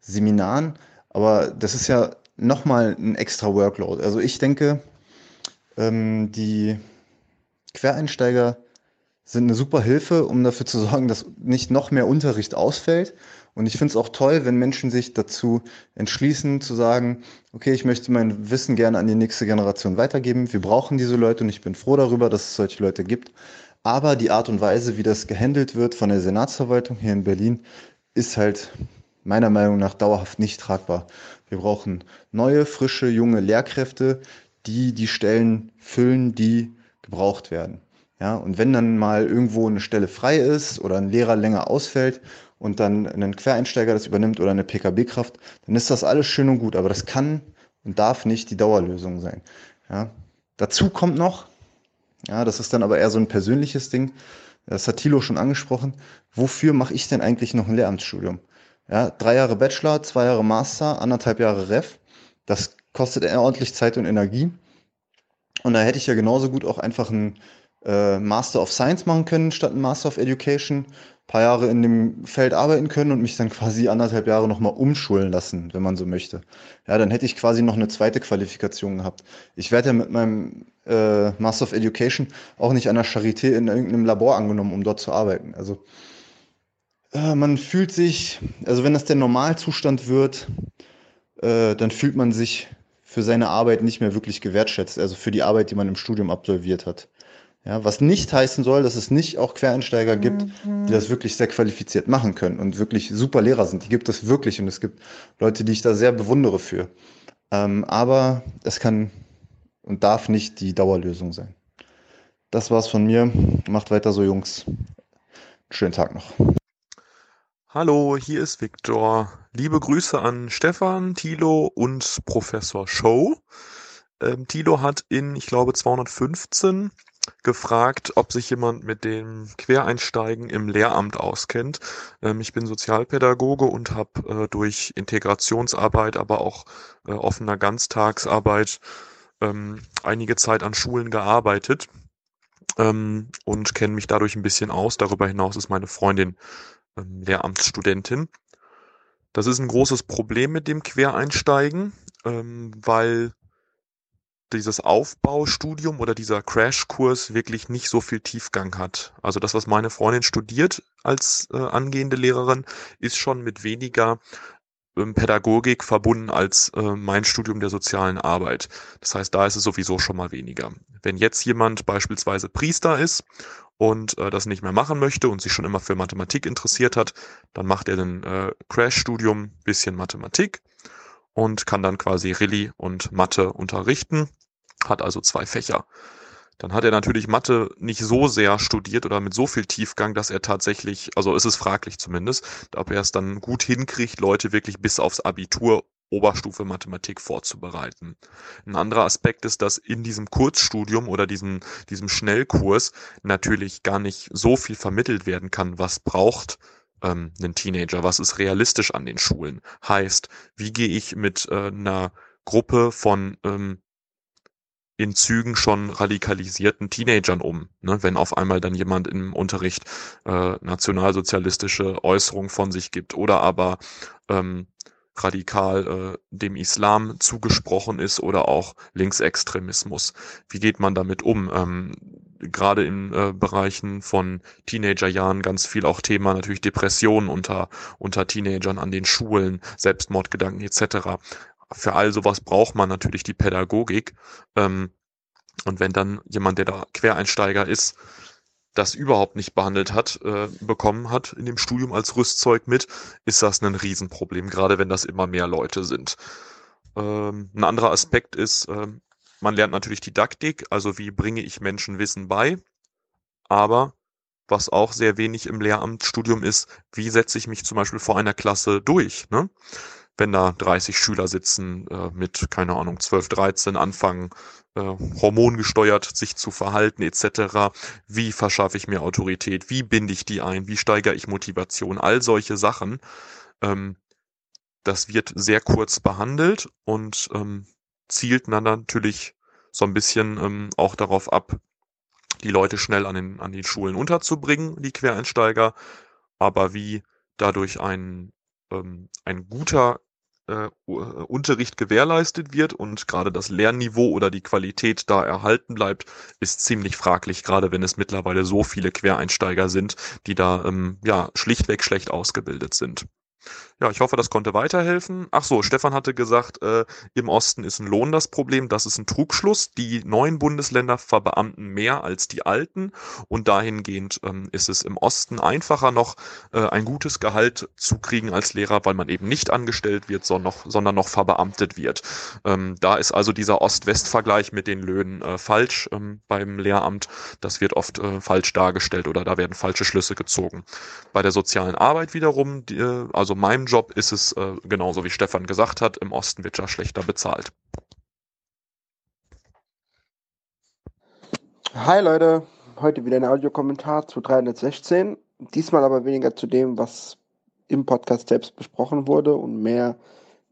Seminaren. Aber das ist ja nochmal ein extra Workload. Also ich denke, ähm, die Quereinsteiger sind eine super Hilfe, um dafür zu sorgen, dass nicht noch mehr Unterricht ausfällt. Und ich finde es auch toll, wenn Menschen sich dazu entschließen zu sagen, okay, ich möchte mein Wissen gerne an die nächste Generation weitergeben. Wir brauchen diese Leute und ich bin froh darüber, dass es solche Leute gibt. Aber die Art und Weise, wie das gehandelt wird von der Senatsverwaltung hier in Berlin, ist halt meiner Meinung nach dauerhaft nicht tragbar. Wir brauchen neue, frische, junge Lehrkräfte, die die Stellen füllen, die gebraucht werden. Ja, und wenn dann mal irgendwo eine Stelle frei ist oder ein Lehrer länger ausfällt und dann ein Quereinsteiger das übernimmt oder eine PKB-Kraft, dann ist das alles schön und gut, aber das kann und darf nicht die Dauerlösung sein. Ja. Dazu kommt noch, ja, das ist dann aber eher so ein persönliches Ding. Das hat Thilo schon angesprochen. Wofür mache ich denn eigentlich noch ein Lehramtsstudium? Ja, drei Jahre Bachelor, zwei Jahre Master, anderthalb Jahre Ref. Das kostet ordentlich Zeit und Energie. Und da hätte ich ja genauso gut auch einfach ein äh, Master of Science machen können statt ein Master of Education paar Jahre in dem Feld arbeiten können und mich dann quasi anderthalb Jahre nochmal umschulen lassen, wenn man so möchte. Ja, dann hätte ich quasi noch eine zweite Qualifikation gehabt. Ich werde ja mit meinem äh, Master of Education auch nicht an der Charité in irgendeinem Labor angenommen, um dort zu arbeiten. Also äh, man fühlt sich, also wenn das der Normalzustand wird, äh, dann fühlt man sich für seine Arbeit nicht mehr wirklich gewertschätzt, also für die Arbeit, die man im Studium absolviert hat. Ja, was nicht heißen soll, dass es nicht auch Quereinsteiger gibt, mhm. die das wirklich sehr qualifiziert machen können und wirklich super Lehrer sind. Die gibt es wirklich und es gibt Leute, die ich da sehr bewundere für. Ähm, aber es kann und darf nicht die Dauerlösung sein. Das war's von mir. Macht weiter so, Jungs. Schönen Tag noch. Hallo, hier ist Viktor. Liebe Grüße an Stefan, Thilo und Professor Show. Ähm, Thilo hat in, ich glaube, 215 gefragt, ob sich jemand mit dem Quereinsteigen im Lehramt auskennt. Ähm, ich bin Sozialpädagoge und habe äh, durch Integrationsarbeit, aber auch äh, offener Ganztagsarbeit ähm, einige Zeit an Schulen gearbeitet ähm, und kenne mich dadurch ein bisschen aus. Darüber hinaus ist meine Freundin ähm, Lehramtsstudentin. Das ist ein großes Problem mit dem Quereinsteigen, ähm, weil dieses Aufbaustudium oder dieser Crashkurs wirklich nicht so viel Tiefgang hat. Also das, was meine Freundin studiert als äh, angehende Lehrerin, ist schon mit weniger ähm, Pädagogik verbunden als äh, mein Studium der sozialen Arbeit. Das heißt, da ist es sowieso schon mal weniger. Wenn jetzt jemand beispielsweise Priester ist und äh, das nicht mehr machen möchte und sich schon immer für Mathematik interessiert hat, dann macht er ein äh, Crash-Studium bisschen Mathematik und kann dann quasi Rallye und Mathe unterrichten, hat also zwei Fächer. Dann hat er natürlich Mathe nicht so sehr studiert oder mit so viel Tiefgang, dass er tatsächlich, also ist es fraglich zumindest, ob er es dann gut hinkriegt, Leute wirklich bis aufs Abitur Oberstufe Mathematik vorzubereiten. Ein anderer Aspekt ist, dass in diesem Kurzstudium oder diesem, diesem Schnellkurs natürlich gar nicht so viel vermittelt werden kann, was braucht ähm, einen Teenager, was ist realistisch an den Schulen. Heißt, wie gehe ich mit äh, einer Gruppe von ähm, in Zügen schon radikalisierten Teenagern um, ne? wenn auf einmal dann jemand im Unterricht äh, nationalsozialistische Äußerungen von sich gibt oder aber ähm, radikal äh, dem Islam zugesprochen ist oder auch Linksextremismus. Wie geht man damit um? Ähm, Gerade in äh, Bereichen von Teenagerjahren ganz viel auch Thema natürlich Depressionen unter unter Teenagern an den Schulen, Selbstmordgedanken etc. Für all sowas braucht man natürlich die Pädagogik. Ähm, und wenn dann jemand, der da Quereinsteiger ist, das überhaupt nicht behandelt hat, äh, bekommen hat in dem Studium als Rüstzeug mit, ist das ein Riesenproblem, gerade wenn das immer mehr Leute sind. Ähm, ein anderer Aspekt ist, äh, man lernt natürlich Didaktik, also wie bringe ich Menschen Wissen bei, aber was auch sehr wenig im Lehramtsstudium ist, wie setze ich mich zum Beispiel vor einer Klasse durch. Ne? Wenn da 30 Schüler sitzen äh, mit, keine Ahnung, 12, 13, anfangen äh, hormongesteuert sich zu verhalten etc. Wie verschaffe ich mir Autorität? Wie binde ich die ein? Wie steigere ich Motivation? All solche Sachen. Ähm, das wird sehr kurz behandelt und ähm, zielt dann natürlich so ein bisschen ähm, auch darauf ab, die Leute schnell an den, an den Schulen unterzubringen, die Quereinsteiger. Aber wie dadurch ein, ähm, ein guter äh, äh, Unterricht gewährleistet wird und gerade das Lernniveau oder die Qualität da erhalten bleibt, ist ziemlich fraglich, gerade wenn es mittlerweile so viele Quereinsteiger sind, die da ähm, ja schlichtweg schlecht ausgebildet sind. Ja, ich hoffe, das konnte weiterhelfen. Ach so, Stefan hatte gesagt, äh, im Osten ist ein Lohn das Problem. Das ist ein Trugschluss. Die neuen Bundesländer verbeamten mehr als die alten und dahingehend ähm, ist es im Osten einfacher noch äh, ein gutes Gehalt zu kriegen als Lehrer, weil man eben nicht angestellt wird, sondern noch, sondern noch verbeamtet wird. Ähm, da ist also dieser Ost-West-Vergleich mit den Löhnen äh, falsch ähm, beim Lehramt. Das wird oft äh, falsch dargestellt oder da werden falsche Schlüsse gezogen. Bei der sozialen Arbeit wiederum, die, äh, also meinem Job ist es äh, genauso wie Stefan gesagt hat, im Osten wird ja schlechter bezahlt. Hi Leute, heute wieder ein Audiokommentar zu 316. Diesmal aber weniger zu dem, was im Podcast selbst besprochen wurde und mehr,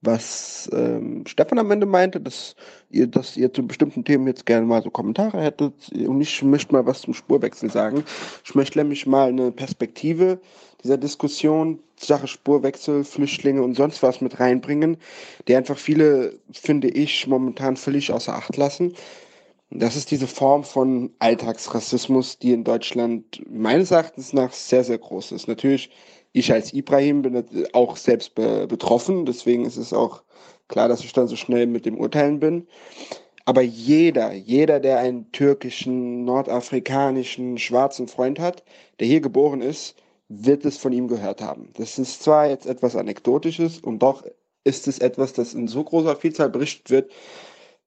was ähm, Stefan am Ende meinte, dass ihr, dass ihr zu bestimmten Themen jetzt gerne mal so Kommentare hättet. Und ich möchte mal was zum Spurwechsel sagen. Ich möchte nämlich mal eine Perspektive dieser Diskussion, Sache Spurwechsel, Flüchtlinge und sonst was mit reinbringen, die einfach viele, finde ich, momentan völlig außer Acht lassen. Das ist diese Form von Alltagsrassismus, die in Deutschland meines Erachtens nach sehr, sehr groß ist. Natürlich, ich als Ibrahim bin auch selbst be betroffen, deswegen ist es auch klar, dass ich dann so schnell mit dem Urteilen bin. Aber jeder, jeder, der einen türkischen, nordafrikanischen, schwarzen Freund hat, der hier geboren ist, wird es von ihm gehört haben. Das ist zwar jetzt etwas Anekdotisches und doch ist es etwas, das in so großer Vielzahl berichtet wird,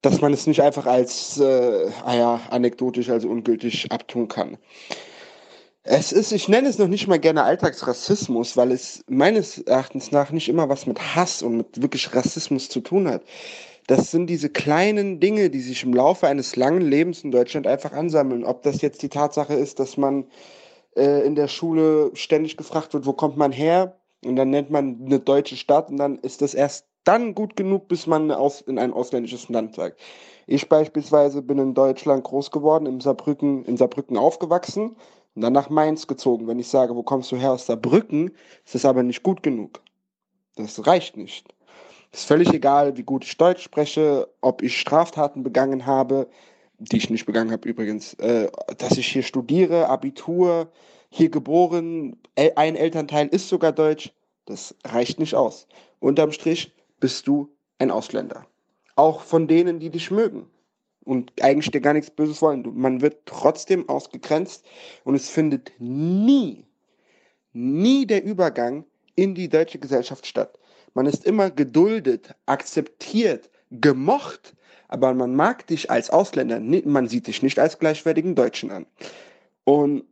dass man es nicht einfach als äh, ah ja, anekdotisch, also ungültig abtun kann. Es ist, ich nenne es noch nicht mal gerne Alltagsrassismus, weil es meines Erachtens nach nicht immer was mit Hass und mit wirklich Rassismus zu tun hat. Das sind diese kleinen Dinge, die sich im Laufe eines langen Lebens in Deutschland einfach ansammeln. Ob das jetzt die Tatsache ist, dass man äh, in der Schule ständig gefragt wird, wo kommt man her? Und dann nennt man eine deutsche Stadt und dann ist das erst dann gut genug, bis man in ein ausländisches Land sagt. Ich beispielsweise bin in Deutschland groß geworden, in Saarbrücken, in Saarbrücken aufgewachsen und dann nach Mainz gezogen. Wenn ich sage, wo kommst du her aus Saarbrücken, ist das aber nicht gut genug. Das reicht nicht. Ist völlig egal, wie gut ich Deutsch spreche, ob ich Straftaten begangen habe, die ich nicht begangen habe übrigens, äh, dass ich hier studiere, Abitur, hier geboren, ein Elternteil ist sogar deutsch, das reicht nicht aus. Unterm Strich bist du ein Ausländer. Auch von denen, die dich mögen und eigentlich dir gar nichts Böses wollen. Man wird trotzdem ausgegrenzt und es findet nie, nie der Übergang in die deutsche Gesellschaft statt. Man ist immer geduldet, akzeptiert, gemocht, aber man mag dich als Ausländer, man sieht dich nicht als gleichwertigen Deutschen an. Und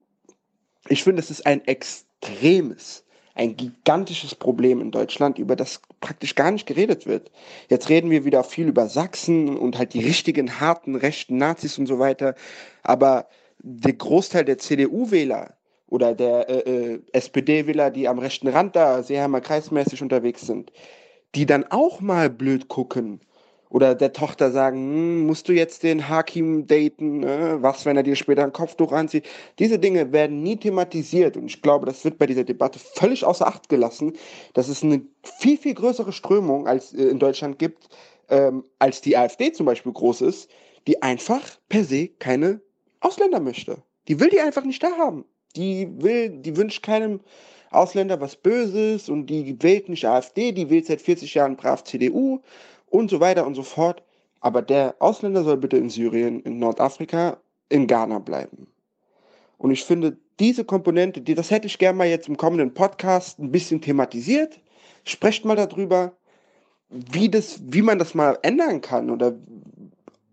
ich finde, es ist ein extremes, ein gigantisches Problem in Deutschland, über das praktisch gar nicht geredet wird. Jetzt reden wir wieder viel über Sachsen und halt die richtigen, harten, rechten Nazis und so weiter. Aber der Großteil der CDU-Wähler oder der äh, äh, SPD-Wähler, die am rechten Rand da Seeheimer kreismäßig unterwegs sind, die dann auch mal blöd gucken oder der Tochter sagen, hm, musst du jetzt den Hakim daten, äh, was, wenn er dir später ein Kopftuch anzieht. Diese Dinge werden nie thematisiert und ich glaube, das wird bei dieser Debatte völlig außer Acht gelassen, dass es eine viel, viel größere Strömung als äh, in Deutschland gibt, ähm, als die AfD zum Beispiel groß ist, die einfach per se keine Ausländer möchte. Die will die einfach nicht da haben. Die will, die wünscht keinem Ausländer was Böses und die wählt nicht AfD, die wählt seit 40 Jahren brav CDU und so weiter und so fort. Aber der Ausländer soll bitte in Syrien, in Nordafrika, in Ghana bleiben. Und ich finde, diese Komponente, die, das hätte ich gerne mal jetzt im kommenden Podcast ein bisschen thematisiert. Sprecht mal darüber, wie, das, wie man das mal ändern kann oder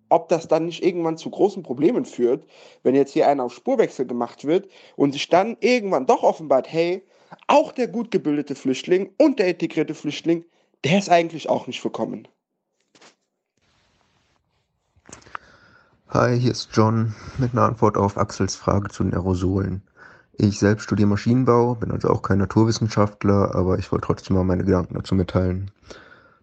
ob das dann nicht irgendwann zu großen Problemen führt, wenn jetzt hier einer auf Spurwechsel gemacht wird und sich dann irgendwann doch offenbart, hey, auch der gut gebildete Flüchtling und der integrierte Flüchtling, der ist eigentlich auch nicht willkommen. Hi, hier ist John mit einer Antwort auf Axels Frage zu den Aerosolen. Ich selbst studiere Maschinenbau, bin also auch kein Naturwissenschaftler, aber ich wollte trotzdem mal meine Gedanken dazu mitteilen.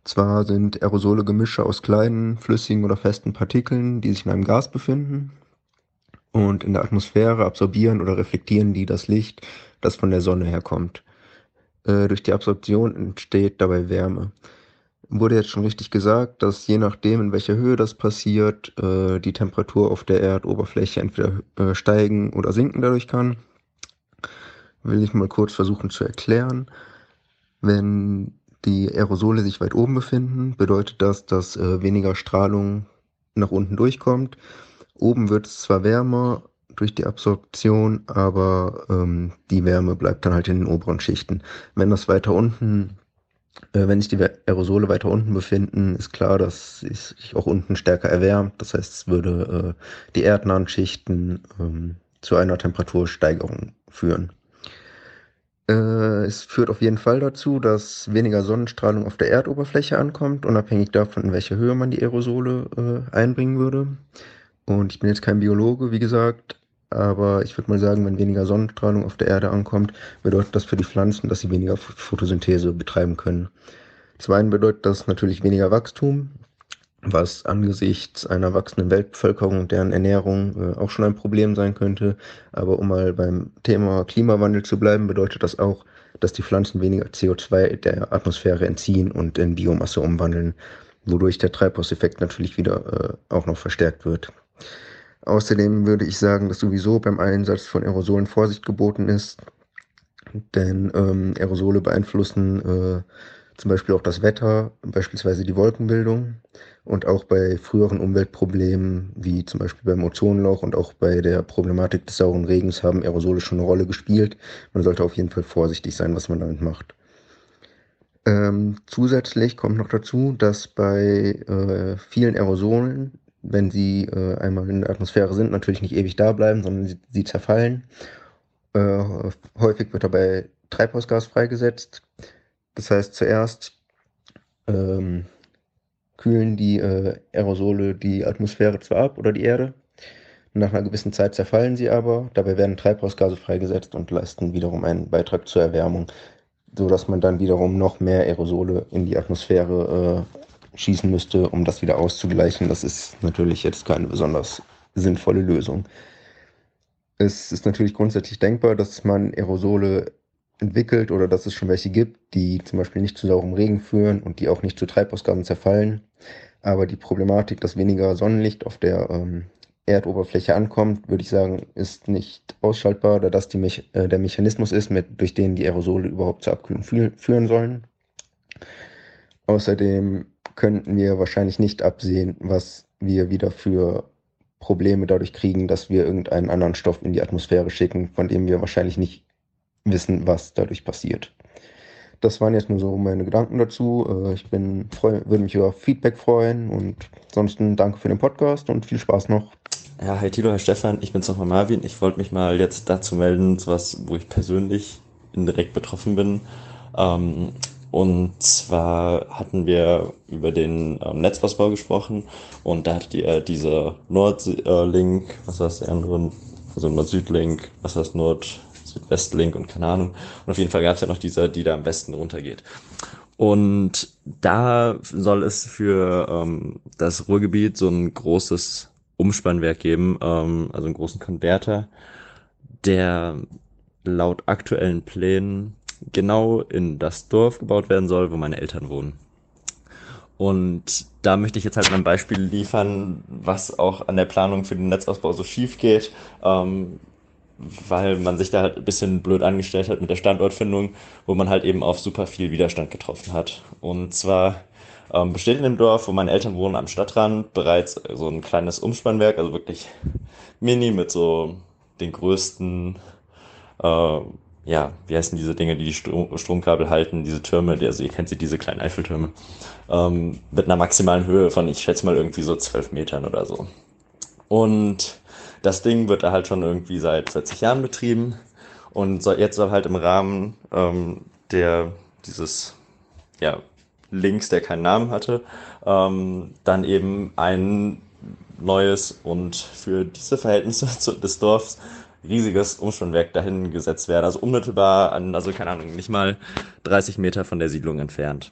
Zwar sind Aerosole Gemische aus kleinen, flüssigen oder festen Partikeln, die sich in einem Gas befinden und in der Atmosphäre absorbieren oder reflektieren die das Licht, das von der Sonne herkommt. Äh, durch die Absorption entsteht dabei Wärme wurde jetzt schon richtig gesagt, dass je nachdem, in welcher Höhe das passiert, äh, die Temperatur auf der Erdoberfläche entweder äh, steigen oder sinken dadurch kann. Will ich mal kurz versuchen zu erklären. Wenn die Aerosole sich weit oben befinden, bedeutet das, dass äh, weniger Strahlung nach unten durchkommt. Oben wird es zwar wärmer durch die Absorption, aber ähm, die Wärme bleibt dann halt in den oberen Schichten. Wenn das weiter unten wenn sich die Aerosole weiter unten befinden, ist klar, dass sich auch unten stärker erwärmt. Das heißt, es würde äh, die erdnahen Schichten ähm, zu einer Temperatursteigerung führen. Äh, es führt auf jeden Fall dazu, dass weniger Sonnenstrahlung auf der Erdoberfläche ankommt, unabhängig davon, in welcher Höhe man die Aerosole äh, einbringen würde. Und ich bin jetzt kein Biologe, wie gesagt, aber ich würde mal sagen, wenn weniger Sonnenstrahlung auf der Erde ankommt, bedeutet das für die Pflanzen, dass sie weniger Photosynthese betreiben können. Zum einen bedeutet das natürlich weniger Wachstum, was angesichts einer wachsenden Weltbevölkerung und deren Ernährung äh, auch schon ein Problem sein könnte. Aber um mal beim Thema Klimawandel zu bleiben, bedeutet das auch, dass die Pflanzen weniger CO2 der Atmosphäre entziehen und in Biomasse umwandeln, wodurch der Treibhauseffekt natürlich wieder äh, auch noch verstärkt wird. Außerdem würde ich sagen, dass sowieso beim Einsatz von Aerosolen Vorsicht geboten ist, denn ähm, Aerosole beeinflussen äh, zum Beispiel auch das Wetter, beispielsweise die Wolkenbildung und auch bei früheren Umweltproblemen wie zum Beispiel beim Ozonloch und auch bei der Problematik des sauren Regens haben Aerosole schon eine Rolle gespielt. Man sollte auf jeden Fall vorsichtig sein, was man damit macht. Ähm, zusätzlich kommt noch dazu, dass bei äh, vielen Aerosolen wenn sie äh, einmal in der Atmosphäre sind, natürlich nicht ewig da bleiben, sondern sie, sie zerfallen. Äh, häufig wird dabei Treibhausgas freigesetzt. Das heißt, zuerst ähm, kühlen die äh, Aerosole die Atmosphäre zwar ab oder die Erde. Nach einer gewissen Zeit zerfallen sie aber. Dabei werden Treibhausgase freigesetzt und leisten wiederum einen Beitrag zur Erwärmung, sodass man dann wiederum noch mehr Aerosole in die Atmosphäre äh, schießen müsste, um das wieder auszugleichen. Das ist natürlich jetzt keine besonders sinnvolle Lösung. Es ist natürlich grundsätzlich denkbar, dass man Aerosole entwickelt oder dass es schon welche gibt, die zum Beispiel nicht zu saurem Regen führen und die auch nicht zu Treibhausgaben zerfallen. Aber die Problematik, dass weniger Sonnenlicht auf der ähm, Erdoberfläche ankommt, würde ich sagen, ist nicht ausschaltbar, da das Me äh, der Mechanismus ist, mit, durch den die Aerosole überhaupt zur Abkühlung fü führen sollen. Außerdem könnten wir wahrscheinlich nicht absehen, was wir wieder für Probleme dadurch kriegen, dass wir irgendeinen anderen Stoff in die Atmosphäre schicken, von dem wir wahrscheinlich nicht wissen, was dadurch passiert. Das waren jetzt nur so meine Gedanken dazu. Äh, ich bin freu, würde mich über Feedback freuen und ansonsten danke für den Podcast und viel Spaß noch. Ja, hi Tilo, Herr Stefan, ich bin's nochmal Marvin. Ich wollte mich mal jetzt dazu melden, was, wo ich persönlich indirekt betroffen bin. Ähm, und zwar hatten wir über den ähm, Netzausbau gesprochen und da hat die, äh, dieser Nordlink, was heißt der andere, also Nord-Süd-Link, was heißt Nord, Südwestlink und keine Ahnung. Und auf jeden Fall gab es ja noch diese, die da am besten runtergeht. Und da soll es für ähm, das Ruhrgebiet so ein großes Umspannwerk geben, ähm, also einen großen Konverter, der laut aktuellen Plänen genau in das Dorf gebaut werden soll, wo meine Eltern wohnen. Und da möchte ich jetzt halt mal ein Beispiel liefern, was auch an der Planung für den Netzausbau so schief geht, ähm, weil man sich da halt ein bisschen blöd angestellt hat mit der Standortfindung, wo man halt eben auf super viel Widerstand getroffen hat. Und zwar ähm, besteht in dem Dorf, wo meine Eltern wohnen, am Stadtrand bereits so ein kleines Umspannwerk, also wirklich mini mit so den größten äh, ja, wie heißen diese Dinge, die die Strom Stromkabel halten, diese Türme, also ihr kennt sie, diese kleinen Eiffeltürme, ähm, mit einer maximalen Höhe von, ich schätze mal, irgendwie so zwölf Metern oder so. Und das Ding wird da halt schon irgendwie seit 40 Jahren betrieben. Und soll, jetzt soll halt im Rahmen ähm, der, dieses, ja, Links, der keinen Namen hatte, ähm, dann eben ein neues und für diese Verhältnisse (laughs) des Dorfs riesiges Umspannwerk dahin gesetzt werden. Also unmittelbar an, also keine Ahnung, nicht mal 30 Meter von der Siedlung entfernt.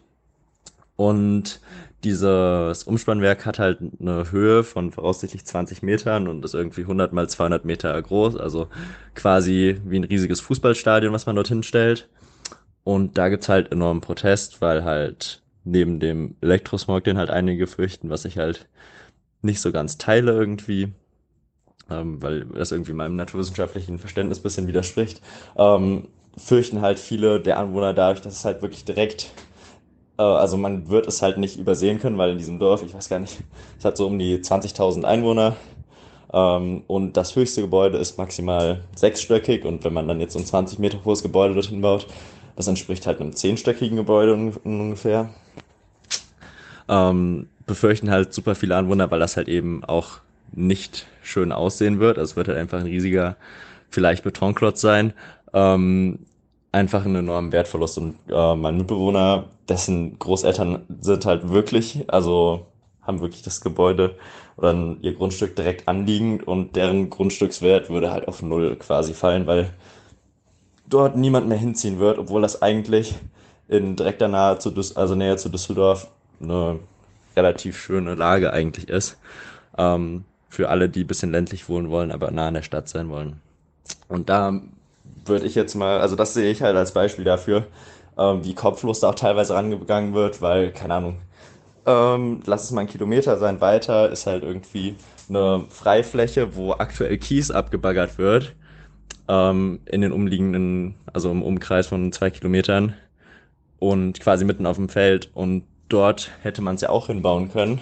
Und dieses Umspannwerk hat halt eine Höhe von voraussichtlich 20 Metern und ist irgendwie 100 mal 200 Meter groß, also quasi wie ein riesiges Fußballstadion, was man dorthin stellt. Und da gibt's halt enormen Protest, weil halt neben dem Elektrosmog, den halt einige fürchten, was ich halt nicht so ganz teile irgendwie, ähm, weil das irgendwie meinem naturwissenschaftlichen Verständnis ein bisschen widerspricht, ähm, fürchten halt viele der Anwohner dadurch, dass es halt wirklich direkt, äh, also man wird es halt nicht übersehen können, weil in diesem Dorf, ich weiß gar nicht, es hat so um die 20.000 Einwohner ähm, und das höchste Gebäude ist maximal sechsstöckig und wenn man dann jetzt so ein 20 Meter hohes Gebäude dorthin baut, das entspricht halt einem zehnstöckigen Gebäude ungefähr. Ähm, befürchten halt super viele Anwohner, weil das halt eben auch nicht schön aussehen wird. Also es wird halt einfach ein riesiger, vielleicht Betonklotz sein. Ähm, einfach einen enormen Wertverlust. Und äh, mein Mitbewohner, dessen Großeltern sind halt wirklich, also haben wirklich das Gebäude oder ihr Grundstück direkt anliegend und deren Grundstückswert würde halt auf null quasi fallen, weil dort niemand mehr hinziehen wird, obwohl das eigentlich in direkter Nähe zu, Düs also näher zu Düsseldorf eine relativ schöne Lage eigentlich ist. Ähm, für alle, die ein bisschen ländlich wohnen wollen, aber nah an der Stadt sein wollen. Und da würde ich jetzt mal, also das sehe ich halt als Beispiel dafür, ähm, wie kopflos da auch teilweise rangegangen wird, weil, keine Ahnung, ähm, lass es mal ein Kilometer sein, weiter ist halt irgendwie eine Freifläche, wo aktuell Kies abgebaggert wird, ähm, in den umliegenden, also im Umkreis von zwei Kilometern und quasi mitten auf dem Feld und dort hätte man es ja auch hinbauen können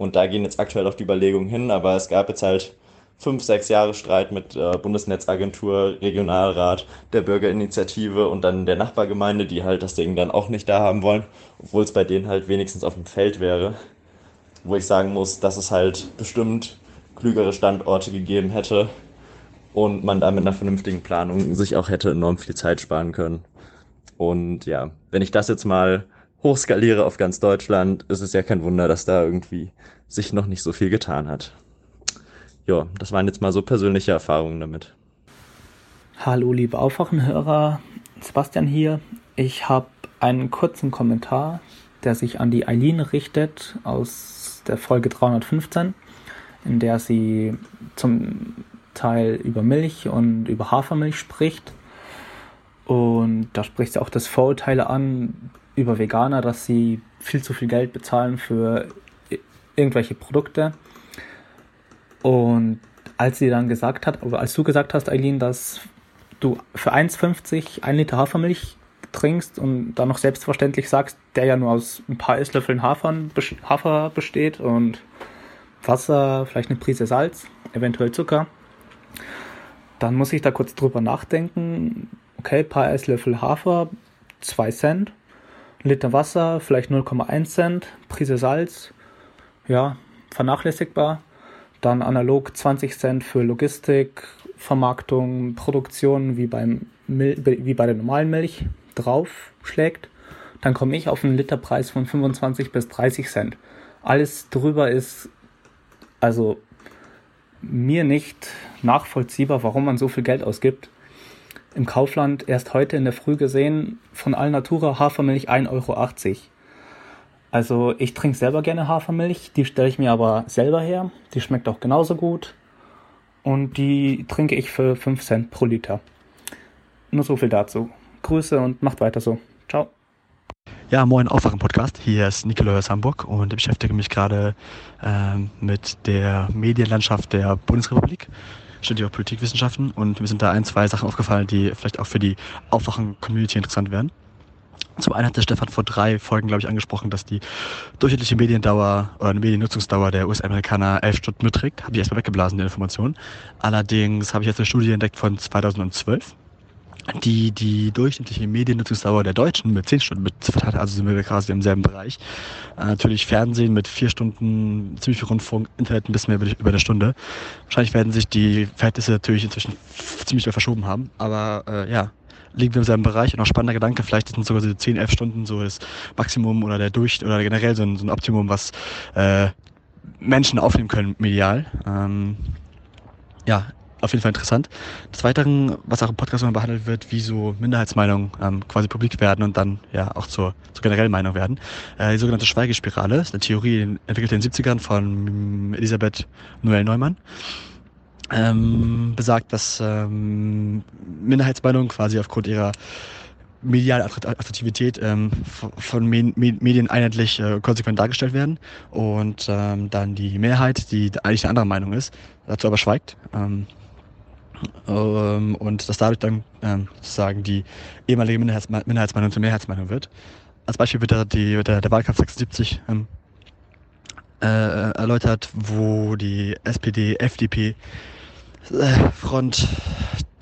und da gehen jetzt aktuell auch die Überlegungen hin, aber es gab jetzt halt fünf, sechs Jahre Streit mit äh, Bundesnetzagentur, Regionalrat, der Bürgerinitiative und dann der Nachbargemeinde, die halt das Ding dann auch nicht da haben wollen, obwohl es bei denen halt wenigstens auf dem Feld wäre. Wo ich sagen muss, dass es halt bestimmt klügere Standorte gegeben hätte und man da mit einer vernünftigen Planung sich auch hätte enorm viel Zeit sparen können. Und ja, wenn ich das jetzt mal hochskaliere auf ganz Deutschland, ist es ja kein Wunder, dass da irgendwie sich noch nicht so viel getan hat. Ja, das waren jetzt mal so persönliche Erfahrungen damit. Hallo liebe Aufwachenhörer, Sebastian hier. Ich habe einen kurzen Kommentar, der sich an die Eileen richtet aus der Folge 315, in der sie zum Teil über Milch und über Hafermilch spricht Und da spricht sie auch das Vorurteile an über Veganer, dass sie viel zu viel Geld bezahlen für irgendwelche Produkte. Und als sie dann gesagt hat, oder als du gesagt hast, Eileen, dass du für 1,50 ein Liter Hafermilch trinkst und dann noch selbstverständlich sagst, der ja nur aus ein paar Esslöffeln Hafern, Hafer besteht und Wasser, vielleicht eine Prise Salz, eventuell Zucker, dann muss ich da kurz drüber nachdenken. Okay, paar Esslöffel Hafer, 2 Cent, Liter Wasser, vielleicht 0,1 Cent, Prise Salz, ja, vernachlässigbar. Dann analog 20 Cent für Logistik, Vermarktung, Produktion wie, beim Mil wie bei der normalen Milch draufschlägt, dann komme ich auf einen Literpreis von 25 bis 30 Cent. Alles drüber ist also mir nicht nachvollziehbar, warum man so viel Geld ausgibt. Im Kaufland erst heute in der Früh gesehen, von Alnatura Hafermilch 1,80 Euro. Also ich trinke selber gerne Hafermilch, die stelle ich mir aber selber her. Die schmeckt auch genauso gut. Und die trinke ich für 5 Cent pro Liter. Nur so viel dazu. Grüße und macht weiter so. Ciao. Ja, moin Aufwachen-Podcast. Hier ist Nikolaus Hamburg und ich beschäftige mich gerade ähm, mit der Medienlandschaft der Bundesrepublik. Studiere auch Politikwissenschaften und mir sind da ein, zwei Sachen aufgefallen, die vielleicht auch für die Aufwachen-Community interessant wären. Zum einen hat der Stefan vor drei Folgen, glaube ich, angesprochen, dass die durchschnittliche Mediendauer oder Mediennutzungsdauer der US-Amerikaner elf Stunden beträgt. Habe ich erstmal weggeblasen, die Information. Allerdings habe ich jetzt eine Studie entdeckt von 2012 die die durchschnittliche Mediennutzungsdauer der Deutschen mit 10 Stunden beziffert hat, also sind wir quasi im selben Bereich. Äh, natürlich Fernsehen mit 4 Stunden, ziemlich viel Rundfunk, Internet ein bisschen mehr über, über eine Stunde. Wahrscheinlich werden sich die Verhältnisse natürlich inzwischen ziemlich mehr verschoben haben, aber äh, ja, liegen wir im selben Bereich. Und auch spannender Gedanke, vielleicht sind sogar so 10, 11 Stunden so das Maximum oder der Durch- oder generell so ein, so ein Optimum, was äh, Menschen aufnehmen können medial. Ähm, ja, auf jeden Fall interessant. Des Weiteren, was auch im Podcast immer behandelt wird, wie so Minderheitsmeinungen ähm, quasi publik werden und dann ja auch zur, zur generellen Meinung werden. Äh, die sogenannte Schweigespirale ist eine Theorie entwickelt in den 70ern von Elisabeth Noel Neumann. Ähm, besagt, dass ähm, Minderheitsmeinungen quasi aufgrund ihrer mediale Attraktivität ähm, von Medien einheitlich äh, konsequent dargestellt werden und ähm, dann die Mehrheit, die eigentlich eine andere Meinung ist, dazu aber schweigt. Ähm, ähm, und dass dadurch dann ähm, sozusagen die ehemalige Minderheits Minderheitsmeinung zur Mehrheitsmeinung wird. Als Beispiel wird da die, der, der Wahlkampf 76 ähm, äh, erläutert, wo die SPD, FDP äh, Front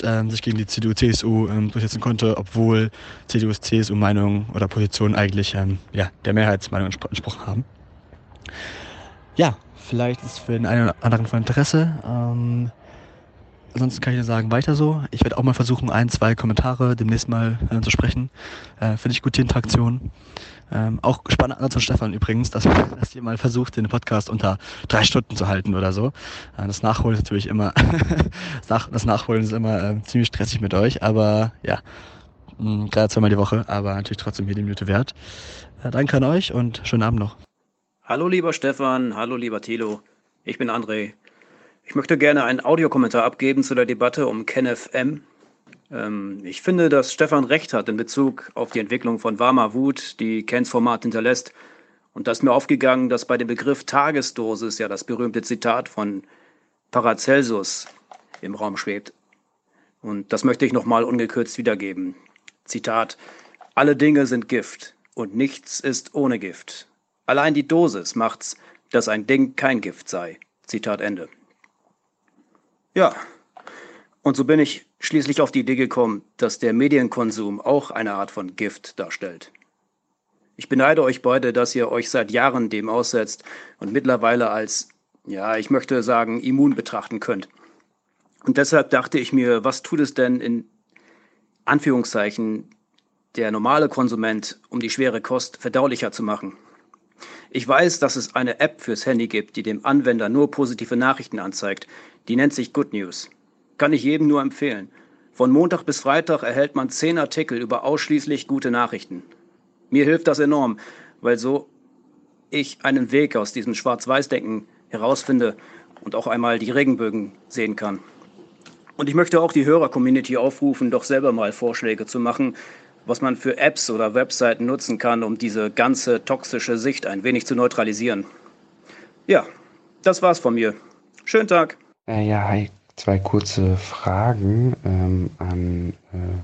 äh, sich gegen die CDU, CSU ähm, durchsetzen konnte, obwohl CDU, CSU Meinung oder Position eigentlich ähm, ja, der Mehrheitsmeinung entspro entsprochen haben. Ja, vielleicht ist für den einen oder anderen von Interesse. Ähm, Ansonsten kann ich nur sagen, weiter so. Ich werde auch mal versuchen, ein, zwei Kommentare demnächst mal äh, zu sprechen. Äh, Finde ich gute Interaktion. Ähm, auch spannend an Stefan übrigens, dass, dass ihr mal versucht, den Podcast unter drei Stunden zu halten oder so. Äh, das Nachholen ist natürlich immer, (laughs) das Nachholen ist immer äh, ziemlich stressig mit euch, aber ja, mh, gerade zweimal die Woche, aber natürlich trotzdem jede Minute wert. Äh, danke an euch und schönen Abend noch. Hallo lieber Stefan, hallo lieber Thilo, ich bin André. Ich möchte gerne einen Audiokommentar abgeben zu der Debatte um KenFM. Ähm, ich finde, dass Stefan recht hat in Bezug auf die Entwicklung von warmer Wut, die Kens Format hinterlässt. Und da ist mir aufgegangen, dass bei dem Begriff Tagesdosis ja das berühmte Zitat von Paracelsus im Raum schwebt. Und das möchte ich nochmal ungekürzt wiedergeben. Zitat: Alle Dinge sind Gift und nichts ist ohne Gift. Allein die Dosis macht's, dass ein Ding kein Gift sei. Zitat Ende. Ja, und so bin ich schließlich auf die Idee gekommen, dass der Medienkonsum auch eine Art von Gift darstellt. Ich beneide euch beide, dass ihr euch seit Jahren dem aussetzt und mittlerweile als, ja, ich möchte sagen, immun betrachten könnt. Und deshalb dachte ich mir, was tut es denn in Anführungszeichen der normale Konsument, um die schwere Kost verdaulicher zu machen? Ich weiß, dass es eine App fürs Handy gibt, die dem Anwender nur positive Nachrichten anzeigt. Die nennt sich Good News. Kann ich jedem nur empfehlen. Von Montag bis Freitag erhält man zehn Artikel über ausschließlich gute Nachrichten. Mir hilft das enorm, weil so ich einen Weg aus diesem Schwarz-Weiß-Denken herausfinde und auch einmal die Regenbögen sehen kann. Und ich möchte auch die Hörer-Community aufrufen, doch selber mal Vorschläge zu machen, was man für Apps oder Webseiten nutzen kann, um diese ganze toxische Sicht ein wenig zu neutralisieren. Ja, das war's von mir. Schönen Tag. Äh, ja, hi. Zwei kurze Fragen ähm, an äh,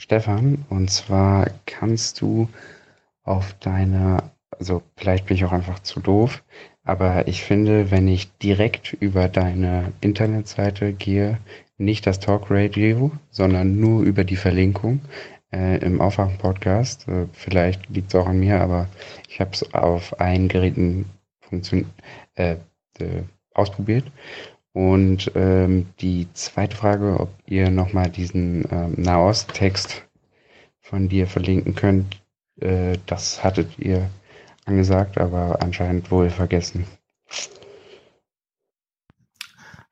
Stefan. Und zwar kannst du auf deiner, also vielleicht bin ich auch einfach zu doof, aber ich finde, wenn ich direkt über deine Internetseite gehe, nicht das Talk Radio, sondern nur über die Verlinkung äh, im Aufwachen-Podcast. Äh, vielleicht liegt es auch an mir, aber ich habe es auf allen Geräten funktion äh, äh, ausprobiert. Und ähm, die zweite Frage, ob ihr nochmal diesen ähm, Nahost-Text von dir verlinken könnt, äh, das hattet ihr angesagt, aber anscheinend wohl vergessen.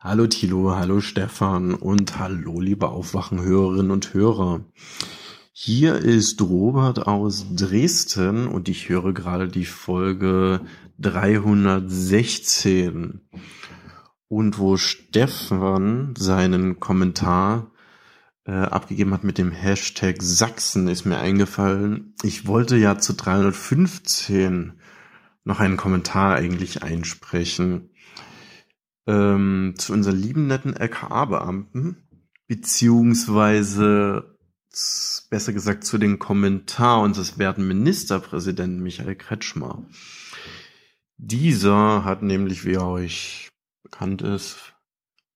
Hallo Thilo, hallo Stefan und hallo liebe Aufwachenhörerinnen und Hörer. Hier ist Robert aus Dresden und ich höre gerade die Folge 316 und wo Stefan seinen Kommentar äh, abgegeben hat mit dem Hashtag Sachsen, ist mir eingefallen. Ich wollte ja zu 315 noch einen Kommentar eigentlich einsprechen ähm, zu unseren lieben netten LKA-Beamten, beziehungsweise besser gesagt zu den Kommentar unseres werten Ministerpräsidenten Michael Kretschmer. Dieser hat nämlich, wie euch bekannt ist,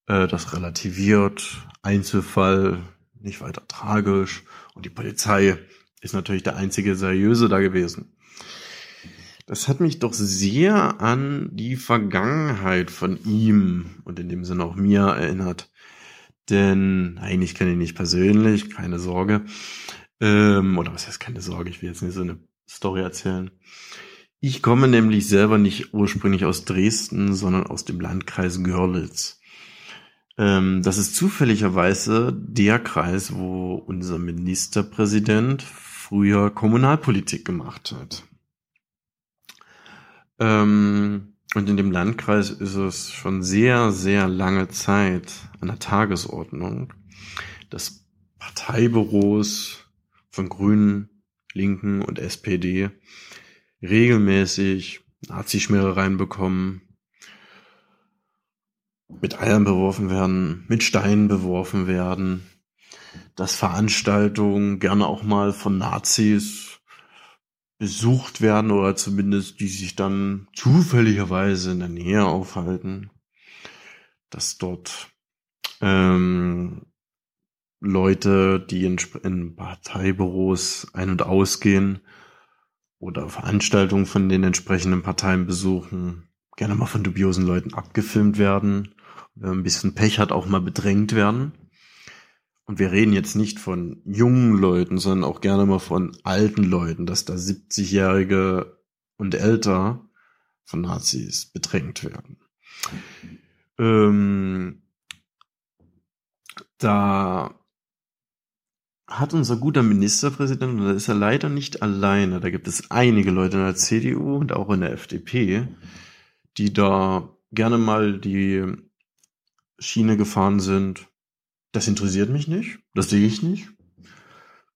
äh, das relativiert, Einzelfall, nicht weiter tragisch. Und die Polizei ist natürlich der einzige seriöse da gewesen. Das hat mich doch sehr an die Vergangenheit von ihm und in dem Sinne auch mir erinnert. Denn kenne ich ihn nicht persönlich, keine Sorge. Ähm, oder was heißt keine Sorge, ich will jetzt nicht so eine Story erzählen. Ich komme nämlich selber nicht ursprünglich aus Dresden, sondern aus dem Landkreis Görlitz. Ähm, das ist zufälligerweise der Kreis, wo unser Ministerpräsident früher Kommunalpolitik gemacht hat. Ähm, und in dem Landkreis ist es schon sehr, sehr lange Zeit an der Tagesordnung, dass Parteibüros von Grünen, Linken und SPD regelmäßig Nazischmierereien bekommen, mit Eiern beworfen werden, mit Steinen beworfen werden, dass Veranstaltungen gerne auch mal von Nazis besucht werden oder zumindest die sich dann zufälligerweise in der Nähe aufhalten, dass dort ähm, Leute, die in, in Parteibüros ein- und ausgehen oder Veranstaltungen von den entsprechenden Parteien besuchen, gerne mal von dubiosen Leuten abgefilmt werden wenn man ein bisschen Pech hat, auch mal bedrängt werden. Und wir reden jetzt nicht von jungen Leuten, sondern auch gerne mal von alten Leuten, dass da 70-Jährige und älter von Nazis bedrängt werden. Ähm, da hat unser guter Ministerpräsident, und da ist er leider nicht alleine, da gibt es einige Leute in der CDU und auch in der FDP, die da gerne mal die Schiene gefahren sind, das interessiert mich nicht, das sehe ich nicht.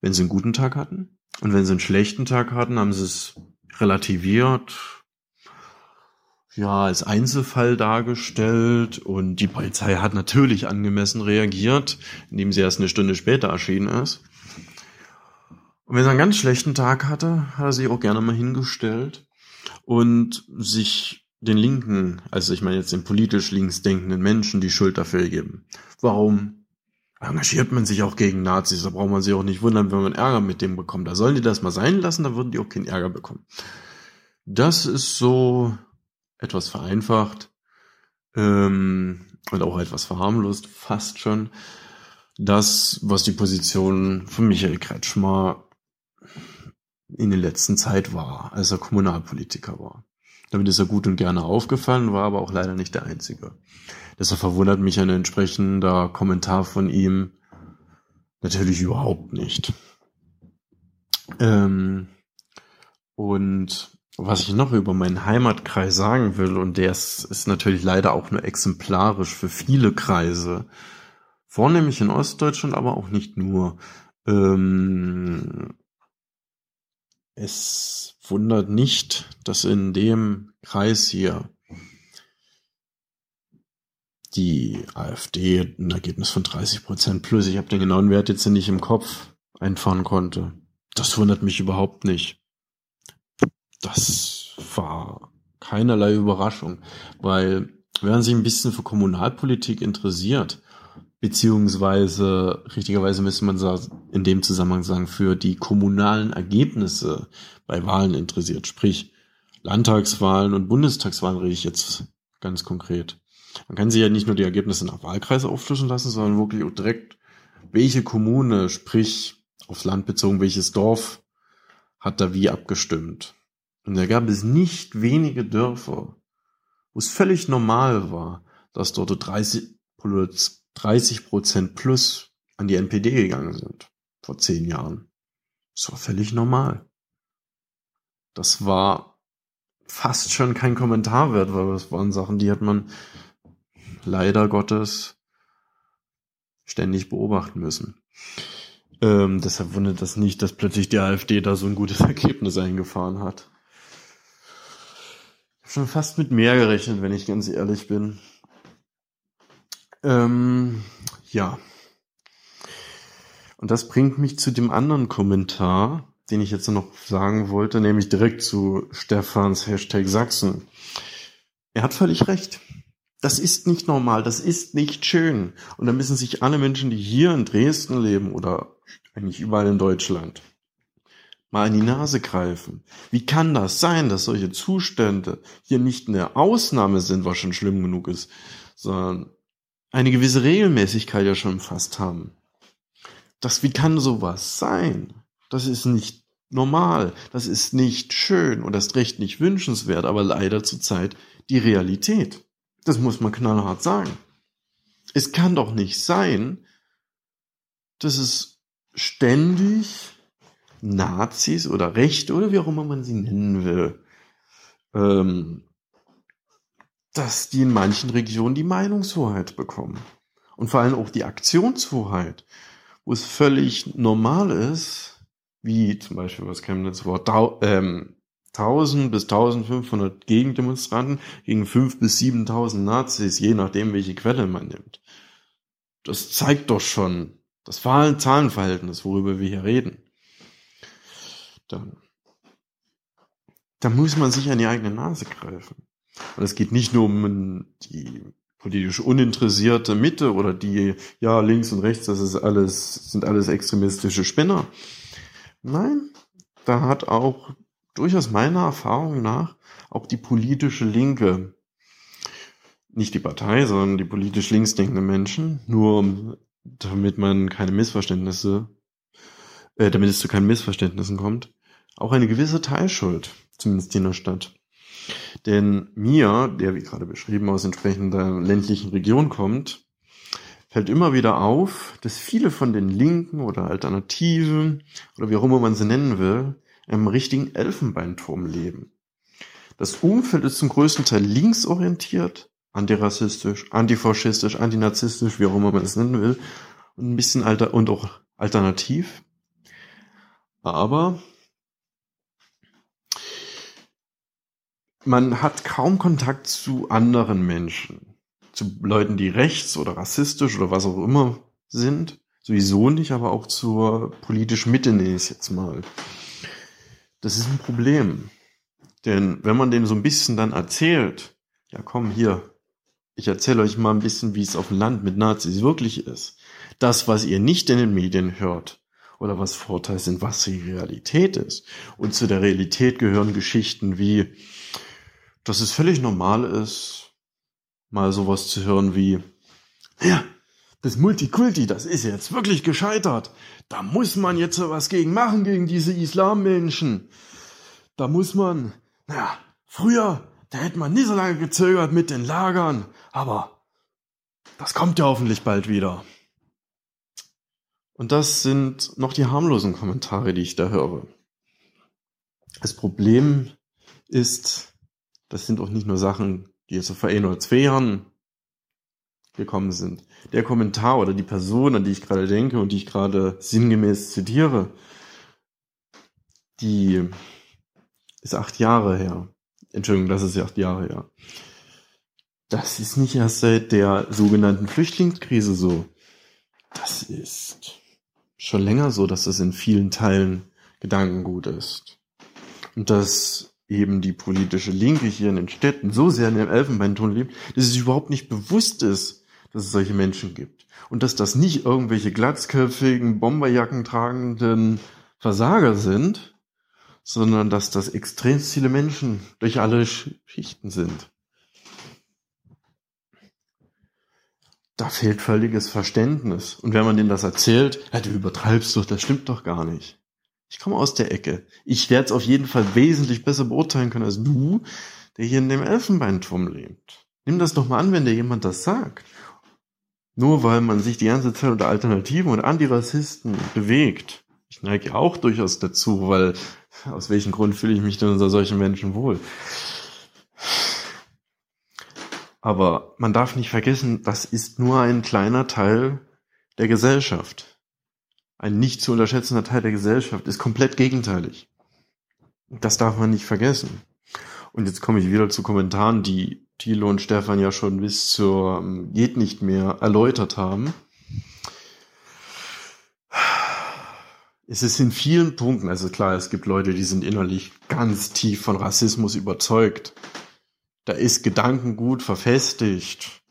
Wenn sie einen guten Tag hatten und wenn sie einen schlechten Tag hatten, haben sie es relativiert, ja, als Einzelfall dargestellt und die Polizei hat natürlich angemessen reagiert, indem sie erst eine Stunde später erschienen ist. Und wenn er einen ganz schlechten Tag hatte, hat er sich auch gerne mal hingestellt und sich den Linken, also ich meine jetzt den politisch links denkenden Menschen, die Schuld dafür geben. Warum engagiert man sich auch gegen Nazis? Da braucht man sich auch nicht wundern, wenn man Ärger mit dem bekommt. Da sollen die das mal sein lassen, da würden die auch keinen Ärger bekommen. Das ist so etwas vereinfacht ähm, und auch etwas verharmlost, fast schon. Das, was die Position von Michael Kretschmer in der letzten Zeit war, als er Kommunalpolitiker war. Damit ist er gut und gerne aufgefallen, war aber auch leider nicht der Einzige. Deshalb verwundert mich ein entsprechender Kommentar von ihm natürlich überhaupt nicht. Ähm, und was ich noch über meinen Heimatkreis sagen will, und der ist, ist natürlich leider auch nur exemplarisch für viele Kreise, vornehmlich in Ostdeutschland, aber auch nicht nur. Ähm, es wundert nicht, dass in dem Kreis hier die AfD ein Ergebnis von 30 Prozent plus, ich habe den genauen Wert jetzt nicht im Kopf, einfahren konnte. Das wundert mich überhaupt nicht. Das war keinerlei Überraschung, weil wenn man sich ein bisschen für Kommunalpolitik interessiert, beziehungsweise richtigerweise müsste man in dem Zusammenhang sagen, für die kommunalen Ergebnisse bei Wahlen interessiert, sprich Landtagswahlen und Bundestagswahlen rede ich jetzt ganz konkret. Man kann sich ja nicht nur die Ergebnisse nach Wahlkreis aufflischen lassen, sondern wirklich auch direkt, welche Kommune, sprich aufs Land bezogen, welches Dorf hat da wie abgestimmt. Und da gab es nicht wenige Dörfer, wo es völlig normal war, dass dort 30, 30 Prozent plus an die NPD gegangen sind. Vor zehn Jahren. Das war völlig normal. Das war fast schon kein Kommentar wert, weil das waren Sachen, die hat man leider Gottes ständig beobachten müssen. Ähm, deshalb wundert das nicht, dass plötzlich die AfD da so ein gutes (laughs) Ergebnis eingefahren hat. Ich habe schon fast mit mehr gerechnet, wenn ich ganz ehrlich bin. Ähm, ja. Und das bringt mich zu dem anderen Kommentar, den ich jetzt noch sagen wollte, nämlich direkt zu Stefans Hashtag Sachsen. Er hat völlig recht. Das ist nicht normal, das ist nicht schön. Und da müssen sich alle Menschen, die hier in Dresden leben oder eigentlich überall in Deutschland, mal in die Nase greifen. Wie kann das sein, dass solche Zustände hier nicht eine Ausnahme sind, was schon schlimm genug ist, sondern eine gewisse Regelmäßigkeit ja schon fast haben? Das, wie kann sowas sein? Das ist nicht normal, das ist nicht schön und das recht nicht wünschenswert, aber leider zurzeit die Realität. Das muss man knallhart sagen. Es kann doch nicht sein, dass es ständig Nazis oder Rechte oder wie auch immer man sie nennen will, ähm, dass die in manchen Regionen die Meinungshoheit bekommen. Und vor allem auch die Aktionshoheit, wo es völlig normal ist, wie zum Beispiel was Chemnitz war, ähm, 1000 bis 1500 Gegendemonstranten gegen 5 bis 7000 Nazis, je nachdem, welche Quelle man nimmt. Das zeigt doch schon das Zahlenverhältnis, worüber wir hier reden. Dann, da muss man sich an die eigene Nase greifen. Und es geht nicht nur um die politisch uninteressierte Mitte oder die, ja, links und rechts, das ist alles, sind alles extremistische Spinner. Nein, da hat auch durchaus meiner Erfahrung nach auch die politische Linke, nicht die Partei, sondern die politisch linksdenkende Menschen, nur damit man keine Missverständnisse, äh, damit es zu keinen Missverständnissen kommt, auch eine gewisse Teilschuld, zumindest in der Stadt. Denn mir, der wie gerade beschrieben aus entsprechender ländlichen Region kommt, fällt immer wieder auf, dass viele von den Linken oder Alternativen oder wie auch immer man sie nennen will, im richtigen Elfenbeinturm leben. Das Umfeld ist zum größten Teil linksorientiert, antirassistisch, antifaschistisch, antinazistisch, wie auch immer man es nennen will, und ein bisschen alter und auch alternativ. Aber man hat kaum Kontakt zu anderen Menschen, zu Leuten, die rechts oder rassistisch oder was auch immer sind. Sowieso nicht, aber auch zur politischen Mitte nehme ich es jetzt mal. Das ist ein Problem. Denn wenn man dem so ein bisschen dann erzählt, ja komm hier, ich erzähle euch mal ein bisschen, wie es auf dem Land mit Nazis wirklich ist. Das, was ihr nicht in den Medien hört oder was Vorteile sind, was die Realität ist. Und zu der Realität gehören Geschichten wie, dass es völlig normal ist, mal sowas zu hören wie, ja, das Multikulti, das ist jetzt wirklich gescheitert. Da muss man jetzt was gegen machen, gegen diese Islammenschen. Da muss man, naja, früher, da hätte man nie so lange gezögert mit den Lagern, aber das kommt ja hoffentlich bald wieder. Und das sind noch die harmlosen Kommentare, die ich da höre. Das Problem ist, das sind auch nicht nur Sachen, die jetzt vor ein oder zwei Jahren gekommen sind. Der Kommentar oder die Person, an die ich gerade denke und die ich gerade sinngemäß zitiere, die ist acht Jahre her. Entschuldigung, das ist ja acht Jahre her. Das ist nicht erst seit der sogenannten Flüchtlingskrise so. Das ist schon länger so, dass das in vielen Teilen Gedankengut ist. Und dass eben die politische Linke hier in den Städten so sehr in dem Elfenbeinton lebt, dass es überhaupt nicht bewusst ist, dass es solche Menschen gibt. Und dass das nicht irgendwelche glatzköpfigen, Bomberjacken tragenden Versager sind, sondern dass das extrem viele Menschen durch alle Schichten sind. Da fehlt völliges Verständnis. Und wenn man denen das erzählt, ja, du übertreibst doch, das stimmt doch gar nicht. Ich komme aus der Ecke. Ich werde es auf jeden Fall wesentlich besser beurteilen können als du, der hier in dem Elfenbeinturm lebt. Nimm das doch mal an, wenn dir jemand das sagt. Nur weil man sich die ganze Zeit unter Alternativen und Antirassisten bewegt. Ich neige auch durchaus dazu, weil aus welchem Grund fühle ich mich denn unter solchen Menschen wohl? Aber man darf nicht vergessen, das ist nur ein kleiner Teil der Gesellschaft. Ein nicht zu unterschätzender Teil der Gesellschaft ist komplett gegenteilig. Das darf man nicht vergessen. Und jetzt komme ich wieder zu Kommentaren, die Thilo und Stefan ja schon bis zur ähm, geht nicht mehr erläutert haben. Es ist in vielen Punkten, also klar, es gibt Leute, die sind innerlich ganz tief von Rassismus überzeugt. Da ist Gedankengut verfestigt,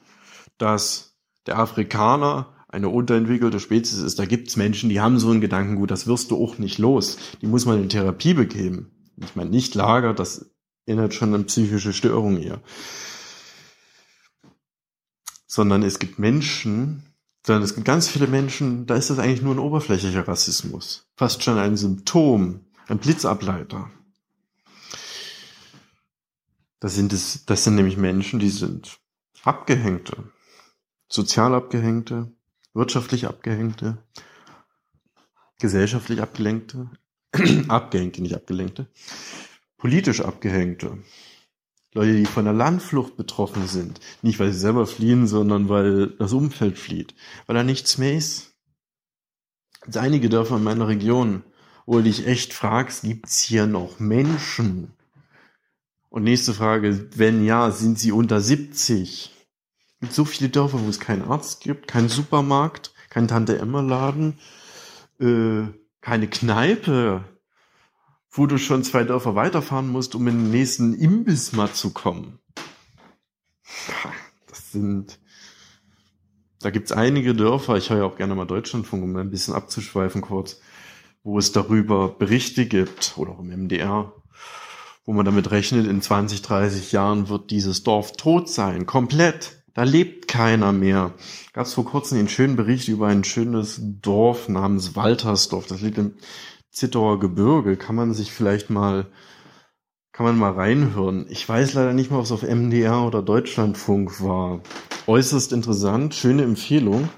dass der Afrikaner eine unterentwickelte Spezies ist. Da gibt's Menschen, die haben so ein Gedankengut, das wirst du auch nicht los. Die muss man in Therapie begeben. Ich meine, nicht Lager, das erinnert schon an psychische Störungen hier. Sondern es gibt Menschen, sondern es gibt ganz viele Menschen, da ist das eigentlich nur ein oberflächlicher Rassismus. Fast schon ein Symptom, ein Blitzableiter. Das sind, es, das sind nämlich Menschen, die sind Abgehängte, sozial Abgehängte, wirtschaftlich Abgehängte, gesellschaftlich Abgelenkte, (clears throat) Abgehängte, nicht Abgelenkte, politisch Abgehängte, Leute, die von der Landflucht betroffen sind. Nicht, weil sie selber fliehen, sondern weil das Umfeld flieht. Weil da nichts mehr ist. Es einige Dörfer in meiner Region, wo du dich echt fragst, gibt's hier noch Menschen? Und nächste Frage, wenn ja, sind sie unter 70? Es gibt so viele Dörfer, wo es keinen Arzt gibt, keinen Supermarkt, keinen Tante-Emma-Laden, äh, keine Kneipe, wo du schon zwei Dörfer weiterfahren musst, um in den nächsten Imbiss mal zu kommen. Das sind, da gibt's einige Dörfer, ich höre ja auch gerne mal Deutschlandfunk, um ein bisschen abzuschweifen kurz, wo es darüber Berichte gibt, oder auch im MDR, wo man damit rechnet, in 20, 30 Jahren wird dieses Dorf tot sein, komplett. Da lebt keiner mehr. Gab es vor kurzem einen schönen Bericht über ein schönes Dorf namens Waltersdorf. Das liegt im Zittauer Gebirge kann man sich vielleicht mal, kann man mal reinhören. Ich weiß leider nicht mehr, ob es auf MDR oder Deutschlandfunk war. Äußerst interessant, schöne Empfehlung.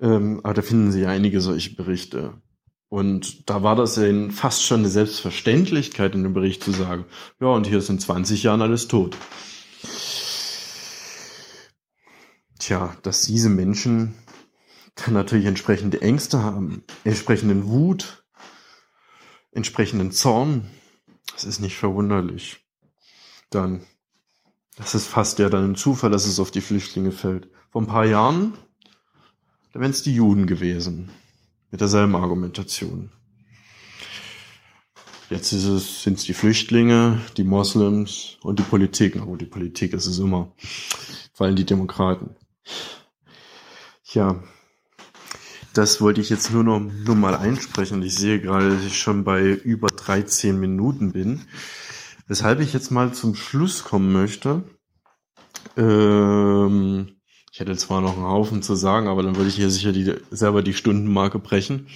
Ähm, aber da finden Sie einige solche Berichte. Und da war das ja fast schon eine Selbstverständlichkeit in dem Bericht zu sagen, ja, und hier ist in 20 Jahren alles tot. Tja, dass diese Menschen dann natürlich entsprechende Ängste haben, entsprechenden Wut, entsprechenden Zorn, das ist nicht verwunderlich. Dann, das ist fast ja dann ein Zufall, dass es auf die Flüchtlinge fällt. Vor ein paar Jahren, da wären es die Juden gewesen. Mit derselben Argumentation. Jetzt sind es die Flüchtlinge, die Moslems und die Politik. Aber die Politik ist es immer. Vor allem die Demokraten. Ja, das wollte ich jetzt nur noch nur mal einsprechen. Ich sehe gerade, dass ich schon bei über 13 Minuten bin. Weshalb ich jetzt mal zum Schluss kommen möchte. Ähm, ich hätte zwar noch einen Haufen zu sagen, aber dann würde ich hier sicher die, selber die Stundenmarke brechen.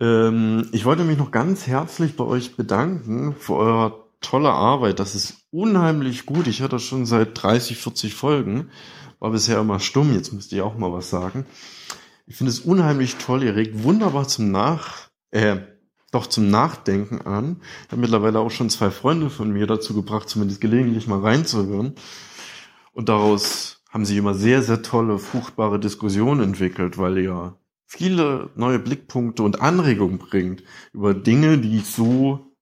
Ähm, ich wollte mich noch ganz herzlich bei euch bedanken für eure tolle Arbeit. Das ist unheimlich gut. Ich das schon seit 30, 40 Folgen. War bisher immer stumm. Jetzt müsste ich auch mal was sagen. Ich finde es unheimlich toll. Ihr regt wunderbar zum Nach, äh, doch zum Nachdenken an. Ich habe mittlerweile auch schon zwei Freunde von mir dazu gebracht, zumindest gelegentlich mal reinzuhören. Und daraus haben sie immer sehr, sehr tolle, fruchtbare Diskussionen entwickelt, weil ihr viele neue Blickpunkte und Anregungen bringt über Dinge, die ich so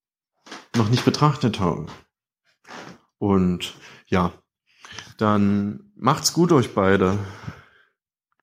noch nicht betrachtet habe. Und ja, dann macht's gut euch beide.